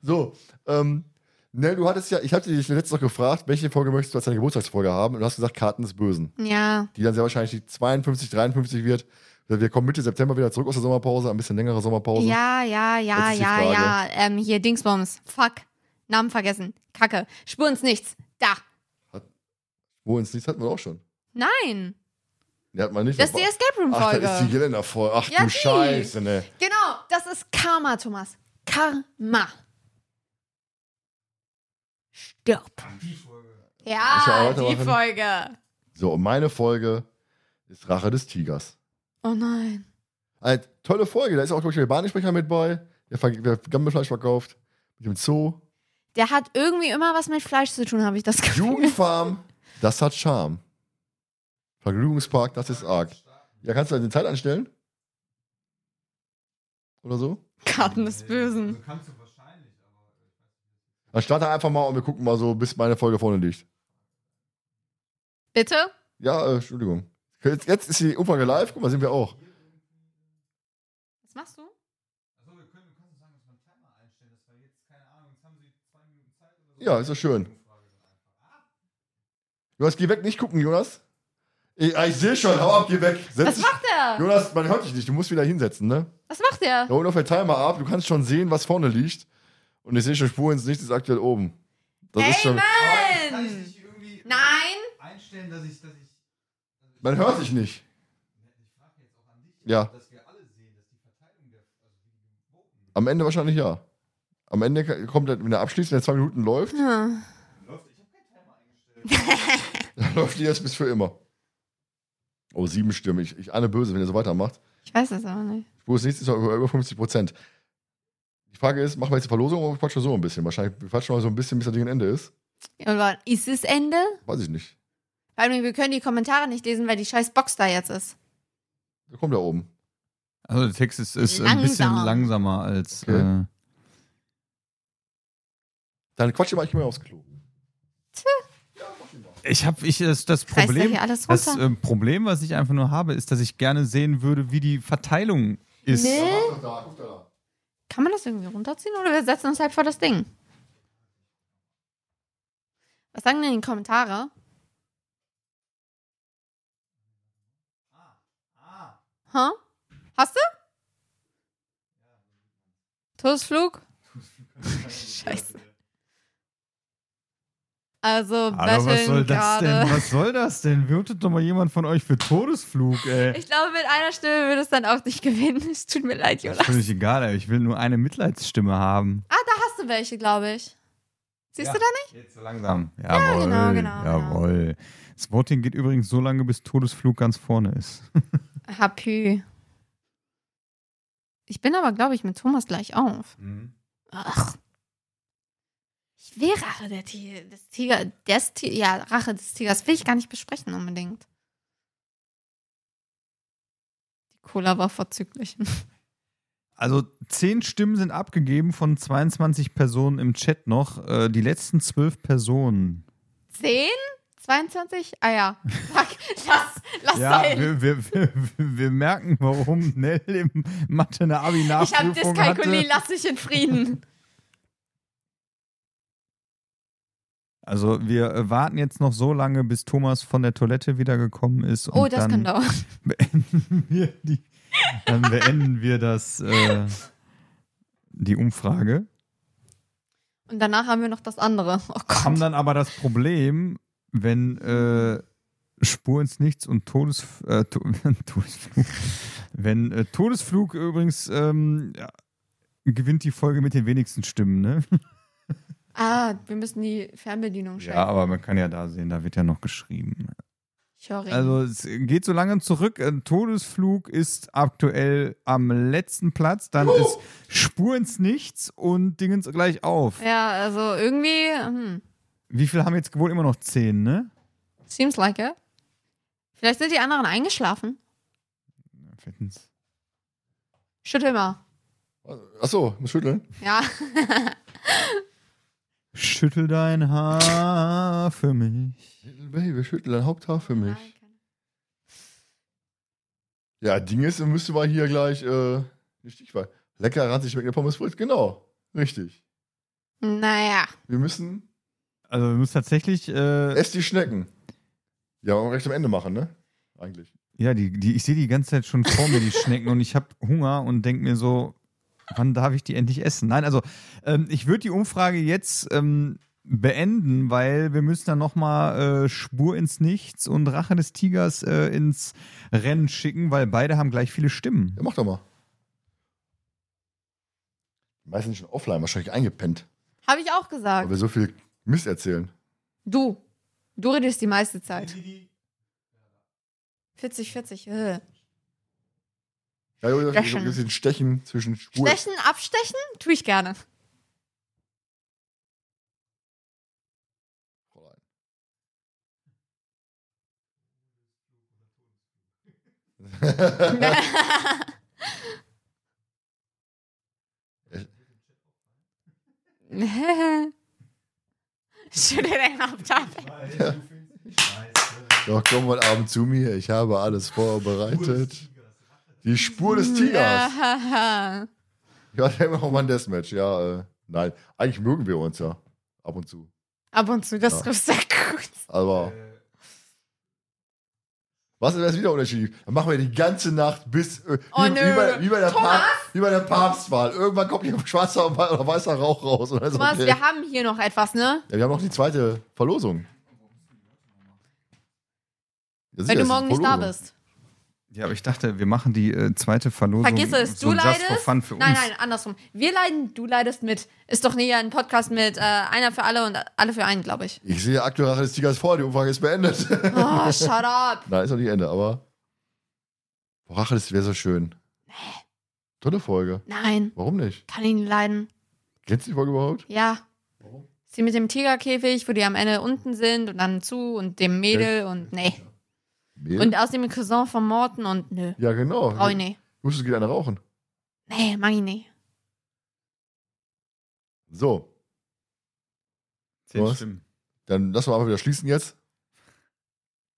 So, ähm, Nell, du hattest ja, ich hatte dich letztens noch gefragt, welche Folge möchtest du als deine Geburtstagsfolge haben? Und du hast gesagt, Karten des Bösen. ja. Die dann sehr wahrscheinlich die 52, 53 wird. Wir kommen Mitte September wieder zurück aus der Sommerpause, ein bisschen längere Sommerpause. Ja, ja, ja, ja, Frage. ja. Ähm, hier, Dingsbums. Fuck. Namen vergessen. Kacke. Spur ins Nichts. Da. Wo ins Nichts hatten wir auch schon. Nein. Die hat man nicht. Das ist die Escape Room Ach, Folge. das ist die Geländer-Folge. Ach Ja, du die. Scheiße, ne. Genau, das ist Karma, Thomas. Karma. Stirb. Ich ja Ja, die Folge. So, und meine Folge ist Rache des Tigers. Oh nein. Eine tolle Folge, da ist auch, glaube ich, der Bahnsprecher mit bei, der, der Gammelfleisch verkauft, mit dem Zoo. Der hat irgendwie immer was mit Fleisch zu tun, habe ich das Gefühl. Jugendfarm, das hat Charme. Vergnügungspark, das ist arg. Ja, kannst du eine Zeit anstellen? Oder so? Karten des Bösen. Dann starte einfach mal und wir gucken mal so, bis meine Folge vorne liegt. Bitte? Ja, äh, Entschuldigung. Jetzt, jetzt ist die Umfrage live, guck mal, sind wir auch. Was machst du? Ja, ist doch schön. Jonas, geh weg, nicht gucken, Jonas. Ich, ah, ich sehe schon, hau ab, geh weg. Setz Was dich. macht er? Jonas, man hört dich nicht, du musst wieder hinsetzen, ne? Was macht er? Da holen auf der Timer ab, du kannst schon sehen, was vorne liegt. Und ich sehe schon, Spur ins Licht ist aktuell oben. Das ist schon. Amen! Nein! einstellen, dass ich, dass ich, Man hört dich nicht. Ja. dass wir alle sehen, dass die Verteilung der, Am Ende wahrscheinlich ja. Am Ende kommt, der- wenn der abschließt, wenn der zwei Minuten läuft, Hm. dann läuft die jetzt bis für immer. Oh, sieben Stimmen. Ich, ich ahne böse, wenn er so weitermacht. Ich weiß es aber nicht. Spur ins Licht ist über, über 50 Prozent. Die Frage ist, machen wir jetzt die Verlosung oder quatschen wir so ein bisschen? Wahrscheinlich wir quatschen wir so ein bisschen, bis das Ding ein Ende ist. Und wann ist es Ende? Weiß ich nicht. Weil wir können die Kommentare nicht lesen, weil die scheiß Box da jetzt ist. Der kommt da oben. Also der Text ist, ist ein bisschen Langsam. langsamer als. Okay. Äh, Dann quatsch mal, ich mal aufs Klo. ich habe ich das, das Problem. alles Das äh, Problem, was ich einfach nur habe, ist, dass ich gerne sehen würde, wie die Verteilung ist. Nee. Guck da, guck da. Kann man das irgendwie runterziehen oder wir setzen uns halt vor das Ding? Was sagen denn die Kommentare? Hä? Hast du? Todesflug? Scheiße. Also, Aber was soll das denn? gerade. Was soll das denn? Würdet doch mal jemand von euch für Todesflug, ey. Ich glaube, mit einer Stimme würde es dann auch nicht gewinnen. Es tut mir leid, Jonas. völlig egal, ey. Ich will nur eine Mitleidsstimme haben. Ah, da hast du welche, glaube ich. Siehst Ja. du da nicht? Jetzt so langsam. Jawohl. genau, genau, Jawohl. Das Voting geht übrigens so lange, bis Todesflug ganz vorne ist. Hapü. Ich bin aber, glaube ich, mit Thomas gleich auf. Ach. Ich will Rache der Tiger, des Tiger, des Tiger, ja, Rache des Tigers will ich gar nicht besprechen unbedingt. Die Cola war vorzüglich. Also zehn Stimmen sind abgegeben von 22 Personen im Chat noch. Äh, die letzten zwölf Personen. 10? 22? Ah ja. Fuck, lass, lass Ja, sein. wir, wir, wir, wir merken, warum Nell im Mathe eine Ich habe Dyskalkulie, lass mich in Frieden. Also wir äh, warten jetzt noch so lange, bis Thomas von der Toilette wiedergekommen ist. Und Oh, das kann dann dauern. beenden wir die, dann beenden wir das, äh, die Umfrage. Und danach haben wir noch das andere. Oh Gott. Haben dann aber das Problem, wenn äh, Spur ins Nichts und Todes, äh, to Todesflug, wenn äh, Todesflug übrigens ähm, ja, gewinnt die Folge mit den wenigsten Stimmen, ne? Ah, wir müssen die Fernbedienung schalten. Ja, aber man kann ja da sehen, da wird ja noch geschrieben. Sorry. Also es geht so lange zurück. Ein Todesflug ist aktuell am letzten Platz. Dann ist Spur ins Nichts und Dingens gleich auf. ja, also irgendwie, hm, Wie viel haben jetzt wohl immer noch zehn, ne? seems like it. Vielleicht sind die anderen eingeschlafen. Viertens. Schüttel mal. Achso, muss schütteln. Ja. Schüttel dein Haar für mich. Little Baby, schüttel dein Haupthaar für mich. Ja, Ding ist, müsste mal hier gleich, äh, nicht Stichwahl. Lecker ranzig schmeckende Pommes frites, genau. Richtig. Naja. Wir müssen, Also wir müssen tatsächlich, äh, ess die Schnecken. Ja, aber recht am Ende machen, ne? Eigentlich. ja, die, die, ich sehe die ganze Zeit schon vor mir, die Schnecken, und ich habe Hunger und denke mir so, wann darf ich die endlich essen? Nein, also ähm, ich würde die Umfrage jetzt ähm, beenden, weil wir müssen dann nochmal äh, Spur ins Nichts und Rache des Tigers äh, ins Rennen schicken, weil beide haben gleich viele Stimmen. Ja, mach doch mal. Die meisten sind schon offline, wahrscheinlich eingepennt, Habe ich auch weil gesagt. wir so viel Mist erzählen. Du. Du redest die meiste Zeit. 40, 40. Äh. Ja, jo, so Stechen. ein bisschen Stechen zwischen Spur. Stechen, abstechen? Tue ich gerne. Schüttel den Haupt ab. Doch, komm mal abend zu mir, ich habe alles vorbereitet. Die Spur des Tigers. Ja. Haben wir auch mal ein Deathmatch. Ja, äh, nein. Eigentlich mögen wir uns ja. Ab und zu. Ab und zu, das Ja. sehr gut. Aber. Was ist das wieder unterschiedlich? Dann machen wir die ganze Nacht bis. Äh, Oh, wie, nö. wie, bei, wie, bei der Thomas? Papst, wie bei der Papstwahl. Irgendwann kommt hier schwarzer oder weißer Rauch raus. Thomas, okay. wir haben hier noch etwas, ne? ja, wir haben noch die zweite Verlosung. Ja, Wenn du morgen nicht da bist. Ja, aber ich dachte, wir machen die äh, zweite Verlosung. Vergiss es, so du just for leidest. fun für Nein, uns. nein, andersrum. Wir leiden, du leidest mit. Ist doch nie ein Podcast mit äh, einer für alle und alle für einen, glaube ich. Ich sehe aktuell Rache des Tigers vor, die Umfrage ist beendet. Oh, shut up. Nein, ist noch nicht Ende, aber. Rache des wäre so schön. Tolle Folge. Nein, Warum nicht? kann ihn leiden. Kennst du die Folge überhaupt? Ja. Sie mit dem Tigerkäfig, wo die am Ende unten sind und dann zu und dem Mädel und nee. Mehl? Und aus dem Cousin von Morten und nö. ja, genau. Brauch ich nicht. Musst du geht eine rauchen. Nee, mag ich nicht. So, Zehn Was? Stimmen. dann lassen wir einfach wieder schließen jetzt.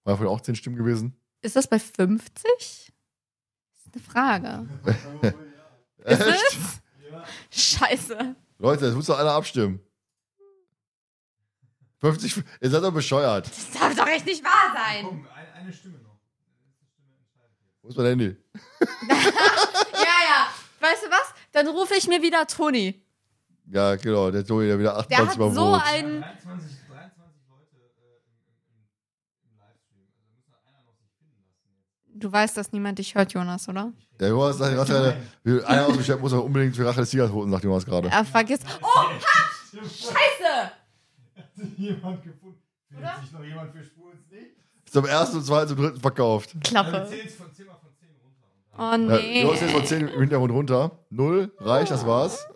War vorhin auch 10 Stimmen gewesen. Ist das bei 50? Das ist eine Frage. Ist es? Scheiße. Leute, jetzt muss doch einer abstimmen. 50, ihr seid doch bescheuert. Das darf doch echt nicht wahr sein. Eine, Stimme noch. Wo ist mein Handy? Ja, ja. Weißt du was? Dann rufe ich mir wieder Toni. Ja, genau, der Toni, der wieder Der 28 hat Mal so Brot. ein. 23, 23 Leute äh, im, Livestream. Also muss da einer noch sich finden lassen. Du weißt, dass niemand dich hört, Jonas, oder? Der Jonas sagt gerade, einer aus dem Chat muss er unbedingt für Rache des Tigers holen, sagt Jonas gerade. Er vergisst. Oh, ha! Scheiße! jemand gefunden. Findet Oder? sich noch jemand für Spuren nicht? Zum ersten, zum zweiten, zum dritten verkauft. Klappe. Zählt von 10 mal von 10 runter. Oh Ja, nee. Jonas ist jetzt von 10 im Hintergrund runter. Null, reicht, das war's.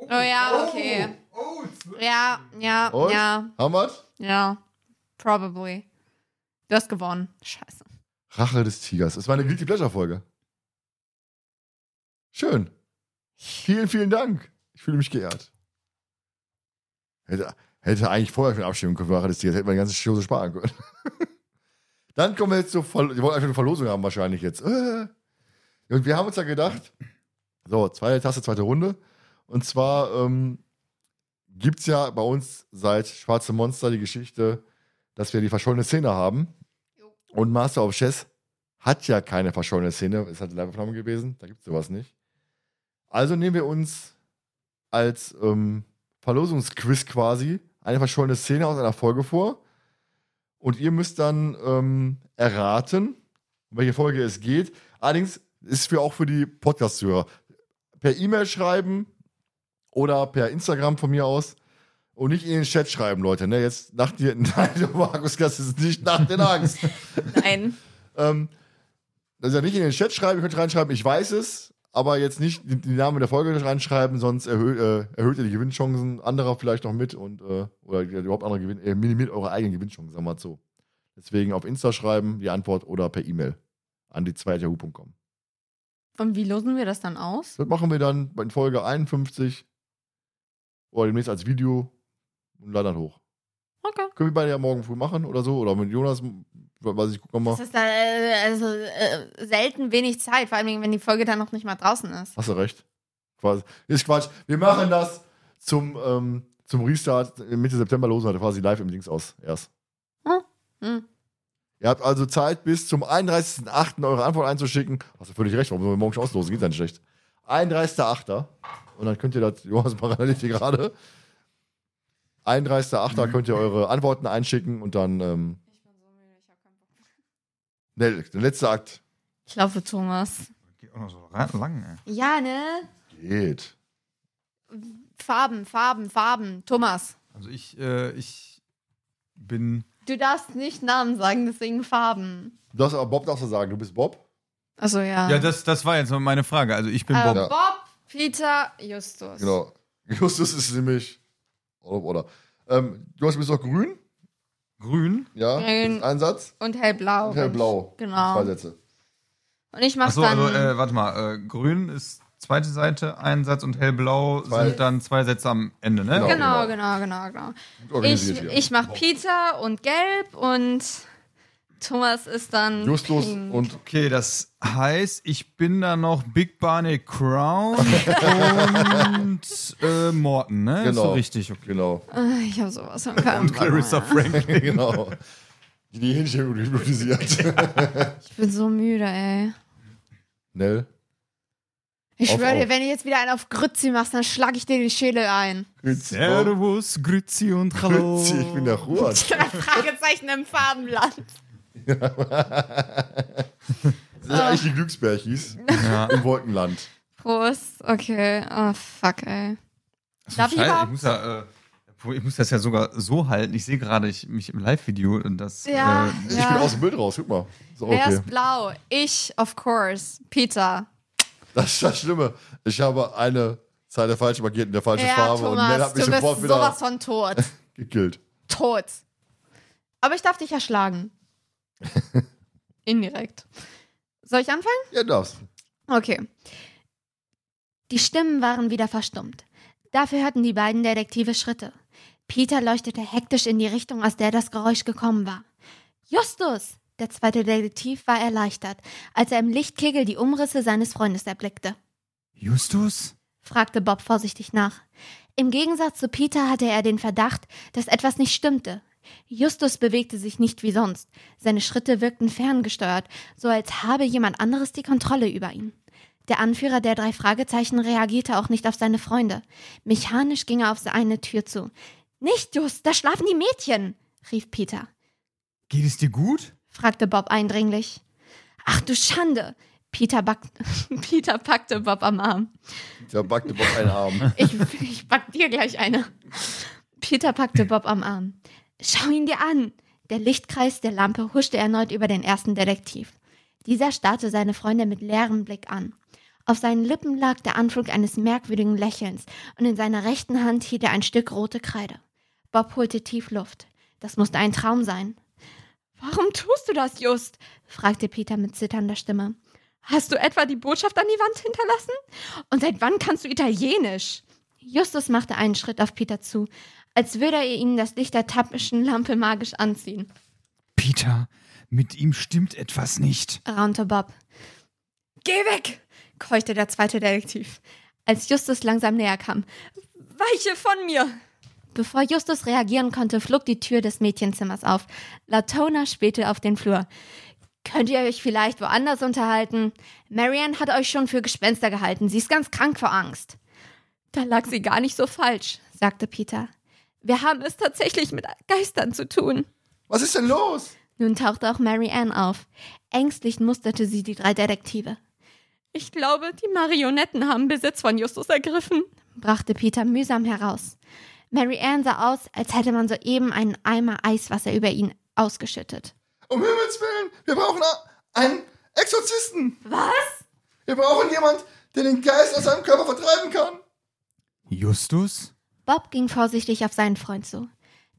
Oh ja, okay. Oh, zwölf. Ja, ja, Und? ja, Haben wir's? ja. Probably. Du hast gewonnen. Scheiße. Rache des Tigers. Das war eine Guilty Pleasure Folge. Schön. Vielen, vielen Dank. Ich fühle mich geehrt. Hätte, eigentlich vorher schon für Rache des Tigers. Hätte man die ganze Show so sparen können. Dann kommen wir jetzt zur Verlosung. Wir wollten einfach eine Verlosung haben wahrscheinlich jetzt. Und wir haben uns ja gedacht, so, zweite Taste, zweite Runde. Und zwar ähm, gibt es ja bei uns seit Schwarze Monster die Geschichte, dass wir die verschollene Szene haben. Und Master of Chess hat ja keine verschollene Szene. Es hat eine Live-Aufnahme gewesen. Da gibt es sowas nicht. Also nehmen wir uns als ähm, Verlosungsquiz quasi eine verschollene Szene aus einer Folge vor. Und ihr müsst dann ähm, erraten, um welche Folge es geht. Allerdings ist es für auch für die Podcast-Hörer. Per E-Mail schreiben oder per Instagram von mir aus. Und nicht in den Chat schreiben, Leute. Ne? Jetzt nach dir. Nein, Markus, das ist nicht nach den Angst. Nein. ähm, also nicht in den Chat schreiben, ihr könnt reinschreiben, ich weiß es, aber jetzt nicht die, die Namen der Folge reinschreiben, sonst erhö äh, erhöht ihr die Gewinnchancen anderer vielleicht noch mit und äh, oder überhaupt andere Gewinn, äh, minimiert eure eigenen Gewinnchancen, sagen wir mal so. Deswegen auf Insta schreiben, die Antwort oder per E-Mail an die 2.yahoo.com. Und wie losen wir das dann aus? Das machen wir dann in Folge 51 oder demnächst als Video und laden dann hoch. Okay. Können wir beide ja morgen früh machen oder so oder mit Jonas, weiß ich, gucken wir Das mal. ist da, äh, also, äh, selten wenig Zeit, vor allem wenn die Folge dann noch nicht mal draußen ist. Hast du recht. Quasi. Ist Quatsch. Wir machen das zum, ähm, zum Restart Mitte September los hatte quasi live im Dings aus erst. Hm. Ihr habt also Zeit, bis zum 31.08. eure Antwort einzuschicken. Hast du völlig recht, warum sollen wir morgen schon auslosen? Geht ja nicht schlecht. 31.08. Und dann könnt ihr das, Johannes parallel hier gerade. 31.08. könnt ihr eure Antworten einschicken und dann ähm, der, der letzte Akt Ich laufe, Thomas. Geht auch noch so ra- lang, ey. Ja, ne? geht. Farben, Farben, Farben. Thomas. Also ich, äh, ich bin. Du darfst nicht Namen sagen, deswegen Farben. Du darfst aber Bob darfst du sagen, du bist Bob. Also ja. Ja, das, das war jetzt mal meine Frage. Also ich bin äh, Bob. Ja. Bob, Peter, Justus. Genau. Justus ist nämlich. Oder, oder. Ähm, Jonas, du bist doch grün? Grün. Ja. Grün. Ein Satz. Und hellblau. Und hellblau. Genau. Zwei Sätze. Und ich mach Achso, dann. also äh, warte mal. Äh, grün ist zweite Seite, ein Satz und hellblau Zwei. sind dann zwei Sätze am Ende, ne? Genau. genau, genau, genau, genau. Gut Ich, organisiert hier. ich mach Peter und Gelb und Thomas ist dann. Justus Pink. und Okay, das heißt, ich bin da noch Big Barney Crown und äh, Morton, ne? Ist Genau. so richtig, okay. genau. Ich hab sowas von keinem Clarissa Franklin. genau. Die die Hähnchen hypnotisiert. Ich bin so müde, ey. Nell. Ich schwöre dir, wenn du jetzt wieder einen auf Grützi machst, dann schlag ich dir die Schädel ein. Grüezi. Servus, Grüezi und Hallo. Grüezi, ich bin der. Drei Fragezeichen im Farbenland. Das sind eigentlich die Glücksbärchis Ja. im Wolkenland. Prost. Okay. Oh, fuck, ey. Darf ich überhaupt? ich muss ja, äh, ich muss das ja sogar so halten. Ich sehe gerade ich, mich im Live-Video und das. Ja. Äh, Ich Ja. bin aus dem Bild raus, guck mal. Ist auch Wer okay. ist blau? Ich, of course. Peter. Das ist das Schlimme. Ich habe eine Seite falsch markiert in der falschen ja, Farbe und Nell Thomas, hat mich du bist sofort wieder sowas von tot. gekillt. tot. Aber ich darf dich erschlagen. Indirekt. Soll ich anfangen? Ja, darfst. Okay. Die Stimmen waren wieder verstummt. Dafür hörten die beiden Detektive Schritte. Peter leuchtete hektisch in die Richtung, aus der das Geräusch gekommen war. Justus! Der zweite Detektiv war erleichtert, als er im Lichtkegel die Umrisse seines Freundes erblickte. Justus? fragte Bob vorsichtig nach. Im Gegensatz zu Peter hatte er den Verdacht, dass etwas nicht stimmte. Justus bewegte sich nicht wie sonst. Seine Schritte wirkten ferngesteuert, so als habe jemand anderes die Kontrolle über ihn. Der Anführer der drei Fragezeichen reagierte auch nicht auf seine Freunde. Mechanisch ging er auf eine Tür zu. Nicht, Just, da schlafen die Mädchen, rief Peter. Geht es dir gut? fragte Bob eindringlich. Ach du Schande! Peter, back Peter packte Bob am Arm. Da backte Bob einen Arm. Ich, ich back dir gleich eine. Peter packte Bob am Arm. Schau ihn dir an! Der Lichtkreis der Lampe huschte erneut über den ersten Detektiv. Dieser starrte seine Freunde mit leerem Blick an. Auf seinen Lippen lag der Anflug eines merkwürdigen Lächelns und in seiner rechten Hand hielt er ein Stück rote Kreide. Bob holte tief Luft. Das musste ein Traum sein. Warum tust du das, Just? fragte Peter mit zitternder Stimme. Hast du etwa die Botschaft an die Wand hinterlassen? Und seit wann kannst du Italienisch? Justus machte einen Schritt auf Peter zu, als würde er ihnen das Licht der tappischen Lampe magisch anziehen. Peter, mit ihm stimmt etwas nicht. raunte Bob. Geh weg! keuchte der zweite Detektiv, als Justus langsam näher kam. Weiche von mir! Bevor Justus reagieren konnte, flog die Tür des Mädchenzimmers auf. Latona spähte auf den Flur. Könnt ihr euch vielleicht woanders unterhalten? Marianne hat euch schon für Gespenster gehalten. Sie ist ganz krank vor Angst. Da lag sie gar nicht so falsch, sagte Peter. Wir haben es tatsächlich mit Geistern zu tun. Was ist denn los? Nun tauchte auch Mary Ann auf. Ängstlich musterte sie die drei Detektive. Ich glaube, die Marionetten haben Besitz von Justus ergriffen, brachte Peter mühsam heraus. Mary Ann sah aus, als hätte man soeben einen Eimer Eiswasser über ihn ausgeschüttet. Um Himmels Willen, wir brauchen einen Exorzisten. Was? Wir brauchen jemand, der den Geist aus seinem Körper vertreiben kann. Justus? Bob ging vorsichtig auf seinen Freund zu.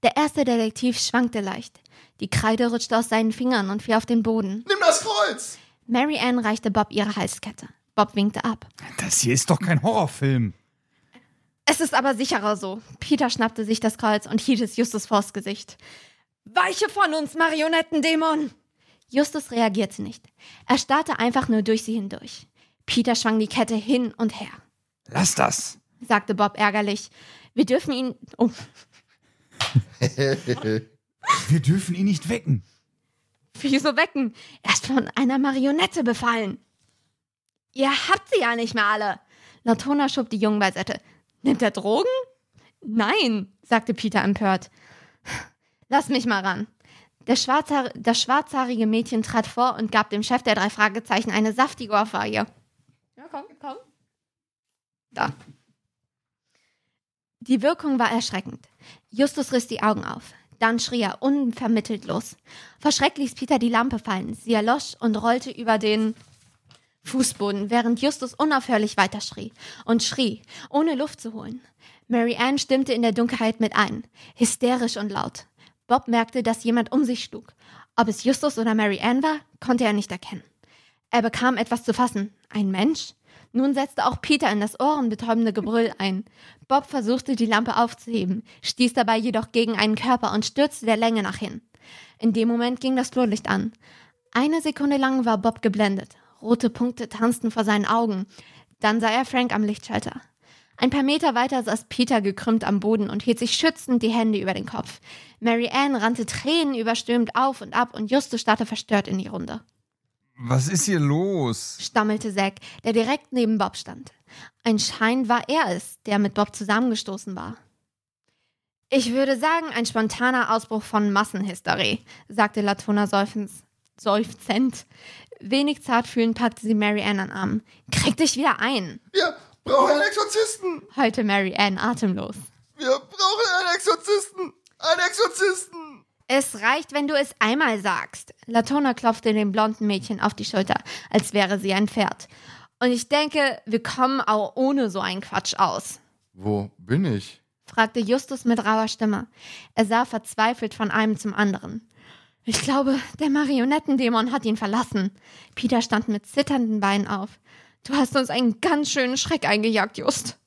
Der erste Detektiv schwankte leicht. Die Kreide rutschte aus seinen Fingern und fiel auf den Boden. Nimm das Kreuz. Mary Ann reichte Bob ihre Halskette. Bob winkte ab. Das hier ist doch kein Horrorfilm. Es ist aber sicherer so. Peter schnappte sich das Kreuz und hielt es Justus vors Gesicht. Weiche von uns, Marionettendämon! Justus reagierte nicht. Er starrte einfach nur durch sie hindurch. Peter schwang die Kette hin und her, Lass das. sagte Bob ärgerlich. Wir dürfen ihn. Oh, Wir dürfen ihn nicht wecken. wieso wecken? Er ist von einer Marionette befallen. Ihr habt sie ja nicht mehr alle. Latona schob die Jungen beiseite. Nimmt er Drogen? Nein, sagte Peter empört. Lass mich mal ran. Der Schwarzhaar das schwarzhaarige Mädchen trat vor und gab dem Chef der drei Fragezeichen eine saftige Ohrfeige. Ja, komm, komm. Da. Die Wirkung war erschreckend. Justus riss die Augen auf. Dann schrie er unvermittelt los. Vor Schreck ließ Peter die Lampe fallen. Sie erlosch und rollte über den Fußboden, während Justus unaufhörlich weiterschrie und schrie, ohne Luft zu holen. Mary Ann stimmte in der Dunkelheit mit ein, hysterisch und laut. Bob merkte, dass jemand um sich schlug. Ob es Justus oder Mary Ann war, konnte er nicht erkennen. Er bekam etwas zu fassen. Ein Mensch? Nun setzte auch Peter in das ohrenbetäubende Gebrüll ein. Bob versuchte, die Lampe aufzuheben, stieß dabei jedoch gegen einen Körper und stürzte der Länge nach hin. In dem Moment ging das Flurlicht an. Eine Sekunde lang war Bob geblendet. Rote Punkte tanzten vor seinen Augen. Dann sah er Frank am Lichtschalter. Ein paar Meter weiter saß Peter gekrümmt am Boden und hielt sich schützend die Hände über den Kopf. Mary Ann rannte tränenüberströmt auf und ab und Justus starrte verstört in die Runde. Was ist hier los? stammelte Zack, der direkt neben Bob stand. Ein Schein war er es, der mit Bob zusammengestoßen war. Ich würde sagen, ein spontaner Ausbruch von Massenhysterie, sagte Latona seufzend. seufzend. Wenig zartfühlend packte sie Mary Ann an Arm. Krieg dich wieder ein, Wir brauchen einen Exorzisten. heulte Mary Ann atemlos. Wir brauchen einen Exorzisten. Einen Exorzisten. Es reicht, wenn du es einmal sagst. Latona klopfte dem blonden Mädchen auf die Schulter, als wäre sie ein Pferd. Und ich denke, wir kommen auch ohne so einen Quatsch aus. Wo bin ich? fragte Justus mit rauer Stimme. Er sah verzweifelt von einem zum anderen. Ich glaube, der Marionettendämon hat ihn verlassen. Peter stand mit zitternden Beinen auf. Du hast uns einen ganz schönen Schreck eingejagt, Just,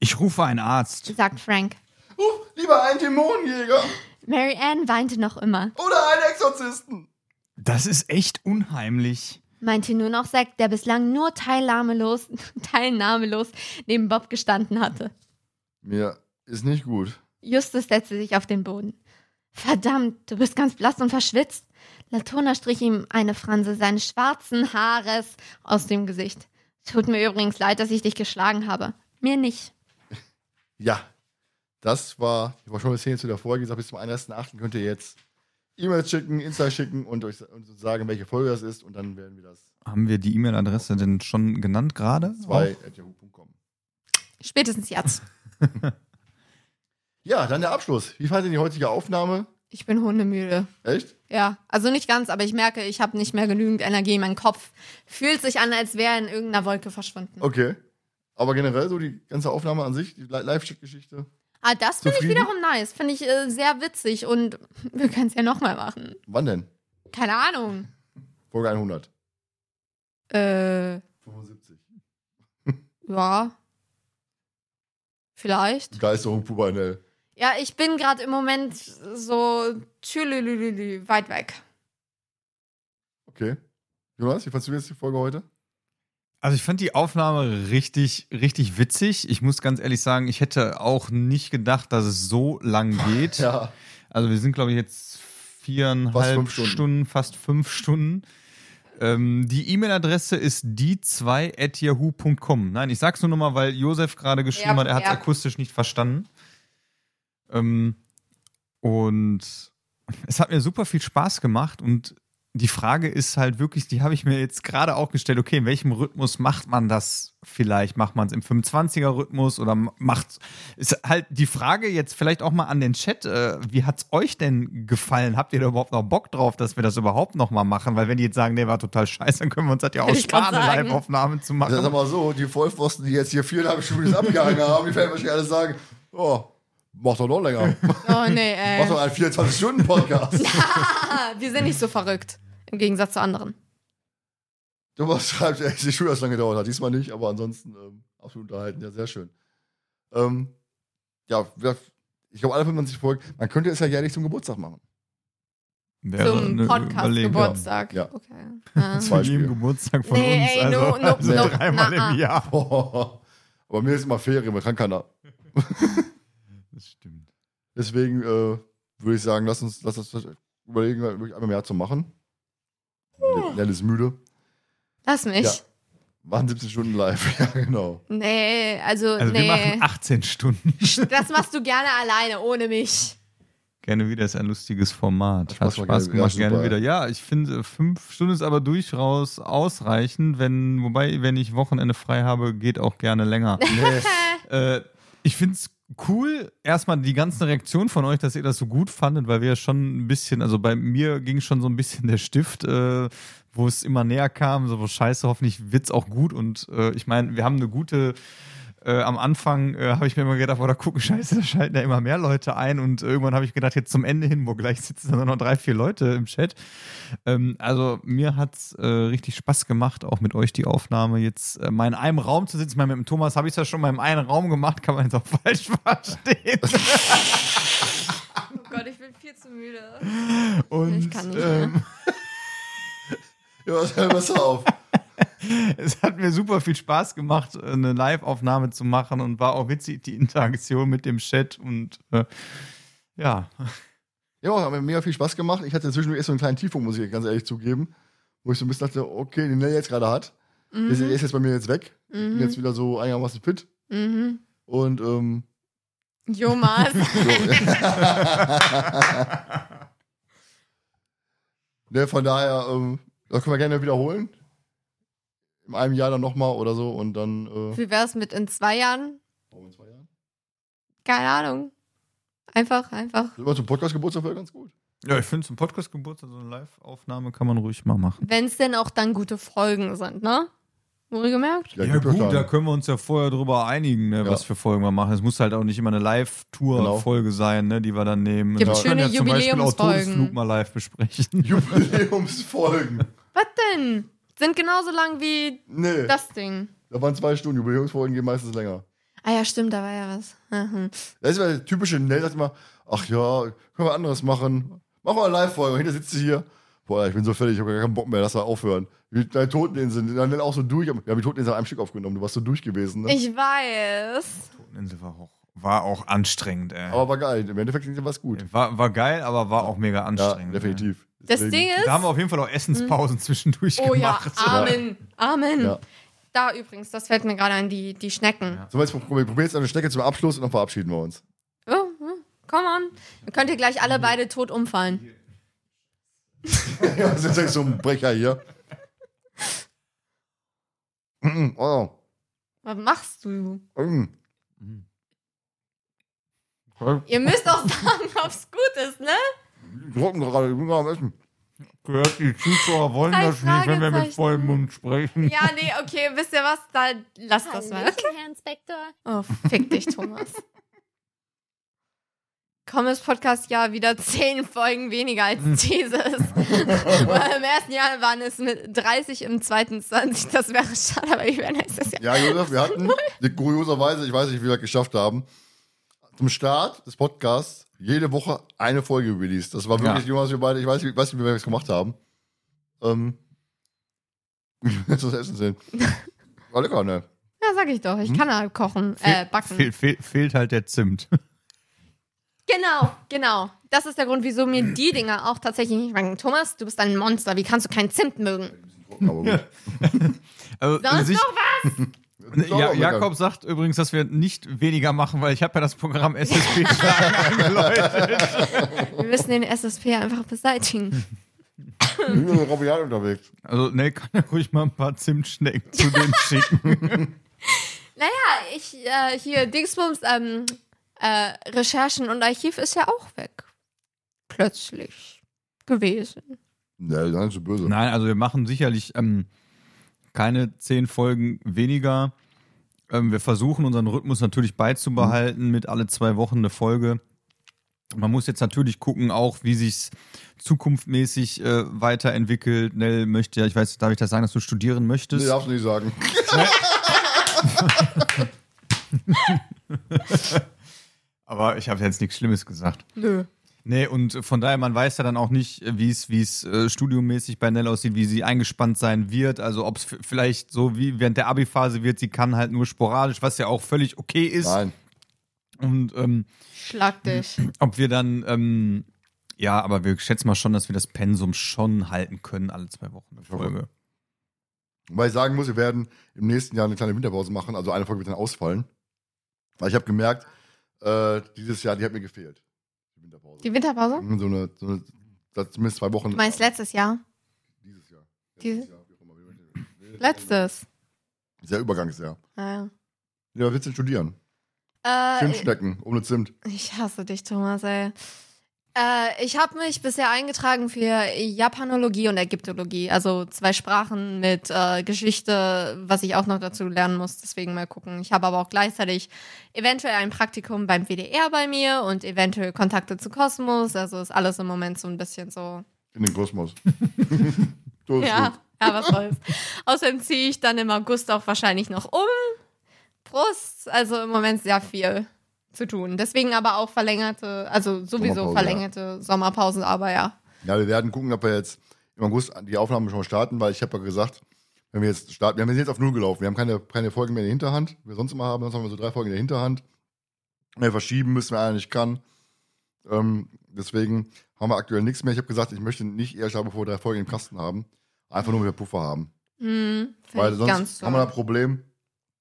Ich rufe einen Arzt. sagt Frank. Ruf lieber einen Dämonenjäger Mary Ann weinte noch immer. oder einen Exorzisten. Das ist echt unheimlich. meinte nur noch Zack, der bislang nur teilnahmelos, teilnahmelos neben Bob gestanden hatte. Mir ist nicht gut. Justus setzte sich auf den Boden. Verdammt, du bist ganz blass und verschwitzt. Latona strich ihm eine Franse seines schwarzen Haares aus dem Gesicht. Tut mir übrigens leid, dass ich dich geschlagen habe. Mir nicht. Ja, das war, ich war schon mal Szene zu der Folge gesagt, bis zum 31.8. könnt ihr jetzt E-Mails schicken, Insta schicken und euch und uns sagen, welche Folge das ist und dann werden wir das Haben wir die E-Mail-Adresse denn schon genannt gerade? zwei at yahoo.com. Spätestens jetzt. Ja, dann der Abschluss. Wie fand ihr die heutige Aufnahme? Ich bin hundemüde. Echt? Ja, also nicht ganz, aber ich merke, ich habe nicht mehr genügend Energie. Mein Kopf fühlt sich an, als wäre er in irgendeiner Wolke verschwunden. Okay. Aber generell so die ganze Aufnahme an sich, die Li- Live-Chat-Geschichte. Ah, das finde ich wiederum nice. Finde ich äh, sehr witzig und wir können es ja nochmal machen. Wann denn? Keine Ahnung. Folge 100. Äh, 75. ja. Vielleicht. Bei Nell. Ja, ich bin gerade im Moment so tschülülülülü, weit weg. Okay. Jonas, wie fandst du jetzt die Folge heute? Also ich fand die Aufnahme richtig, richtig witzig. Ich muss ganz ehrlich sagen, ich hätte auch nicht gedacht, dass es so lang geht. Ja. Also wir sind, glaube ich, jetzt viereinhalb Fast fünf Stunden. Stunden. fast fünf Stunden. Ähm, die E-Mail-Adresse ist die2.yahoo.com. Nein, ich sag's nur nochmal, weil Josef gerade geschrieben Ja, hat, er hat es ja. akustisch nicht verstanden. Ähm, und es hat mir super viel Spaß gemacht und die Frage ist halt wirklich, die habe ich mir jetzt gerade auch gestellt, okay, in welchem Rhythmus macht man das vielleicht? Macht man es im 25er-Rhythmus oder macht ist halt die Frage jetzt vielleicht auch mal an den Chat, äh, wie hat's euch denn gefallen? Habt ihr da überhaupt noch Bock drauf, dass wir das überhaupt noch mal machen? Weil wenn die jetzt sagen, nee, war total scheiße, dann können wir uns das ja auch sparen, eine. Live-Aufnahme zu Also, sag machen. mal so, die Vollpfosten, die jetzt hier viereinhalb Stunden abgehangen haben, die werden wahrscheinlich alle sagen, oh, mach doch noch länger. Oh nee, Mach ey. doch einen 24-Stunden-Podcast. Ah, wir sind nicht so verrückt. Im Gegensatz zu anderen. Thomas schreibt, ey, ist schön, dass es lange gedauert hat. Diesmal nicht, aber ansonsten ähm, absolut unterhalten. Ja, sehr schön. Ähm, ja, ich glaube, alle 25 Folgen, man könnte es ja jährlich zum Geburtstag machen. Wäre Zum eine Podcast-Geburtstag. Ja. Okay. Ah. Geburtstag von Nee, uns. ey, also, no, no, also no, dreimal na, im Jahr. aber mir ist immer Ferien, man kann keiner. Das stimmt. Deswegen äh, würde ich sagen, lass uns, lass uns überlegen, wirklich einmal mehr zu machen. Nell ist müde. Lass mich. Ja. Waren 17 Stunden live. Ja, genau. Nee, also, Also nee. wir machen 18 Stunden. Das machst du gerne alleine, ohne mich. Gerne wieder, ist ein lustiges Format. Hat Hat Spaß gemacht, Spaß ja, gemacht, super. gerne wieder. Ja, ich finde, fünf Stunden ist aber durchaus ausreichend, wenn, wobei, wenn ich Wochenende frei habe, geht auch gerne länger. Nee. äh, ich finde es cool, erstmal die ganzen Reaktionen von euch, dass ihr das so gut fandet, weil wir ja schon ein bisschen, also bei mir ging schon so ein bisschen der Stift, äh, wo es immer näher kam, so, scheiße, hoffentlich wird's auch gut und äh, ich meine, wir haben eine gute äh, am Anfang äh, habe ich mir immer gedacht, boah, da gucken, scheiße, da schalten ja immer mehr Leute ein und irgendwann habe ich gedacht, jetzt zum Ende hin, wo gleich sitzen dann noch drei, vier Leute im Chat. Ähm, also mir hat's äh, richtig Spaß gemacht, auch mit euch die Aufnahme jetzt äh, mal in einem Raum zu sitzen. Ich meine, mit dem Thomas habe ich das schon mal in einem Raum gemacht, kann man jetzt auch falsch verstehen. Oh Gott, ich bin viel zu müde. Und Ich kann nicht mehr. ähm, Ja, was hör besser auf. es hat mir super viel Spaß gemacht, eine Live-Aufnahme zu machen und war auch witzig, die Interaktion mit dem Chat und äh, ja. Ja, hat mir mega viel Spaß gemacht. Ich hatte zwischendurch erst so einen kleinen Tiefpunkt, muss ich ganz ehrlich zugeben. Wo ich so ein bisschen dachte, okay, den Nell jetzt gerade hat. Der ist- der ist jetzt bei mir jetzt weg. Ich bin jetzt wieder so einigermaßen fit. Mhm. Und ähm, Jomas. ne, von daher, ähm, das können wir gerne wiederholen. In einem Jahr dann nochmal oder so und dann äh, Wie wär's mit in zwei Jahren? warum in zwei Jahren? Keine Ahnung. Einfach, einfach. Immer zum Podcast-Geburtstag wäre ganz gut. Ja, ich finde, zum Podcast-Geburtstag so eine Live-Aufnahme kann man ruhig mal machen. Wenn es denn auch dann gute Folgen sind, ne? Wohlgemerkt? Ja, gibt gut, da können wir uns ja vorher drüber einigen, ne, Ja. was für Folgen wir machen. Es muss halt auch nicht immer eine Live-Tour-Folge sein, ne, die wir dann nehmen. Gibt wir können schöne ja zum Beispiel auch Jubiläumsfolgen. Todesflug mal live besprechen. Jubiläumsfolgen. Was denn? Sind genauso lang wie Nee, das Ding. da waren zwei Stunden. Jubiläumsfolgen gehen meistens länger. Ah ja, stimmt, da war ja was. Mhm. Das ist ja der typische Nell, sagt immer, ach ja, können wir anderes machen. Mach mal eine Live-Folge. Hinter sitzt sie hier. Boah, ich bin so fertig, ich habe gar keinen Bock mehr, lass mal aufhören. Wie deine Toteninsel, die dann auch so durch. Wir haben die Toteninsel an einem Stück aufgenommen, du warst so durch gewesen, ne? Ich weiß. Toteninsel war auch, war auch anstrengend, ey. Aber war geil. Im Endeffekt klingt was gut. War, war geil, aber war auch mega Ja, anstrengend. definitiv. Das Deswegen- Ding ist. Da haben wir auf jeden Fall auch Essenspausen zwischendurch oh ja, gemacht. Amen. Amen. Ja. Da übrigens, das fällt mir gerade an, die, die Schnecken. So, jetzt probieren wir jetzt eine Strecke zum Abschluss und dann verabschieden wir uns. Oh, oh, come on. Dann könnt ihr gleich alle beide tot umfallen. ja, das ist jetzt so ein Brecher hier. Mm, oh. Was machst du? mm. Ihr müsst auch sagen, ob's gut ist, ne? Trocken gerade, ich bin gerade am Essen. Gehört, die Zuschauer wollen Drei das nicht, wenn wir mit vollem Mund sprechen. Ja, nee, okay, wisst ihr was? Da lasst das mal. Hallöchen, Herr Inspektor. Oh, fick dich, Thomas. Kommes Podcast ja wieder zehn Folgen weniger als dieses. Weil Im ersten Jahr waren es mit 30, im zweiten 20. Das wäre schade, aber ich wäre nächstes Jahr. Ja, Josef, wir hatten kurioserweise, ich weiß nicht, wie wir das geschafft haben, zum Start des Podcasts jede Woche eine Folge released. Das war wirklich, Ja. Jonas, wir beide, ich weiß nicht, weiß nicht wie wir das gemacht haben. Ähm, jetzt das Essen sehen. War lecker, ne? Ja, sag ich doch. Ich kann halt kochen, äh, backen. Fehl, fehl, fehlt halt der Zimt. Genau, genau. Das ist der Grund, wieso mir die Dinger auch tatsächlich nicht schmecken. Thomas, du bist ein Monster. Wie kannst du keinen Zimt mögen? Aber gut. Also, Sonst sich- noch was? Ja. Jakob sagt übrigens, dass wir nicht weniger machen, weil ich habe ja das Programm SSP eingeläutet. Wir müssen den SSP einfach beseitigen. Ich bin mit Rabiat unterwegs. Also, ne, kann ja ruhig mal ein paar Zimtschnecken zu denen schicken. Naja, ich, äh, hier, Dingsbums, ähm, äh, Recherchen und Archiv ist ja auch weg. Plötzlich gewesen. Ne, das ist so böse. Nein, also wir machen sicherlich ähm, keine zehn Folgen weniger. Ähm, wir versuchen unseren Rhythmus natürlich beizubehalten mit alle zwei Wochen eine Folge. Man muss jetzt natürlich gucken, auch wie sich's zukunftmäßig äh, weiterentwickelt. Nell möchte ja, ich weiß, darf ich das sagen, dass du studieren möchtest? Nee, darfst du nicht sagen. Aber ich habe jetzt nichts Schlimmes gesagt. Nö. Nee, und von daher, man weiß ja dann auch nicht, wie es wie es äh, studiummäßig bei Nell aussieht, wie sie eingespannt sein wird. Also ob es vielleicht so wie während der Abi-Phase wird, sie kann halt nur sporadisch, was ja auch völlig okay ist. Nein. Und ähm, Schlag dich. ob wir dann, ähm, ja, aber wir schätzen mal schon, dass wir das Pensum schon halten können, alle zwei Wochen eine Folge. Weil ich sagen muss, wir werden im nächsten Jahr eine kleine Winterpause machen, also eine Folge wird dann ausfallen. Weil ich habe gemerkt, äh, dieses Jahr, die hat mir gefehlt. Die Winterpause. Die Winterpause? Mhm, So eine, so eine das zumindest zwei Wochen. Du meinst letztes Jahr? Dieses Jahr. Dieses- Jahr, wie auch immer. Wir möchten- Letztes. Sehr Übergangsjahr. Naja. Ja, was willst du denn studieren? Zimt Äh, stecken, ohne Zimt. ich hasse dich, Thomas, ey. Äh, ich habe mich bisher eingetragen für Japanologie und Ägyptologie, also zwei Sprachen mit äh, Geschichte, was ich auch noch dazu lernen muss. Deswegen mal gucken. Ich habe aber auch gleichzeitig eventuell ein Praktikum beim WDR bei mir und eventuell Kontakte zu Kosmos. Also ist alles im Moment so ein bisschen so. In den Kosmos. Ja, ja, was soll's. Außerdem ziehe ich dann im August auch wahrscheinlich noch um. Brust, also im Moment sehr viel zu tun. Deswegen aber auch verlängerte, also sowieso verlängerte Sommerpausen, aber ja. Ja, wir werden gucken, ob wir jetzt im August die Aufnahmen schon mal starten, weil ich habe ja gesagt, wenn wir jetzt starten, wir sind jetzt auf Null gelaufen. Wir haben keine, keine Folgen mehr in der Hinterhand, wie wir sonst immer haben. Sonst haben wir so drei Folgen in der Hinterhand. Mehr verschieben müssen, wenn einer nicht kann. Ähm, deswegen haben wir aktuell nichts mehr. Ich habe gesagt, ich möchte nicht eher starten, bevor wir drei Folgen im Kasten haben. Einfach nur, weil wir Puffer haben. Hm, find Weil sonst haben wir ein Problem.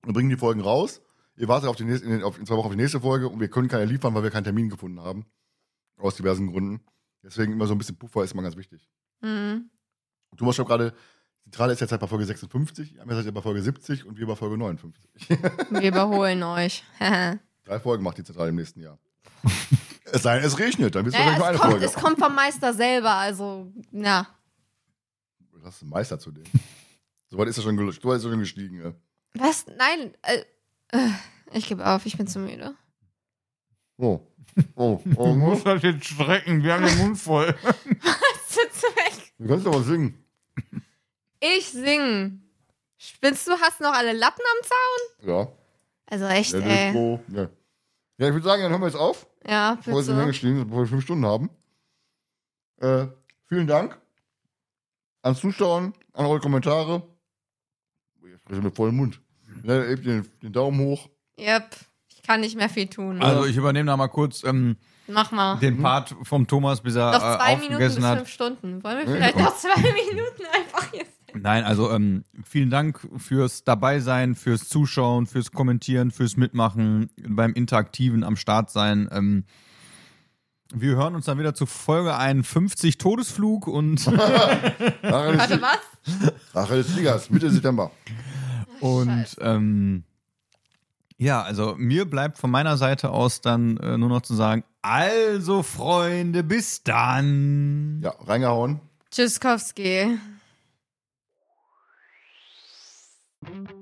Wir bringen die Folgen raus. Ihr wartet auf die nächste, in, den- auf, in zwei Wochen auf die nächste Folge und wir können keine liefern, weil wir keinen Termin gefunden haben. Aus diversen Gründen. Deswegen immer so ein bisschen Puffer ist immer ganz wichtig. Hm. Du warst schon gerade, Zentrale ist jetzt halt bei Folge 56, wir seid bei Folge 70 und wir bei Folge 59. Wir überholen euch. Drei Folgen macht die Zentrale im nächsten Jahr. es sei denn, es regnet, dann bist du naja, nur eine kommt, Folge. es kommt vom Meister selber, also, ja. Du hast einen Meister zu dem. Soweit ist er schon, gel- so weit ist er schon gestiegen. Ja. Was? Nein, äh, ich gebe auf, ich bin zu müde. Oh. Oh, Du oh, musst das jetzt strecken, wir haben den Mund voll. Sitze weg. Du kannst aber singen. Ich sing. Spinnst du, hast noch alle Lappen am Zaun? Ja. Also echt, Ja, ey. Ja. ja, ich würde sagen, dann hören wir jetzt auf. Ja, Bevor wir bitte. stehen, bevor wir fünf Stunden haben. Äh, vielen Dank. ans Zuschauen, an eure Kommentare. Ich spreche mit vollem Mund. Ja, hebt den, den Daumen hoch. Yep. Ich kann nicht mehr viel tun. Also ich übernehme da mal kurz ähm, Mach mal. den Part vom Thomas, bis er Noch äh, zwei Minuten bis hat. fünf Stunden. Wollen wir vielleicht noch zwei Minuten einfach jetzt. Nein, also ähm, vielen Dank fürs Dabeisein, fürs Zuschauen, fürs Kommentieren, fürs Mitmachen, beim Interaktiven am Start sein. Ähm, wir hören uns dann wieder zu Folge 51 Todesflug und, Warte, was? Rachel ist Ligas, Mitte September. Und ähm, ja, also mir bleibt von meiner Seite aus dann äh, nur noch zu sagen, also Freunde, bis dann. Ja, reingehauen. Tschüsskowski. Thank you.